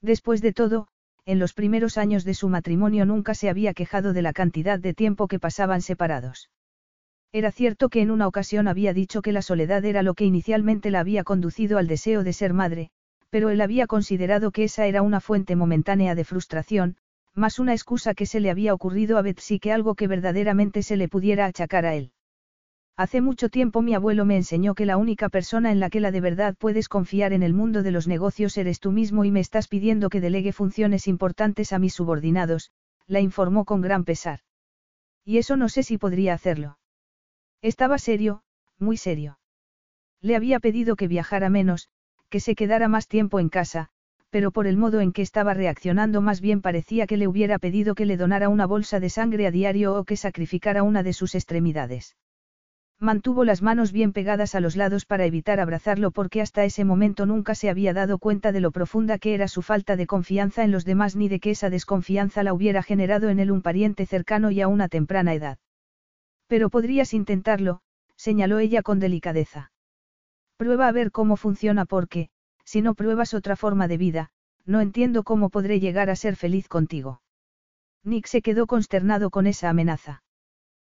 Después de todo, en los primeros años de su matrimonio nunca se había quejado de la cantidad de tiempo que pasaban separados. Era cierto que en una ocasión había dicho que la soledad era lo que inicialmente la había conducido al deseo de ser madre, pero él había considerado que esa era una fuente momentánea de frustración, más una excusa que se le había ocurrido a Betsy que algo que verdaderamente se le pudiera achacar a él. Hace mucho tiempo mi abuelo me enseñó que la única persona en la que la de verdad puedes confiar en el mundo de los negocios eres tú mismo y me estás pidiendo que delegue funciones importantes a mis subordinados, la informó con gran pesar. Y eso no sé si podría hacerlo. Estaba serio, muy serio. Le había pedido que viajara menos, que se quedara más tiempo en casa, pero por el modo en que estaba reaccionando más bien parecía que le hubiera pedido que le donara una bolsa de sangre a diario o que sacrificara una de sus extremidades. Mantuvo las manos bien pegadas a los lados para evitar abrazarlo porque hasta ese momento nunca se había dado cuenta de lo profunda que era su falta de confianza en los demás ni de que esa desconfianza la hubiera generado en él un pariente cercano y a una temprana edad. Pero podrías intentarlo, señaló ella con delicadeza. Prueba a ver cómo funciona porque, si no pruebas otra forma de vida, no entiendo cómo podré llegar a ser feliz contigo. Nick se quedó consternado con esa amenaza.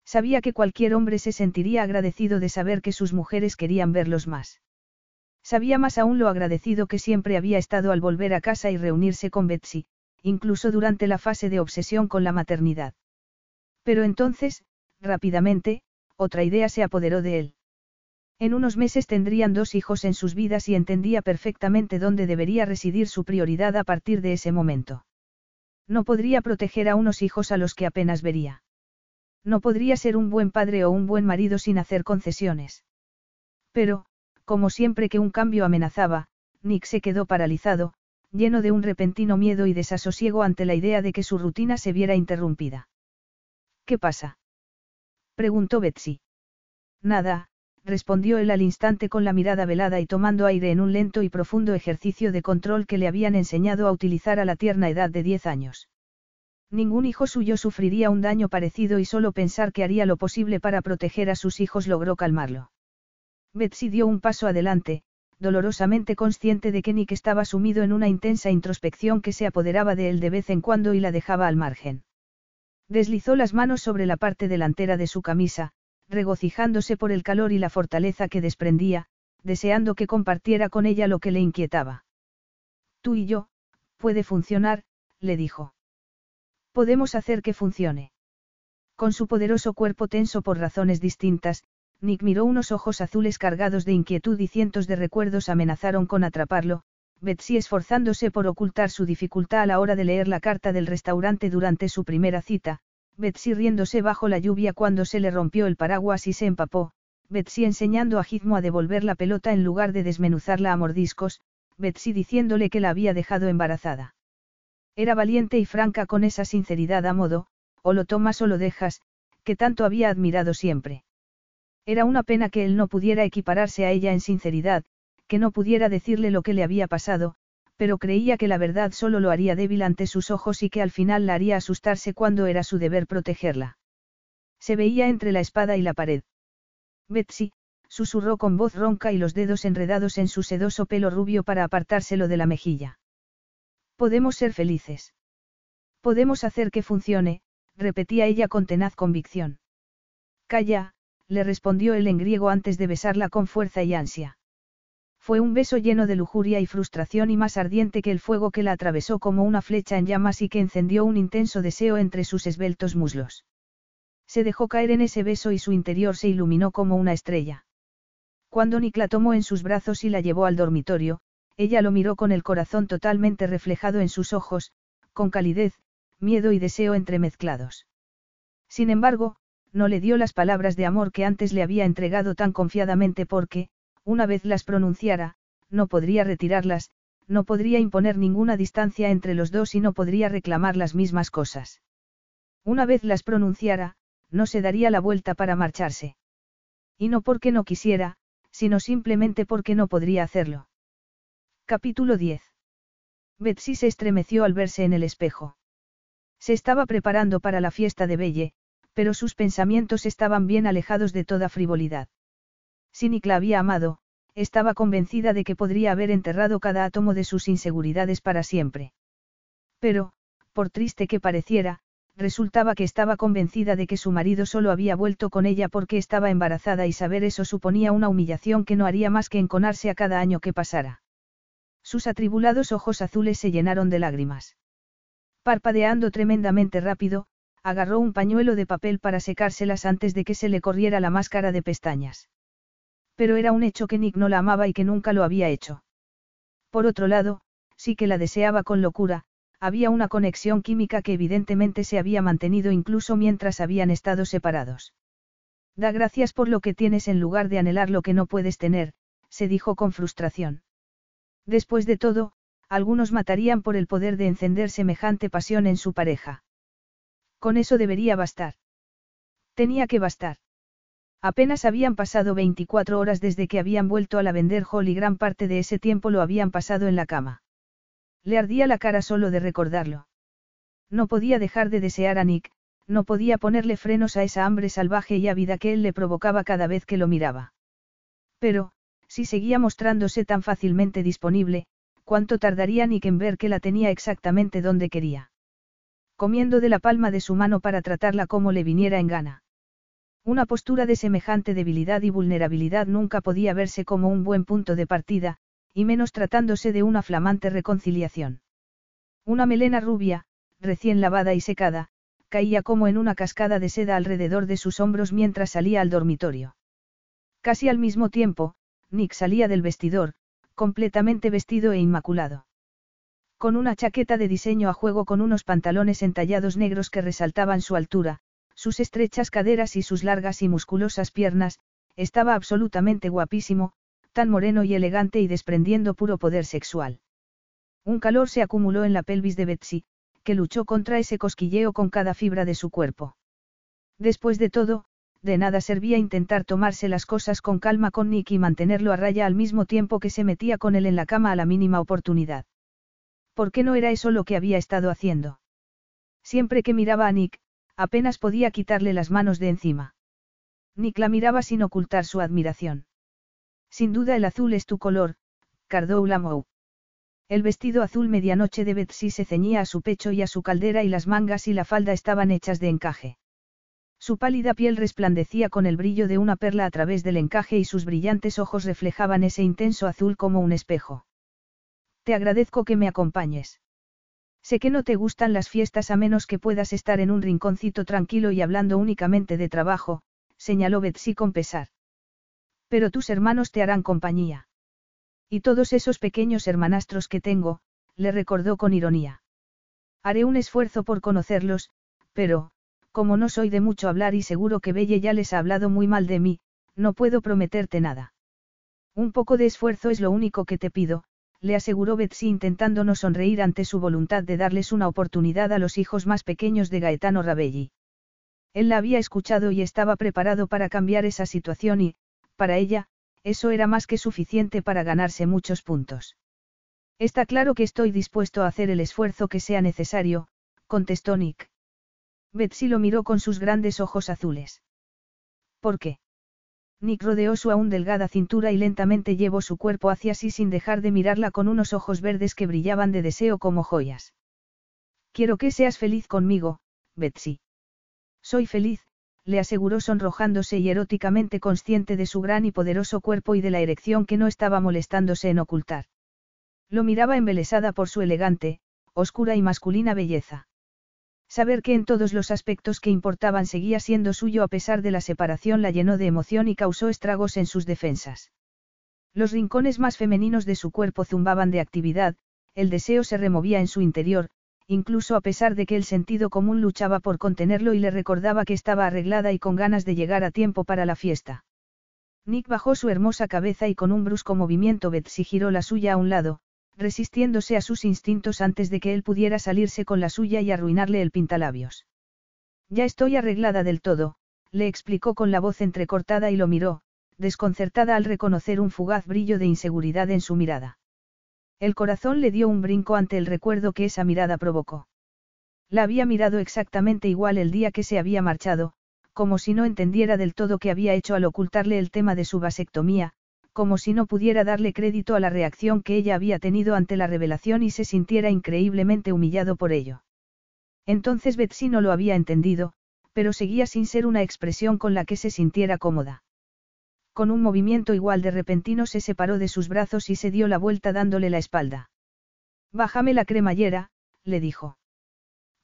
Sabía que cualquier hombre se sentiría agradecido de saber que sus mujeres querían verlos más. Sabía más aún lo agradecido que siempre había estado al volver a casa y reunirse con Betsy, incluso durante la fase de obsesión con la maternidad. Pero entonces, rápidamente, otra idea se apoderó de él. En unos meses tendrían dos hijos en sus vidas y entendía perfectamente dónde debería residir su prioridad a partir de ese momento. No podría proteger a unos hijos a los que apenas vería. No podría ser un buen padre o un buen marido sin hacer concesiones. Pero, como siempre que un cambio amenazaba, Nick se quedó paralizado, lleno de un repentino miedo y desasosiego ante la idea de que su rutina se viera interrumpida. ¿Qué pasa? preguntó Betsy. Nada, respondió él al instante con la mirada velada y tomando aire en un lento y profundo ejercicio de control que le habían enseñado a utilizar a la tierna edad de diez años. Ningún hijo suyo sufriría un daño parecido y solo pensar que haría lo posible para proteger a sus hijos logró calmarlo. Betsy dio un paso adelante, dolorosamente consciente de que Nick estaba sumido en una intensa introspección que se apoderaba de él de vez en cuando y la dejaba al margen. Deslizó las manos sobre la parte delantera de su camisa, regocijándose por el calor y la fortaleza que desprendía, deseando que compartiera con ella lo que le inquietaba. Tú y yo, puede funcionar, le dijo. Podemos hacer que funcione. Con su poderoso cuerpo tenso por razones distintas, Nick miró unos ojos azules cargados de inquietud y cientos de recuerdos amenazaron con atraparlo, Betsy esforzándose por ocultar su dificultad a la hora de leer la carta del restaurante durante su primera cita, Betsy riéndose bajo la lluvia cuando se le rompió el paraguas y se empapó, Betsy enseñando a Gizmo a devolver la pelota en lugar de desmenuzarla a mordiscos, Betsy diciéndole que la había dejado embarazada. Era valiente y franca con esa sinceridad a modo, o lo tomas o lo dejas, que tanto había admirado siempre. Era una pena que él no pudiera equipararse a ella en sinceridad, que no pudiera decirle lo que le había pasado, pero creía que la verdad solo lo haría débil ante sus ojos y que al final la haría asustarse cuando era su deber protegerla. Se veía entre la espada y la pared. Betsy, susurró con voz ronca y los dedos enredados en su sedoso pelo rubio para apartárselo de la mejilla. Podemos ser felices. Podemos hacer que funcione, repetía ella con tenaz convicción. Calla, le respondió él en griego antes de besarla con fuerza y ansia. Fue un beso lleno de lujuria y frustración y más ardiente que el fuego que la atravesó como una flecha en llamas y que encendió un intenso deseo entre sus esbeltos muslos. Se dejó caer en ese beso y su interior se iluminó como una estrella. Cuando Nick la tomó en sus brazos y la llevó al dormitorio, ella lo miró con el corazón totalmente reflejado en sus ojos, con calidez, miedo y deseo entremezclados. Sin embargo, no le dio las palabras de amor que antes le había entregado tan confiadamente porque, una vez las pronunciara, no podría retirarlas, no podría imponer ninguna distancia entre los dos y no podría reclamar las mismas cosas. Una vez las pronunciara, no se daría la vuelta para marcharse. Y no porque no quisiera, sino simplemente porque no podría hacerlo. Capítulo 10. Betsy se estremeció al verse en el espejo. Se estaba preparando para la fiesta de Belle, pero sus pensamientos estaban bien alejados de toda frivolidad. Si había amado, estaba convencida de que podría haber enterrado cada átomo de sus inseguridades para siempre. Pero, por triste que pareciera, resultaba que estaba convencida de que su marido solo había vuelto con ella porque estaba embarazada y saber eso suponía una humillación que no haría más que enconarse a cada año que pasara. Sus atribulados ojos azules se llenaron de lágrimas. Parpadeando tremendamente rápido, agarró un pañuelo de papel para secárselas antes de que se le corriera la máscara de pestañas. Pero era un hecho que Nick no la amaba y que nunca lo había hecho. Por otro lado, sí que la deseaba con locura, había una conexión química que evidentemente se había mantenido incluso mientras habían estado separados. Da gracias por lo que tienes en lugar de anhelar lo que no puedes tener, se dijo con frustración. Después de todo, algunos matarían por el poder de encender semejante pasión en su pareja. Con eso debería bastar. Tenía que bastar. Apenas habían pasado 24 horas desde que habían vuelto a la vender Hall y gran parte de ese tiempo lo habían pasado en la cama. Le ardía la cara solo de recordarlo. No podía dejar de desear a Nick, no podía ponerle frenos a esa hambre salvaje y ávida que él le provocaba cada vez que lo miraba. Pero, si seguía mostrándose tan fácilmente disponible, ¿cuánto tardaría Nick en ver que la tenía exactamente donde quería? Comiendo de la palma de su mano para tratarla como le viniera en gana. Una postura de semejante debilidad y vulnerabilidad nunca podía verse como un buen punto de partida, y menos tratándose de una flamante reconciliación. Una melena rubia, recién lavada y secada, caía como en una cascada de seda alrededor de sus hombros mientras salía al dormitorio. Casi al mismo tiempo, Nick salía del vestidor, completamente vestido e inmaculado. Con una chaqueta de diseño a juego con unos pantalones entallados negros que resaltaban su altura, sus estrechas caderas y sus largas y musculosas piernas, estaba absolutamente guapísimo, tan moreno y elegante y desprendiendo puro poder sexual. Un calor se acumuló en la pelvis de Betsy, que luchó contra ese cosquilleo con cada fibra de su cuerpo. Después de todo, de nada servía intentar tomarse las cosas con calma con Nick y mantenerlo a raya al mismo tiempo que se metía con él en la cama a la mínima oportunidad. ¿Por qué no era eso lo que había estado haciendo? Siempre que miraba a Nick, apenas podía quitarle las manos de encima. Nick la miraba sin ocultar su admiración. Sin duda el azul es tu color, Cardou Lamou. El vestido azul medianoche de Betsy se ceñía a su pecho y a su caldera y las mangas y la falda estaban hechas de encaje. Su pálida piel resplandecía con el brillo de una perla a través del encaje y sus brillantes ojos reflejaban ese intenso azul como un espejo. Te agradezco que me acompañes. Sé que no te gustan las fiestas a menos que puedas estar en un rinconcito tranquilo y hablando únicamente de trabajo, señaló Betsy con pesar. Pero tus hermanos te harán compañía. Y todos esos pequeños hermanastros que tengo, le recordó con ironía. Haré un esfuerzo por conocerlos, pero, como no soy de mucho hablar y seguro que Belle ya les ha hablado muy mal de mí, no puedo prometerte nada. Un poco de esfuerzo es lo único que te pido, le aseguró Betsy intentando no sonreír ante su voluntad de darles una oportunidad a los hijos más pequeños de Gaetano Rabelli. Él la había escuchado y estaba preparado para cambiar esa situación y, para ella, eso era más que suficiente para ganarse muchos puntos. Está claro que estoy dispuesto a hacer el esfuerzo que sea necesario, contestó Nick. Betsy lo miró con sus grandes ojos azules. ¿Por qué? Nick rodeó su aún delgada cintura y lentamente llevó su cuerpo hacia sí sin dejar de mirarla con unos ojos verdes que brillaban de deseo como joyas. Quiero que seas feliz conmigo, Betsy. Soy feliz, le aseguró sonrojándose y eróticamente consciente de su gran y poderoso cuerpo y de la erección que no estaba molestándose en ocultar. Lo miraba embelesada por su elegante, oscura y masculina belleza. Saber que en todos los aspectos que importaban seguía siendo suyo a pesar de la separación la llenó de emoción y causó estragos en sus defensas. Los rincones más femeninos de su cuerpo zumbaban de actividad, el deseo se removía en su interior, incluso a pesar de que el sentido común luchaba por contenerlo y le recordaba que estaba arreglada y con ganas de llegar a tiempo para la fiesta. Nick bajó su hermosa cabeza y con un brusco movimiento Betsy giró la suya a un lado, resistiéndose a sus instintos antes de que él pudiera salirse con la suya y arruinarle el pintalabios. Ya estoy arreglada del todo, le explicó con la voz entrecortada y lo miró, desconcertada al reconocer un fugaz brillo de inseguridad en su mirada. El corazón le dio un brinco ante el recuerdo que esa mirada provocó. La había mirado exactamente igual el día que se había marchado, como si no entendiera del todo qué había hecho al ocultarle el tema de su vasectomía, como si no pudiera darle crédito a la reacción que ella había tenido ante la revelación y se sintiera increíblemente humillado por ello. Entonces Betsy no lo había entendido, pero seguía sin ser una expresión con la que se sintiera cómoda. Con un movimiento igual de repentino se separó de sus brazos y se dio la vuelta dándole la espalda. Bájame la cremallera, le dijo.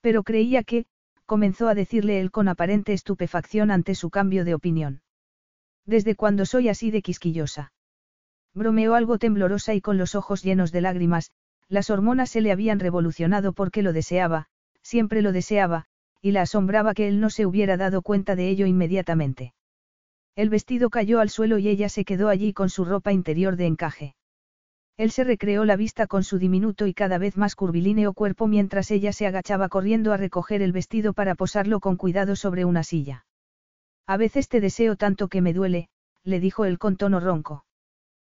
Pero creía que, comenzó a decirle él con aparente estupefacción ante su cambio de opinión. ¿Desde cuándo soy así de quisquillosa? Bromeó algo temblorosa y con los ojos llenos de lágrimas, las hormonas se le habían revolucionado porque lo deseaba, siempre lo deseaba, y la asombraba que él no se hubiera dado cuenta de ello inmediatamente. El vestido cayó al suelo y ella se quedó allí con su ropa interior de encaje. Él se recreó la vista con su diminuto y cada vez más curvilíneo cuerpo mientras ella se agachaba corriendo a recoger el vestido para posarlo con cuidado sobre una silla. A veces te deseo tanto que me duele, le dijo él con tono ronco.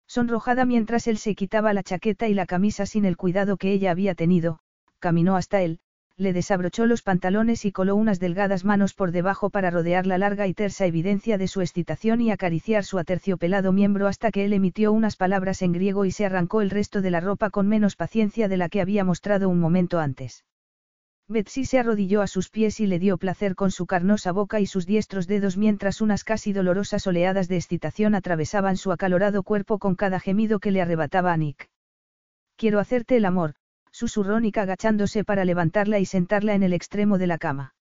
Sonrojada mientras él se quitaba la chaqueta y la camisa sin el cuidado que ella había tenido, caminó hasta él, le desabrochó los pantalones y coló unas delgadas manos por debajo para rodear la larga y tersa evidencia de su excitación y acariciar su aterciopelado miembro hasta que él emitió unas palabras en griego y se arrancó el resto de la ropa con menos paciencia de la que había mostrado un momento antes. Betsy se arrodilló a sus pies y le dio placer con su carnosa boca y sus diestros dedos mientras unas casi dolorosas oleadas de excitación atravesaban su acalorado cuerpo con cada gemido que le arrebataba a Nick. Quiero hacerte el amor, susurró Nick agachándose para levantarla y sentarla en el extremo de la cama.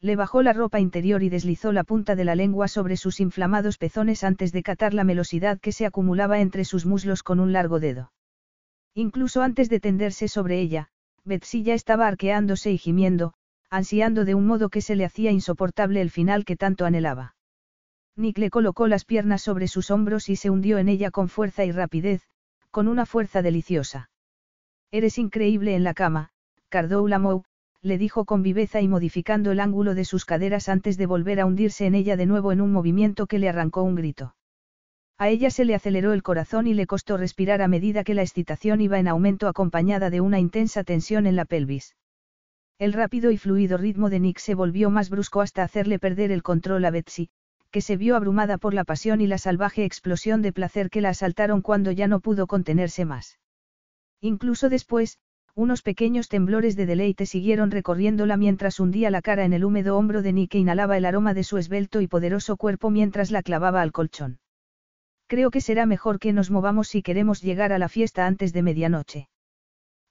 Le bajó la ropa interior y deslizó la punta de la lengua sobre sus inflamados pezones antes de catar la melosidad que se acumulaba entre sus muslos con un largo dedo. Incluso antes de tenderse sobre ella, Betsy ya estaba arqueándose y gimiendo, ansiando de un modo que se le hacía insoportable el final que tanto anhelaba. Nick le colocó las piernas sobre sus hombros y se hundió en ella con fuerza y rapidez, con una fuerza deliciosa. Eres increíble en la cama, Cardou Lamou, le dijo con viveza y modificando el ángulo de sus caderas antes de volver a hundirse en ella de nuevo en un movimiento que le arrancó un grito. A ella se le aceleró el corazón y le costó respirar a medida que la excitación iba en aumento acompañada de una intensa tensión en la pelvis. El rápido y fluido ritmo de Nick se volvió más brusco hasta hacerle perder el control a Betsy, que se vio abrumada por la pasión y la salvaje explosión de placer que la asaltaron cuando ya no pudo contenerse más. Incluso después, unos pequeños temblores de deleite siguieron recorriéndola mientras hundía la cara en el húmedo hombro de Nick e inhalaba el aroma de su esbelto y poderoso cuerpo mientras la clavaba al colchón. Creo que será mejor que nos movamos si queremos llegar a la fiesta antes de medianoche.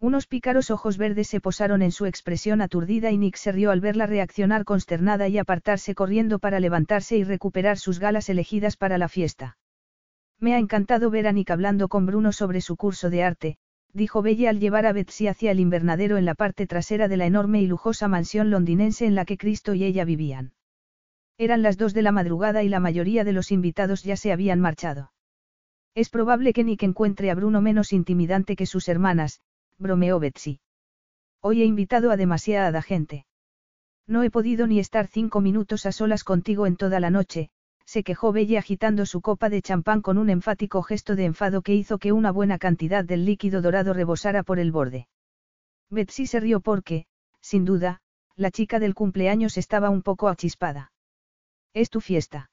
Unos pícaros ojos verdes se posaron en su expresión aturdida y Nick se rió al verla reaccionar consternada y apartarse corriendo para levantarse y recuperar sus galas elegidas para la fiesta. Me ha encantado ver a Nick hablando con Bruno sobre su curso de arte, dijo Belle al llevar a Betsy hacia el invernadero en la parte trasera de la enorme y lujosa mansión londinense en la que Cristo y ella vivían. Eran las dos de la madrugada y la mayoría de los invitados ya se habían marchado. Es probable que Nick encuentre a Bruno menos intimidante que sus hermanas, bromeó Betsy. Hoy he invitado a demasiada gente. No he podido ni estar cinco minutos a solas contigo en toda la noche, se quejó Belle agitando su copa de champán con un enfático gesto de enfado que hizo que una buena cantidad del líquido dorado rebosara por el borde. Betsy se rió porque, sin duda, la chica del cumpleaños estaba un poco achispada. Es tu fiesta.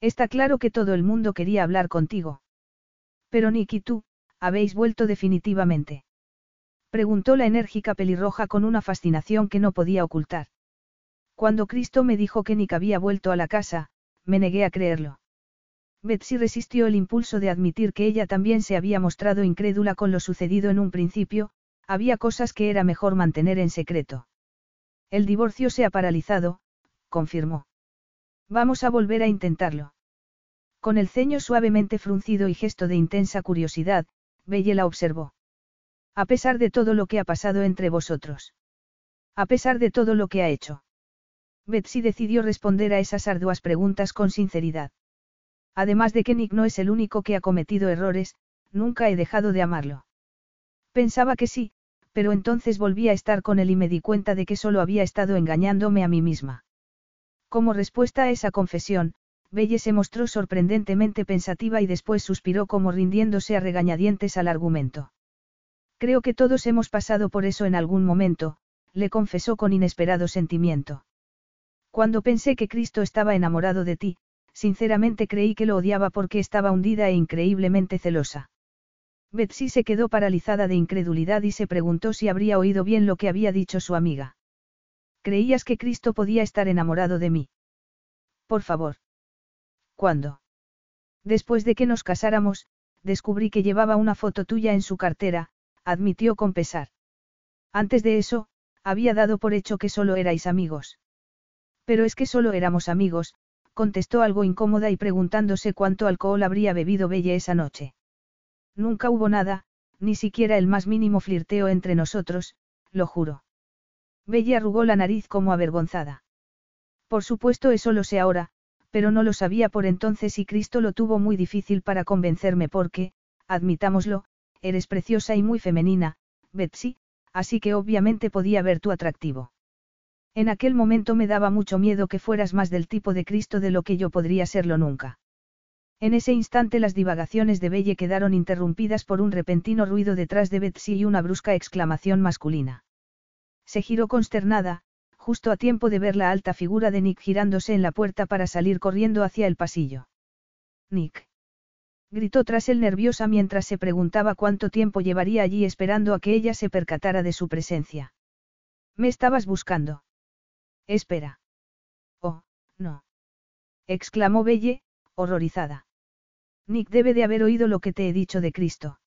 Está claro que todo el mundo quería hablar contigo. Pero Nick y tú, habéis vuelto definitivamente. Preguntó la enérgica pelirroja con una fascinación que no podía ocultar. Cuando Cristo me dijo que Nick había vuelto a la casa, me negué a creerlo. Betsy resistió el impulso de admitir que ella también se había mostrado incrédula con lo sucedido en un principio, había cosas que era mejor mantener en secreto. El divorcio se ha paralizado, confirmó. Vamos a volver a intentarlo. Con el ceño suavemente fruncido y gesto de intensa curiosidad, Belle la observó. A pesar de todo lo que ha pasado entre vosotros. A pesar de todo lo que ha hecho. Betsy decidió responder a esas arduas preguntas con sinceridad. Además de que Nick no es el único que ha cometido errores, nunca he dejado de amarlo. Pensaba que sí, pero entonces volví a estar con él y me di cuenta de que solo había estado engañándome a mí misma. Como respuesta a esa confesión, Belle se mostró sorprendentemente pensativa y después suspiró como rindiéndose a regañadientes al argumento. Creo que todos hemos pasado por eso en algún momento, le confesó con inesperado sentimiento. Cuando pensé que Cristo estaba enamorado de ti, sinceramente creí que lo odiaba porque estaba hundida e increíblemente celosa. Betsy se quedó paralizada de incredulidad y se preguntó si habría oído bien lo que había dicho su amiga. ¿Creías que Cristo podía estar enamorado de mí? Por favor. ¿Cuándo? Después de que nos casáramos, descubrí que llevaba una foto tuya en su cartera, admitió con pesar. Antes de eso, había dado por hecho que solo erais amigos. Pero es que solo éramos amigos, contestó algo incómoda y preguntándose cuánto alcohol habría bebido Belle esa noche. Nunca hubo nada, ni siquiera el más mínimo flirteo entre nosotros, lo juro. Bella arrugó la nariz como avergonzada. Por supuesto eso lo sé ahora, pero no lo sabía por entonces y Cristo lo tuvo muy difícil para convencerme porque, admitámoslo, eres preciosa y muy femenina, Betsy, así que obviamente podía ver tu atractivo. En aquel momento me daba mucho miedo que fueras más del tipo de Cristo de lo que yo podría serlo nunca. En ese instante las divagaciones de Belle quedaron interrumpidas por un repentino ruido detrás de Betsy y una brusca exclamación masculina. Se giró consternada, justo a tiempo de ver la alta figura de Nick girándose en la puerta para salir corriendo hacia el pasillo. Nick. Gritó tras él nerviosa mientras se preguntaba cuánto tiempo llevaría allí esperando a que ella se percatara de su presencia. Me estabas buscando. Espera. Oh, no. exclamó Belle, horrorizada. Nick debe de haber oído lo que te he dicho de Cristo.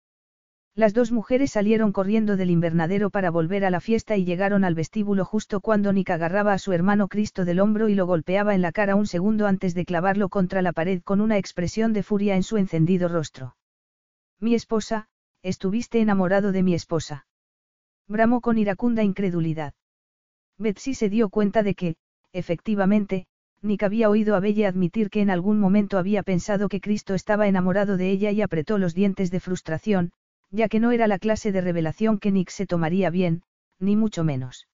Las dos mujeres salieron corriendo del invernadero para volver a la fiesta y llegaron al vestíbulo justo cuando Nick agarraba a su hermano Cristo del hombro y lo golpeaba en la cara un segundo antes de clavarlo contra la pared con una expresión de furia en su encendido rostro. Mi esposa, estuviste enamorado de mi esposa. Bramó con iracunda incredulidad. Betsy se dio cuenta de que, efectivamente, Nick había oído a Belle admitir que en algún momento había pensado que Cristo estaba enamorado de ella y apretó los dientes de frustración, ya que no era la clase de revelación que Nick se tomaría bien, ni mucho menos.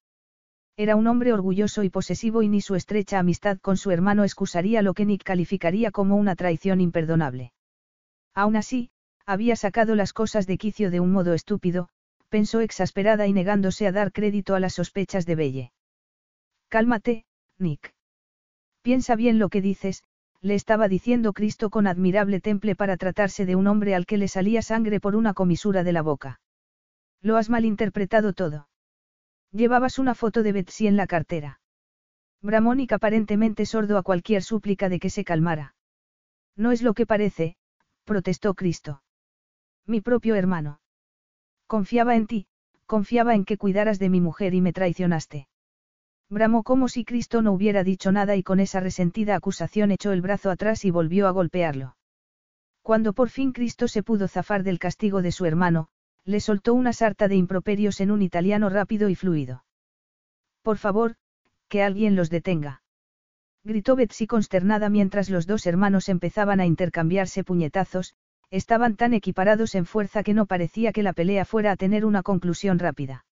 Era un hombre orgulloso y posesivo y ni su estrecha amistad con su hermano excusaría lo que Nick calificaría como una traición imperdonable. Aún así, había sacado las cosas de quicio de un modo estúpido, pensó exasperada y negándose a dar crédito a las sospechas de Belle. Cálmate, Nick. Piensa bien lo que dices, le estaba diciendo Cristo con admirable temple para tratarse de un hombre al que le salía sangre por una comisura de la boca. Lo has malinterpretado todo. Llevabas una foto de Betsy en la cartera. Bramonic aparentemente sordo a cualquier súplica de que se calmara. No es lo que parece, protestó Cristo. Mi propio hermano. Confiaba en ti, confiaba en que cuidaras de mi mujer y me traicionaste. Bramó como si Cristo no hubiera dicho nada y con esa resentida acusación echó el brazo atrás y volvió a golpearlo. Cuando por fin Cristo se pudo zafar del castigo de su hermano, le soltó una sarta de improperios en un italiano rápido y fluido. Por favor, que alguien los detenga. Gritó Betsy consternada mientras los dos hermanos empezaban a intercambiarse puñetazos, estaban tan equiparados en fuerza que no parecía que la pelea fuera a tener una conclusión rápida.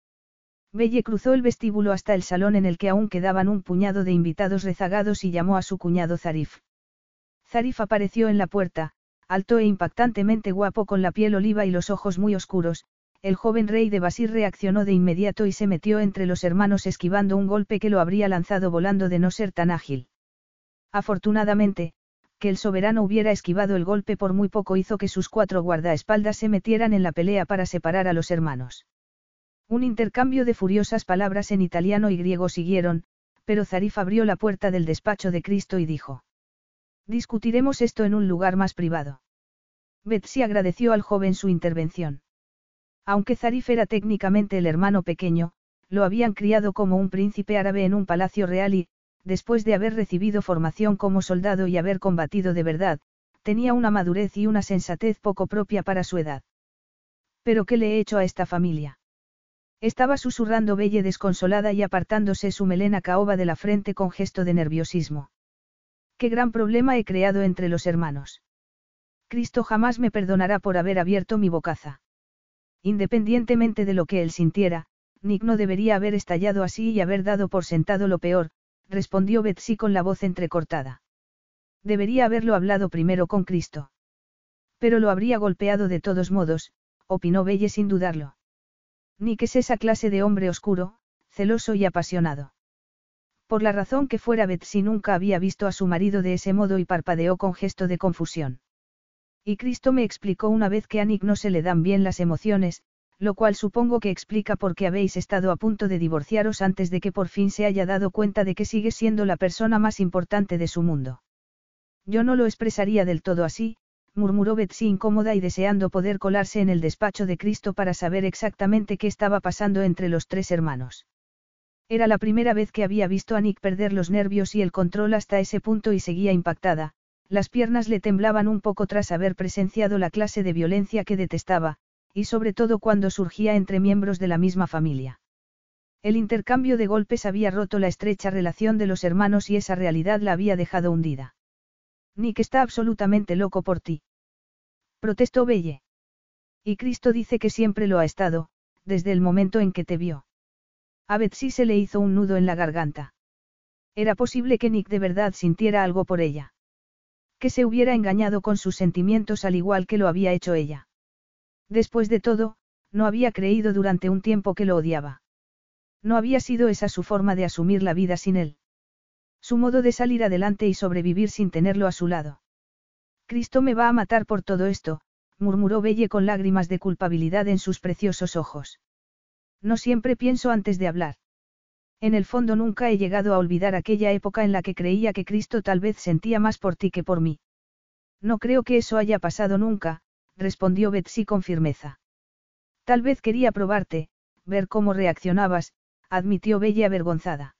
Belle cruzó el vestíbulo hasta el salón en el que aún quedaban un puñado de invitados rezagados y llamó a su cuñado Zarif. Zarif apareció en la puerta, alto e impactantemente guapo con la piel oliva y los ojos muy oscuros, el joven rey de Basir reaccionó de inmediato y se metió entre los hermanos esquivando un golpe que lo habría lanzado volando de no ser tan ágil. Afortunadamente, que el soberano hubiera esquivado el golpe por muy poco hizo que sus cuatro guardaespaldas se metieran en la pelea para separar a los hermanos. Un intercambio de furiosas palabras en italiano y griego siguieron, pero Zarif abrió la puerta del despacho de Cristo y dijo. Discutiremos esto en un lugar más privado. Betsy agradeció al joven su intervención. Aunque Zarif era técnicamente el hermano pequeño, lo habían criado como un príncipe árabe en un palacio real y, después de haber recibido formación como soldado y haber combatido de verdad, tenía una madurez y una sensatez poco propia para su edad. ¿Pero qué le he hecho a esta familia? Estaba susurrando Belle desconsolada y apartándose su melena caoba de la frente con gesto de nerviosismo. ¿Qué gran problema he creado entre los hermanos? Cristo jamás me perdonará por haber abierto mi bocaza. Independientemente de lo que él sintiera, Nick no debería haber estallado así y haber dado por sentado lo peor, respondió Betsy con la voz entrecortada. Debería haberlo hablado primero con Cristo. Pero lo habría golpeado de todos modos, opinó Belle sin dudarlo. Nick es esa clase de hombre oscuro, celoso y apasionado. Por la razón que fuera Betsy nunca había visto a su marido de ese modo y parpadeó con gesto de confusión. Y Cristo me explicó una vez que a Nick no se le dan bien las emociones, lo cual supongo que explica por qué habéis estado a punto de divorciaros antes de que por fin se haya dado cuenta de que sigue siendo la persona más importante de su mundo. Yo no lo expresaría del todo así, murmuró Betsy incómoda y deseando poder colarse en el despacho de Cristo para saber exactamente qué estaba pasando entre los tres hermanos. Era la primera vez que había visto a Nick perder los nervios y el control hasta ese punto y seguía impactada, las piernas le temblaban un poco tras haber presenciado la clase de violencia que detestaba, y sobre todo cuando surgía entre miembros de la misma familia. El intercambio de golpes había roto la estrecha relación de los hermanos y esa realidad la había dejado hundida. Nick está absolutamente loco por ti. Protestó Belle. Y Cristo dice que siempre lo ha estado, desde el momento en que te vio. A Betsy se le hizo un nudo en la garganta. Era posible que Nick de verdad sintiera algo por ella. Que se hubiera engañado con sus sentimientos al igual que lo había hecho ella. Después de todo, no había creído durante un tiempo que lo odiaba. No había sido esa su forma de asumir la vida sin él. Su modo de salir adelante y sobrevivir sin tenerlo a su lado. Cristo me va a matar por todo esto, murmuró Belle con lágrimas de culpabilidad en sus preciosos ojos. No siempre pienso antes de hablar. En el fondo nunca he llegado a olvidar aquella época en la que creía que Cristo tal vez sentía más por ti que por mí. No creo que eso haya pasado nunca, respondió Betsy con firmeza. Tal vez quería probarte, ver cómo reaccionabas, admitió Bella avergonzada.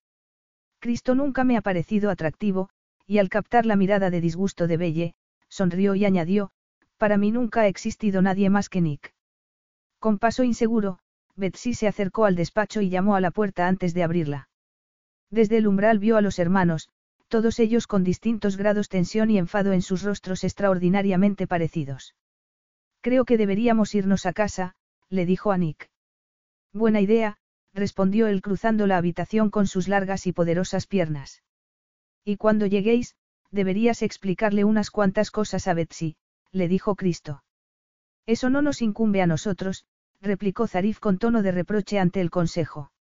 Cristo nunca me ha parecido atractivo, y al captar la mirada de disgusto de Belle, sonrió y añadió, para mí nunca ha existido nadie más que Nick. Con paso inseguro, Betsy se acercó al despacho y llamó a la puerta antes de abrirla. Desde el umbral vio a los hermanos, todos ellos con distintos grados tensión y enfado en sus rostros extraordinariamente parecidos. Creo que deberíamos irnos a casa, le dijo a Nick. Buena idea, respondió él cruzando la habitación con sus largas y poderosas piernas. Y cuando lleguéis, deberías explicarle unas cuantas cosas a Betsy, le dijo Cristo. Eso no nos incumbe a nosotros, replicó Zarif con tono de reproche ante el consejo.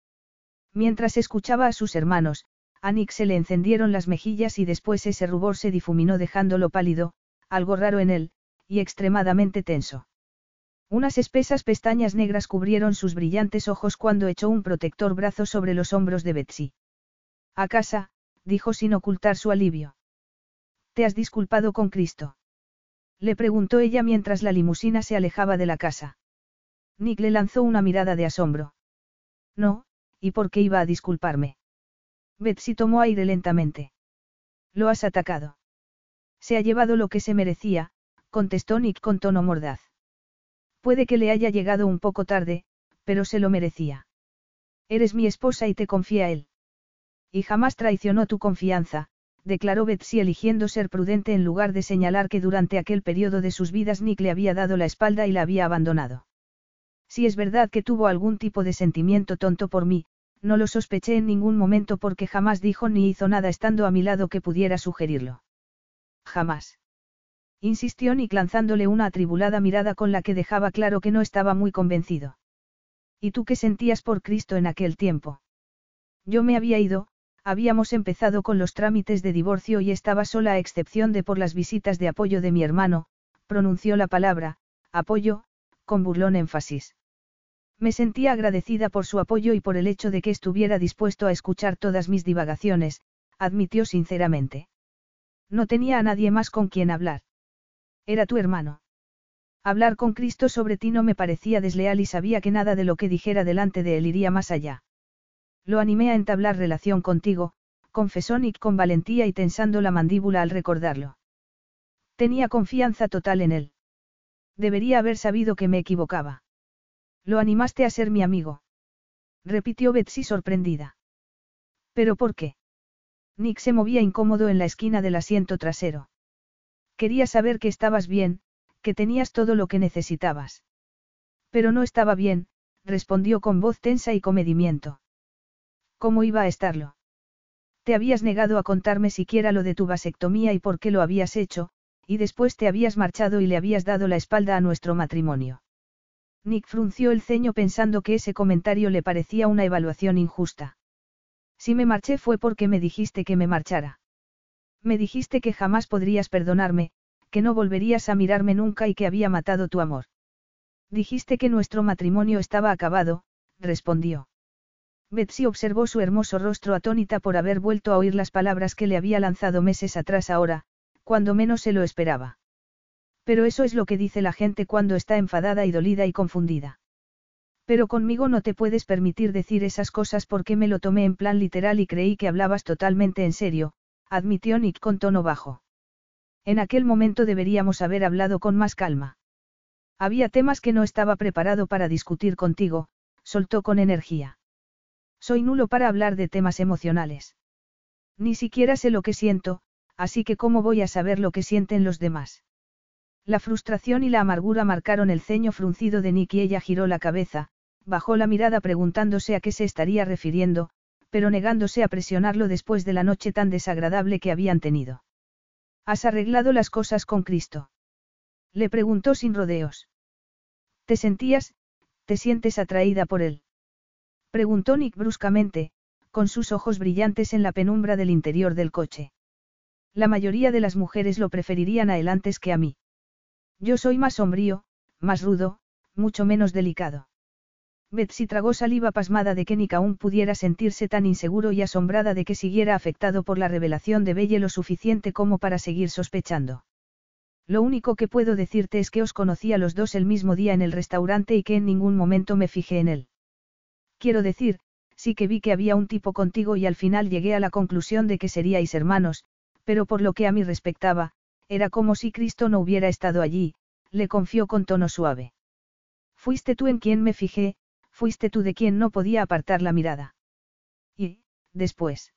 Mientras escuchaba a sus hermanos, a Nick se le encendieron las mejillas y después ese rubor se difuminó dejándolo pálido, algo raro en él, y extremadamente tenso. Unas espesas pestañas negras cubrieron sus brillantes ojos cuando echó un protector brazo sobre los hombros de Betsy. A casa, dijo sin ocultar su alivio. ¿Te has disculpado con Cristo? Le preguntó ella mientras la limusina se alejaba de la casa. Nick le lanzó una mirada de asombro. No, ¿y por qué iba a disculparme? Betsy tomó aire lentamente. Lo has atacado. Se ha llevado lo que se merecía, contestó Nick con tono mordaz. Puede que le haya llegado un poco tarde, pero se lo merecía. Eres mi esposa y te confía él. Y jamás traicionó tu confianza, declaró Betsy eligiendo ser prudente en lugar de señalar que durante aquel periodo de sus vidas Nick le había dado la espalda y la había abandonado. Si es verdad que tuvo algún tipo de sentimiento tonto por mí, no lo sospeché en ningún momento porque jamás dijo ni hizo nada estando a mi lado que pudiera sugerirlo. Jamás. Insistió Nick lanzándole una atribulada mirada con la que dejaba claro que no estaba muy convencido. ¿Y tú qué sentías por Cristo en aquel tiempo? Yo me había ido, Habíamos empezado con los trámites de divorcio y estaba sola a excepción de por las visitas de apoyo de mi hermano, pronunció la palabra, apoyo, con burlón énfasis. Me sentía agradecida por su apoyo y por el hecho de que estuviera dispuesto a escuchar todas mis divagaciones, admitió sinceramente. No tenía a nadie más con quien hablar. Era tu hermano. Hablar con Cristo sobre ti no me parecía desleal y sabía que nada de lo que dijera delante de él iría más allá. Lo animé a entablar relación contigo, confesó Nick con valentía y tensando la mandíbula al recordarlo. Tenía confianza total en él. Debería haber sabido que me equivocaba. Lo animaste a ser mi amigo. Repitió Betsy sorprendida. ¿Pero por qué? Nick se movía incómodo en la esquina del asiento trasero. Quería saber que estabas bien, que tenías todo lo que necesitabas. Pero no estaba bien, respondió con voz tensa y comedimiento. ¿Cómo iba a estarlo? Te habías negado a contarme siquiera lo de tu vasectomía y por qué lo habías hecho, y después te habías marchado y le habías dado la espalda a nuestro matrimonio. Nick frunció el ceño pensando que ese comentario le parecía una evaluación injusta. Si me marché fue porque me dijiste que me marchara. Me dijiste que jamás podrías perdonarme, que no volverías a mirarme nunca y que había matado tu amor. Dijiste que nuestro matrimonio estaba acabado, respondió. Betsy observó su hermoso rostro atónita por haber vuelto a oír las palabras que le había lanzado meses atrás ahora, cuando menos se lo esperaba. Pero eso es lo que dice la gente cuando está enfadada y dolida y confundida. Pero conmigo no te puedes permitir decir esas cosas porque me lo tomé en plan literal y creí que hablabas totalmente en serio, admitió Nick con tono bajo. En aquel momento deberíamos haber hablado con más calma. Había temas que no estaba preparado para discutir contigo, soltó con energía. Soy nulo para hablar de temas emocionales. Ni siquiera sé lo que siento, así que ¿cómo voy a saber lo que sienten los demás? La frustración y la amargura marcaron el ceño fruncido de Nick y ella giró la cabeza, bajó la mirada preguntándose a qué se estaría refiriendo, pero negándose a presionarlo después de la noche tan desagradable que habían tenido. ¿Has arreglado las cosas con Cristo? Le preguntó sin rodeos. ¿Te sentías, te sientes atraída por él? Preguntó Nick bruscamente, con sus ojos brillantes en la penumbra del interior del coche. La mayoría de las mujeres lo preferirían a él antes que a mí. Yo soy más sombrío, más rudo, mucho menos delicado. Betsy tragó saliva pasmada de que Nick aún pudiera sentirse tan inseguro y asombrada de que siguiera afectado por la revelación de Belle lo suficiente como para seguir sospechando. Lo único que puedo decirte es que os conocí a los dos el mismo día en el restaurante y que en ningún momento me fijé en él. Quiero decir, sí que vi que había un tipo contigo y al final llegué a la conclusión de que seríais hermanos, pero por lo que a mí respectaba, era como si Cristo no hubiera estado allí, le confió con tono suave. Fuiste tú en quien me fijé, fuiste tú de quien no podía apartar la mirada. Y, después.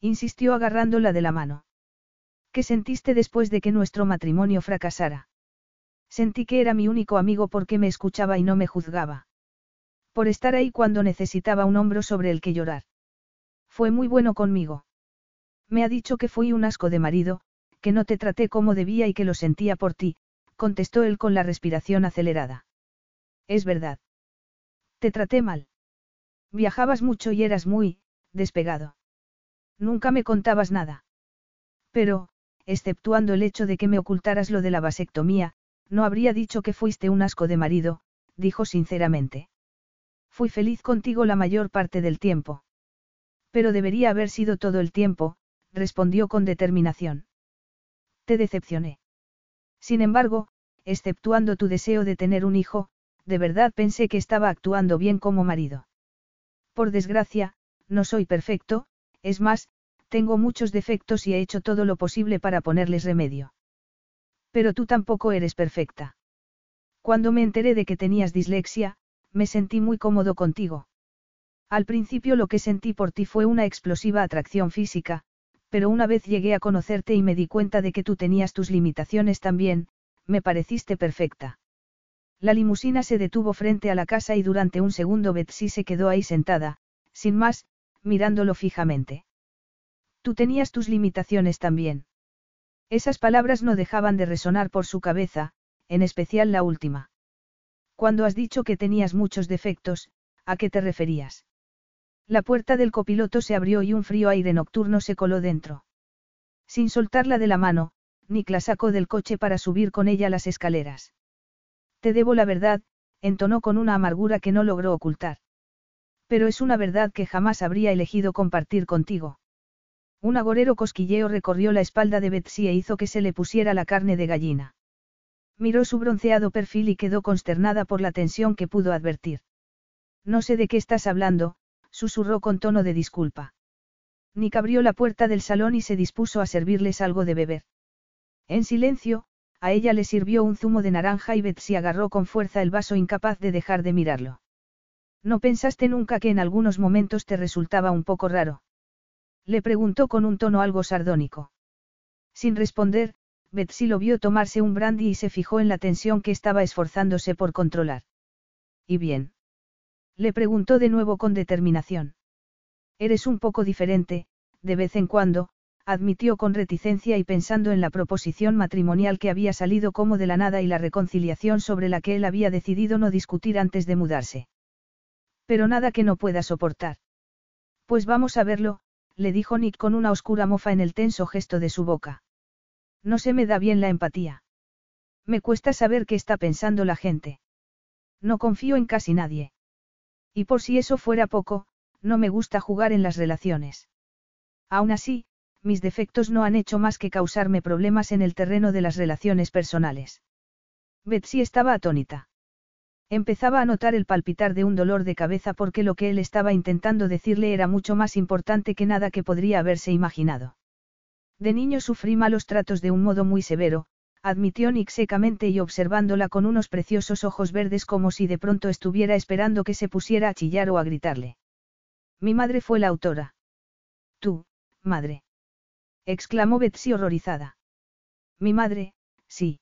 Insistió agarrándola de la mano. ¿Qué sentiste después de que nuestro matrimonio fracasara? Sentí que era mi único amigo porque me escuchaba y no me juzgaba. Por estar ahí cuando necesitaba un hombro sobre el que llorar. Fue muy bueno conmigo. Me ha dicho que fui un asco de marido, que no te traté como debía y que lo sentía por ti, contestó él con la respiración acelerada. Es verdad. Te traté mal. Viajabas mucho y eras muy, despegado. Nunca me contabas nada. Pero, exceptuando el hecho de que me ocultaras lo de la vasectomía, no habría dicho que fuiste un asco de marido, dijo sinceramente. Fui feliz contigo la mayor parte del tiempo. Pero debería haber sido todo el tiempo, respondió con determinación. Te decepcioné. Sin embargo, exceptuando tu deseo de tener un hijo, de verdad pensé que estaba actuando bien como marido. Por desgracia, no soy perfecto, es más, tengo muchos defectos y he hecho todo lo posible para ponerles remedio. Pero tú tampoco eres perfecta. Cuando me enteré de que tenías dislexia, me sentí muy cómodo contigo. Al principio lo que sentí por ti fue una explosiva atracción física, pero una vez llegué a conocerte y me di cuenta de que tú tenías tus limitaciones también, me pareciste perfecta. La limusina se detuvo frente a la casa y durante un segundo Betsy se quedó ahí sentada, sin más, mirándolo fijamente. Tú tenías tus limitaciones también. Esas palabras no dejaban de resonar por su cabeza, en especial la última. Cuando has dicho que tenías muchos defectos, ¿a qué te referías? La puerta del copiloto se abrió y un frío aire nocturno se coló dentro. Sin soltarla de la mano, Nick la sacó del coche para subir con ella las escaleras. Te debo la verdad, entonó con una amargura que no logró ocultar. Pero es una verdad que jamás habría elegido compartir contigo. Un agorero cosquilleo recorrió la espalda de Betsy e hizo que se le pusiera la carne de gallina. Miró su bronceado perfil y quedó consternada por la tensión que pudo advertir. No sé de qué estás hablando, susurró con tono de disculpa. Nick abrió la puerta del salón y se dispuso a servirles algo de beber. En silencio, a ella le sirvió un zumo de naranja y Betsy agarró con fuerza el vaso incapaz de dejar de mirarlo. ¿No pensaste nunca que en algunos momentos te resultaba un poco raro? Le preguntó con un tono algo sardónico. Sin responder, Betsy lo vio tomarse un brandy y se fijó en la tensión que estaba esforzándose por controlar. ¿Y bien? Le preguntó de nuevo con determinación. Eres un poco diferente, de vez en cuando, admitió con reticencia y pensando en la proposición matrimonial que había salido como de la nada y la reconciliación sobre la que él había decidido no discutir antes de mudarse. Pero nada que no pueda soportar. Pues vamos a verlo, le dijo Nick con una oscura mofa en el tenso gesto de su boca. No se me da bien la empatía. Me cuesta saber qué está pensando la gente. No confío en casi nadie. Y por si eso fuera poco, no me gusta jugar en las relaciones. Aún así, mis defectos no han hecho más que causarme problemas en el terreno de las relaciones personales. Betsy estaba atónita. Empezaba a notar el palpitar de un dolor de cabeza porque lo que él estaba intentando decirle era mucho más importante que nada que podría haberse imaginado. De niño sufrí malos tratos de un modo muy severo, admitió Nick secamente y observándola con unos preciosos ojos verdes como si de pronto estuviera esperando que se pusiera a chillar o a gritarle. Mi madre fue la autora. Tú, madre. exclamó Betsy horrorizada. Mi madre, sí.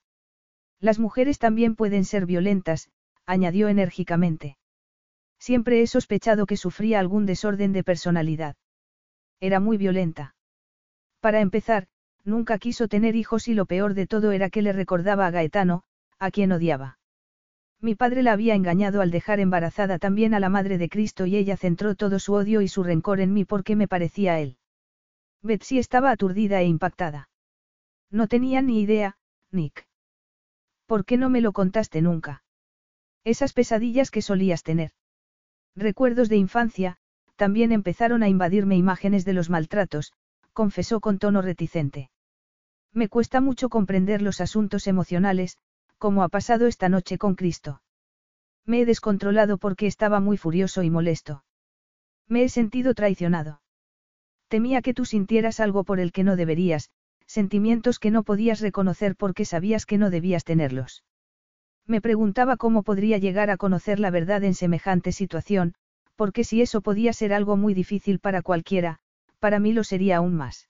Las mujeres también pueden ser violentas, añadió enérgicamente. Siempre he sospechado que sufría algún desorden de personalidad. Era muy violenta. Para empezar, nunca quiso tener hijos y lo peor de todo era que le recordaba a Gaetano, a quien odiaba. Mi padre la había engañado al dejar embarazada también a la Madre de Cristo y ella centró todo su odio y su rencor en mí porque me parecía a él. Betsy estaba aturdida e impactada. No tenía ni idea, Nick. ¿Por qué no me lo contaste nunca? Esas pesadillas que solías tener. Recuerdos de infancia, también empezaron a invadirme imágenes de los maltratos, confesó con tono reticente. Me cuesta mucho comprender los asuntos emocionales, como ha pasado esta noche con Cristo. Me he descontrolado porque estaba muy furioso y molesto. Me he sentido traicionado. Temía que tú sintieras algo por el que no deberías, sentimientos que no podías reconocer porque sabías que no debías tenerlos. Me preguntaba cómo podría llegar a conocer la verdad en semejante situación, porque si eso podía ser algo muy difícil para cualquiera, para mí lo sería aún más.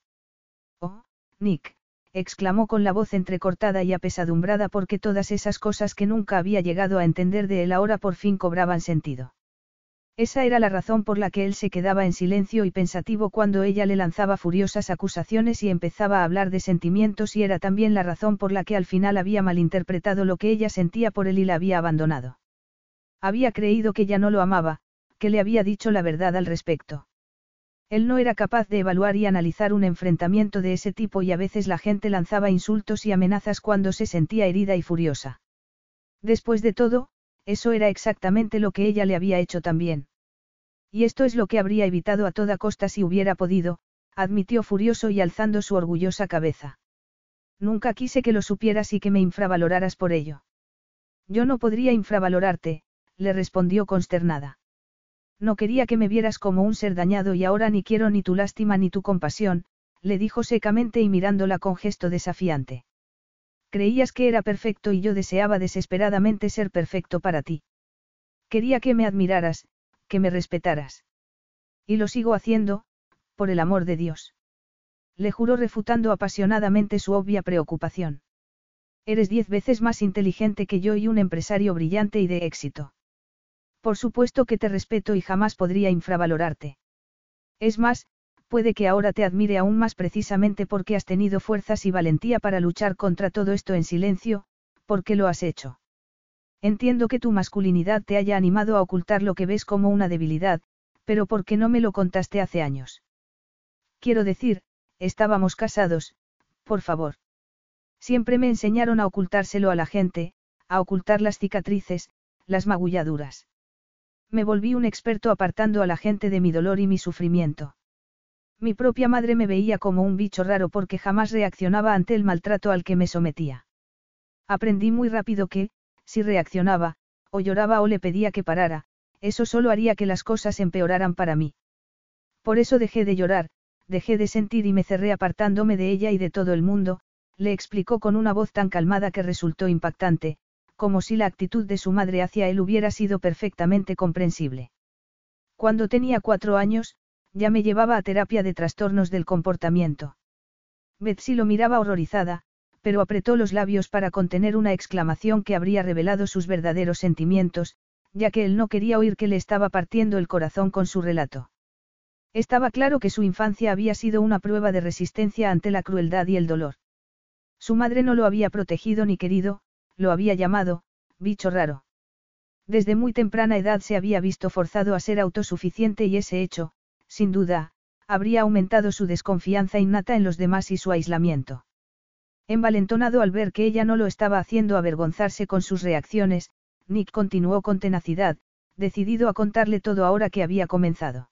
Oh, Nick, exclamó con la voz entrecortada y apesadumbrada porque todas esas cosas que nunca había llegado a entender de él ahora por fin cobraban sentido. Esa era la razón por la que él se quedaba en silencio y pensativo cuando ella le lanzaba furiosas acusaciones y empezaba a hablar de sentimientos y era también la razón por la que al final había malinterpretado lo que ella sentía por él y la había abandonado. Había creído que ya no lo amaba, que le había dicho la verdad al respecto. Él no era capaz de evaluar y analizar un enfrentamiento de ese tipo y a veces la gente lanzaba insultos y amenazas cuando se sentía herida y furiosa. Después de todo, eso era exactamente lo que ella le había hecho también. Y esto es lo que habría evitado a toda costa si hubiera podido, admitió furioso y alzando su orgullosa cabeza. Nunca quise que lo supieras y que me infravaloraras por ello. Yo no podría infravalorarte, le respondió consternada. No quería que me vieras como un ser dañado y ahora ni quiero ni tu lástima ni tu compasión, le dijo secamente y mirándola con gesto desafiante. Creías que era perfecto y yo deseaba desesperadamente ser perfecto para ti. Quería que me admiraras, que me respetaras. Y lo sigo haciendo, por el amor de Dios. Le juró refutando apasionadamente su obvia preocupación. Eres diez veces más inteligente que yo y un empresario brillante y de éxito. Por supuesto que te respeto y jamás podría infravalorarte. Es más, puede que ahora te admire aún más precisamente porque has tenido fuerzas y valentía para luchar contra todo esto en silencio, porque lo has hecho. Entiendo que tu masculinidad te haya animado a ocultar lo que ves como una debilidad, Pero ¿por qué no me lo contaste hace años? Quiero decir, estábamos casados, por favor. Siempre me enseñaron a ocultárselo a la gente, a ocultar las cicatrices, las magulladuras. Me volví un experto apartando a la gente de mi dolor y mi sufrimiento. Mi propia madre me veía como un bicho raro porque jamás reaccionaba ante el maltrato al que me sometía. Aprendí muy rápido que, si reaccionaba, o lloraba o le pedía que parara, eso solo haría que las cosas empeoraran para mí. Por eso dejé de llorar, dejé de sentir y me cerré apartándome de ella y de todo el mundo, le explicó con una voz tan calmada que resultó impactante, como si la actitud de su madre hacia él hubiera sido perfectamente comprensible. Cuando tenía cuatro años, ya me llevaba a terapia de trastornos del comportamiento. Betsy lo miraba horrorizada, pero apretó los labios para contener una exclamación que habría revelado sus verdaderos sentimientos, ya que él no quería oír que le estaba partiendo el corazón con su relato. Estaba claro que su infancia había sido una prueba de resistencia ante la crueldad y el dolor. Su madre no lo había protegido ni querido, lo había llamado, bicho raro. Desde muy temprana edad se había visto forzado a ser autosuficiente y ese hecho, sin duda, habría aumentado su desconfianza innata en los demás y su aislamiento. Envalentonado al ver que ella no lo estaba haciendo avergonzarse con sus reacciones, Nick continuó con tenacidad, decidido a contarle todo ahora que había comenzado.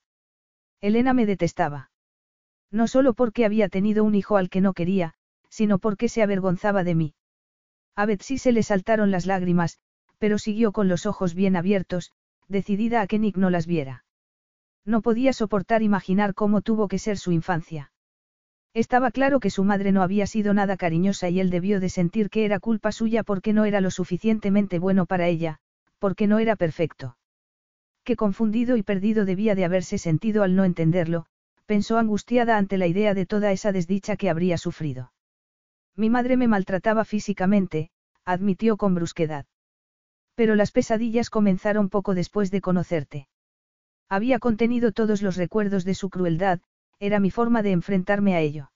Elena me detestaba. No solo porque había tenido un hijo al que no quería, sino porque se avergonzaba de mí. A Betsy se le saltaron las lágrimas, pero siguió con los ojos bien abiertos, decidida a que Nick no las viera. No podía soportar imaginar cómo tuvo que ser su infancia. Estaba claro que su madre no había sido nada cariñosa y él debió de sentir que era culpa suya porque no era lo suficientemente bueno para ella, porque no era perfecto. Qué confundido y perdido debía de haberse sentido al no entenderlo, pensó angustiada ante la idea de toda esa desdicha que habría sufrido. Mi madre me maltrataba físicamente, admitió con brusquedad. Pero las pesadillas comenzaron poco después de conocerte. Había contenido todos los recuerdos de su crueldad, era mi forma de enfrentarme a ello.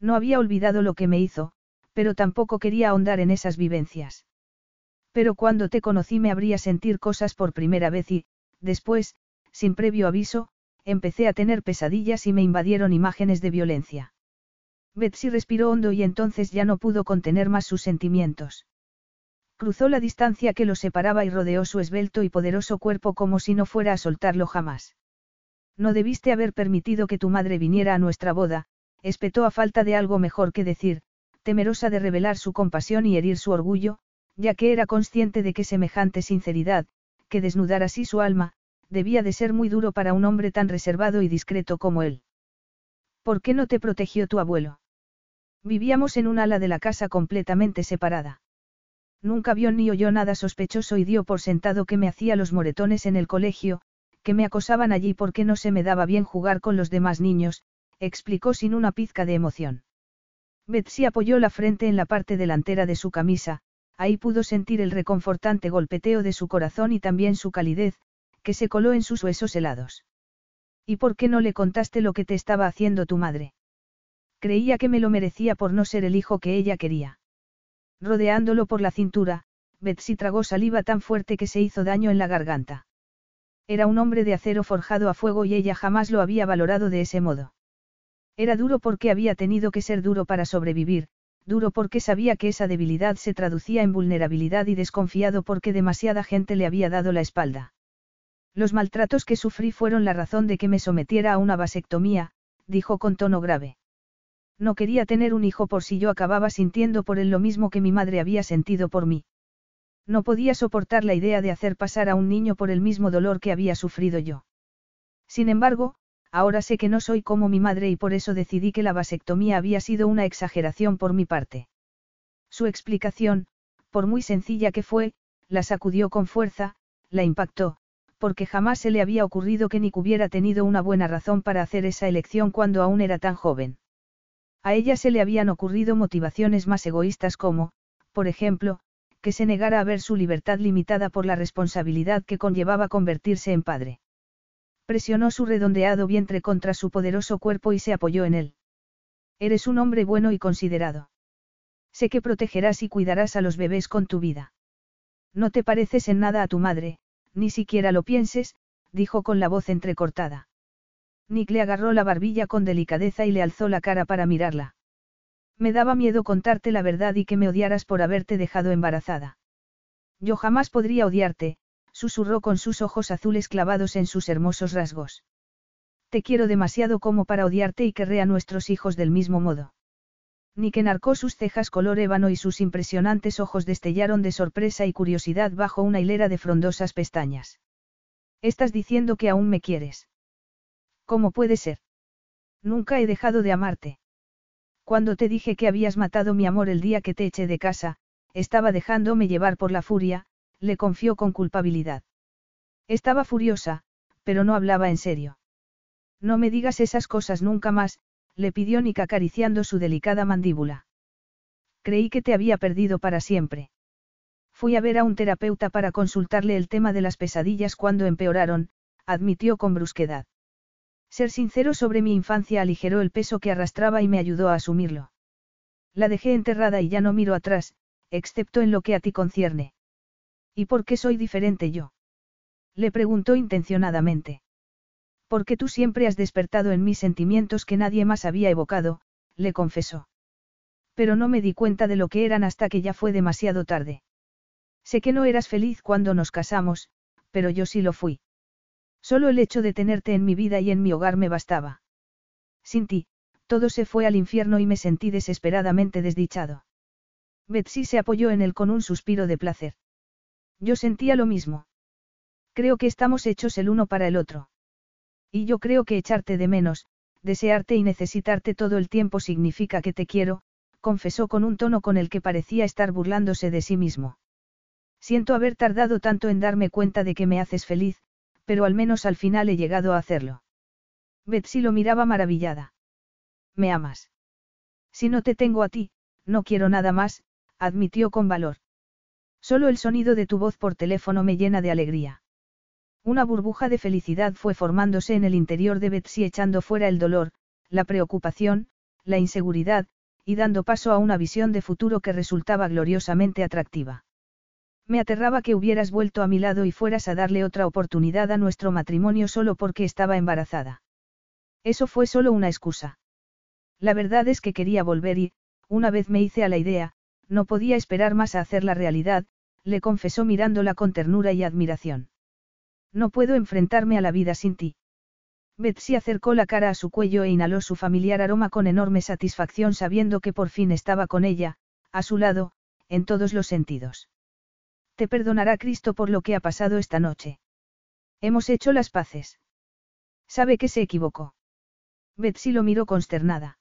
No había olvidado lo que me hizo, pero tampoco quería ahondar en esas vivencias. Pero cuando te conocí me abría sentir cosas por primera vez y, después, sin previo aviso, empecé a tener pesadillas y me invadieron imágenes de violencia. Betsy respiró hondo y entonces ya no pudo contener más sus sentimientos. Cruzó la distancia que lo separaba y rodeó su esbelto y poderoso cuerpo como si no fuera a soltarlo jamás. No debiste haber permitido que tu madre viniera a nuestra boda, espetó a falta de algo mejor que decir, temerosa de revelar su compasión y herir su orgullo, ya que era consciente de que semejante sinceridad, que desnudar así su alma, debía de ser muy duro para un hombre tan reservado y discreto como él. ¿Por qué no te protegió tu abuelo? Vivíamos en un ala de la casa completamente separada. Nunca vio ni oyó nada sospechoso y dio por sentado que me hacía los moretones en el colegio, que me acosaban allí porque no se me daba bien jugar con los demás niños, explicó sin una pizca de emoción. Betsy apoyó la frente en la parte delantera de su camisa, ahí pudo sentir el reconfortante golpeteo de su corazón y también su calidez, que se coló en sus huesos helados. ¿Y por qué no le contaste lo que te estaba haciendo tu madre? Creía que me lo merecía por no ser el hijo que ella quería. Rodeándolo por la cintura, Betsy tragó saliva tan fuerte que se hizo daño en la garganta. Era un hombre de acero forjado a fuego y ella jamás lo había valorado de ese modo. Era duro porque había tenido que ser duro para sobrevivir, duro porque sabía que esa debilidad se traducía en vulnerabilidad y desconfiado porque demasiada gente le había dado la espalda. Los maltratos que sufrí fueron la razón de que me sometiera a una vasectomía, dijo con tono grave. No quería tener un hijo por si yo acababa sintiendo por él lo mismo que mi madre había sentido por mí. No podía soportar la idea de hacer pasar a un niño por el mismo dolor que había sufrido yo. Sin embargo, ahora sé que no soy como mi madre y por eso decidí que la vasectomía había sido una exageración por mi parte. Su explicación, por muy sencilla que fue, la sacudió con fuerza, la impactó, porque jamás se le había ocurrido que Nick hubiera tenido una buena razón para hacer esa elección cuando aún era tan joven. A ella se le habían ocurrido motivaciones más egoístas como, por ejemplo, que se negara a ver su libertad limitada por la responsabilidad que conllevaba convertirse en padre. Presionó su redondeado vientre contra su poderoso cuerpo y se apoyó en él. Eres un hombre bueno y considerado. Sé que protegerás y cuidarás a los bebés con tu vida. No te pareces en nada a tu madre, ni siquiera lo pienses, dijo con la voz entrecortada. Nick le agarró la barbilla con delicadeza y le alzó la cara para mirarla. Me daba miedo contarte la verdad y que me odiaras por haberte dejado embarazada. Yo jamás podría odiarte, susurró con sus ojos azules clavados en sus hermosos rasgos. Te quiero demasiado como para odiarte y querré a nuestros hijos del mismo modo. Nick enarcó sus cejas color ébano y sus impresionantes ojos destellaron de sorpresa y curiosidad bajo una hilera de frondosas pestañas. Estás diciendo que aún me quieres. ¿Cómo puede ser? Nunca he dejado de amarte. Cuando te dije que habías matado mi amor el día que te eché de casa, estaba dejándome llevar por la furia, le confió con culpabilidad. Estaba furiosa, pero no hablaba en serio. No me digas esas cosas nunca más, le pidió Nick acariciando su delicada mandíbula. Creí que te había perdido para siempre. Fui a ver a un terapeuta para consultarle el tema de las pesadillas cuando empeoraron, admitió con brusquedad. Ser sincero sobre mi infancia aligeró el peso que arrastraba y me ayudó a asumirlo. La dejé enterrada y ya no miro atrás, excepto en lo que a ti concierne. ¿Y por qué soy diferente yo? Le preguntó intencionadamente. Porque tú siempre has despertado en mí sentimientos que nadie más había evocado, le confesó. Pero no me di cuenta de lo que eran hasta que ya fue demasiado tarde. Sé que no eras feliz cuando nos casamos, pero yo sí lo fui. Solo el hecho de tenerte en mi vida y en mi hogar me bastaba. Sin ti, todo se fue al infierno y me sentí desesperadamente desdichado. Betsy se apoyó en él con un suspiro de placer. Yo sentía lo mismo. Creo que estamos hechos el uno para el otro. Y yo creo que echarte de menos, desearte y necesitarte todo el tiempo significa que te quiero, confesó con un tono con el que parecía estar burlándose de sí mismo. Siento haber tardado tanto en darme cuenta de que me haces feliz, pero al menos al final he llegado a hacerlo. Betsy lo miraba maravillada. ¿Me amas? Si no te tengo a ti, no quiero nada más, admitió con valor. Solo el sonido de tu voz por teléfono me llena de alegría. Una burbuja de felicidad fue formándose en el interior de Betsy echando fuera el dolor, la preocupación, la inseguridad, y dando paso a una visión de futuro que resultaba gloriosamente atractiva. Me aterraba que hubieras vuelto a mi lado y fueras a darle otra oportunidad a nuestro matrimonio solo porque estaba embarazada. Eso fue solo una excusa. La verdad es que quería volver y, una vez me hice a la idea, no podía esperar más a hacerla realidad, le confesó mirándola con ternura y admiración. No puedo enfrentarme a la vida sin ti. Betsy acercó la cara a su cuello e inhaló su familiar aroma con enorme satisfacción sabiendo que por fin estaba con ella, a su lado, en todos los sentidos. Te perdonará Cristo por lo que ha pasado esta noche. Hemos hecho las paces. Sabe que se equivocó. Betsy lo miró consternada.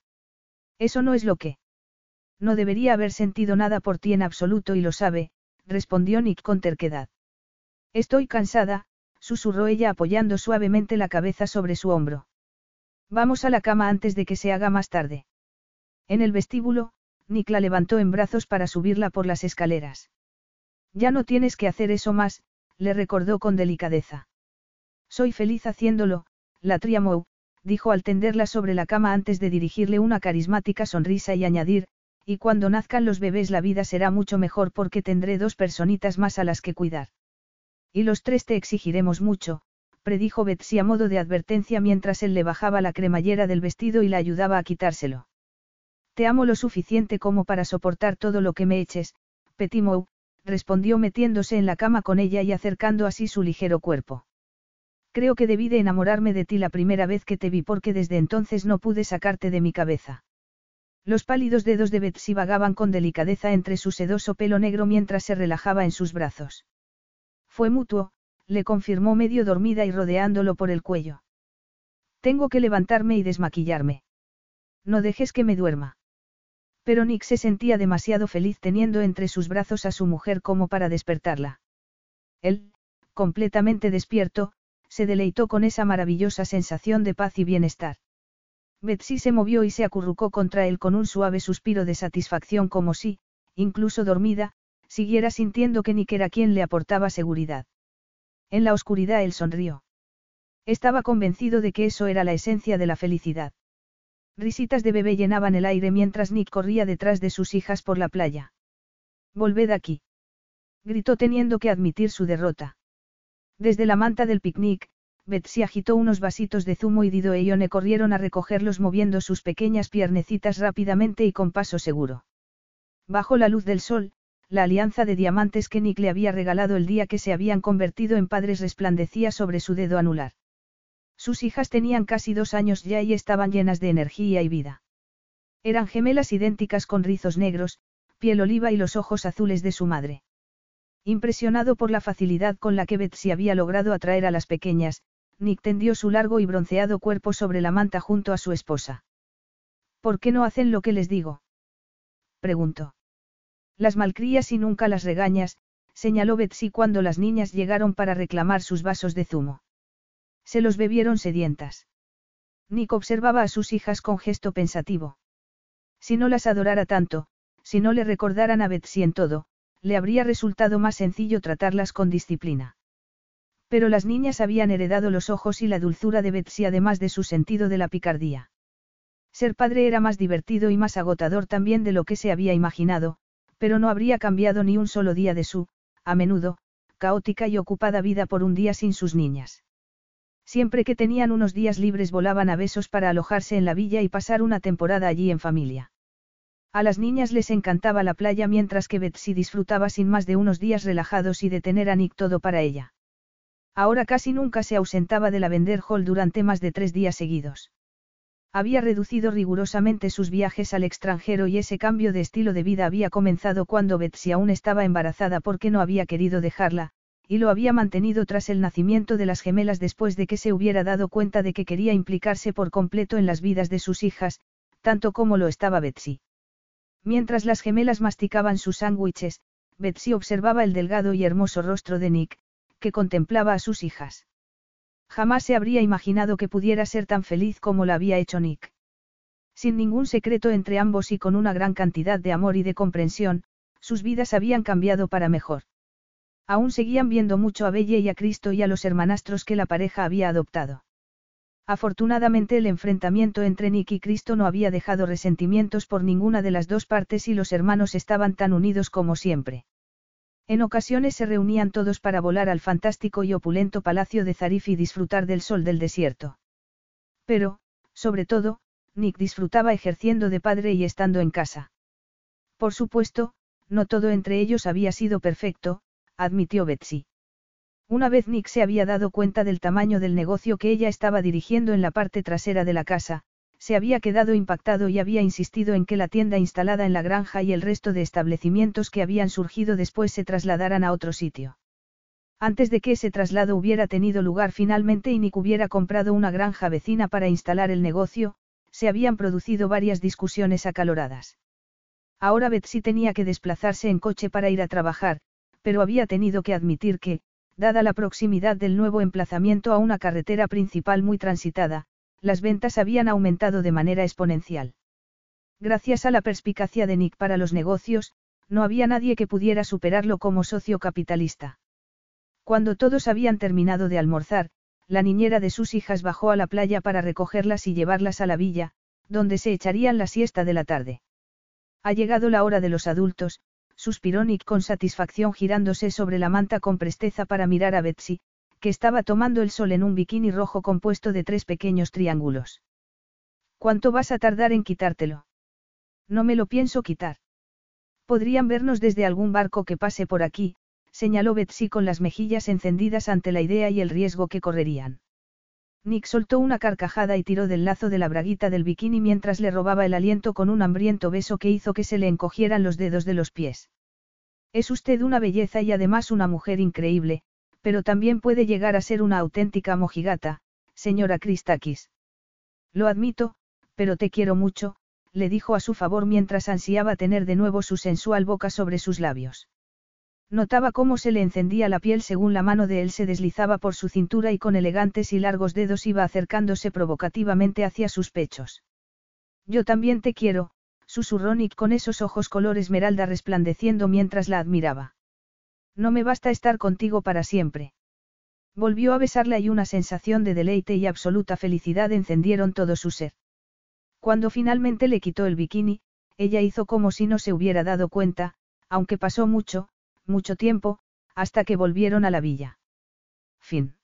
Eso no es lo que. No debería haber sentido nada por ti en absoluto y lo sabe, respondió Nick con terquedad. Estoy cansada, susurró ella apoyando suavemente la cabeza sobre su hombro. Vamos a la cama antes de que se haga más tarde. En el vestíbulo, Nick la levantó en brazos para subirla por las escaleras. Ya no tienes que hacer eso más, le recordó con delicadeza. Soy feliz haciéndolo, la Triamou, dijo al tenderla sobre la cama antes de dirigirle una carismática sonrisa y añadir, y cuando nazcan los bebés la vida será mucho mejor porque tendré dos personitas más a las que cuidar. Y los tres te exigiremos mucho, predijo Betsy a modo de advertencia mientras él le bajaba la cremallera del vestido y la ayudaba a quitárselo. Te amo lo suficiente como para soportar todo lo que me eches, Petimou, respondió metiéndose en la cama con ella y acercando así su ligero cuerpo. Creo que debí de enamorarme de ti la primera vez que te vi porque desde entonces no pude sacarte de mi cabeza. Los pálidos dedos de Betsy vagaban con delicadeza entre su sedoso pelo negro mientras se relajaba en sus brazos. Fue mutuo, le confirmó medio dormida y rodeándolo por el cuello. Tengo que levantarme y desmaquillarme. No dejes que me duerma. Pero Nick se sentía demasiado feliz teniendo entre sus brazos a su mujer como para despertarla. Él, completamente despierto, se deleitó con esa maravillosa sensación de paz y bienestar. Betsy se movió y se acurrucó contra él con un suave suspiro de satisfacción como si, incluso dormida, siguiera sintiendo que Nick era quien le aportaba seguridad. En la oscuridad él sonrió. Estaba convencido de que eso era la esencia de la felicidad. Risitas de bebé llenaban el aire mientras Nick corría detrás de sus hijas por la playa. Volved aquí. Gritó teniendo que admitir su derrota. Desde la manta del picnic, Betsy agitó unos vasitos de zumo y Dido e Ione corrieron a recogerlos moviendo sus pequeñas piernecitas rápidamente y con paso seguro. Bajo la luz del sol, la alianza de diamantes que Nick le había regalado el día que se habían convertido en padres resplandecía sobre su dedo anular. Sus hijas tenían casi dos años ya y estaban llenas de energía y vida. Eran gemelas idénticas con rizos negros, piel oliva y los ojos azules de su madre. Impresionado por la facilidad con la que Betsy había logrado atraer a las pequeñas, Nick tendió su largo y bronceado cuerpo sobre la manta junto a su esposa. ¿Por qué no hacen lo que les digo? preguntó. Las malcrías y nunca las regañas, señaló Betsy cuando las niñas llegaron para reclamar sus vasos de zumo. Se los bebieron sedientas. Nick observaba a sus hijas con gesto pensativo. Si no las adorara tanto, si no le recordaran a Betsy en todo, le habría resultado más sencillo tratarlas con disciplina. Pero las niñas habían heredado los ojos y la dulzura de Betsy además de su sentido de la picardía. Ser padre era más divertido y más agotador también de lo que se había imaginado, pero no habría cambiado ni un solo día de su, a menudo, caótica y ocupada vida por un día sin sus niñas. Siempre que tenían unos días libres volaban a besos para alojarse en la villa y pasar una temporada allí en familia. A las niñas les encantaba la playa mientras que Betsy disfrutaba sin más de unos días relajados y de tener a Nick todo para ella. Ahora casi nunca se ausentaba de la Vender Hall durante más de tres días seguidos. Había reducido rigurosamente sus viajes al extranjero y ese cambio de estilo de vida había comenzado cuando Betsy aún estaba embarazada porque no había querido dejarla, y lo había mantenido tras el nacimiento de las gemelas después de que se hubiera dado cuenta de que quería implicarse por completo en las vidas de sus hijas, tanto como lo estaba Betsy. Mientras las gemelas masticaban sus sándwiches, Betsy observaba el delgado y hermoso rostro de Nick, que contemplaba a sus hijas. Jamás se habría imaginado que pudiera ser tan feliz como la había hecho Nick. Sin ningún secreto entre ambos y con una gran cantidad de amor y de comprensión, sus vidas habían cambiado para mejor. Aún seguían viendo mucho a Belle y a Cristo y a los hermanastros que la pareja había adoptado. Afortunadamente el enfrentamiento entre Nick y Cristo no había dejado resentimientos por ninguna de las dos partes y los hermanos estaban tan unidos como siempre. En ocasiones se reunían todos para volar al fantástico y opulento palacio de Zarif y disfrutar del sol del desierto. Pero, sobre todo, Nick disfrutaba ejerciendo de padre y estando en casa. Por supuesto, no todo entre ellos había sido perfecto, admitió Betsy. Una vez Nick se había dado cuenta del tamaño del negocio que ella estaba dirigiendo en la parte trasera de la casa, se había quedado impactado y había insistido en que la tienda instalada en la granja y el resto de establecimientos que habían surgido después se trasladaran a otro sitio. Antes de que ese traslado hubiera tenido lugar finalmente y Nick hubiera comprado una granja vecina para instalar el negocio, se habían producido varias discusiones acaloradas. Ahora Betsy tenía que desplazarse en coche para ir a trabajar, pero había tenido que admitir que, dada la proximidad del nuevo emplazamiento a una carretera principal muy transitada, las ventas habían aumentado de manera exponencial. Gracias a la perspicacia de Nick para los negocios, no había nadie que pudiera superarlo como socio capitalista. Cuando todos habían terminado de almorzar, la niñera de sus hijas bajó a la playa para recogerlas y llevarlas a la villa, donde se echarían la siesta de la tarde. Ha llegado la hora de los adultos, suspiró Nick con satisfacción girándose sobre la manta con presteza para mirar a Betsy, que estaba tomando el sol en un bikini rojo compuesto de tres pequeños triángulos. ¿Cuánto vas a tardar en quitártelo? No me lo pienso quitar. Podrían vernos desde algún barco que pase por aquí, señaló Betsy con las mejillas encendidas ante la idea y el riesgo que correrían. Nick soltó una carcajada y tiró del lazo de la braguita del bikini mientras le robaba el aliento con un hambriento beso que hizo que se le encogieran los dedos de los pies. Es usted una belleza y además una mujer increíble, pero también puede llegar a ser una auténtica mojigata, señora Christakis. Lo admito, pero te quiero mucho, le dijo a su favor mientras ansiaba tener de nuevo su sensual boca sobre sus labios. Notaba cómo se le encendía la piel según la mano de él se deslizaba por su cintura y con elegantes y largos dedos iba acercándose provocativamente hacia sus pechos. Yo también te quiero, susurró Nick con esos ojos color esmeralda resplandeciendo mientras la admiraba. No me basta estar contigo para siempre. Volvió a besarla y una sensación de deleite y absoluta felicidad encendieron todo su ser. Cuando finalmente le quitó el bikini, ella hizo como si no se hubiera dado cuenta, aunque pasó mucho, mucho tiempo, hasta que volvieron a la villa. Fin.